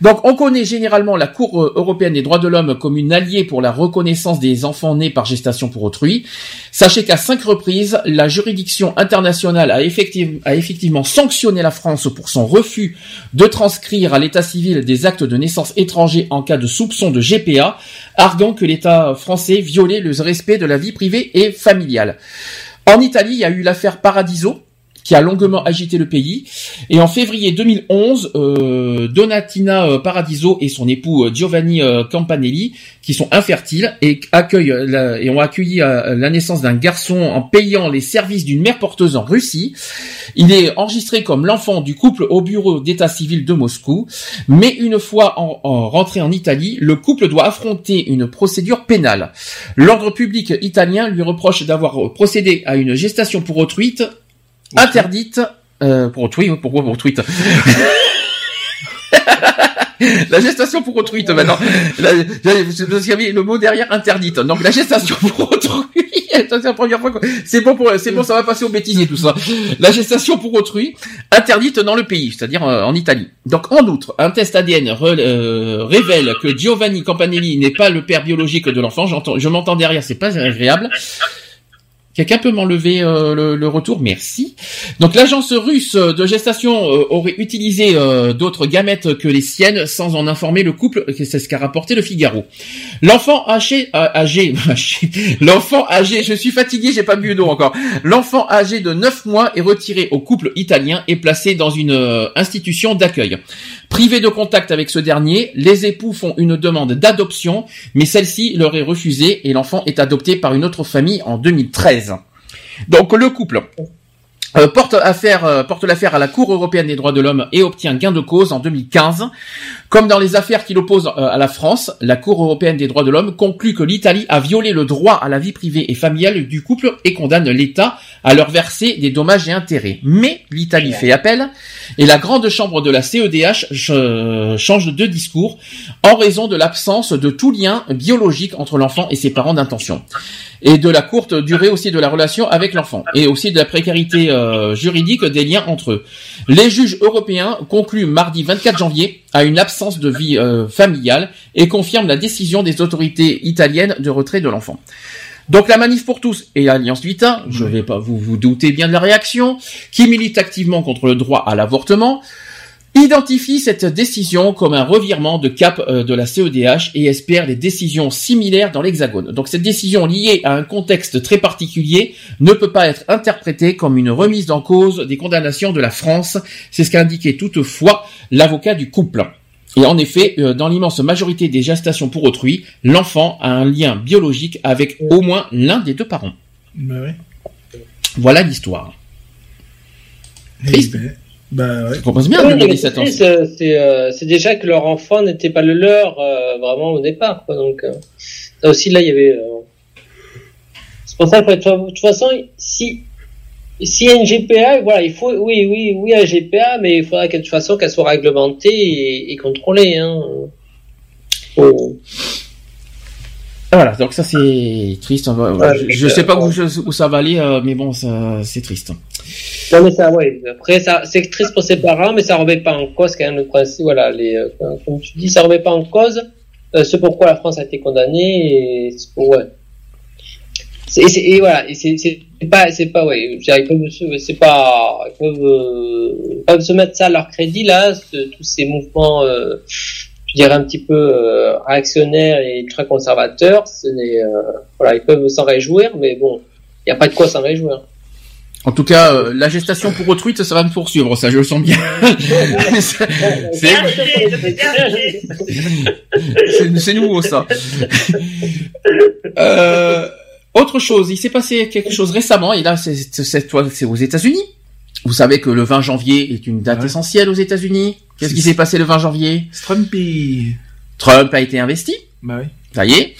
Donc, on connaît généralement la Cour euh, européenne des droits de l'homme comme une alliée pour la reconnaissance des enfants nés par gestation pour autrui. Sachez qu'à cinq reprises, la juridiction internationale a, effective- a effectivement sanctionné la France pour son refus de transcrire à l'état civil des actes de naissance étrangers en cas de soupçon de GPA, arguant que l'État français violait le respect de la vie privée et familiale. En Italie, il y a eu l'affaire Paradiso, qui a longuement agité le pays. Et en février 2011, euh, Donatina euh, Paradiso et son époux euh, Giovanni euh, Campanelli, qui sont infertiles et accueillent la- et ont accueilli la naissance d'un garçon en payant les services d'une mère porteuse en Russie. Il est enregistré comme l'enfant du couple au bureau d'état civil de Moscou. Mais une fois en rentré en Italie, le couple doit affronter une procédure pénale. L'ordre public italien lui reproche d'avoir procédé à une gestation pour autrui interdite euh, pour autrui, pourquoi pour autrui (laughs) la gestation pour autrui, maintenant. Le mot derrière interdite. Donc la gestation pour autrui. (laughs) C'est la première fois. C'est bon pour, c'est bon, ça va passer au bêtisier tout ça. La gestation pour autrui interdite dans le pays, c'est-à-dire euh, en Italie. Donc en outre, un test ADN euh, révèle que Giovanni Campanelli n'est pas le père biologique de l'enfant. Je m'entends derrière, c'est pas agréable. Quelqu'un peut m'enlever euh, le, le retour? Merci. Donc l'agence russe de gestation euh, aurait utilisé euh, d'autres gamètes que les siennes sans en informer le couple, c'est ce qu'a rapporté le Figaro. L'enfant âgé, euh, (laughs) âgé, l'enfant âgé, je suis fatigué, j'ai pas bu d'eau encore. L'enfant âgé de 9 mois est retiré au couple italien et placé dans une institution d'accueil. Privé de contact avec ce dernier, les époux font une demande d'adoption, mais celle-ci leur est refusée et l'enfant est adopté par une autre famille en 2013. Donc le couple euh, porte affaire euh, porte l'affaire à la Cour européenne des droits de l'homme et obtient gain de cause en 2015. Comme dans les affaires qui l'opposent euh, à la France, la Cour européenne des droits de l'homme conclut que l'Italie a violé le droit à la vie privée et familiale du couple et condamne l'État à leur verser des dommages et intérêts. Mais l'Italie fait appel et la grande chambre de la CEDH euh, change de discours en raison de l'absence de tout lien biologique entre l'enfant et ses parents d'intention et de la courte durée aussi de la relation avec l'enfant et aussi de la précarité euh, juridique des liens entre eux. Les juges européens concluent mardi 24 janvier à une absence de vie euh, familiale et confirment la décision des autorités italiennes de retrait de l'enfant. Donc la manif pour tous et Alliance Vita, je vais pas vous vous doutez bien de la réaction, qui milite activement contre le droit à l'avortement, identifie cette décision comme un revirement de cap euh, de la CEDH et espère des décisions similaires dans l'Hexagone. Donc cette décision liée à un contexte très particulier ne peut pas être interprétée comme une remise en cause des condamnations de la France, c'est ce qu'a indiqué toutefois l'avocat du couple. Et en effet, euh, dans l'immense majorité des gestations pour autrui, l'enfant a un lien biologique avec au moins l'un des deux parents. Bah ouais. Voilà l'histoire. Triste. ben, bah ouais. Je propose bien Oui, en mais 2017. c'est hein. triste, euh, euh, c'est déjà que leur enfant n'était pas le leur euh, vraiment au départ. Quoi, donc euh, ça aussi là il y avait. euh, C'est pour ça que de toute- de toute façon si s'il y a une GPA, voilà, il faut oui oui oui un GPA, mais il faudra que de toute façon qu'elle soit réglementée et, et contrôlée. Hein. Faut- Ah, Voilà, donc ça c'est triste. on va- Ouais, je, je sais pas où, où ça va aller, mais bon, ça c'est triste. Non mais ça, ouais. Après, ça, c'est triste pour ses parents, mais ça remet pas en cause quand même le principe. Voilà, les, euh, comme tu dis, ça remet pas en cause euh, ce pourquoi la France a été condamnée. Et, ouais. Et, voilà, c'est pas, c'est pas, ouais. ils peuvent C'est pas, ils peuvent, euh, peuvent se mettre ça à leur crédit là, tous ces mouvements. Euh, je dirais un petit peu réactionnaires et très conservateurs. Ce n'est, voilà, ils peuvent s'en réjouir, mais bon, il n'y a pas de quoi s'en réjouir. En tout cas, euh, la gestation pour autrui, ça, ça va me poursuivre, ça je le sens bien. (laughs) C'est- nouveau ça. Euh, autre chose, il s'est passé quelque chose récemment, et là c'est c'est- cette fois c'est aux États-Unis. Vous savez que le 20 janvier est une date Ouais. essentielle aux États-Unis. Qu'est-ce qui s'est passé le 20 janvier? Trump a été investi. Bah oui. Ça y est.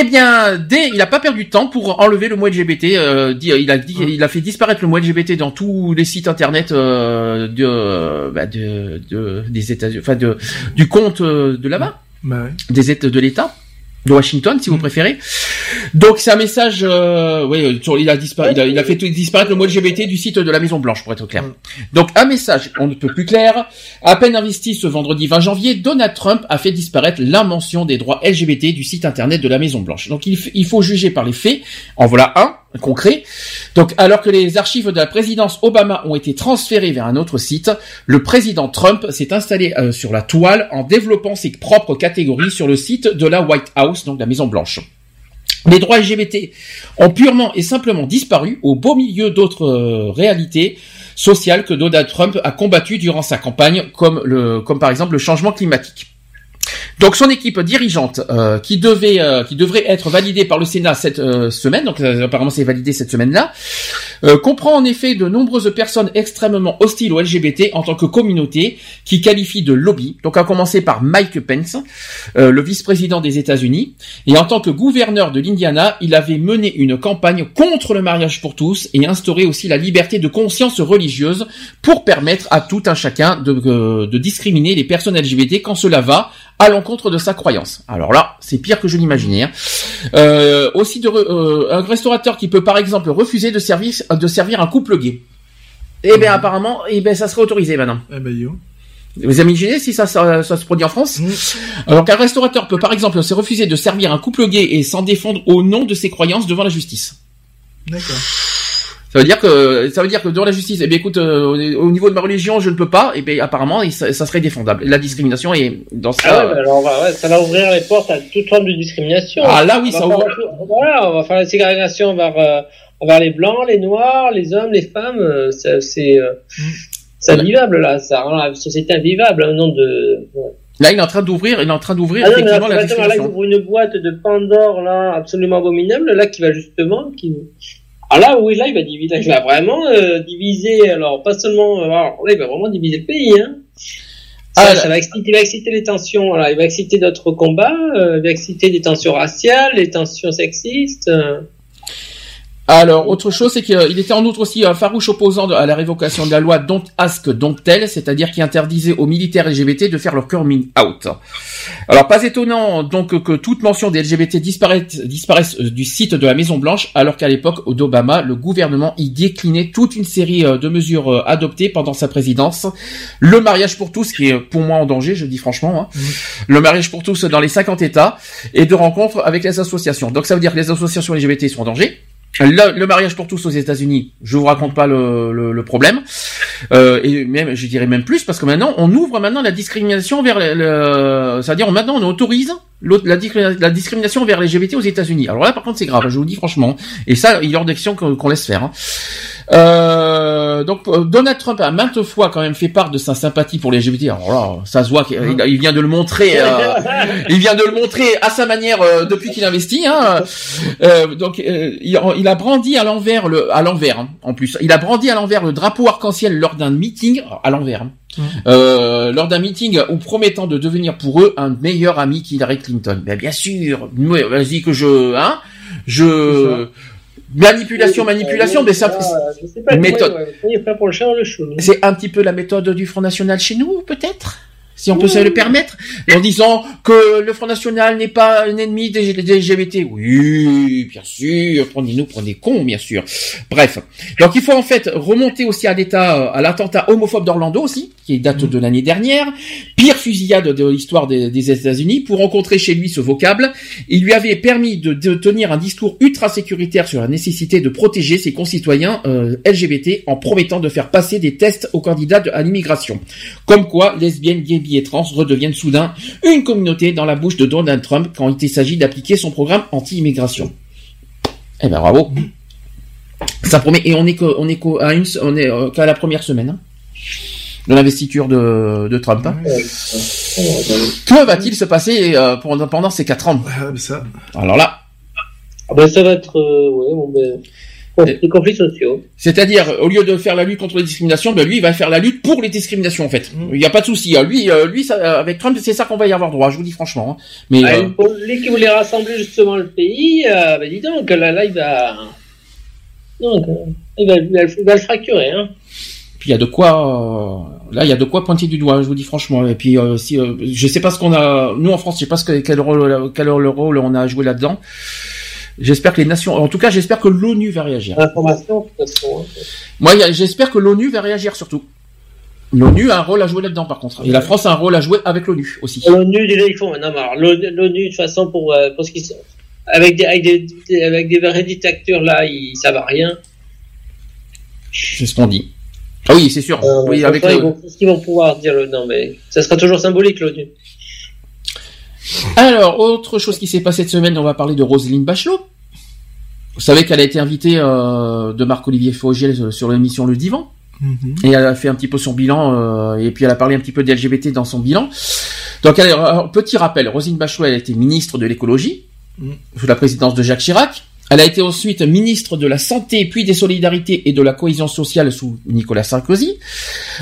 Eh bien, dès, il a pas perdu de temps pour enlever le mot LGBT. euh, dit- il a dit, il a fait disparaître le mot LGBT dans tous les sites internet euh, de, bah, de, de- des États-Unis, enfin de, du compte euh, de là-bas, Bah ouais. des États de l'État, de Washington, si vous préférez. Donc c'est un message, euh, oui, sur- il a disparu, il a, il a fait disparaître le mot LGBT du site de la Maison Blanche, pour être clair. Donc un message, on ne peut plus clair. À peine investi ce vendredi 20 janvier, Donald Trump a fait disparaître la mention des droits LGBT du site internet de la Maison Blanche. Donc il faut juger par les faits. En voilà un concret. Donc alors que les archives de la présidence Obama ont été transférées vers un autre site, le président Trump s'est installé euh, sur la toile en développant ses propres catégories sur le site de la White House, donc la Maison Blanche. Les droits LGBT ont purement et simplement disparu au beau milieu d'autres euh, réalités sociales que Donald Trump a combattues durant sa campagne, comme, le, comme par exemple le changement climatique. Donc son équipe dirigeante, euh, qui devait, euh, qui devrait être validée par le Sénat cette euh, semaine, donc euh, apparemment c'est validé cette semaine-là, euh, comprend en effet de nombreuses personnes extrêmement hostiles au LGBT en tant que communauté, qui qualifient de lobby. Donc à commencer par Mike Pence, euh, le vice-président des États-Unis, et en tant que gouverneur de l'Indiana, il avait mené une campagne contre le mariage pour tous et instauré aussi la liberté de conscience religieuse pour permettre à tout un chacun de, de discriminer les personnes LGBT quand cela va à l'encontre de sa croyance. Alors là, c'est pire que je l'imaginais. hein. Euh, aussi de re- euh, un restaurateur qui peut par exemple refuser de servir de servir un couple gay. Eh bien apparemment, eh ben ça serait autorisé maintenant. Eh ben, yo. Vous imaginez si ça, ça, ça se produit en France Alors qu'un restaurateur peut par exemple se refuser de servir un couple gay et s'en défendre au nom de ses croyances devant la justice. D'accord. Ça veut dire que ça veut dire que devant la justice, eh bien écoute, euh, au au niveau de ma religion, je ne peux pas. Et bien apparemment, ça, ça serait défendable. La discrimination est dans ce Ah ouais, bah alors, ouais, ouais, ça va ouvrir les portes à toute forme de discrimination. Ah, là, oui, ça ouvre- Voilà, on va faire la ségrégation vers, euh, vers les blancs, les noirs, les hommes, les femmes. euh, c'est, c'est, euh, c'est invivable, là. Ça rend la société invivable, un nom de... ouais. Là, il est en train d'ouvrir, il est en train d'ouvrir Ah là, la attends, là, il discrimination. ouvre une boîte de Pandore, là, absolument abominable, là, qui va justement, qui... Ah là, oui, là, il va diviser, il va vraiment euh, diviser, alors, pas seulement, euh, alors, là, il va vraiment diviser le pays, hein. Ça, Ah, ça va exciter, il va exciter les tensions, voilà, il va exciter d'autres combats, euh, il va exciter des tensions raciales, les tensions sexistes. euh. Alors, autre chose, c'est qu'il était en outre aussi un farouche opposant à la révocation de la loi Don't Ask, Don't Tell, c'est-à-dire qui interdisait aux militaires LGBT de faire leur coming out. Alors, pas étonnant donc que toute mention des LGBT disparaisse, disparaisse euh, du site de la Maison Blanche, alors qu'à l'époque d'Obama, le gouvernement y déclinait toute une série euh, de mesures euh, adoptées pendant sa présidence. Le mariage pour tous, qui est pour moi en danger, je dis franchement, hein. le mariage pour tous dans les 50 États, et de rencontres avec les associations. Donc ça veut dire que les associations LGBT sont en danger. Le, le mariage pour tous aux États-Unis, je vous raconte pas le, le, le problème, euh, et même, je dirais même plus, parce que maintenant, on ouvre maintenant la discrimination vers le, c'est-à-dire maintenant on autorise la, discrimina- la discrimination vers les LGBT aux États-Unis. Alors là, par contre, c'est grave, je vous dis franchement, et ça, il est hors d'action qu'on laisse faire. hein. Euh, donc Donald Trump a maintes fois quand même fait part de sa sympathie pour les LGBT. Alors là, ça se voit qu'il il vient de le montrer. euh, (laughs) il vient de le montrer à sa manière euh, depuis qu'il investit. Hein. Euh, donc euh, il, il a brandi à l'envers le à l'envers hein, en plus. Il a brandi à l'envers le drapeau arc-en-ciel lors d'un meeting à l'envers. hein. Euh, lors d'un meeting où promettant de devenir pour eux un meilleur ami qu'Hillary Clinton. Ben bien sûr, vas-y que je hein, je manipulation manipulation mais ça méthode. c'est un petit peu la méthode du Front National chez nous, peut-être? Si on peut se le permettre, en disant que le Front National n'est pas un ennemi des, des LGBT. Oui, bien sûr, prenez-nous des cons, bien sûr. Bref. Donc il faut en fait remonter aussi à l'état, à l'attentat homophobe d'Orlando aussi, qui date de l'année dernière, pire fusillade de l'histoire des, des États-Unis, pour rencontrer chez lui ce vocable. Il lui avait permis de, de tenir un discours ultra sécuritaire sur la nécessité de protéger ses concitoyens euh, LGBT en promettant de faire passer des tests aux candidats de- à l'immigration. Comme quoi, lesbiennes, gays, bi et trans redeviennent soudain une communauté dans la bouche de Donald Trump quand il s'agit d'appliquer son programme anti-immigration. Eh ben bravo. Ça promet et on est qu'au- on est qu'au- à une, on est euh, qu'à la première semaine hein, de l'investiture de, de Trump. hein. Que va-t-il se passer euh, pendant, pendant ces quatre ans? Ça. Alors là, Ah ben, ça va être, euh, ouais, bon, ben, conflits sociaux. c'est-à-dire au lieu de faire la lutte contre les discriminations, ben lui il va faire la lutte pour les discriminations en fait. Il n'y a pas de souci. hein. Lui, euh, lui, ça, avec Trump, c'est ça qu'on va y avoir droit. Je vous dis franchement. hein. Mais Ah, euh, pour lui qui voulait rassembler justement le pays, euh, ben dis donc, là, là, il va, donc, euh, il va, il va, il va le fracturer, hein. Puis il y a de quoi, euh, là il y a de quoi pointer du doigt, je vous dis franchement. Et puis euh, si, euh, je sais pas ce qu'on a, nous en France, je sais pas ce que, quel rôle, quel rôle on a joué là-dedans. J'espère que les nations, en tout cas, j'espère que l'ONU va réagir. L'information, de toute façon. Moi, j'espère que l'ONU va réagir surtout. L'ONU a un rôle à jouer là-dedans, par contre. Et la France a un rôle à jouer avec l'ONU aussi. L'ONU, déjà, ils font, l'ONU, de toute façon, pour, euh, pour ce qui sont, avec des, avec des, avec des vraies dictatures, là, ils savent à rien. C'est ce qu'on dit. Ah oui, c'est sûr. Euh, oui, avec ils vont, ce qu'ils vont pouvoir dire, le- non, mais ça sera toujours symbolique, l'ONU. Alors, autre chose qui s'est passée cette semaine, on va parler de Roselyne Bachelot. Vous savez qu'elle a été invitée euh, de Marc-Olivier Fogiel euh, sur l'émission Le Divan. Et elle a fait un petit peu son bilan, euh, et puis elle a parlé un petit peu des LGBT dans son bilan. Donc, elle- alors, petit rappel, Roselyne Bachelot, elle a été ministre de l'écologie Mm. sous la présidence de Jacques Chirac. Elle a été ensuite ministre de la Santé, puis des Solidarités et de la Cohésion sociale sous Nicolas Sarkozy,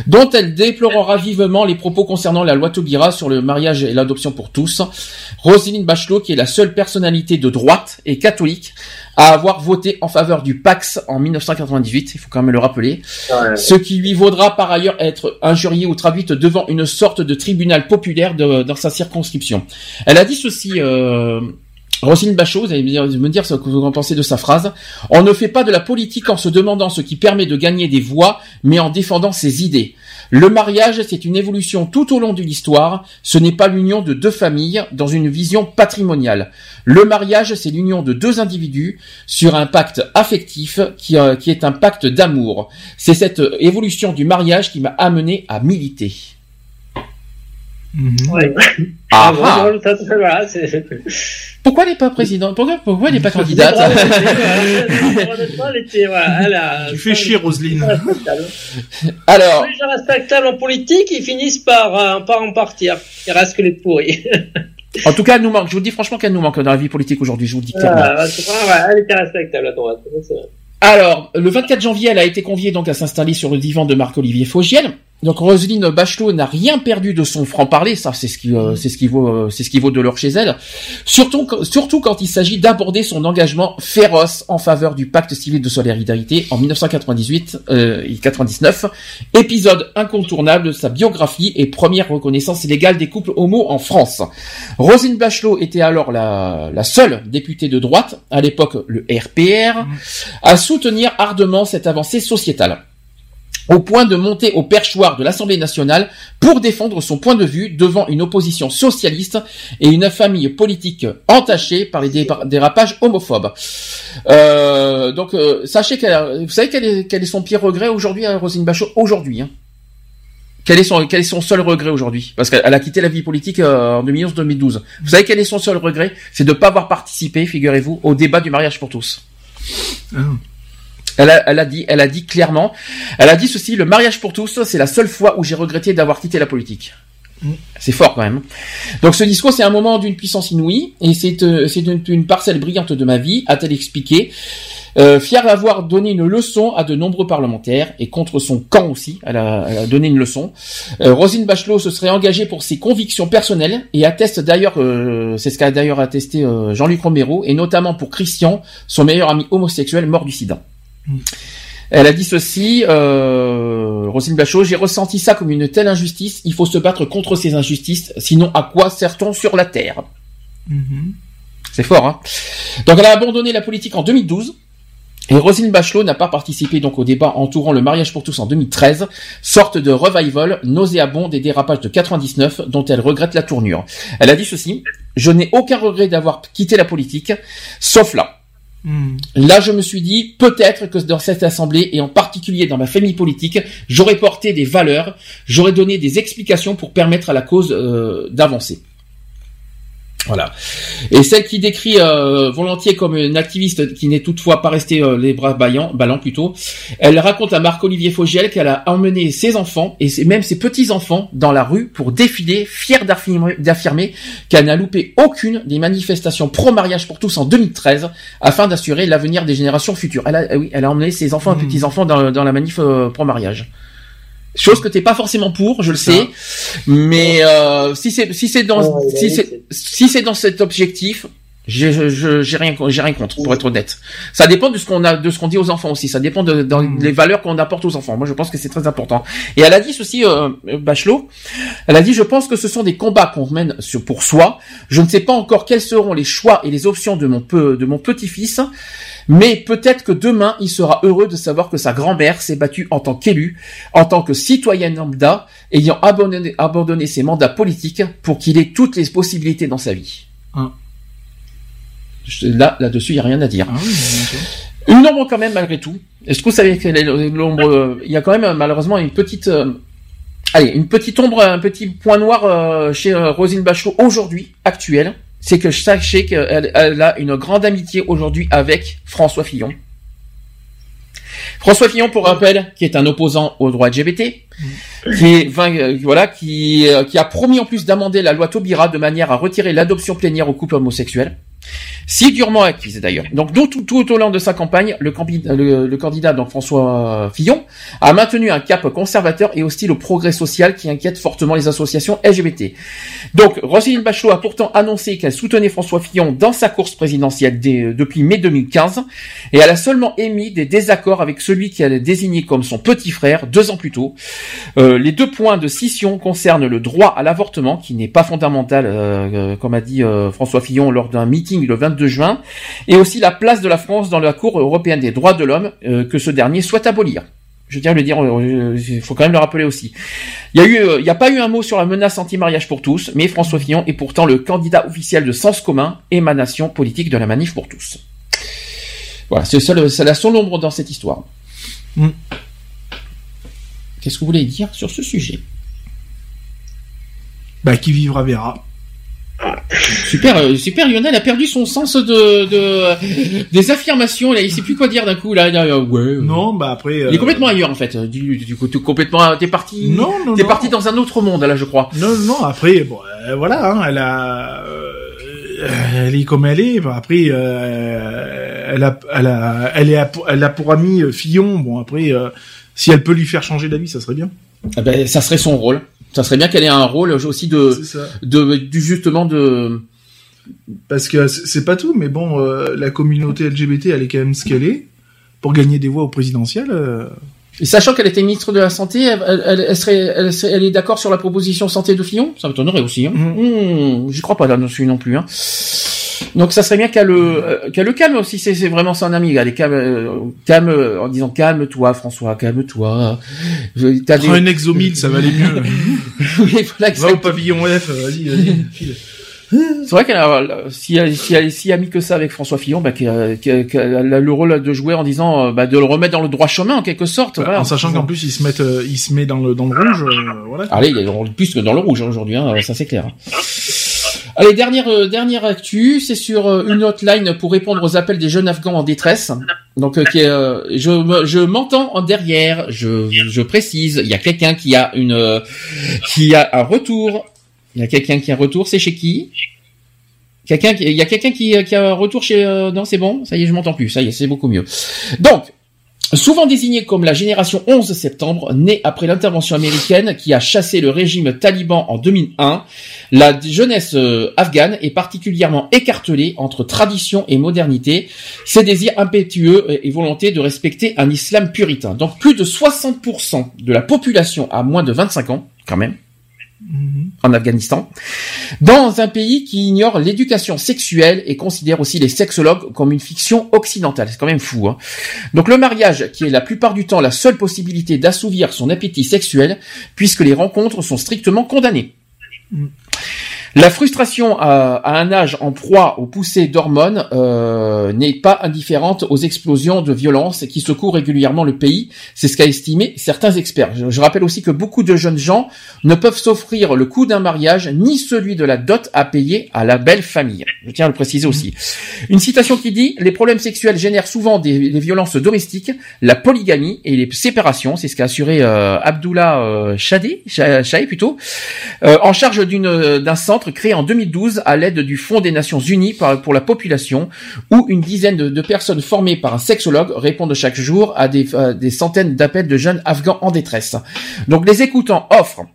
dont elle déplorera vivement les propos concernant la loi Taubira sur le mariage et l'adoption pour tous. Roselyne Bachelot, qui est la seule personnalité de droite et catholique à avoir voté en faveur du Pax en 1998, il faut quand même le rappeler, ce qui lui vaudra par ailleurs être injuriée ou traduite devant une sorte de tribunal populaire de- dans sa circonscription. Elle a dit ceci, euh, Roselyne Bachot, vous allez me dire, me dire ce que vous en pensez de sa phrase. On ne fait pas de la politique en se demandant ce qui permet de gagner des voix, mais en défendant ses idées. Le mariage, c'est une évolution tout au long de l'histoire. Ce n'est pas l'union de deux familles dans une vision patrimoniale. Le mariage, c'est l'union de deux individus sur un pacte affectif qui, euh, qui est un pacte d'amour. C'est cette euh, évolution du mariage qui m'a amené à militer. Ouais. Ah, ah. bon, ça, voilà, Pourquoi elle n'est pas présidente Pourquoi, pourquoi (laughs) elle n'est pas candidate Tu fais chier, Roselyne. Alors, Les gens respectables en politique, ils finissent par, euh, par en partir. Il reste que les pourris. (laughs) en tout cas, elle nous manque. Je vous dis franchement qu'elle nous manque dans la vie politique aujourd'hui. Je vous le dis clairement. Pas vrai, elle était respectable à droite. Alors, le 24 janvier, elle a été conviée donc à s'installer sur le divan de Marc-Olivier Fogiel. Donc Roselyne Bachelot n'a rien perdu de son franc-parler, ça c'est ce qui euh, c'est ce qui vaut euh, c'est ce qui vaut de l'or chez elle. Surtout quand- surtout quand il s'agit d'aborder son engagement féroce en faveur du pacte civil de solidarité en 1998 euh, et 99, épisode incontournable de sa biographie et première reconnaissance légale des couples homo en France. Roselyne Bachelot était alors la, la seule députée de droite, à l'époque le RPR, à soutenir ardemment cette avancée sociétale au point de monter au perchoir de l'Assemblée nationale pour défendre son point de vue devant une opposition socialiste et une famille politique entachée par les dérapages homophobes. Euh, donc, euh, sachez qu'elle, vous savez quel est, son pire regret aujourd'hui, à Roselyne Bachelot? Aujourd'hui. Hein quel est son quel est son seul regret aujourd'hui? Parce qu'elle a quitté la vie politique euh, en 2011-2012. Vous savez quel est son seul regret? C'est de ne pas avoir participé, figurez-vous, au débat du mariage pour tous. Elle a, elle a dit, elle a dit clairement, elle a dit ceci, le mariage pour tous, c'est la seule fois où j'ai regretté d'avoir quitté la politique. C'est fort quand même. Donc ce discours, c'est un moment d'une puissance inouïe, et c'est euh, une, une parcelle brillante de ma vie, a-t-elle expliqué. Euh, fière d'avoir donné une leçon à de nombreux parlementaires, et contre son camp aussi, elle a, elle a donné une leçon. Euh, Rosine Bachelot se serait engagée pour ses convictions personnelles, et atteste d'ailleurs, euh, c'est ce qu'a d'ailleurs attesté euh, Jean-Luc Romero, et notamment pour Christian, son meilleur ami homosexuel mort du sida. Elle a dit ceci, euh, Roselyne Bachelot, j'ai ressenti ça comme une telle injustice, il faut se battre contre ces injustices, sinon à quoi sert-on sur la Terre? C'est fort, hein Donc elle a abandonné la politique en 2012, et Roselyne Bachelot n'a pas participé donc au débat entourant le mariage pour tous en 2013, sorte de revival nauséabond des dérapages de 99 dont elle regrette la tournure. Elle a dit ceci, je n'ai aucun regret d'avoir quitté la politique, sauf là. Là, je me suis dit, peut-être que dans cette assemblée, et en particulier dans ma famille politique, j'aurais porté des valeurs, j'aurais donné des explications pour permettre à la cause euh, d'avancer. Voilà. Et celle qui décrit euh, volontiers comme une activiste qui n'est toutefois pas restée euh, les bras ballants, ballants plutôt, elle raconte à Marc-Olivier Fogiel qu'elle a emmené ses enfants et ses- même ses petits-enfants dans la rue pour défiler, fière d'affirmer- qu'elle n'a loupé aucune des manifestations pro-mariage pour tous en 2013 afin d'assurer l'avenir des générations futures. Elle a, oui, elle a emmené ses enfants et petits-enfants dans, dans la manif euh, pro-mariage. Chose que t'es pas forcément pour, je le sais, mais euh, si c'est si c'est dans si c'est si c'est dans cet objectif, j'ai rien j'ai rien contre pour être honnête. Ça dépend de ce qu'on a de ce qu'on dit aux enfants aussi. Ça dépend de dans les valeurs qu'on apporte aux enfants. Moi, je pense que c'est très important. Et elle a dit ceci, euh, Bachelot. Elle a dit je pense que ce sont des combats qu'on mène sur pour soi. Je ne sais pas encore quels seront les choix et les options de mon peu de mon petit-fils. Mais peut-être que demain, il sera heureux de savoir que sa grand-mère s'est battue en tant qu'élue, en tant que citoyenne lambda, ayant abandonné, abandonné ses mandats politiques pour qu'il ait toutes les possibilités dans sa vie. Je- Là, là-dessus, il n'y a rien à dire. Ah oui. Une ombre quand même, malgré tout. Est-ce que vous savez quelle est l'ombre euh, Il y a quand même, malheureusement, une petite... euh, Allez, une petite ombre, un petit point noir euh, chez euh, Rosine Bachelot aujourd'hui, actuelle. C'est que sachez qu'elle elle a une grande amitié aujourd'hui avec François Fillon. François Fillon, pour rappel, qui est un opposant au droit LGBT, qui est, euh, voilà, euh, qui a promis en plus d'amender la loi Taubira de manière à retirer l'adoption plénière aux couples homosexuels. Si durement acquise d'ailleurs. Donc tout, au long de sa campagne, le, le, candidat donc François Fillon a maintenu un cap conservateur et hostile au progrès social qui inquiète fortement les associations LGBT. Donc Roselyne Bachelot a pourtant annoncé qu'elle soutenait François Fillon dans sa course présidentielle depuis mai 2015 et elle a seulement émis des désaccords avec celui qu'elle a désigné comme son petit frère deux ans plus tôt. Euh, les deux points de scission concernent le droit à l'avortement qui n'est pas fondamental, euh, euh, comme a dit François Fillon lors d'un meeting le 22 juin, et aussi la place de la France dans la Cour européenne des droits de l'homme euh, que ce dernier souhaite abolir. Je tiens à le dire, euh, il faut quand même le rappeler aussi. Il y a eu, euh, il n'y a pas eu un mot sur la menace anti-mariage pour tous, mais François Fillon est pourtant le candidat officiel de Sens commun, émanation politique de la manif pour tous. Voilà, c'est seul- c'est la seule ombre dans cette histoire. Mm. Qu'est-ce que vous voulez dire sur ce sujet? Bah, qui vivra verra. Super, euh, super. Lionel a perdu son sens de, de des affirmations. Là, il sait plus quoi dire d'un coup. Là, Là, ouais. euh. Non, bah après. Il euh, est complètement ailleurs en fait. Du, du coup, complètement, t'es parti. Non, non, T'es parti dans un autre monde là, je crois. Non, non, après, bon, euh, voilà, hein, elle a, euh, elle est comme elle est. Bon, après, euh, elle a, elle a, elle est, elle a pour ami euh, Fillon. Bon, après, euh, si elle peut lui faire changer d'avis, ça serait bien. Ah ben, ça serait son rôle. Ça serait bien qu'elle ait un rôle aussi de, de, du justement de. Parce que c'est pas tout, mais bon, euh, la communauté LGBT, elle est quand même ce qu'elle est. Pour gagner des voix au présidentiel, euh, Et sachant qu'elle était ministre de la santé, elle, elle, elle serait, elle, serait- est d'accord sur la proposition santé de Fillon? Ça m'étonnerait aussi. Hein. Mhm. Mmh, J'y crois pas là-dessus non plus. Hein. Donc ça serait bien qu'elle le, euh, qu'elle le calme aussi. C'est vraiment son ami. Elle est calme, euh, calme euh, en disant calme-toi, François, calme-toi. T'as des- prends un exomile, ça va aller mieux. (laughs) Oui, voilà, Va au pavillon F, vas-y, vas-y, file. C'est vrai qu'elle a, si elle, si elle est si amie que ça avec François Fillon, bah, qu'elle a le rôle de jouer en disant, bah, de le remettre dans le droit chemin en quelque sorte. Bah, voilà. en sachant qu'en plus, il se met, il se met dans le, dans le rouge, euh, voilà. Allez, il est dans- plus que dans le rouge hein, aujourd'hui, hein, ça c'est clair. Allez, dernière euh, dernière actu, c'est sur euh, une hotline pour répondre aux appels des jeunes Afghans en détresse. Donc, euh, euh, je je m'entends en derrière, je je précise, il y a quelqu'un qui a une euh, qui a un retour. Il y a quelqu'un qui a un retour, c'est chez qui? Quelqu'un qui, il y a quelqu'un qui, qui a un retour chez, non, c'est bon, ça y est, je m'entends plus, ça y est, c'est beaucoup mieux. Donc, Souvent désignée comme la génération 11 septembre, née après l'intervention américaine qui a chassé le régime taliban en 2001, la jeunesse euh, afghane est particulièrement écartelée entre tradition et modernité, ses désirs impétueux et et volonté de respecter un islam puritain. Donc plus de 60% de la population a moins de 25 ans, quand même, en Afghanistan, dans un pays qui ignore l'éducation sexuelle et considère aussi les sexologues comme une fiction occidentale. C'est quand même fou. Hein donc le mariage, qui est la plupart du temps la seule possibilité d'assouvir son appétit sexuel, puisque les rencontres sont strictement condamnées. La frustration à, un âge en proie aux poussées d'hormones euh, n'est pas indifférente aux explosions de violence qui secouent régulièrement le pays. C'est ce qu'a estimé certains experts. Je, rappelle aussi que beaucoup de jeunes gens ne peuvent s'offrir le coût d'un mariage ni celui de la dot à payer à la belle famille. Je tiens à le préciser aussi. Une citation qui dit les problèmes sexuels génèrent souvent des, violences domestiques, la polygamie et les séparations. C'est ce qu'a assuré euh, Abdullah euh, plutôt, euh, en charge d'un centre créé en 2012 à l'aide du Fonds des Nations Unies pour la population, où une dizaine de, personnes formées par un sexologue répondent chaque jour à des centaines d'appels de jeunes afghans en détresse. Donc les écoutants offrent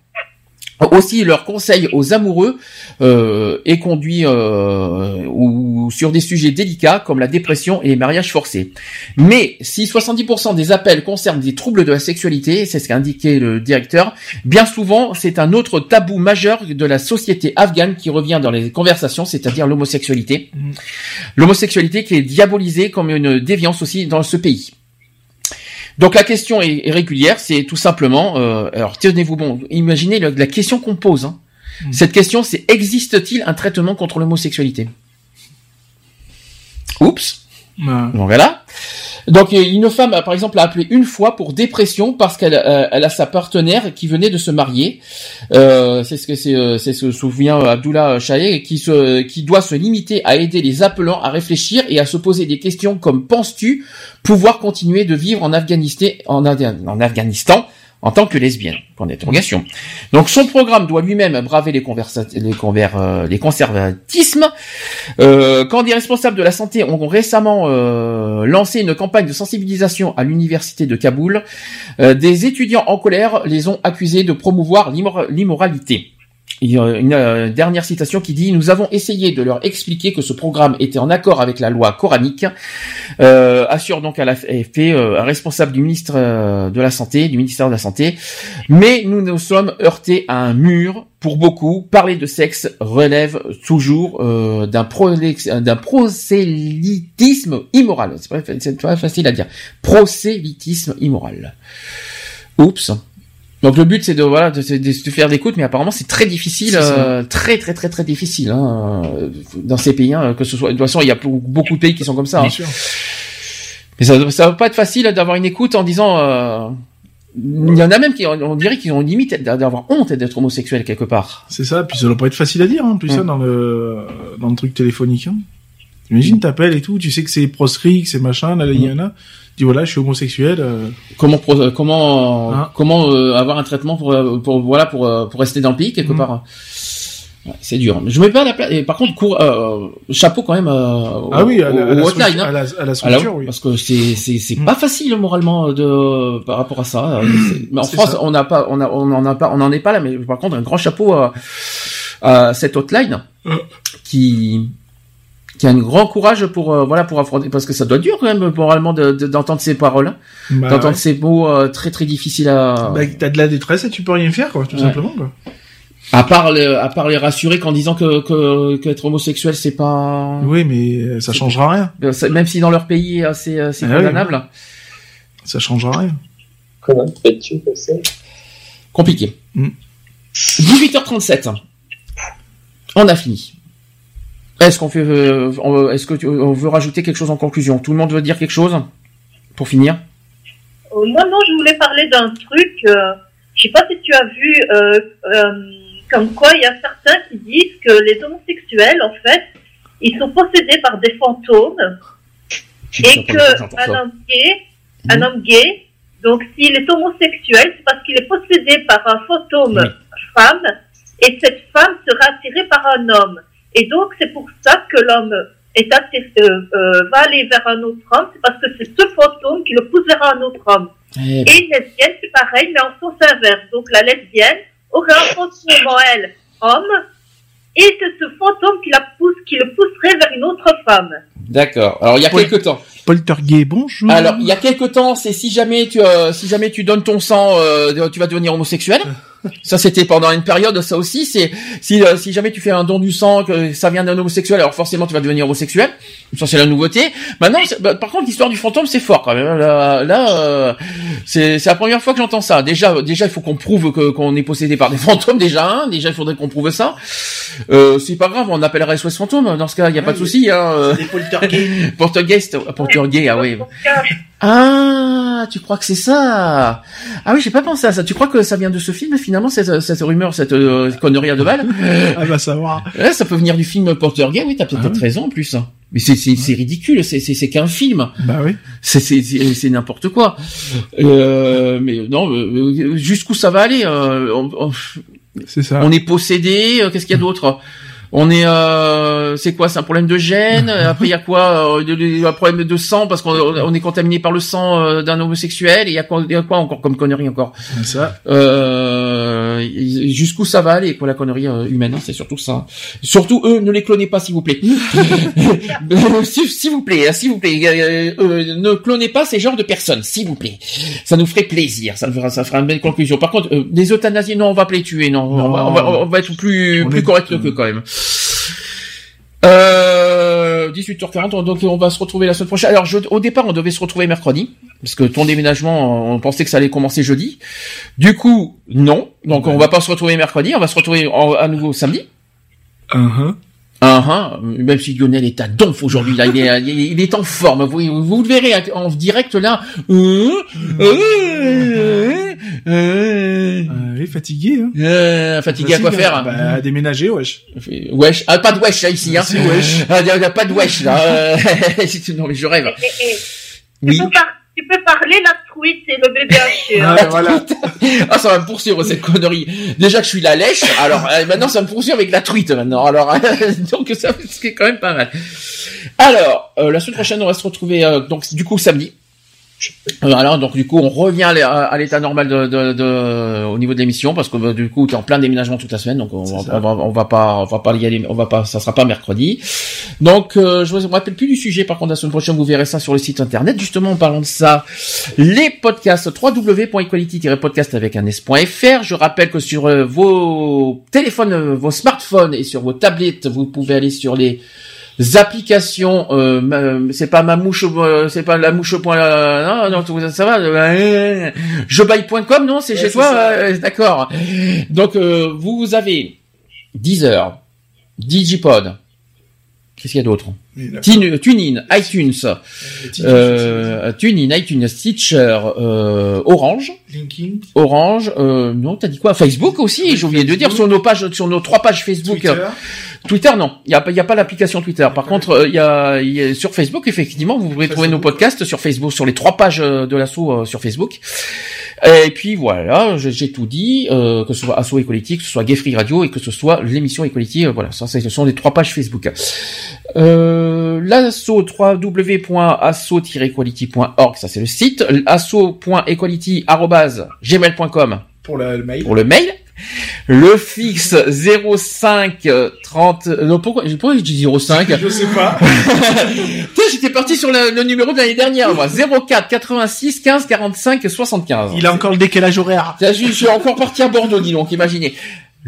aussi leurs conseils aux amoureux euh, et conduit euh, ou sur des sujets délicats comme la dépression et les mariages forcés. Mais si 70% des appels concernent des troubles de la sexualité, c'est ce qu'a indiqué le directeur, bien souvent c'est un autre tabou majeur de la société afghane qui revient dans les conversations, c'est-à-dire l'homosexualité. L'homosexualité qui est diabolisée comme une déviance aussi dans ce pays. Donc la question est, est régulière, c'est tout simplement, euh, alors tenez-vous bon, imaginez la question qu'on pose. hein. Cette question, c'est existe-t-il un traitement contre l'homosexualité? Oups. Ouais. Donc voilà. Donc euh, une femme, par exemple, a appelé une fois pour dépression parce qu'elle euh, a sa partenaire qui venait de se marier. Euh, c'est ce que c'est, ce que souvient Abdullah Chahed, qui se, qui doit se limiter à aider les appelants à réfléchir et à se poser des questions comme penses-tu pouvoir continuer de vivre en Afghanistan en tant que lesbienne Point d'interrogation. Donc son programme doit lui-même braver les, euh, les conservatismes. Euh, quand des responsables de la santé ont récemment euh, lancé une campagne de sensibilisation à l'université de Kaboul, des étudiants en colère les ont accusés de promouvoir l'immor- l'immoralité. Une euh, dernière citation qui dit Nous avons essayé de leur expliquer que ce programme était en accord avec la loi coranique, euh, assure donc à la AFP euh, un responsable du ministre euh, de la Santé, du ministère de la Santé. Mais nous nous sommes heurtés à un mur. Pour beaucoup, parler de sexe relève toujours euh, d'un d'un prosélytisme immoral. C'est pas, pas facile à dire. Prosélytisme immoral. Oups. Donc le but c'est de voilà de, de, de faire l'écoute, mais apparemment c'est très difficile, euh, très très très très difficile hein, euh, dans ces pays. hein, que ce soit de toute façon il y a beaucoup de pays qui sont comme ça. Bien hein. sûr. Mais ça, ça va pas être facile d'avoir une écoute en disant. euh, il y en a même qui, on dirait qu'ils ont une limite d'avoir honte d'être homosexuel quelque part. C'est ça, puis ça doit pas être facile à dire, hein, plus Mm. ça dans le dans le truc téléphonique. Hein. Imagine, t'appelles et tout, tu sais que c'est proscrit, que c'est machin, là, il y en a. Tu dis voilà, je suis homosexuel. euh, Comment euh, comment Ah. comment euh, avoir un traitement pour pour voilà pour pour rester dans le pays quelque Mm. part. Ouais, c'est dur. Je me mets pas à la place. Et par contre, cour- euh, chapeau quand même euh, Ah oui, à la, au hotline, structure, hein. à la, à la À la- structure, oui. Parce que c'est c'est c'est Mm. pas facile moralement de par rapport à ça. C'est- Mais en France, ça. on n'a pas on a on en a pas on en est pas là. Mais par contre, un grand chapeau à, à cette hotline qui qui a un grand courage pour euh, voilà pour affronter parce que ça doit être dur quand même moralement de- de- d'entendre ces paroles, hein. Bah, d'entendre ouais. ces mots euh, très très difficiles à Bah, t'as de la détresse et tu peux rien faire, quoi, tout Ouais. simplement, quoi. à part le- à part les rassurer qu'en disant que que qu'être homosexuel c'est pas Oui, mais euh, ça changera rien. Même si dans leur pays c'est c'est Ah oui. condamnable, Ça changera rien. Comment fais-tu comme ça? Compliqué. Mm. 18h37. On a fini. Est-ce qu'on fait, euh, on- est-ce que tu, on veut rajouter quelque chose en conclusion? Tout le monde veut dire quelque chose? Pour finir? Euh, moi, non, je voulais parler d'un truc. Euh, je sais pas si tu as vu, euh, euh, comme quoi il y a certains qui disent que les homosexuels, en fait, ils sont possédés par des fantômes et que un homme gay, un homme gay, donc s'il est homosexuel, c'est parce qu'il est possédé par un fantôme femme et cette femme sera attirée par un homme. Et donc c'est pour ça que l'homme est attiré, euh, euh, va aller vers un autre homme, c'est parce que c'est ce fantôme qui le pousse vers un autre homme. Eh ben, Et une lesbienne, c'est pareil, mais en sens inverse. Donc la lesbienne aurait un fantôme en elle, homme, et c'est ce fantôme qui la pousse, qui le pousserait vers une autre femme. D'accord. Alors il y a Oui. quelques temps. Poltergeist, bonjour. Alors il y a quelques temps, c'est si jamais tu euh, si jamais tu donnes ton sang, euh, tu vas devenir homosexuel. (laughs) Ça c'était pendant une période, ça aussi. C'est si euh, si jamais tu fais un don du sang, que ça vient d'un homosexuel, alors forcément tu vas devenir homosexuel. Ça c'est la nouveauté. Maintenant, bah, par contre l'histoire du fantôme c'est fort quand même. Là, là, euh, c'est c'est la première fois que j'entends ça. Déjà déjà il faut qu'on prouve que qu'on est possédé par des (laughs) fantômes déjà. Hein. Déjà il faudrait qu'on prouve ça. Euh, c'est pas grave, on appellerait SOS fantôme. Dans ce cas, il y a pas de souci. Hein. Euh. Poltergeist, euh, Poltergeist, ah oui. Euh, Ah, tu crois que c'est ça? Ah oui, j'ai pas pensé à ça. Tu crois que ça vient de ce film finalement cette, cette rumeur, cette euh, connerie à deux balles? Ah bah savoir. Ouais, Ça peut venir du film Poltergeist. Oui, t'as peut-être Ah raison en plus. Mais c'est c'est ridicule. C'est c'est c'est qu'un film. Bah oui. C'est c'est c'est n'importe quoi. Euh, mais non, euh, jusqu'où ça va aller euh, on, on- C'est ça. on est possédé. euh, Qu'est-ce qu'il y a d'autre? On est, euh, c'est quoi C'est un problème de gène? (laughs) Après, il y a quoi euh, Un problème de sang? Parce qu'on on est contaminé par le sang euh, d'un homosexuel. Et il y a quoi, il y a quoi encore comme connerie encore? Ça. euh, Jusqu'où ça va aller quoi la connerie euh, humaine hein, C'est surtout ça. Surtout eux, ne les clonez pas s'il vous plaît. (laughs) (laughs) s'il vous plaît, hein, s'il vous plaît, euh, ne clonez pas ces genres de personnes, s'il vous plaît. Ça nous ferait plaisir. Ça nous fera, ça fera une belle conclusion. Par contre, les euthanasies, non, on va pas les tuer. Non, on, va, on va- on va être plus On plus correct que quand même. Euh, 18h40, donc on va se retrouver la semaine prochaine. Alors, je- au départ, on devait se retrouver mercredi, parce que ton déménagement, on pensait que ça allait commencer jeudi. Du coup, non. Donc, on va pas se retrouver mercredi, on va se retrouver en- à nouveau samedi. Uh-huh. Ah, ah, même si Lionel est à donf aujourd'hui, là, il est, il est- il est en forme. Vous, vous le verrez en direct là. Euh, euh, euh, il est fatigué. Hein. euh, fatigué à quoi faire Bah, à déménager, wesh. Wesh, ah, pas de wesh là ici, hein. Si, wesh. Ah, Il y a, y a pas de wesh là. (laughs) Euh, non mais je rêve. Et- et- Oui. tu, peux par- tu peux parler la truite et le bébé haché. Ouais, voilà. (laughs) Ah, ça va me poursuivre cette connerie. Déjà que je suis la lèche, alors euh, maintenant ça me poursuit avec la truite maintenant. Alors (laughs) donc ça c'est quand même pas mal. Alors euh, la semaine prochaine on va se retrouver euh, donc du coup samedi. Euh, Alors donc du coup on revient à l'é- à l'état normal de, de, de- au niveau de l'émission parce que bah, du coup t'es en plein déménagement toute la semaine donc on, va, on va on va pas on va pas y aller on va pas ça sera pas mercredi. Donc euh, je me rappelle plus du sujet par contre la semaine prochaine vous verrez ça sur le site internet. Justement en parlant de ça les podcasts www.equality-podcast avec un s.fr je rappelle que sur euh, vos téléphones euh, vos smartphones et sur vos tablettes vous pouvez aller sur les applications euh, c'est pas ma mouche euh, c'est pas la mouche au point euh, non non ça va euh, jebaille.com non c'est Ouais, chez toi euh, d'accord. Donc euh, vous avez Deezer Digipod. Qu'est-ce qu'il y a d'autre? TuneIn iTunes euh, TuneIn iTunes Stitcher euh, Orange Linking, Orange, euh, non, t'as dit quoi? Facebook aussi, j'ai oublié de dire sur nos pages, sur nos trois pages Facebook. Twitter. Twitter, non, il y a, y a pas l'application Twitter. Par contre, euh, il y, a, il y a- sur Facebook, effectivement, vous pouvez trouver nos podcasts sur Facebook, sur les trois pages euh, de l'assaut euh, sur Facebook. Et puis voilà, j'ai tout dit, euh, que ce soit Asso Equality, que ce soit Gay Free Radio et que ce soit l'émission Equality. euh, voilà, ça, ce sont les trois pages Facebook. Euh, l'asso www.asso-equality.org, ça c'est le site. asso.equality@gmail.com Pour le mail. pour le mail. Le fixe 05 30 non pourquoi pourquoi je dis 05 Je sais pas. (laughs) J'étais parti sur le, le numéro de l'année dernière moi 04 86 15 45 75 Il a encore le décalage horaire. Je, je suis encore parti à Bordeaux dis donc imaginez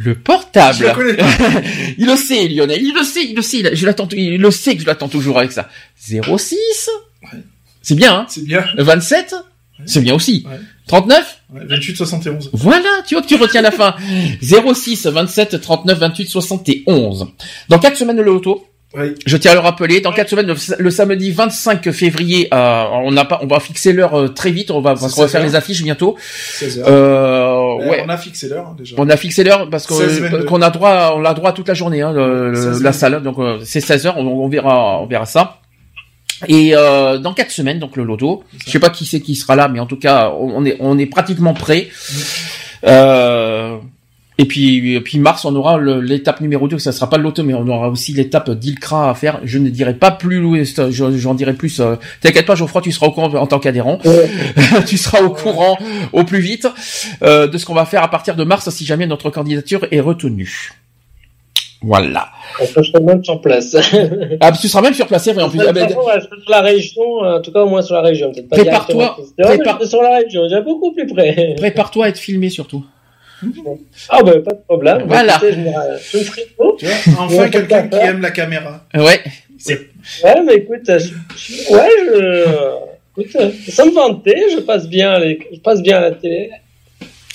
le portable Je pas. (laughs) il le sait Lionel il le sait il le sait il, je l'attends il le sait que je l'attends toujours avec ça 06 c'est bien hein C'est bien. 27 c'est bien aussi Ouais. 39 Ouais, 28 71. voilà, tu vois que tu retiens la fin. 06 27 39 28 71. Dans quatre semaines le loto. Oui. Je tiens à le rappeler. Dans quatre semaines, le, le samedi 25 février, euh, on pas, on va fixer l'heure euh, très vite. On va, parce qu'on va 16 faire heures. les affiches bientôt. 16 heures. Euh, Ouais, ouais. On a fixé l'heure hein, déjà. On a fixé l'heure parce que- 16, 22. qu'on a droit, on a droit toute la journée, hein, le- le- 16, la 22. salle. Donc euh, c'est 16 heures. On, on verra, on verra ça. Et euh, dans quatre semaines, donc le loto. Je sais pas qui c'est qui sera là, mais en tout cas, on on est, on est pratiquement prêt. Euh, et puis, et puis mars, on aura l'étape numéro 2, ça sera pas le loto, mais on aura aussi l'étape d'Ilcra à faire. Je ne dirai pas plus, Louis, je- j'en dirai plus. euh, T'inquiète pas, Geoffroy, tu seras au courant en tant qu'adhérent. (laughs) tu seras au courant au plus vite euh, de ce qu'on va faire à partir de mars si jamais notre candidature est retenue. Voilà. On peut se mettre sur place. (laughs) Ah, tu seras même sur place, vrai, en plus. Ah, ben, Sur la région, en tout cas au moins sur la région. Prépare-toi, prépare- sur la région, déjà beaucoup plus près. Prépare-toi à être filmé surtout. Ah bah pas de problème. Voilà. Écoutez, je, me, je me ferai beau. Tu vois, enfin quelqu'un qui aime la caméra. Ouais. Ouais, mais écoute, je, je- ouais, je, écoute, euh, sans me vanter, je passe bien, je passe bien à la télé.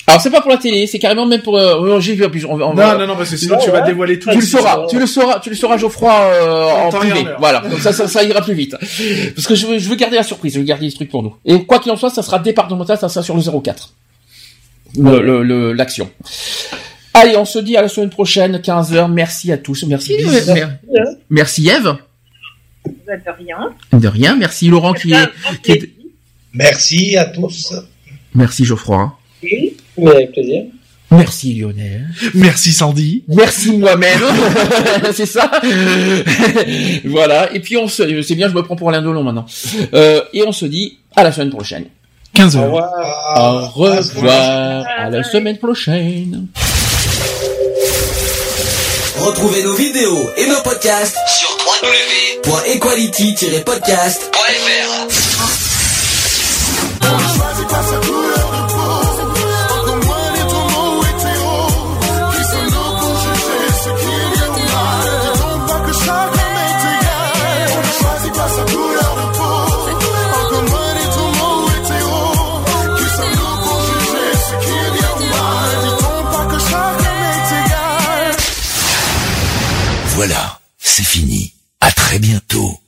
Alors c'est pas pour la télé, c'est carrément même pour. Euh, j'ai vu. on va- on va- Non, non, non, parce que sinon tu vas dévoiler tout. Tu le sauras, tu le sauras, tu le sauras, Geoffroy, euh, en privé. Voilà, comme ça, ça, ça ira plus vite. Parce que je veux, je veux garder la surprise, je veux garder les trucs pour nous. Et quoi qu'il en soit, ça sera départemental, ça sera sur le 04. L'action. Allez, on se dit à la semaine prochaine, 15h. Merci à tous. Merci. Merci Eve. Êtes rien. De rien. Merci Laurent qui est, qui est- Merci à tous. Merci Geoffroy. Mais avec plaisir. Merci Lionel. Merci Sandy. Merci moi-même. (laughs) c'est ça. voilà. Et puis on se, c'est bien, je me prends pour Alain Delon maintenant. Euh, et on se dit à la semaine prochaine. 15 Au heures. revoir. Au revoir. À la semaine prochaine. Retrouvez nos vidéos et nos podcasts sur www.equality-podcast.fr. très bientôt.